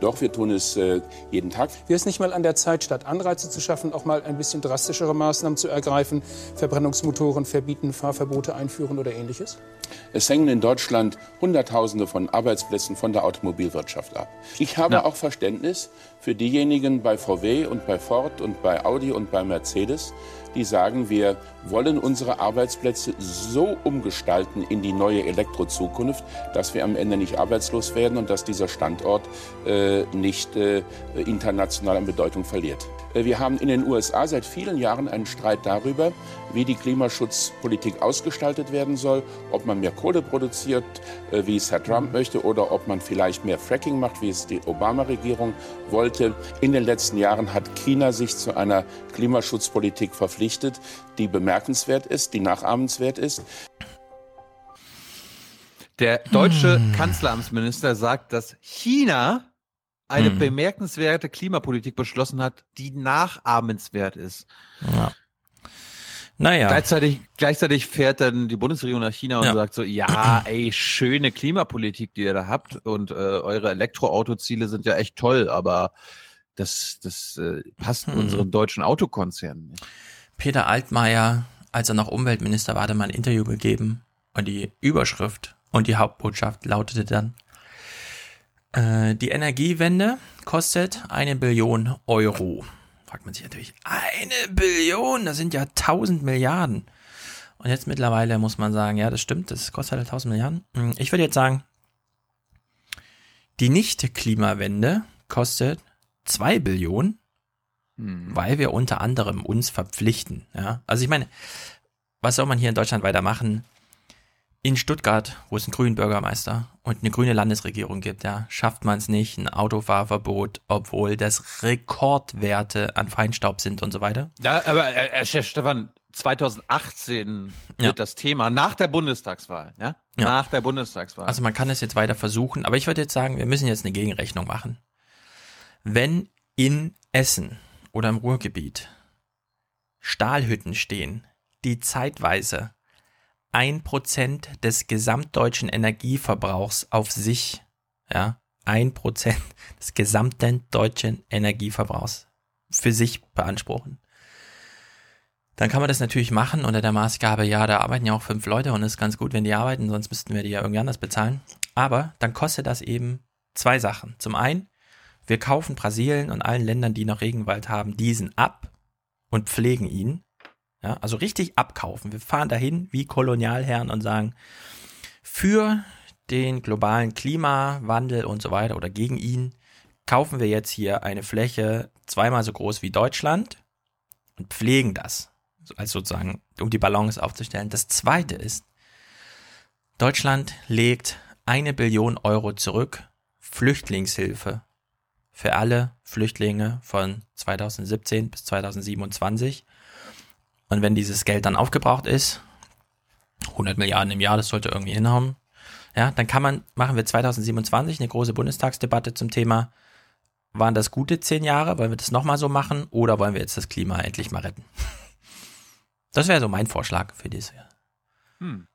Doch, wir tun es äh, jeden Tag. Wäre es nicht mal an der Zeit, statt Anreize zu schaffen, auch mal ein bisschen drastischere Maßnahmen zu ergreifen, Verbrennungsmotoren verbieten, Fahrverbote einführen oder ähnliches? Es hängen in Deutschland Hunderttausende von Arbeitsplätzen von der Automobilwirtschaft ab. Ich habe ja. auch Verständnis für diejenigen bei VW und bei Ford und bei Audi und bei Mercedes, die sagen, wir wollen unsere Arbeitsplätze so umgestalten in die neue Elektrozukunft, dass wir am Ende nicht arbeitslos werden und dass dieser Standort äh, nicht äh, international an Bedeutung verliert. Äh, wir haben in den USA seit vielen Jahren einen Streit darüber, wie die Klimaschutzpolitik ausgestaltet werden soll, ob man mehr Kohle produziert, äh, wie es Herr Trump möchte, oder ob man vielleicht mehr Fracking macht, wie es die Obama-Regierung wollte. In den letzten Jahren hat China sich zu einer Klimaschutzpolitik verpflichtet, die bemerkenswert ist, die nachahmenswert ist. Der deutsche hm. Kanzleramtsminister sagt, dass China eine hm. bemerkenswerte Klimapolitik beschlossen hat, die nachahmenswert ist. Ja. Naja. Gleichzeitig, gleichzeitig fährt dann die Bundesregierung nach China und ja. sagt so, ja, ey, schöne Klimapolitik, die ihr da habt und äh, eure Elektroautoziele sind ja echt toll, aber das, das äh, passt hm. unseren deutschen Autokonzernen nicht. Peter Altmaier, als er noch Umweltminister war, hat er mal ein Interview gegeben und die Überschrift und die Hauptbotschaft lautete dann, äh, die Energiewende kostet eine Billion Euro fragt man sich natürlich, eine Billion, das sind ja 1000 Milliarden. Und jetzt mittlerweile muss man sagen, ja, das stimmt, das kostet halt 1000 Milliarden. Hm, ich würde jetzt sagen, die Nicht-Klimawende kostet 2 Billionen, hm. weil wir unter anderem uns verpflichten. Ja? Also ich meine, was soll man hier in Deutschland weitermachen? In Stuttgart, wo es einen grünen Bürgermeister und eine grüne Landesregierung gibt, ja, schafft man es nicht, ein Autofahrverbot, obwohl das Rekordwerte an Feinstaub sind und so weiter. Ja, aber äh, äh Chef Stefan, 2018 ja. wird das Thema nach der Bundestagswahl, ja? ja? Nach der Bundestagswahl. Also man kann es jetzt weiter versuchen, aber ich würde jetzt sagen, wir müssen jetzt eine Gegenrechnung machen. Wenn in Essen oder im Ruhrgebiet Stahlhütten stehen, die zeitweise ein Prozent des gesamtdeutschen Energieverbrauchs auf sich, ja, ein Prozent des gesamten deutschen Energieverbrauchs für sich beanspruchen. Dann kann man das natürlich machen unter der Maßgabe, ja, da arbeiten ja auch fünf Leute und es ist ganz gut, wenn die arbeiten, sonst müssten wir die ja irgendwie anders bezahlen. Aber dann kostet das eben zwei Sachen. Zum einen, wir kaufen Brasilien und allen Ländern, die noch Regenwald haben, diesen ab und pflegen ihn. Ja, also richtig abkaufen. Wir fahren dahin wie Kolonialherren und sagen, für den globalen Klimawandel und so weiter oder gegen ihn kaufen wir jetzt hier eine Fläche zweimal so groß wie Deutschland und pflegen das. Also sozusagen, um die Balance aufzustellen. Das zweite ist, Deutschland legt eine Billion Euro zurück, Flüchtlingshilfe für alle Flüchtlinge von 2017 bis 2027 und wenn dieses Geld dann aufgebraucht ist, 100 Milliarden im Jahr, das sollte irgendwie hinhauen, ja, dann kann man, machen wir 2027 eine große Bundestagsdebatte zum Thema, waren das gute zehn Jahre, wollen wir das nochmal so machen oder wollen wir jetzt das Klima endlich mal retten? Das wäre so mein Vorschlag für dieses Jahr. Hm.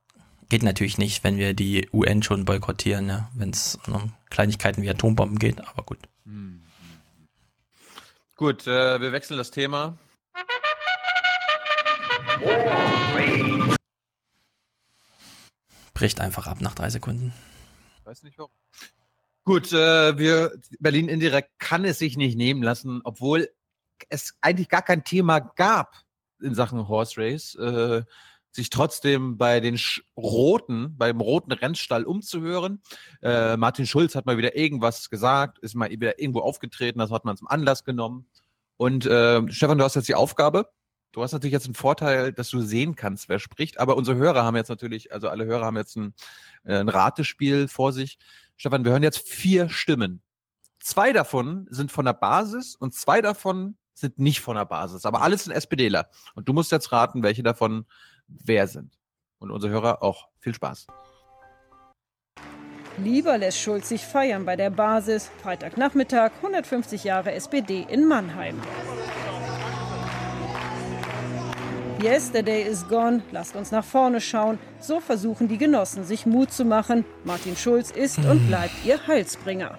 Geht natürlich nicht, wenn wir die UN schon boykottieren, ja, wenn es um Kleinigkeiten wie Atombomben geht, aber gut. Hm. Gut, äh, wir wechseln das Thema. Bricht einfach ab nach drei Sekunden. Weiß nicht warum. Gut, äh, wir, Berlin indirekt kann es sich nicht nehmen lassen, obwohl es eigentlich gar kein Thema gab in Sachen Horse Race, äh, sich trotzdem bei den Sch Roten, beim roten Rennstall umzuhören. Äh, Martin Schulz hat mal wieder irgendwas gesagt, ist mal wieder irgendwo aufgetreten, das hat man zum Anlass genommen. Und äh, Stefan, du hast jetzt die Aufgabe, Du hast natürlich jetzt einen Vorteil, dass du sehen kannst, wer spricht, aber unsere Hörer haben jetzt natürlich, also alle Hörer haben jetzt ein, äh, ein Ratespiel vor sich. Stefan, wir hören jetzt vier Stimmen. Zwei davon sind von der Basis und zwei davon sind nicht von der Basis, aber alles sind SPDler. Und du musst jetzt raten, welche davon wer sind. Und unsere Hörer auch. Viel Spaß. Lieber lässt Schulz sich feiern bei der Basis. Freitagnachmittag, 150 Jahre SPD in Mannheim. Yesterday is gone, lasst uns nach vorne schauen. So versuchen die Genossen, sich Mut zu machen. Martin Schulz ist und bleibt ihr Heilsbringer.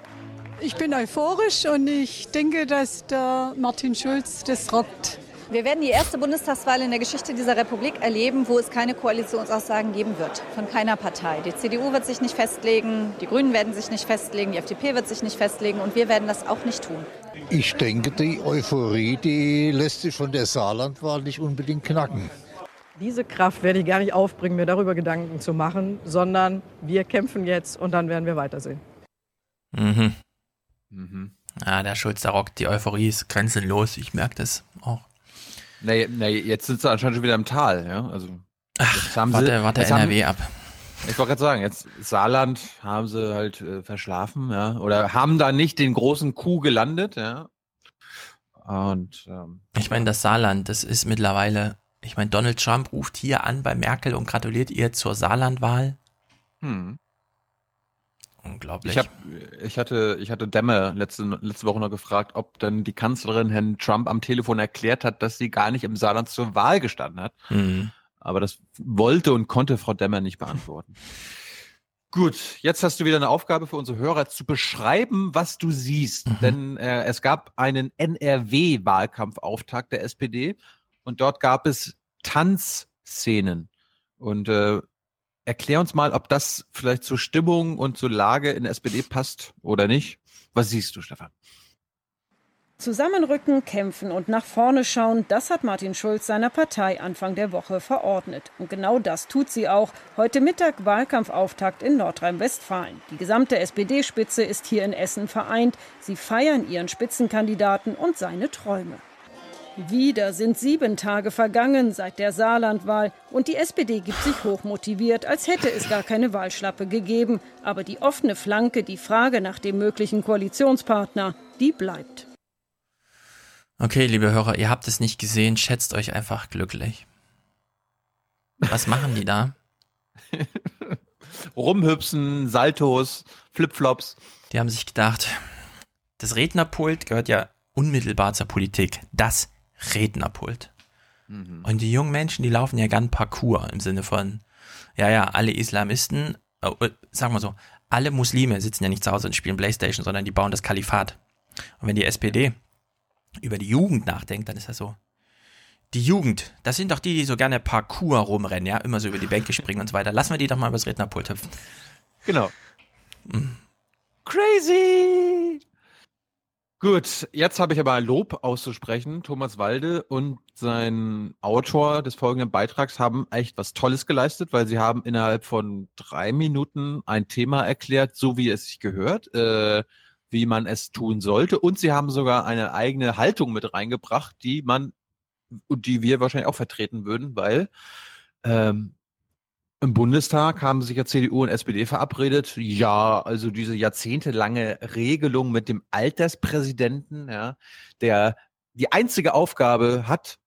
Ich bin euphorisch und ich denke, dass der Martin Schulz das rockt. Wir werden die erste Bundestagswahl in der Geschichte dieser Republik erleben, wo es keine Koalitionsaussagen geben wird. Von keiner Partei. Die CDU wird sich nicht festlegen, die Grünen werden sich nicht festlegen, die FDP wird sich nicht festlegen und wir werden das auch nicht tun. Ich denke, die Euphorie, die lässt sich von der Saarlandwahl nicht unbedingt knacken. Diese Kraft werde ich gar nicht aufbringen, mir darüber Gedanken zu machen, sondern wir kämpfen jetzt und dann werden wir weitersehen. Mhm. Mhm. Ja, der Schulz, der rockt, die Euphorie ist grenzenlos, ich merke das auch. Nee, nee, jetzt sind sie anscheinend schon wieder im Tal, ja. Also, Ach, warte, warte NRW haben, ab. Ich wollte gerade sagen, jetzt Saarland haben sie halt äh, verschlafen, ja, oder haben da nicht den großen Coup gelandet, ja. Und ähm, ich meine, das Saarland, das ist mittlerweile, ich meine, Donald Trump ruft hier an bei Merkel und gratuliert ihr zur Saarlandwahl. Hm. Unglaublich. Ich, hab, ich, hatte, ich hatte Demme letzte, letzte Woche noch gefragt, ob dann die Kanzlerin Herrn Trump am Telefon erklärt hat, dass sie gar nicht im Saarland zur Wahl gestanden hat. Mhm. Aber das wollte und konnte Frau Demmer nicht beantworten. Gut, jetzt hast du wieder eine Aufgabe für unsere Hörer zu beschreiben, was du siehst. Mhm. Denn äh, es gab einen NRW-Wahlkampfauftakt der SPD und dort gab es Tanzszenen. Und äh, erklär uns mal, ob das vielleicht zur Stimmung und zur Lage in der SPD passt oder nicht. Was siehst du, Stefan? Zusammenrücken, kämpfen und nach vorne schauen, das hat Martin Schulz seiner Partei Anfang der Woche verordnet. Und genau das tut sie auch. Heute Mittag Wahlkampfauftakt in Nordrhein-Westfalen. Die gesamte SPD-Spitze ist hier in Essen vereint. Sie feiern ihren Spitzenkandidaten und seine Träume. Wieder sind sieben Tage vergangen seit der Saarlandwahl und die SPD gibt sich hochmotiviert, als hätte es gar keine Wahlschlappe gegeben. Aber die offene Flanke, die Frage nach dem möglichen Koalitionspartner, die bleibt. Okay, liebe Hörer, ihr habt es nicht gesehen, schätzt euch einfach glücklich. Was machen die da? Rumhüpsen, Saltos, Flipflops. Die haben sich gedacht, das Rednerpult gehört ja unmittelbar zur Politik. Das Rednerpult. Mhm. Und die jungen Menschen, die laufen ja gern Parcours im Sinne von, ja, ja, alle Islamisten, äh, sagen wir so, alle Muslime sitzen ja nicht zu Hause und spielen Playstation, sondern die bauen das Kalifat. Und wenn die SPD über die Jugend nachdenkt, dann ist das so. Die Jugend, das sind doch die, die so gerne Parcours rumrennen, ja, immer so über die Bänke springen und so weiter. Lassen wir die doch mal übers Rednerpult hüpfen. Genau. Mhm. Crazy! Gut, jetzt habe ich aber Lob auszusprechen. Thomas Walde und sein Autor des folgenden Beitrags haben echt was Tolles geleistet, weil sie haben innerhalb von drei Minuten ein Thema erklärt, so wie es sich gehört. Äh, wie man es tun sollte. Und sie haben sogar eine eigene Haltung mit reingebracht, die man und die wir wahrscheinlich auch vertreten würden, weil ähm, im Bundestag haben sich ja CDU und SPD verabredet. Ja, also diese jahrzehntelange Regelung mit dem Alterspräsidenten, ja, der die einzige Aufgabe hat,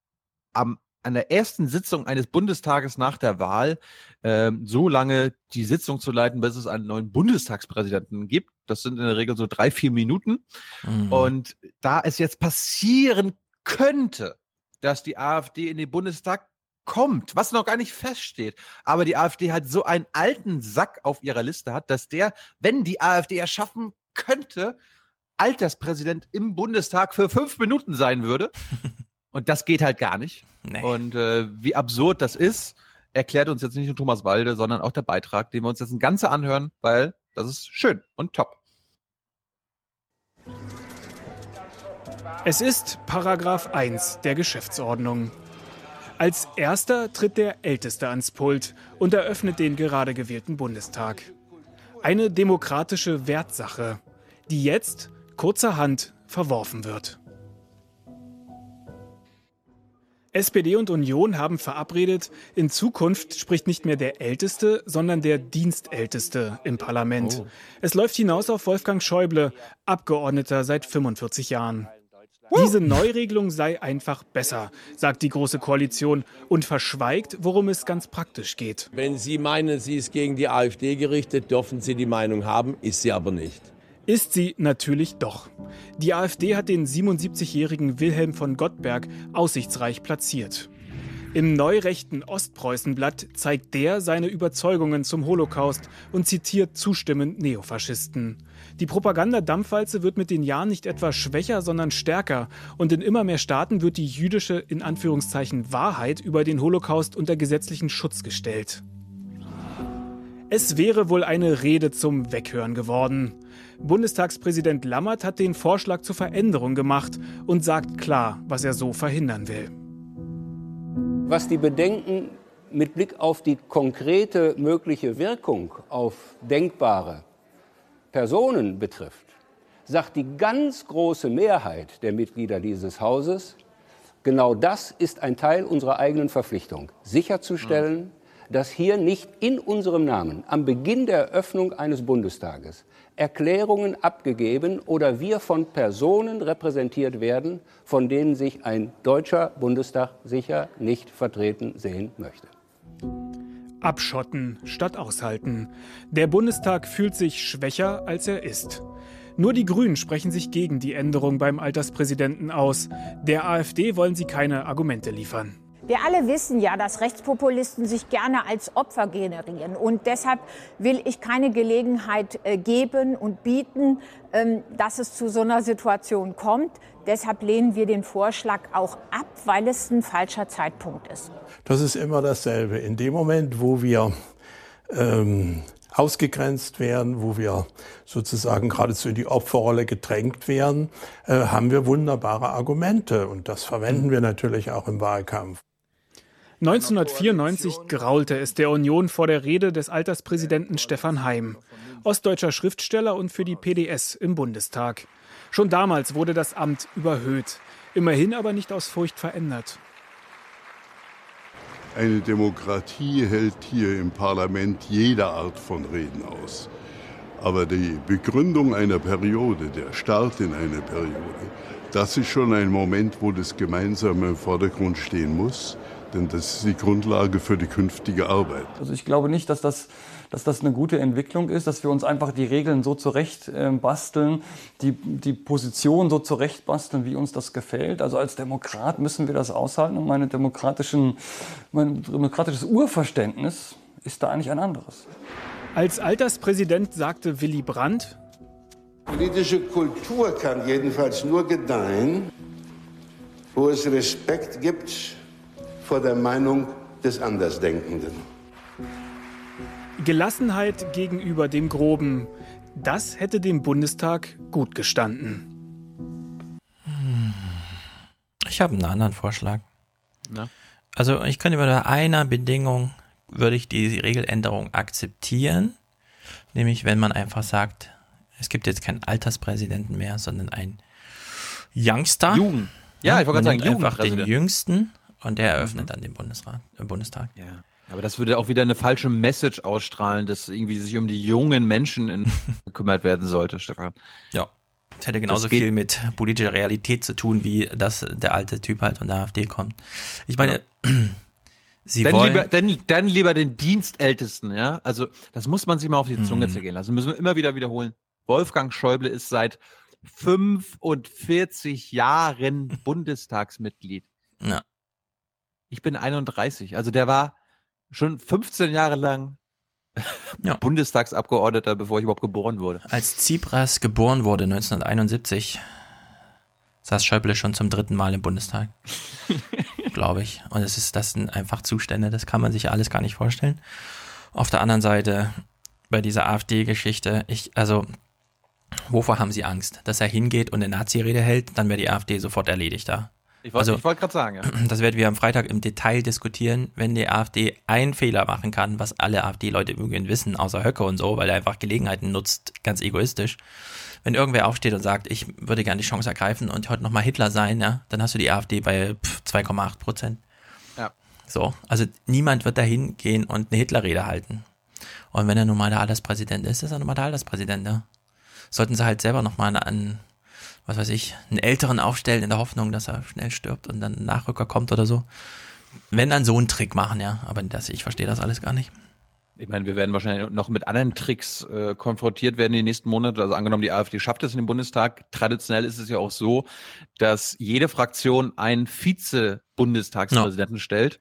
am an der ersten Sitzung eines Bundestages nach der Wahl ähm, so lange die Sitzung zu leiten, bis es einen neuen Bundestagspräsidenten gibt. Das sind in der Regel so drei, vier Minuten. Mhm. Und da es jetzt passieren könnte, dass die AfD in den Bundestag kommt, was noch gar nicht feststeht, aber die AfD halt so einen alten Sack auf ihrer Liste hat, dass der, wenn die AfD erschaffen könnte, Alterspräsident im Bundestag für fünf Minuten sein würde. Und das geht halt gar nicht. Nee. Und äh, wie absurd das ist, erklärt uns jetzt nicht nur Thomas Walde, sondern auch der Beitrag, den wir uns jetzt ein Ganze anhören, weil das ist schön und top. Es ist Paragraph 1 der Geschäftsordnung. Als erster tritt der Älteste ans Pult und eröffnet den gerade gewählten Bundestag. Eine demokratische Wertsache, die jetzt kurzerhand verworfen wird. SPD und Union haben verabredet, in Zukunft spricht nicht mehr der Älteste, sondern der Dienstälteste im Parlament. Oh. Es läuft hinaus auf Wolfgang Schäuble, Abgeordneter seit 45 Jahren. Diese Neuregelung sei einfach besser, sagt die Große Koalition und verschweigt, worum es ganz praktisch geht. Wenn Sie meinen, sie ist gegen die AfD gerichtet, dürfen Sie die Meinung haben, ist sie aber nicht. Ist sie natürlich doch. Die AfD hat den 77-jährigen Wilhelm von Gottberg aussichtsreich platziert. Im neurechten Ostpreußenblatt zeigt der seine Überzeugungen zum Holocaust und zitiert zustimmend Neofaschisten. Die Propagandadampfwalze wird mit den Jahren nicht etwa schwächer, sondern stärker. Und in immer mehr Staaten wird die jüdische, in Anführungszeichen, Wahrheit über den Holocaust unter gesetzlichen Schutz gestellt. Es wäre wohl eine Rede zum Weghören geworden. Bundestagspräsident Lammert hat den Vorschlag zur Veränderung gemacht und sagt klar, was er so verhindern will. Was die Bedenken mit Blick auf die konkrete mögliche Wirkung auf denkbare Personen betrifft, sagt die ganz große Mehrheit der Mitglieder dieses Hauses, genau das ist ein Teil unserer eigenen Verpflichtung, sicherzustellen, dass hier nicht in unserem Namen am Beginn der Eröffnung eines Bundestages Erklärungen abgegeben oder wir von Personen repräsentiert werden, von denen sich ein deutscher Bundestag sicher nicht vertreten sehen möchte. Abschotten statt aushalten. Der Bundestag fühlt sich schwächer, als er ist. Nur die Grünen sprechen sich gegen die Änderung beim Alterspräsidenten aus. Der AfD wollen sie keine Argumente liefern. Wir alle wissen ja, dass Rechtspopulisten sich gerne als Opfer generieren. Und deshalb will ich keine Gelegenheit äh, geben und bieten, ähm, dass es zu so einer Situation kommt. Deshalb lehnen wir den Vorschlag auch ab, weil es ein falscher Zeitpunkt ist. Das ist immer dasselbe. In dem Moment, wo wir ähm, ausgegrenzt werden, wo wir sozusagen geradezu in die Opferrolle gedrängt werden, äh, haben wir wunderbare Argumente. Und das verwenden wir natürlich auch im Wahlkampf. 1994 graulte es der Union vor der Rede des Alterspräsidenten Stefan Heim, ostdeutscher Schriftsteller und für die PDS im Bundestag. Schon damals wurde das Amt überhöht, immerhin aber nicht aus Furcht verändert. Eine Demokratie hält hier im Parlament jede Art von Reden aus. Aber die Begründung einer Periode, der Start in eine Periode, das ist schon ein Moment, wo das Gemeinsame im Vordergrund stehen muss denn das ist die Grundlage für die künftige Arbeit. Also ich glaube nicht, dass das, dass das eine gute Entwicklung ist, dass wir uns einfach die Regeln so zurecht äh, basteln, die, die Position so zurecht basteln, wie uns das gefällt. Also als Demokrat müssen wir das aushalten und meine demokratischen, mein demokratisches Urverständnis ist da eigentlich ein anderes. Als Alterspräsident sagte Willy Brandt, Politische Kultur kann jedenfalls nur gedeihen, wo es Respekt gibt vor der Meinung des Andersdenkenden. Gelassenheit gegenüber dem Groben, das hätte dem Bundestag gut gestanden. Ich habe einen anderen Vorschlag. Na? Also ich könnte unter einer Bedingung würde ich die Regeländerung akzeptieren, nämlich wenn man einfach sagt, es gibt jetzt keinen Alterspräsidenten mehr, sondern ein Youngster. Jugend. Ja, ich wollte gerade sagen, einfach den. Jüngsten und der eröffnet Mhm. dann den Bundesrat, äh, Bundestag. Ja. Aber das würde auch wieder eine falsche Message ausstrahlen, dass irgendwie sich um die jungen Menschen gekümmert werden sollte, Stefan. Ja. Das hätte genauso Das viel mit politischer Realität zu tun, wie dass der alte Typ halt von der AfD kommt. Ich meine, sie dann, wollen. lieber, dann, dann lieber den Dienstältesten, ja. Also, das muss man sich mal auf die Zunge Mhm. zergehen lassen. Müssen wir immer wieder wiederholen. Wolfgang Schäuble ist seit 45 Jahren Bundestagsmitglied. Ja. Ich bin 31. Also, der war schon 15 Jahre lang Bundestagsabgeordneter, bevor ich überhaupt geboren wurde. Als Tsipras geboren wurde 1971, saß Schäuble schon zum dritten Mal im Bundestag. Glaube ich. Und es ist, das sind einfach Zustände, das kann man sich alles gar nicht vorstellen. Auf der anderen Seite, bei dieser AfD-Geschichte, ich, also, wovor haben sie Angst? Dass er hingeht und eine Nazi-Rede hält, dann wäre die AfD sofort erledigt da. Ich wollte ich wollte gerade sagen, ja. Das werden wir am Freitag im Detail diskutieren, wenn die AfD einen Fehler machen kann, was alle AfD-Leute im Übrigen wissen, außer Höcke und so, weil er einfach Gelegenheiten nutzt, ganz egoistisch. Wenn irgendwer aufsteht und sagt, ich würde gerne die Chance ergreifen und heute nochmal Hitler sein, ja, dann hast du die AfD bei pff, 2,8 Prozent. Ja. So, also niemand wird dahin gehen und eine Hitlerrede halten. Und wenn er nun mal der Alterspräsident ist, ist er nun mal der Alterspräsident, ja. Sollten sie halt selber nochmal an, was weiß ich, einen Älteren aufstellen in der Hoffnung, dass er schnell stirbt und dann ein Nachrücker kommt oder so. Wenn dann so einen Trick machen, ja. Aber das, ich verstehe das alles gar nicht. Ich meine, wir werden wahrscheinlich noch mit anderen Tricks äh, konfrontiert werden in den nächsten Monaten. Also angenommen, die AfD schafft es in den Bundestag. Traditionell ist es ja auch so, dass jede Fraktion einen Vize-Bundestagspräsidenten stellt.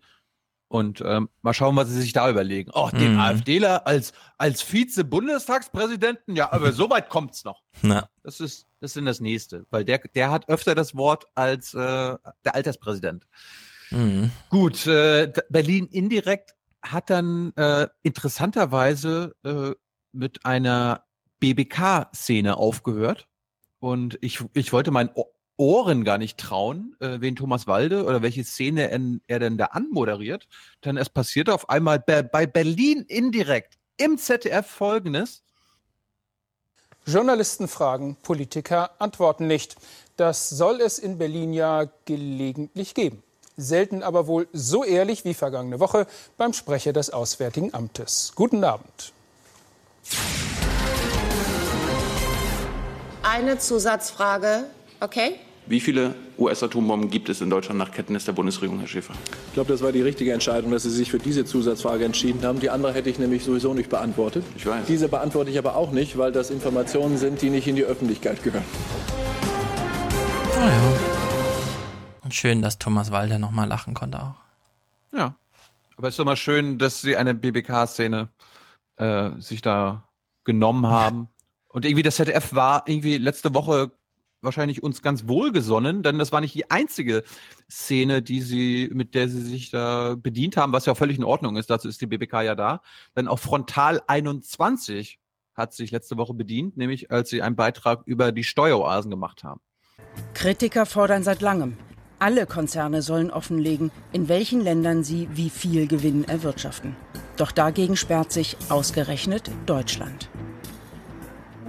Und ähm, mal schauen, was sie sich da überlegen. Oh, den Mhm. AfDler als, als Vize-Bundestagspräsidenten? Ja, aber so weit kommt's noch. Na. Das ist, das ist denn das nächste. Weil der, der hat öfter das Wort als äh, der Alterspräsident. Mhm. Gut, äh, Berlin indirekt hat dann äh, interessanterweise äh, mit einer BBK-Szene aufgehört. Und ich, ich wollte meinen Ohren gar nicht trauen, äh, wen Thomas Walde oder welche Szene er, er denn da anmoderiert. Denn es passierte auf einmal bei, bei Berlin indirekt im ZDF folgendes. Journalisten fragen, Politiker antworten nicht. Das soll es in Berlin ja gelegentlich geben. Selten aber wohl so ehrlich wie vergangene Woche beim Sprecher des Auswärtigen Amtes. Guten Abend. Eine Zusatzfrage, okay? Wie viele US-Atombomben gibt es in Deutschland nach Kenntnis der Bundesregierung, Herr Schäfer? Ich glaube, das war die richtige Entscheidung, dass Sie sich für diese Zusatzfrage entschieden haben. Die andere hätte ich nämlich sowieso nicht beantwortet. Ich weiß. Diese beantworte ich aber auch nicht, weil das Informationen sind, die nicht in die Öffentlichkeit gehören. Ah ja. Und schön, dass Thomas Walder nochmal lachen konnte auch. Ja. Aber es ist doch mal schön, dass sie eine BBK-Szene äh, sich da genommen haben. Und irgendwie das ZDF war irgendwie letzte Woche wahrscheinlich uns ganz wohlgesonnen, denn das war nicht die einzige Szene, die sie, mit der sie sich da bedient haben, was ja völlig in Ordnung ist. Dazu ist die BBK ja da. Denn auch Frontal 21 hat sich letzte Woche bedient, nämlich als sie einen Beitrag über die Steueroasen gemacht haben. Kritiker fordern seit langem, alle Konzerne sollen offenlegen, in welchen Ländern sie wie viel Gewinn erwirtschaften. Doch dagegen sperrt sich ausgerechnet Deutschland.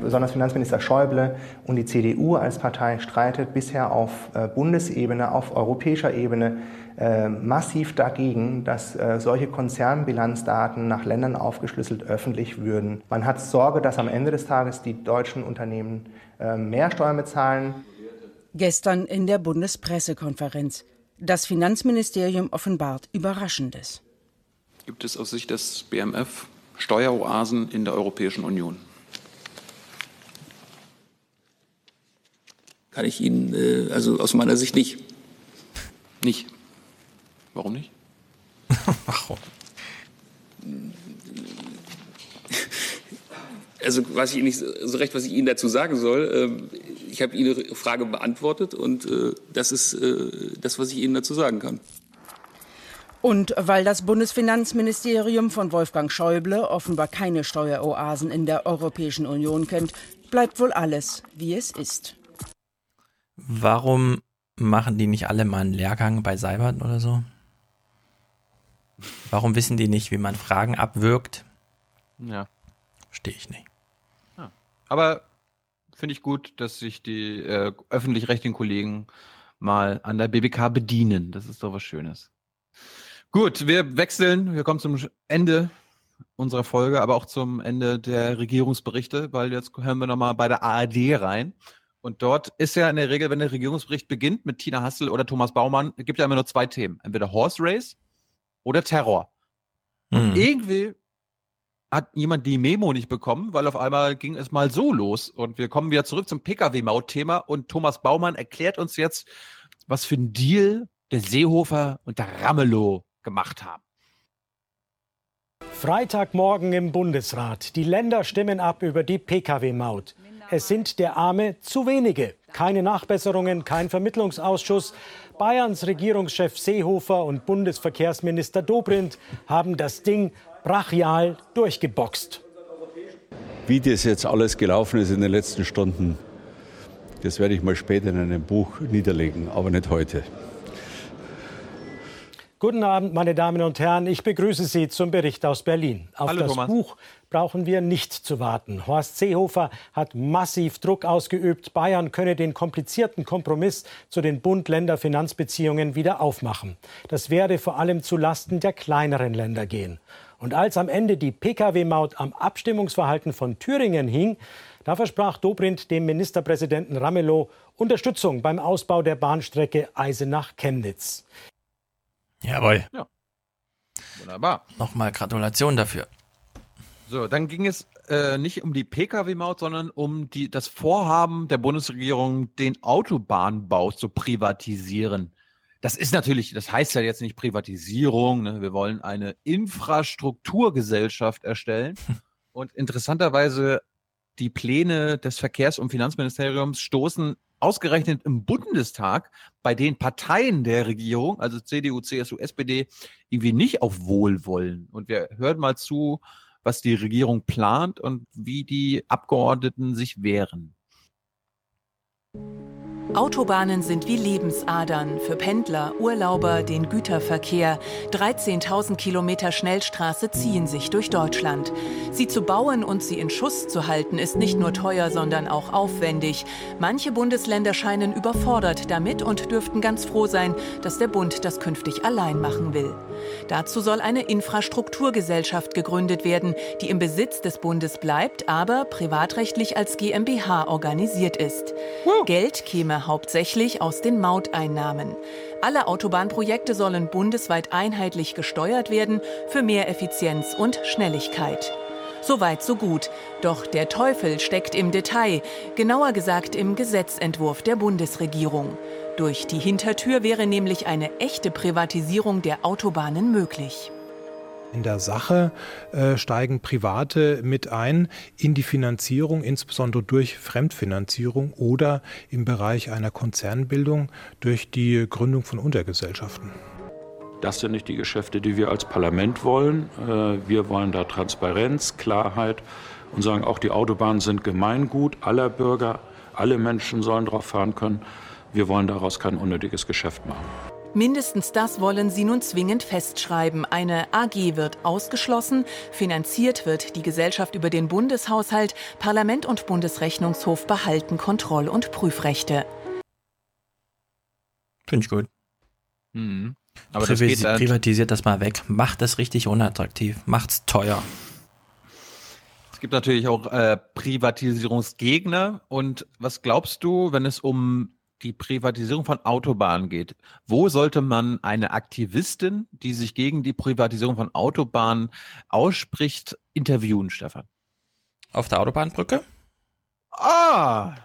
Besonders Finanzminister Schäuble und die CDU als Partei streitet bisher auf äh, Bundesebene, auf europäischer Ebene äh, massiv dagegen, dass äh, solche Konzernbilanzdaten nach Ländern aufgeschlüsselt öffentlich würden. Man hat Sorge, dass am Ende des Tages die deutschen Unternehmen mehr Steuern bezahlen. Gestern in der Bundespressekonferenz. Das Finanzministerium offenbart Überraschendes. Gibt es aus Sicht des BMF Steueroasen in der Europäischen Union? Kann ich Ihnen, äh, also aus meiner Sicht nicht. Nicht? Warum nicht? Warum? Also weiß ich nicht so recht, was ich Ihnen dazu sagen soll. Ähm, ich habe Ihre Frage beantwortet und äh, das ist äh, das, was ich Ihnen dazu sagen kann. Und weil das Bundesfinanzministerium von Wolfgang Schäuble offenbar keine Steueroasen in der Europäischen Union kennt, bleibt wohl alles, wie es ist. Warum machen die nicht alle mal einen Lehrgang bei Seibert oder so? Warum wissen die nicht, wie man Fragen abwirkt? Ja. Verstehe ich nicht. Ja. Aber finde ich gut, dass sich die äh, öffentlich-rechtlichen Kollegen mal an der BBK bedienen. Das ist doch was Schönes. Gut, wir wechseln. Wir kommen zum Ende unserer Folge, aber auch zum Ende der Regierungsberichte, weil jetzt hören wir nochmal bei der ARD rein. Und dort ist ja in der Regel, wenn der Regierungsbericht beginnt mit Tina Hassel oder Thomas Baumann, gibt ja immer nur zwei Themen. Entweder Horse Race oder Terror. Mhm. irgendwie hat jemand die Memo nicht bekommen, weil auf einmal ging es mal so los. Und wir kommen wieder zurück zum Pkw-Maut-Thema und Thomas Baumann erklärt uns jetzt, was für ein Deal der Seehofer und der Ramelow gemacht haben. Freitagmorgen im Bundesrat. Die Länder stimmen ab über die Pkw-Maut. Es sind der Arme zu wenige. Keine Nachbesserungen, kein Vermittlungsausschuss. Bayerns Regierungschef Seehofer und Bundesverkehrsminister Dobrindt haben das Ding brachial durchgeboxt. Wie das jetzt alles gelaufen ist in den letzten Stunden, das werde ich mal später in einem Buch niederlegen, aber nicht heute. Guten Abend, meine Damen und Herren. Ich begrüße Sie zum Bericht aus Berlin. Auf Hallo, das Thomas. Buch brauchen wir nicht zu warten. Horst Seehofer hat massiv Druck ausgeübt. Bayern könne den komplizierten Kompromiss zu den Bund-Länder-Finanzbeziehungen wieder aufmachen. Das werde vor allem zu Lasten der kleineren Länder gehen. Und als am Ende die Pkw-Maut am Abstimmungsverhalten von Thüringen hing, da versprach Dobrindt dem Ministerpräsidenten Ramelow Unterstützung beim Ausbau der Bahnstrecke Eisenach-Chemnitz. Jawohl. Ja. Wunderbar. Nochmal Gratulation dafür. So, dann ging es äh, nicht um die Pkw-Maut, sondern um die, das Vorhaben der Bundesregierung, den Autobahnbau zu privatisieren. Das ist natürlich, das heißt ja jetzt nicht Privatisierung. Ne? Wir wollen eine Infrastrukturgesellschaft erstellen. Und interessanterweise die Pläne des Verkehrs- und Finanzministeriums stoßen ausgerechnet im Bundestag bei den Parteien der Regierung, also CDU, CSU, SPD, irgendwie nicht auf Wohlwollen. Und wir hören mal zu, was die Regierung plant und wie die Abgeordneten sich wehren. Autobahnen sind wie Lebensadern für Pendler, Urlauber, den Güterverkehr. 13.000 Kilometer Schnellstraße ziehen sich durch Deutschland. Sie zu bauen und sie in Schuss zu halten, ist nicht nur teuer, sondern auch aufwendig. Manche Bundesländer scheinen überfordert damit und dürften ganz froh sein, dass der Bund das künftig allein machen will. Dazu soll eine Infrastrukturgesellschaft gegründet werden, die im Besitz des Bundes bleibt, aber privatrechtlich als GmbH organisiert ist. Geld käme hauptsächlich aus den Mauteinnahmen. Alle Autobahnprojekte sollen bundesweit einheitlich gesteuert werden für mehr Effizienz und Schnelligkeit. Soweit, so gut. Doch der Teufel steckt im Detail, genauer gesagt im Gesetzentwurf der Bundesregierung. Durch die Hintertür wäre nämlich eine echte Privatisierung der Autobahnen möglich. In der Sache äh, steigen Private mit ein in die Finanzierung, insbesondere durch Fremdfinanzierung oder im Bereich einer Konzernbildung durch die Gründung von Untergesellschaften. Das sind nicht die Geschäfte, die wir als Parlament wollen. Äh, wir wollen da Transparenz, Klarheit und sagen, auch die Autobahnen sind Gemeingut aller Bürger, alle Menschen sollen drauf fahren können. Wir wollen daraus kein unnötiges Geschäft machen. Mindestens das wollen sie nun zwingend festschreiben. Eine AG wird ausgeschlossen, finanziert wird die Gesellschaft über den Bundeshaushalt, Parlament und Bundesrechnungshof behalten Kontroll- und Prüfrechte. Finde ich gut. Mhm. Aber das geht privatisiert das mal weg. Macht es richtig unattraktiv. Macht's teuer. Es gibt natürlich auch äh, Privatisierungsgegner. Und was glaubst du, wenn es um die Privatisierung von Autobahnen geht, wo sollte man eine Aktivistin, die sich gegen die Privatisierung von Autobahnen ausspricht, interviewen, Stefan? Auf der Autobahnbrücke? Ah!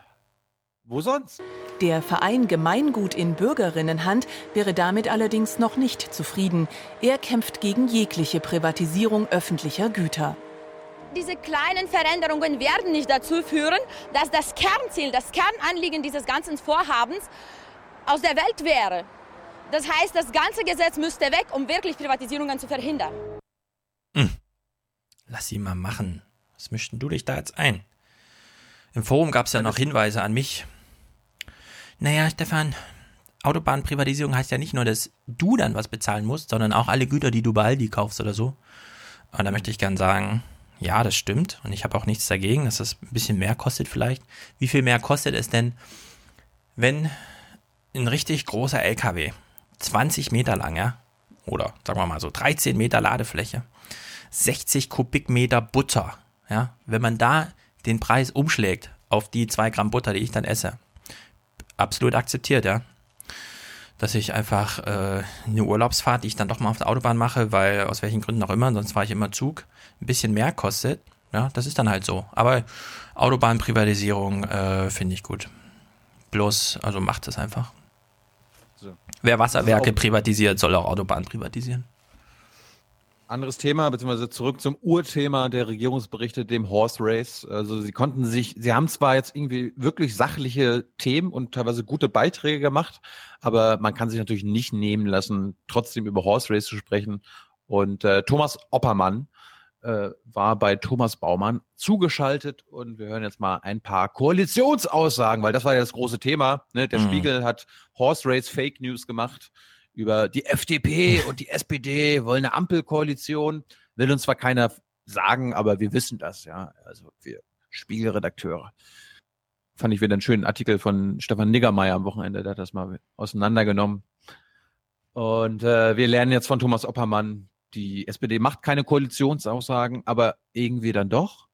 Wo sonst? Der Verein Gemeingut in Bürgerinnenhand wäre damit allerdings noch nicht zufrieden. Er kämpft gegen jegliche Privatisierung öffentlicher Güter. Diese kleinen Veränderungen werden nicht dazu führen, dass das Kernziel, das Kernanliegen dieses ganzen Vorhabens aus der Welt wäre. Das heißt, das ganze Gesetz müsste weg, um wirklich Privatisierungen zu verhindern. Hm. Lass sie mal machen. Was mischst du dich da jetzt ein? Im Forum gab es ja noch Hinweise an mich. Naja, Stefan, Autobahnprivatisierung heißt ja nicht nur, dass du dann was bezahlen musst, sondern auch alle Güter, die du bei Aldi kaufst oder so. Und da möchte ich gern sagen, ja, das stimmt. Und ich habe auch nichts dagegen, dass das ein bisschen mehr kostet vielleicht. Wie viel mehr kostet es denn, wenn ein richtig großer LKW, 20 Meter lang, ja, oder sagen wir mal so 13 Meter Ladefläche, 60 Kubikmeter Butter, ja, wenn man da den Preis umschlägt auf die zwei Gramm Butter, die ich dann esse, absolut akzeptiert, ja. Dass ich einfach äh, eine Urlaubsfahrt, die ich dann doch mal auf der Autobahn mache, weil aus welchen Gründen auch immer, sonst fahre ich immer Zug, ein bisschen mehr kostet. Ja, das ist dann halt so. Aber Autobahnprivatisierung äh, finde ich gut. Bloß, also macht es einfach. So. Wer Wasserwerke privatisiert, soll auch Autobahnen privatisieren. Anderes Thema, beziehungsweise zurück zum Urthema der Regierungsberichte, dem Horse Race. Also sie konnten sich, sie haben zwar jetzt irgendwie wirklich sachliche Themen und teilweise gute Beiträge gemacht, aber man kann sich natürlich nicht nehmen lassen, trotzdem über Horse Race zu sprechen. Und äh, Thomas Oppermann äh, war bei Thomas Baumann zugeschaltet und wir hören jetzt mal ein paar Koalitionsaussagen, weil das war ja das große Thema. Ne? Der mhm. Spiegel hat Horse Race Fake News gemacht über die FDP und die SPD wollen eine Ampelkoalition. Will uns zwar keiner sagen, aber wir wissen das, ja. Also wir Spiegelredakteure. Fand ich wieder einen schönen Artikel von Stefan Niggermeier am Wochenende, der hat das mal auseinandergenommen. Und äh, wir lernen jetzt von Thomas Oppermann, die SPD macht keine Koalitionsaussagen, aber irgendwie dann doch.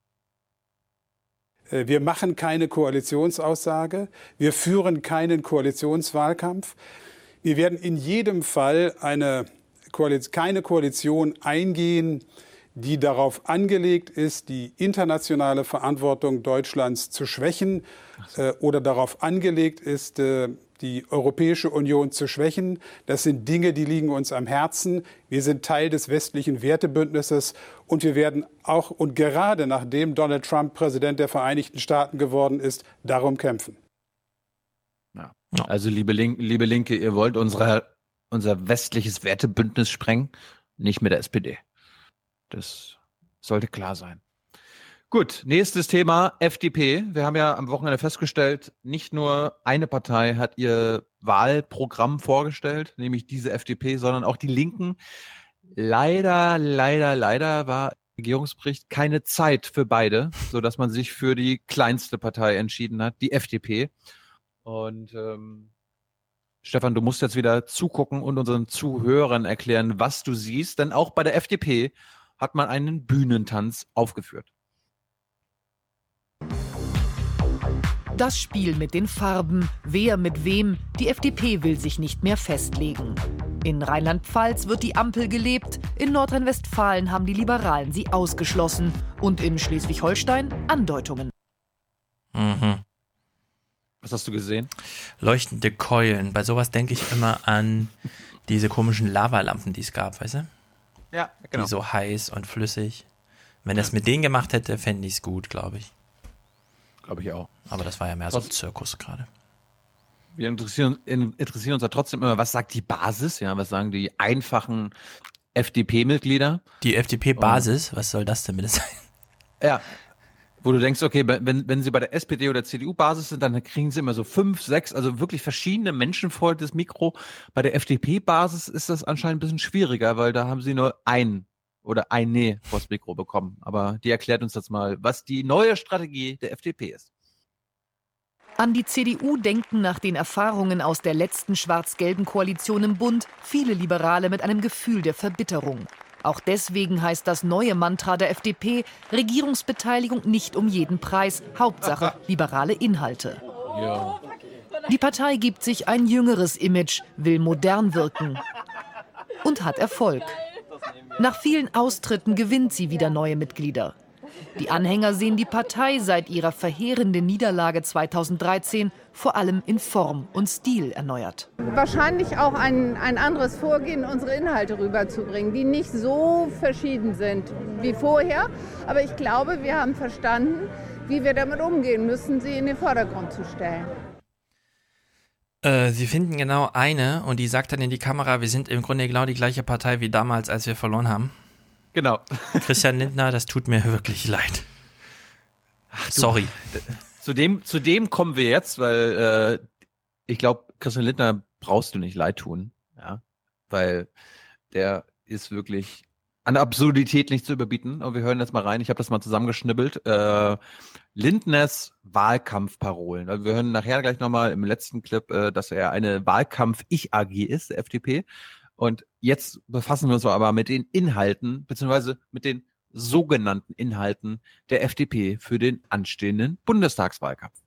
Äh, wir machen keine Koalitionsaussage. Wir führen keinen Koalitionswahlkampf. Wir werden in jedem Fall eine Koalition, keine Koalition eingehen, die darauf angelegt ist, die internationale Verantwortung Deutschlands zu schwächen äh, oder darauf angelegt ist, äh, die Europäische Union zu schwächen. Das sind Dinge, die liegen uns am Herzen. Wir sind Teil des westlichen Wertebündnisses und wir werden auch und gerade nachdem Donald Trump Präsident der Vereinigten Staaten geworden ist, darum kämpfen. Ja. Also, liebe, Link, liebe Linke, ihr wollt unsere, unser westliches Wertebündnis sprengen, nicht mit der SPD. Das sollte klar sein. Gut, nächstes Thema, FDP. Wir haben ja am Wochenende festgestellt, nicht nur eine Partei hat ihr Wahlprogramm vorgestellt, nämlich diese FDP, sondern auch die Linken. Leider, leider, leider war Regierungsbericht keine Zeit für beide, so dass man sich für die kleinste Partei entschieden hat, die FDP. Und ähm, Stefan, du musst jetzt wieder zugucken und unseren Zuhörern erklären, was du siehst, denn auch bei der FDP hat man einen Bühnentanz aufgeführt. Das Spiel mit den Farben, wer mit wem, die FDP will sich nicht mehr festlegen. In Rheinland-Pfalz wird die Ampel gelebt, in Nordrhein-Westfalen haben die Liberalen sie ausgeschlossen und in Schleswig-Holstein Andeutungen. Mhm. Was hast du gesehen? Leuchtende Keulen. Bei sowas denke ich immer an diese komischen Lavalampen, die es gab, weißt du? Ja, genau. Die so heiß und flüssig. Wenn das mit denen gemacht hätte, fände ich es gut, glaube ich. Glaube ich auch. Aber das war ja mehr so ein Zirkus gerade. Wir interessieren, interessieren uns ja trotzdem immer, was sagt die Basis? Ja, was sagen die einfachen FDP-Mitglieder? Die FDP-Basis, was soll das denn bitte sein? Ja, wo du denkst, okay, wenn, wenn sie bei der SPD oder CDU-Basis sind, dann kriegen sie immer so fünf, sechs, also wirklich verschiedene Menschen vor das Mikro. Bei der FDP-Basis ist das anscheinend ein bisschen schwieriger, weil da haben sie nur einen oder eine vors Mikro bekommen. Aber die erklärt uns jetzt mal, was die neue Strategie der FDP ist. An die CDU denken nach den Erfahrungen aus der letzten schwarz-gelben Koalition im Bund viele Liberale mit einem Gefühl der Verbitterung. Auch deswegen heißt das neue Mantra der FDP Regierungsbeteiligung nicht um jeden Preis, Hauptsache liberale Inhalte. Ja. Die Partei gibt sich ein jüngeres Image, will modern wirken und hat Erfolg. Nach vielen Austritten gewinnt sie wieder neue Mitglieder. Die Anhänger sehen die Partei seit ihrer verheerenden Niederlage 2013 vor allem in Form und Stil erneuert. Wahrscheinlich auch ein, ein anderes Vorgehen, unsere Inhalte rüberzubringen, die nicht so verschieden sind wie vorher. Aber ich glaube, wir haben verstanden, wie wir damit umgehen müssen, sie in den Vordergrund zu stellen. Äh, sie finden genau eine und die sagt dann in die Kamera, wir sind im Grunde genau die gleiche Partei wie damals, als wir verloren haben. Genau. Christian Lindner, das tut mir wirklich leid. Ach, Sorry. Zu dem, zu dem kommen wir jetzt, weil äh, ich glaube, Christian Lindner brauchst du nicht leid tun. Ja. Weil der ist wirklich an Absurdität nicht zu überbieten. Und wir hören jetzt mal rein. Ich habe das mal zusammengeschnibbelt. Äh, Lindners Wahlkampfparolen. Also wir hören nachher gleich nochmal im letzten Clip, äh, dass er eine Wahlkampf-Ich-AG ist, der FDP. Und jetzt befassen wir uns aber mit den Inhalten, beziehungsweise mit den sogenannten Inhalten der FDP für den anstehenden Bundestagswahlkampf.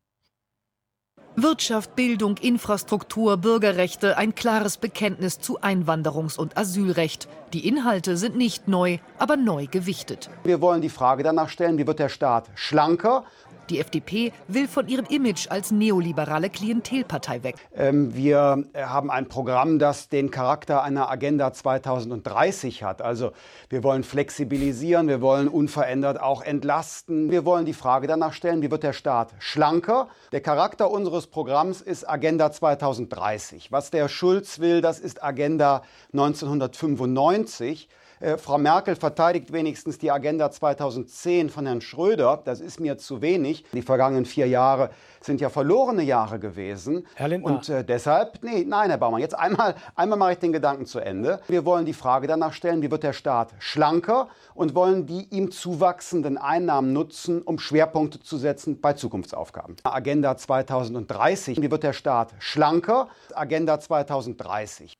Wirtschaft, Bildung, Infrastruktur, Bürgerrechte, ein klares Bekenntnis zu Einwanderungs- und Asylrecht. Die Inhalte sind nicht neu, aber neu gewichtet. Wir wollen die Frage danach stellen, wie wird der Staat schlanker die FDP will von ihrem Image als neoliberale Klientelpartei weg. Ähm, wir äh, haben ein Programm, das den Charakter einer Agenda 2030 hat. Also wir wollen flexibilisieren, wir wollen unverändert auch entlasten. Wir wollen die Frage danach stellen, wie wird der Staat schlanker? Der Charakter unseres Programms ist Agenda 2030. Was der Schulz will, das ist Agenda 1995. Äh, Frau Merkel verteidigt wenigstens die Agenda 2010 von Herrn Schröder. Das ist mir zu wenig. Die vergangenen vier Jahre sind ja verlorene Jahre gewesen. Herr Lindner. Und äh, deshalb, nee, nein, Herr Baumann, jetzt einmal, einmal mache ich den Gedanken zu Ende. Wir wollen die Frage danach stellen, wie wird der Staat schlanker und wollen die ihm zuwachsenden Einnahmen nutzen, um Schwerpunkte zu setzen bei Zukunftsaufgaben. Agenda 2030, wie wird der Staat schlanker? Agenda 2030.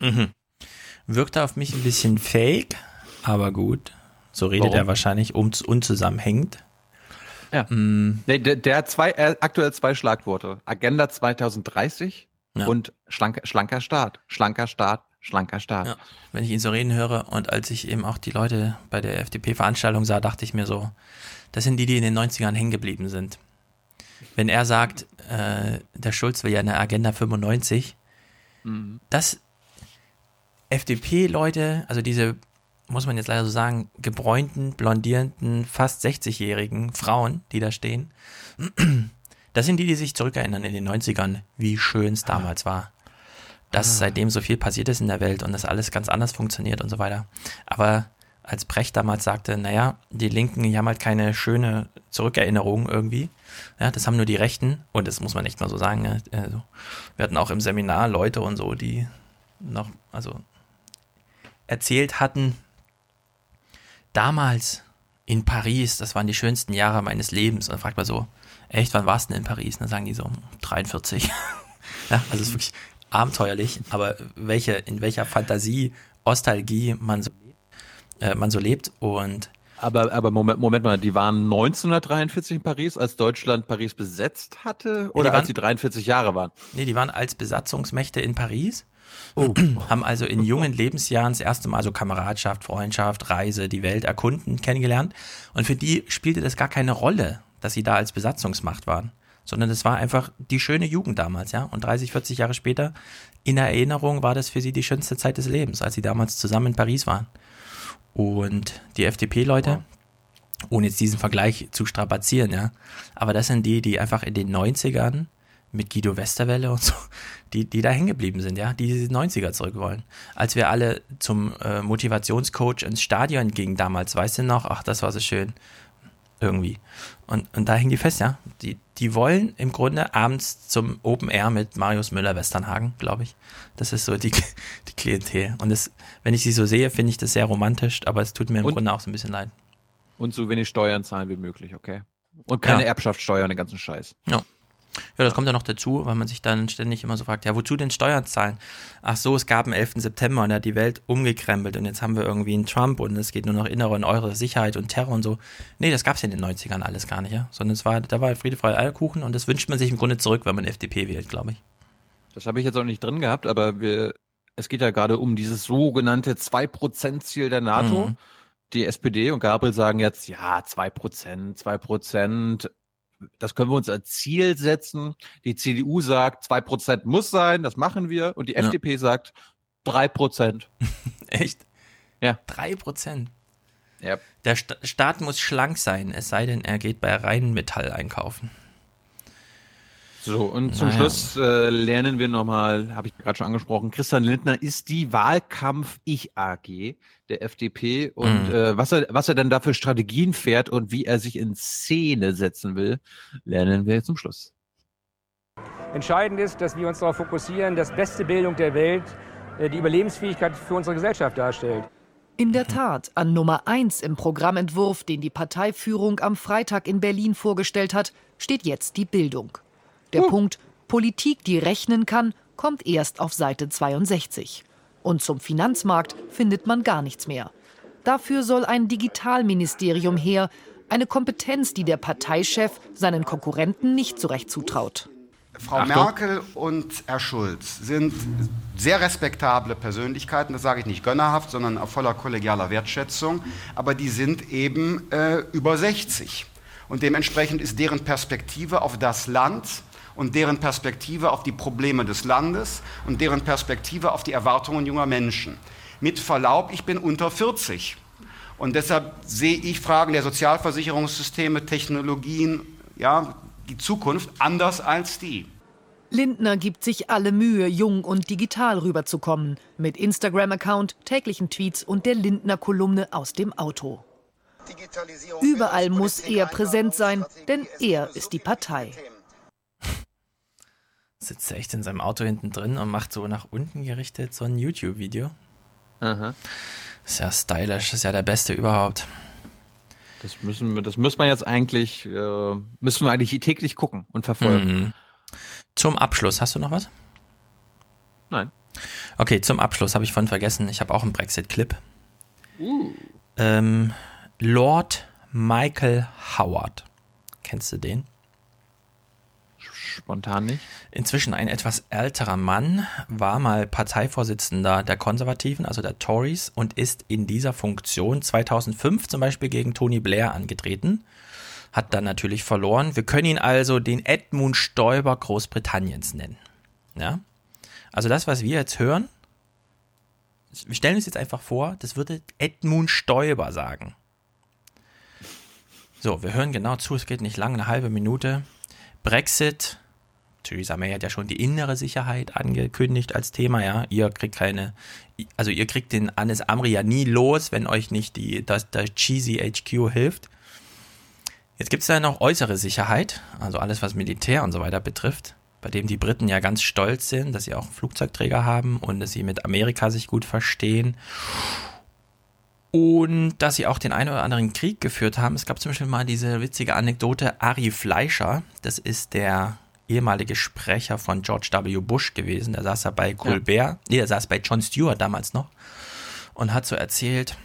Mhm. Wirkte auf mich ein bisschen fake, aber gut. So redet Warum? er wahrscheinlich um, unzusammenhängend. Ja. Mm, Nee, der, der hat zwei, äh, aktuell zwei Schlagworte. Agenda 2030 Ja. und schlanker, schlanker Staat. Schlanker Staat, schlanker Staat. Ja. Wenn ich ihn so reden höre und als ich eben auch die Leute bei der FDP-Veranstaltung sah, dachte ich mir so, das sind die, die in den 90ern hängen geblieben sind. Wenn er sagt, äh, der Schulz will ja eine Agenda 95, Mhm. das FDP-Leute, also diese, muss man jetzt leider so sagen, gebräunten, blondierenden, fast 60-jährigen Frauen, die da stehen, das sind die, die sich zurückerinnern in den 90ern, wie schön es damals war. Dass Ah. seitdem so viel passiert ist in der Welt und das alles ganz anders funktioniert und so weiter. Aber als Brecht damals sagte, naja, die Linken, die haben halt keine schöne Zurückerinnerung irgendwie. Ja, das haben nur die Rechten. Und das muss man echt mal so sagen. Ne? Also, wir hatten auch im Seminar Leute und so, die noch, also erzählt hatten, damals in Paris, das waren die schönsten Jahre meines Lebens. Und dann fragt man so, echt, wann warst du denn in Paris? Und dann sagen die so, 43. ja, also es ist wirklich abenteuerlich, aber welche, in welcher Fantasie, Ostalgie man so, äh, man so lebt. Und Aber, aber Moment, Moment mal, die waren 1943 in Paris, als Deutschland Paris besetzt hatte? Oder waren, als sie 43 Jahre waren? Nee, die waren als Besatzungsmächte in Paris. Oh. haben also in jungen Lebensjahren das erste Mal so Kameradschaft, Freundschaft, Reise, die Welt erkunden, kennengelernt. Und für die spielte das gar keine Rolle, dass sie da als Besatzungsmacht waren. Sondern das war einfach die schöne Jugend damals, ja. Und 30, 40 Jahre später, in Erinnerung war das für sie die schönste Zeit des Lebens, als sie damals zusammen in Paris waren. Und die FDP-Leute, ohne jetzt diesen Vergleich zu strapazieren, ja, aber das sind die, die einfach in den 90ern mit Guido Westerwelle und so, die, die da hängen geblieben sind, ja, die diese 90er zurück wollen. Als wir alle zum äh, Motivationscoach ins Stadion gingen damals, weißt du noch, ach, das war so schön. Irgendwie. Und, und da hängen die fest, ja. Die, die wollen im Grunde abends zum Open Air mit Marius Müller-Westernhagen, glaube ich. Das ist so die, die Klientel. Und das, wenn ich sie so sehe, finde ich das sehr romantisch, aber es tut mir im Und- Grunde auch so ein bisschen leid. Und so wenig Steuern zahlen wie möglich, okay? Und keine Ja. Erbschaftssteuer und den ganzen Scheiß. Ja. Ja, das kommt ja noch dazu, weil man sich dann ständig immer so fragt, ja, wozu denn Steuern zahlen? Ach so, es gab einen 11. September und er hat die Welt umgekrempelt und jetzt haben wir irgendwie einen Trump und es geht nur noch innere und eure Sicherheit und Terror und so. Nee, das gab's ja in den 90ern alles gar nicht, ja. Sondern es war, da war Friede, Freude, Eierkuchen und das wünscht man sich im Grunde zurück, wenn man FDP wählt, glaube ich. Das habe ich jetzt auch nicht drin gehabt, aber wir, es geht ja gerade um dieses sogenannte 2%-Ziel der NATO. Mhm. Die SPD und Gabriel sagen jetzt, ja, 2%, 2%, das können wir uns als Ziel setzen. Die CDU sagt, 2% muss sein, das machen wir. Und die Ja. FDP sagt, 3%. Echt? Ja. Drei Prozent. Ja. Der Sta Staat muss schlank sein, es sei denn, er geht bei Rheinmetall einkaufen. So, und zum Naja. Schluss äh, lernen wir nochmal, habe ich gerade schon angesprochen, Christian Lindner ist die Wahlkampf-Ich-AG der FDP und Mhm. äh, was, er, was er dann da für Strategien fährt und wie er sich in Szene setzen will, lernen wir zum Schluss. Entscheidend ist, dass wir uns darauf fokussieren, dass beste Bildung der Welt äh, die Überlebensfähigkeit für unsere Gesellschaft darstellt. In der Tat, an Nummer 1 im Programmentwurf, den die Parteiführung am Freitag in Berlin vorgestellt hat, steht jetzt die Bildung. Der Punkt Politik, die rechnen kann, kommt erst auf Seite 62. Und zum Finanzmarkt findet man gar nichts mehr. Dafür soll ein Digitalministerium her, eine Kompetenz, die der Parteichef seinen Konkurrenten nicht so recht zutraut. Frau Achtung. Merkel und Herr Schulz sind sehr respektable Persönlichkeiten, das sage ich nicht gönnerhaft, sondern auf voller kollegialer Wertschätzung, aber die sind eben äh, über 60. Und dementsprechend ist deren Perspektive auf das Land und deren Perspektive auf die Probleme des Landes und deren Perspektive auf die Erwartungen junger Menschen. Mit Verlaub, ich bin unter 40. Und deshalb sehe ich Fragen der Sozialversicherungssysteme, Technologien, ja, die Zukunft anders als die. Lindner gibt sich alle Mühe, jung und digital rüberzukommen. Mit Instagram-Account, täglichen Tweets und der Lindner-Kolumne aus dem Auto. Überall muss er präsent sein, denn er ist die Partei. Sitzt er echt in seinem Auto hinten drin und macht so nach unten gerichtet so ein YouTube-Video. Aha. Ist ja stylisch, ist ja der Beste überhaupt. Das müssen wir, das müssen wir jetzt eigentlich, äh, müssen wir eigentlich täglich gucken und verfolgen. Mhm. Zum Abschluss, hast du noch was? Nein. Okay, zum Abschluss habe ich von vergessen. Ich habe auch einen Brexit-Clip. Uh. Ähm, Lord Michael Howard. Kennst du den? Spontan nicht. Inzwischen ein etwas älterer Mann, war mal Parteivorsitzender der Konservativen, also der Tories, und ist in dieser Funktion 2005 zum Beispiel gegen Tony Blair angetreten. Hat dann natürlich verloren. Wir können ihn also den Edmund Stoiber Großbritanniens nennen. Ja? Also das, was wir jetzt hören, wir stellen uns jetzt einfach vor, das würde Edmund Stoiber sagen. So, wir hören genau zu, es geht nicht lang, eine halbe Minute. Brexit. Theresa May hat ja schon die innere Sicherheit angekündigt als Thema, ja. Ihr kriegt keine, also ihr kriegt den Anis Amri ja nie los, wenn euch nicht die, das, das cheesy HQ hilft. Jetzt gibt es da noch äußere Sicherheit, also alles, was Militär und so weiter betrifft, bei dem die Briten ja ganz stolz sind, dass sie auch Flugzeugträger haben und dass sie mit Amerika sich gut verstehen. Und dass sie auch den einen oder anderen Krieg geführt haben. Es gab zum Beispiel mal diese witzige Anekdote, Ari Fleischer, das ist der ehemalige Sprecher von George W. Bush gewesen. Der saß ja bei Colbert, nee, der saß bei Jon Stewart damals noch und hat so erzählt,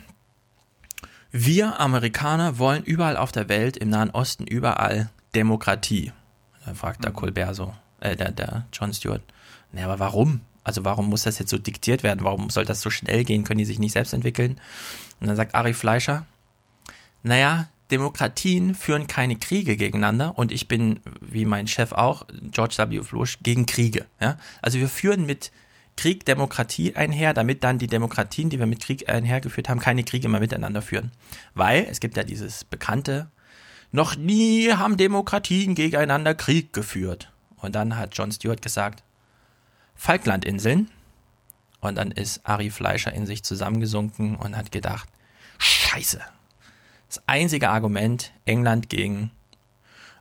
Wir Amerikaner wollen überall auf der Welt, im Nahen Osten, überall Demokratie. Da fragt der Colbert so, äh, der, der John Stewart. Naja, aber warum? Also warum muss das jetzt so diktiert werden? Warum soll das so schnell gehen? Können die sich nicht selbst entwickeln? Und dann sagt Ari Fleischer, naja, Demokratien führen keine Kriege gegeneinander und ich bin, wie mein Chef auch, George W. Bush, gegen Kriege. Ja? Also wir führen mit Krieg Demokratie einher, damit dann die Demokratien, die wir mit Krieg einhergeführt haben, keine Kriege mehr miteinander führen. Weil es gibt ja dieses bekannte, noch nie haben Demokratien gegeneinander Krieg geführt. Und dann hat John Stewart gesagt, Falklandinseln. Und dann ist Ari Fleischer in sich zusammengesunken und hat gedacht, Scheiße. Das einzige Argument, England gegen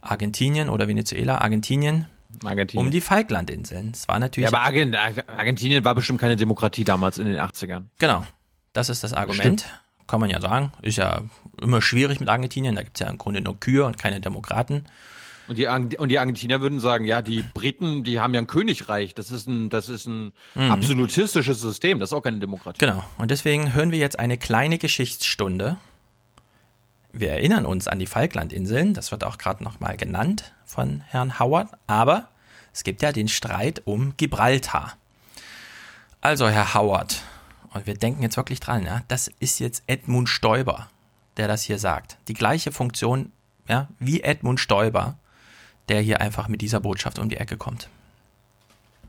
Argentinien oder Venezuela, Argentinien, Argentinien. um die Falklandinseln. Das war natürlich. Ja, aber Argent Argentinien war bestimmt keine Demokratie damals in den 80ern. Genau. Das ist das Argument. Kann man ja sagen. Ist ja immer schwierig mit Argentinien. Da gibt es ja im Grunde nur Kühe und keine Demokraten. Und die, und die Argentinier würden sagen, ja, die Briten, die haben ja ein Königreich. Das ist ein, das ist ein Mhm. absolutistisches System. Das ist auch keine Demokratie. Genau. Und deswegen hören wir jetzt eine kleine Geschichtsstunde. Wir erinnern uns an die Falklandinseln. Das wird auch gerade nochmal genannt von Herrn Howard. Aber es gibt ja den Streit um Gibraltar. Also, Herr Howard, und wir denken jetzt wirklich dran, ja, das ist jetzt Edmund Stoiber, der das hier sagt. Die gleiche Funktion, ja, wie Edmund Stoiber, der hier einfach mit dieser Botschaft um die Ecke kommt.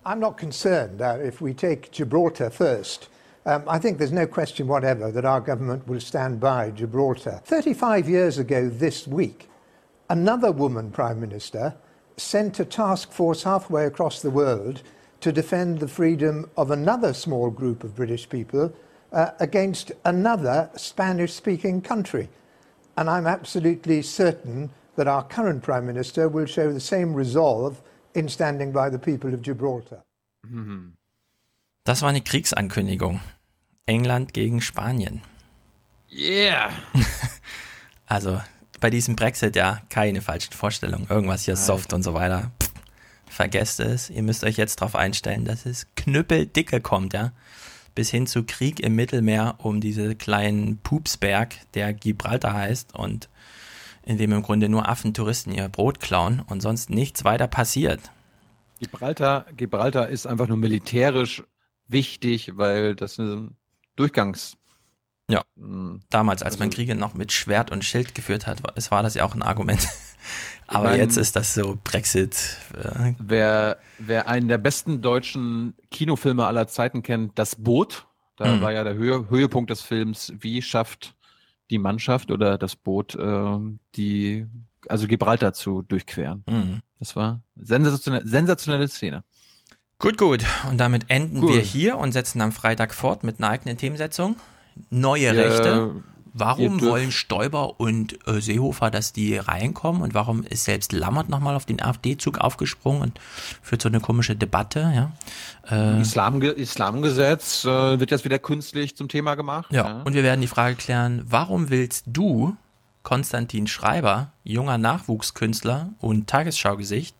I'm not concerned that if we take Gibraltar first, um, I think there's no question whatever that our government will stand by Gibraltar. 35 years ago this week, another woman Prime Minister sent a task force halfway across the world to defend the freedom of another small group of British people uh, against another Spanish speaking country. And I'm absolutely certain that our current Prime Minister will show the same resolve in standing by the people of Gibraltar. Das war eine Kriegsankündigung. England gegen Spanien. Yeah! Also bei diesem Brexit ja keine falschen Vorstellungen. Irgendwas hier soft und so weiter. Pff, vergesst es. Ihr müsst euch jetzt darauf einstellen, dass es knüppeldicke kommt, ja. Bis hin zu Krieg im Mittelmeer um diese kleinen Pupsberg, der Gibraltar heißt und in dem im Grunde nur Affentouristen ihr Brot klauen und sonst nichts weiter passiert. Gibraltar, Gibraltar ist einfach nur militärisch wichtig, weil das ein Durchgangs. Ja. Mm. Damals, als man Also- Kriege noch mit Schwert und Schild geführt hat, war, es war das ja auch ein Argument. Aber jetzt ist das so Brexit. Äh, Wer, wer einen der besten deutschen Kinofilme aller Zeiten kennt, Das Boot, da Mhm. war ja der Höhe, Höhepunkt des Films, wie schafft die Mannschaft oder das Boot ähm, die, also Gibraltar zu durchqueren. Mhm. Das war sensationelle, sensationelle Szene. Gut, gut. Und damit enden Gut. wir hier und setzen am Freitag fort mit einer eigenen Themensetzung. Neue Ja, Rechte. Warum wollen Stoiber und äh, Seehofer, dass die reinkommen? Und warum ist selbst Lammert nochmal auf den AfD-Zug aufgesprungen und führt so eine komische Debatte? Ja. Äh, Islamge Islamgesetz äh, wird jetzt wieder künstlich zum Thema gemacht. Ja, und wir werden die Frage klären, warum willst du, Konstantin Schreiber, junger Nachwuchskünstler und Tagesschau-Gesicht,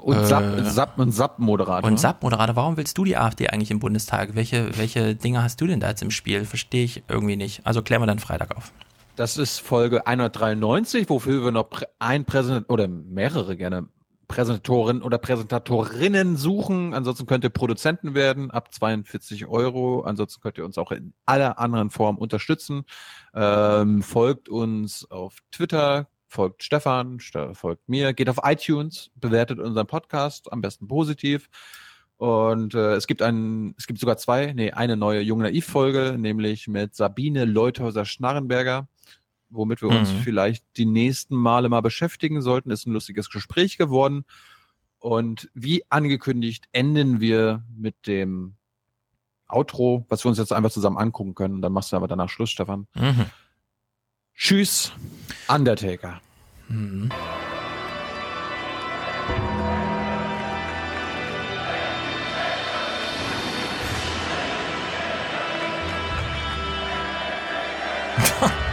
Und äh, Sap-Moderator. und SAP-Moderator, warum willst du die AfD eigentlich im Bundestag? Welche, welche Dinge hast du denn da jetzt im Spiel? Verstehe ich irgendwie nicht. Also klären wir dann Freitag auf. Das ist Folge 193, wofür wir noch ein Präsident oder mehrere gerne Präsentatoren oder Präsentatorinnen suchen. Ansonsten könnt ihr Produzenten werden ab 42 Euro. Ansonsten könnt ihr uns auch in aller anderen Form unterstützen. Ähm, folgt uns auf Twitter, folgt Stefan, Ste- folgt mir, geht auf iTunes, bewertet unseren Podcast, am besten positiv. Und äh, es gibt einen, es gibt sogar zwei, nee, eine neue Jung Naiv Folge, nämlich mit Sabine Leuthäuser Schnarrenberger, womit wir uns Mhm. vielleicht die nächsten Male mal beschäftigen sollten. Ist ein lustiges Gespräch geworden. Und wie angekündigt, enden wir mit dem Outro, was wir uns jetzt einfach zusammen angucken können. Dann machst du aber danach Schluss, Stefan. Mhm. Tschüss, Undertaker. Mhm.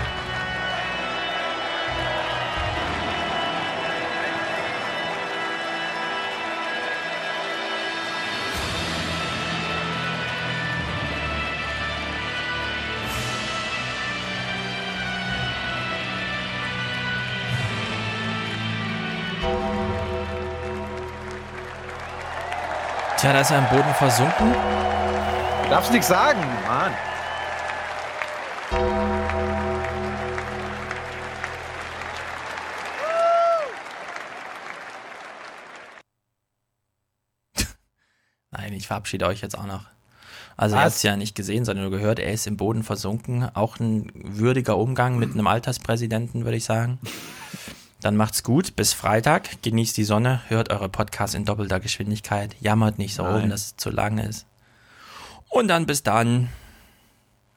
Tja, da ist er im Boden versunken. Du darfst nichts sagen, Mann. Nein, ich verabschiede euch jetzt auch noch. Also Was? ihr habt es ja nicht gesehen, sondern nur gehört, er ist im Boden versunken. Auch ein würdiger Umgang mit einem Alterspräsidenten, würde ich sagen. Dann macht's gut, bis Freitag, genießt die Sonne, hört eure Podcasts in doppelter Geschwindigkeit, jammert nicht so Nein. rum, dass es zu lang ist. Und dann bis dann.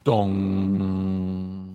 Dong.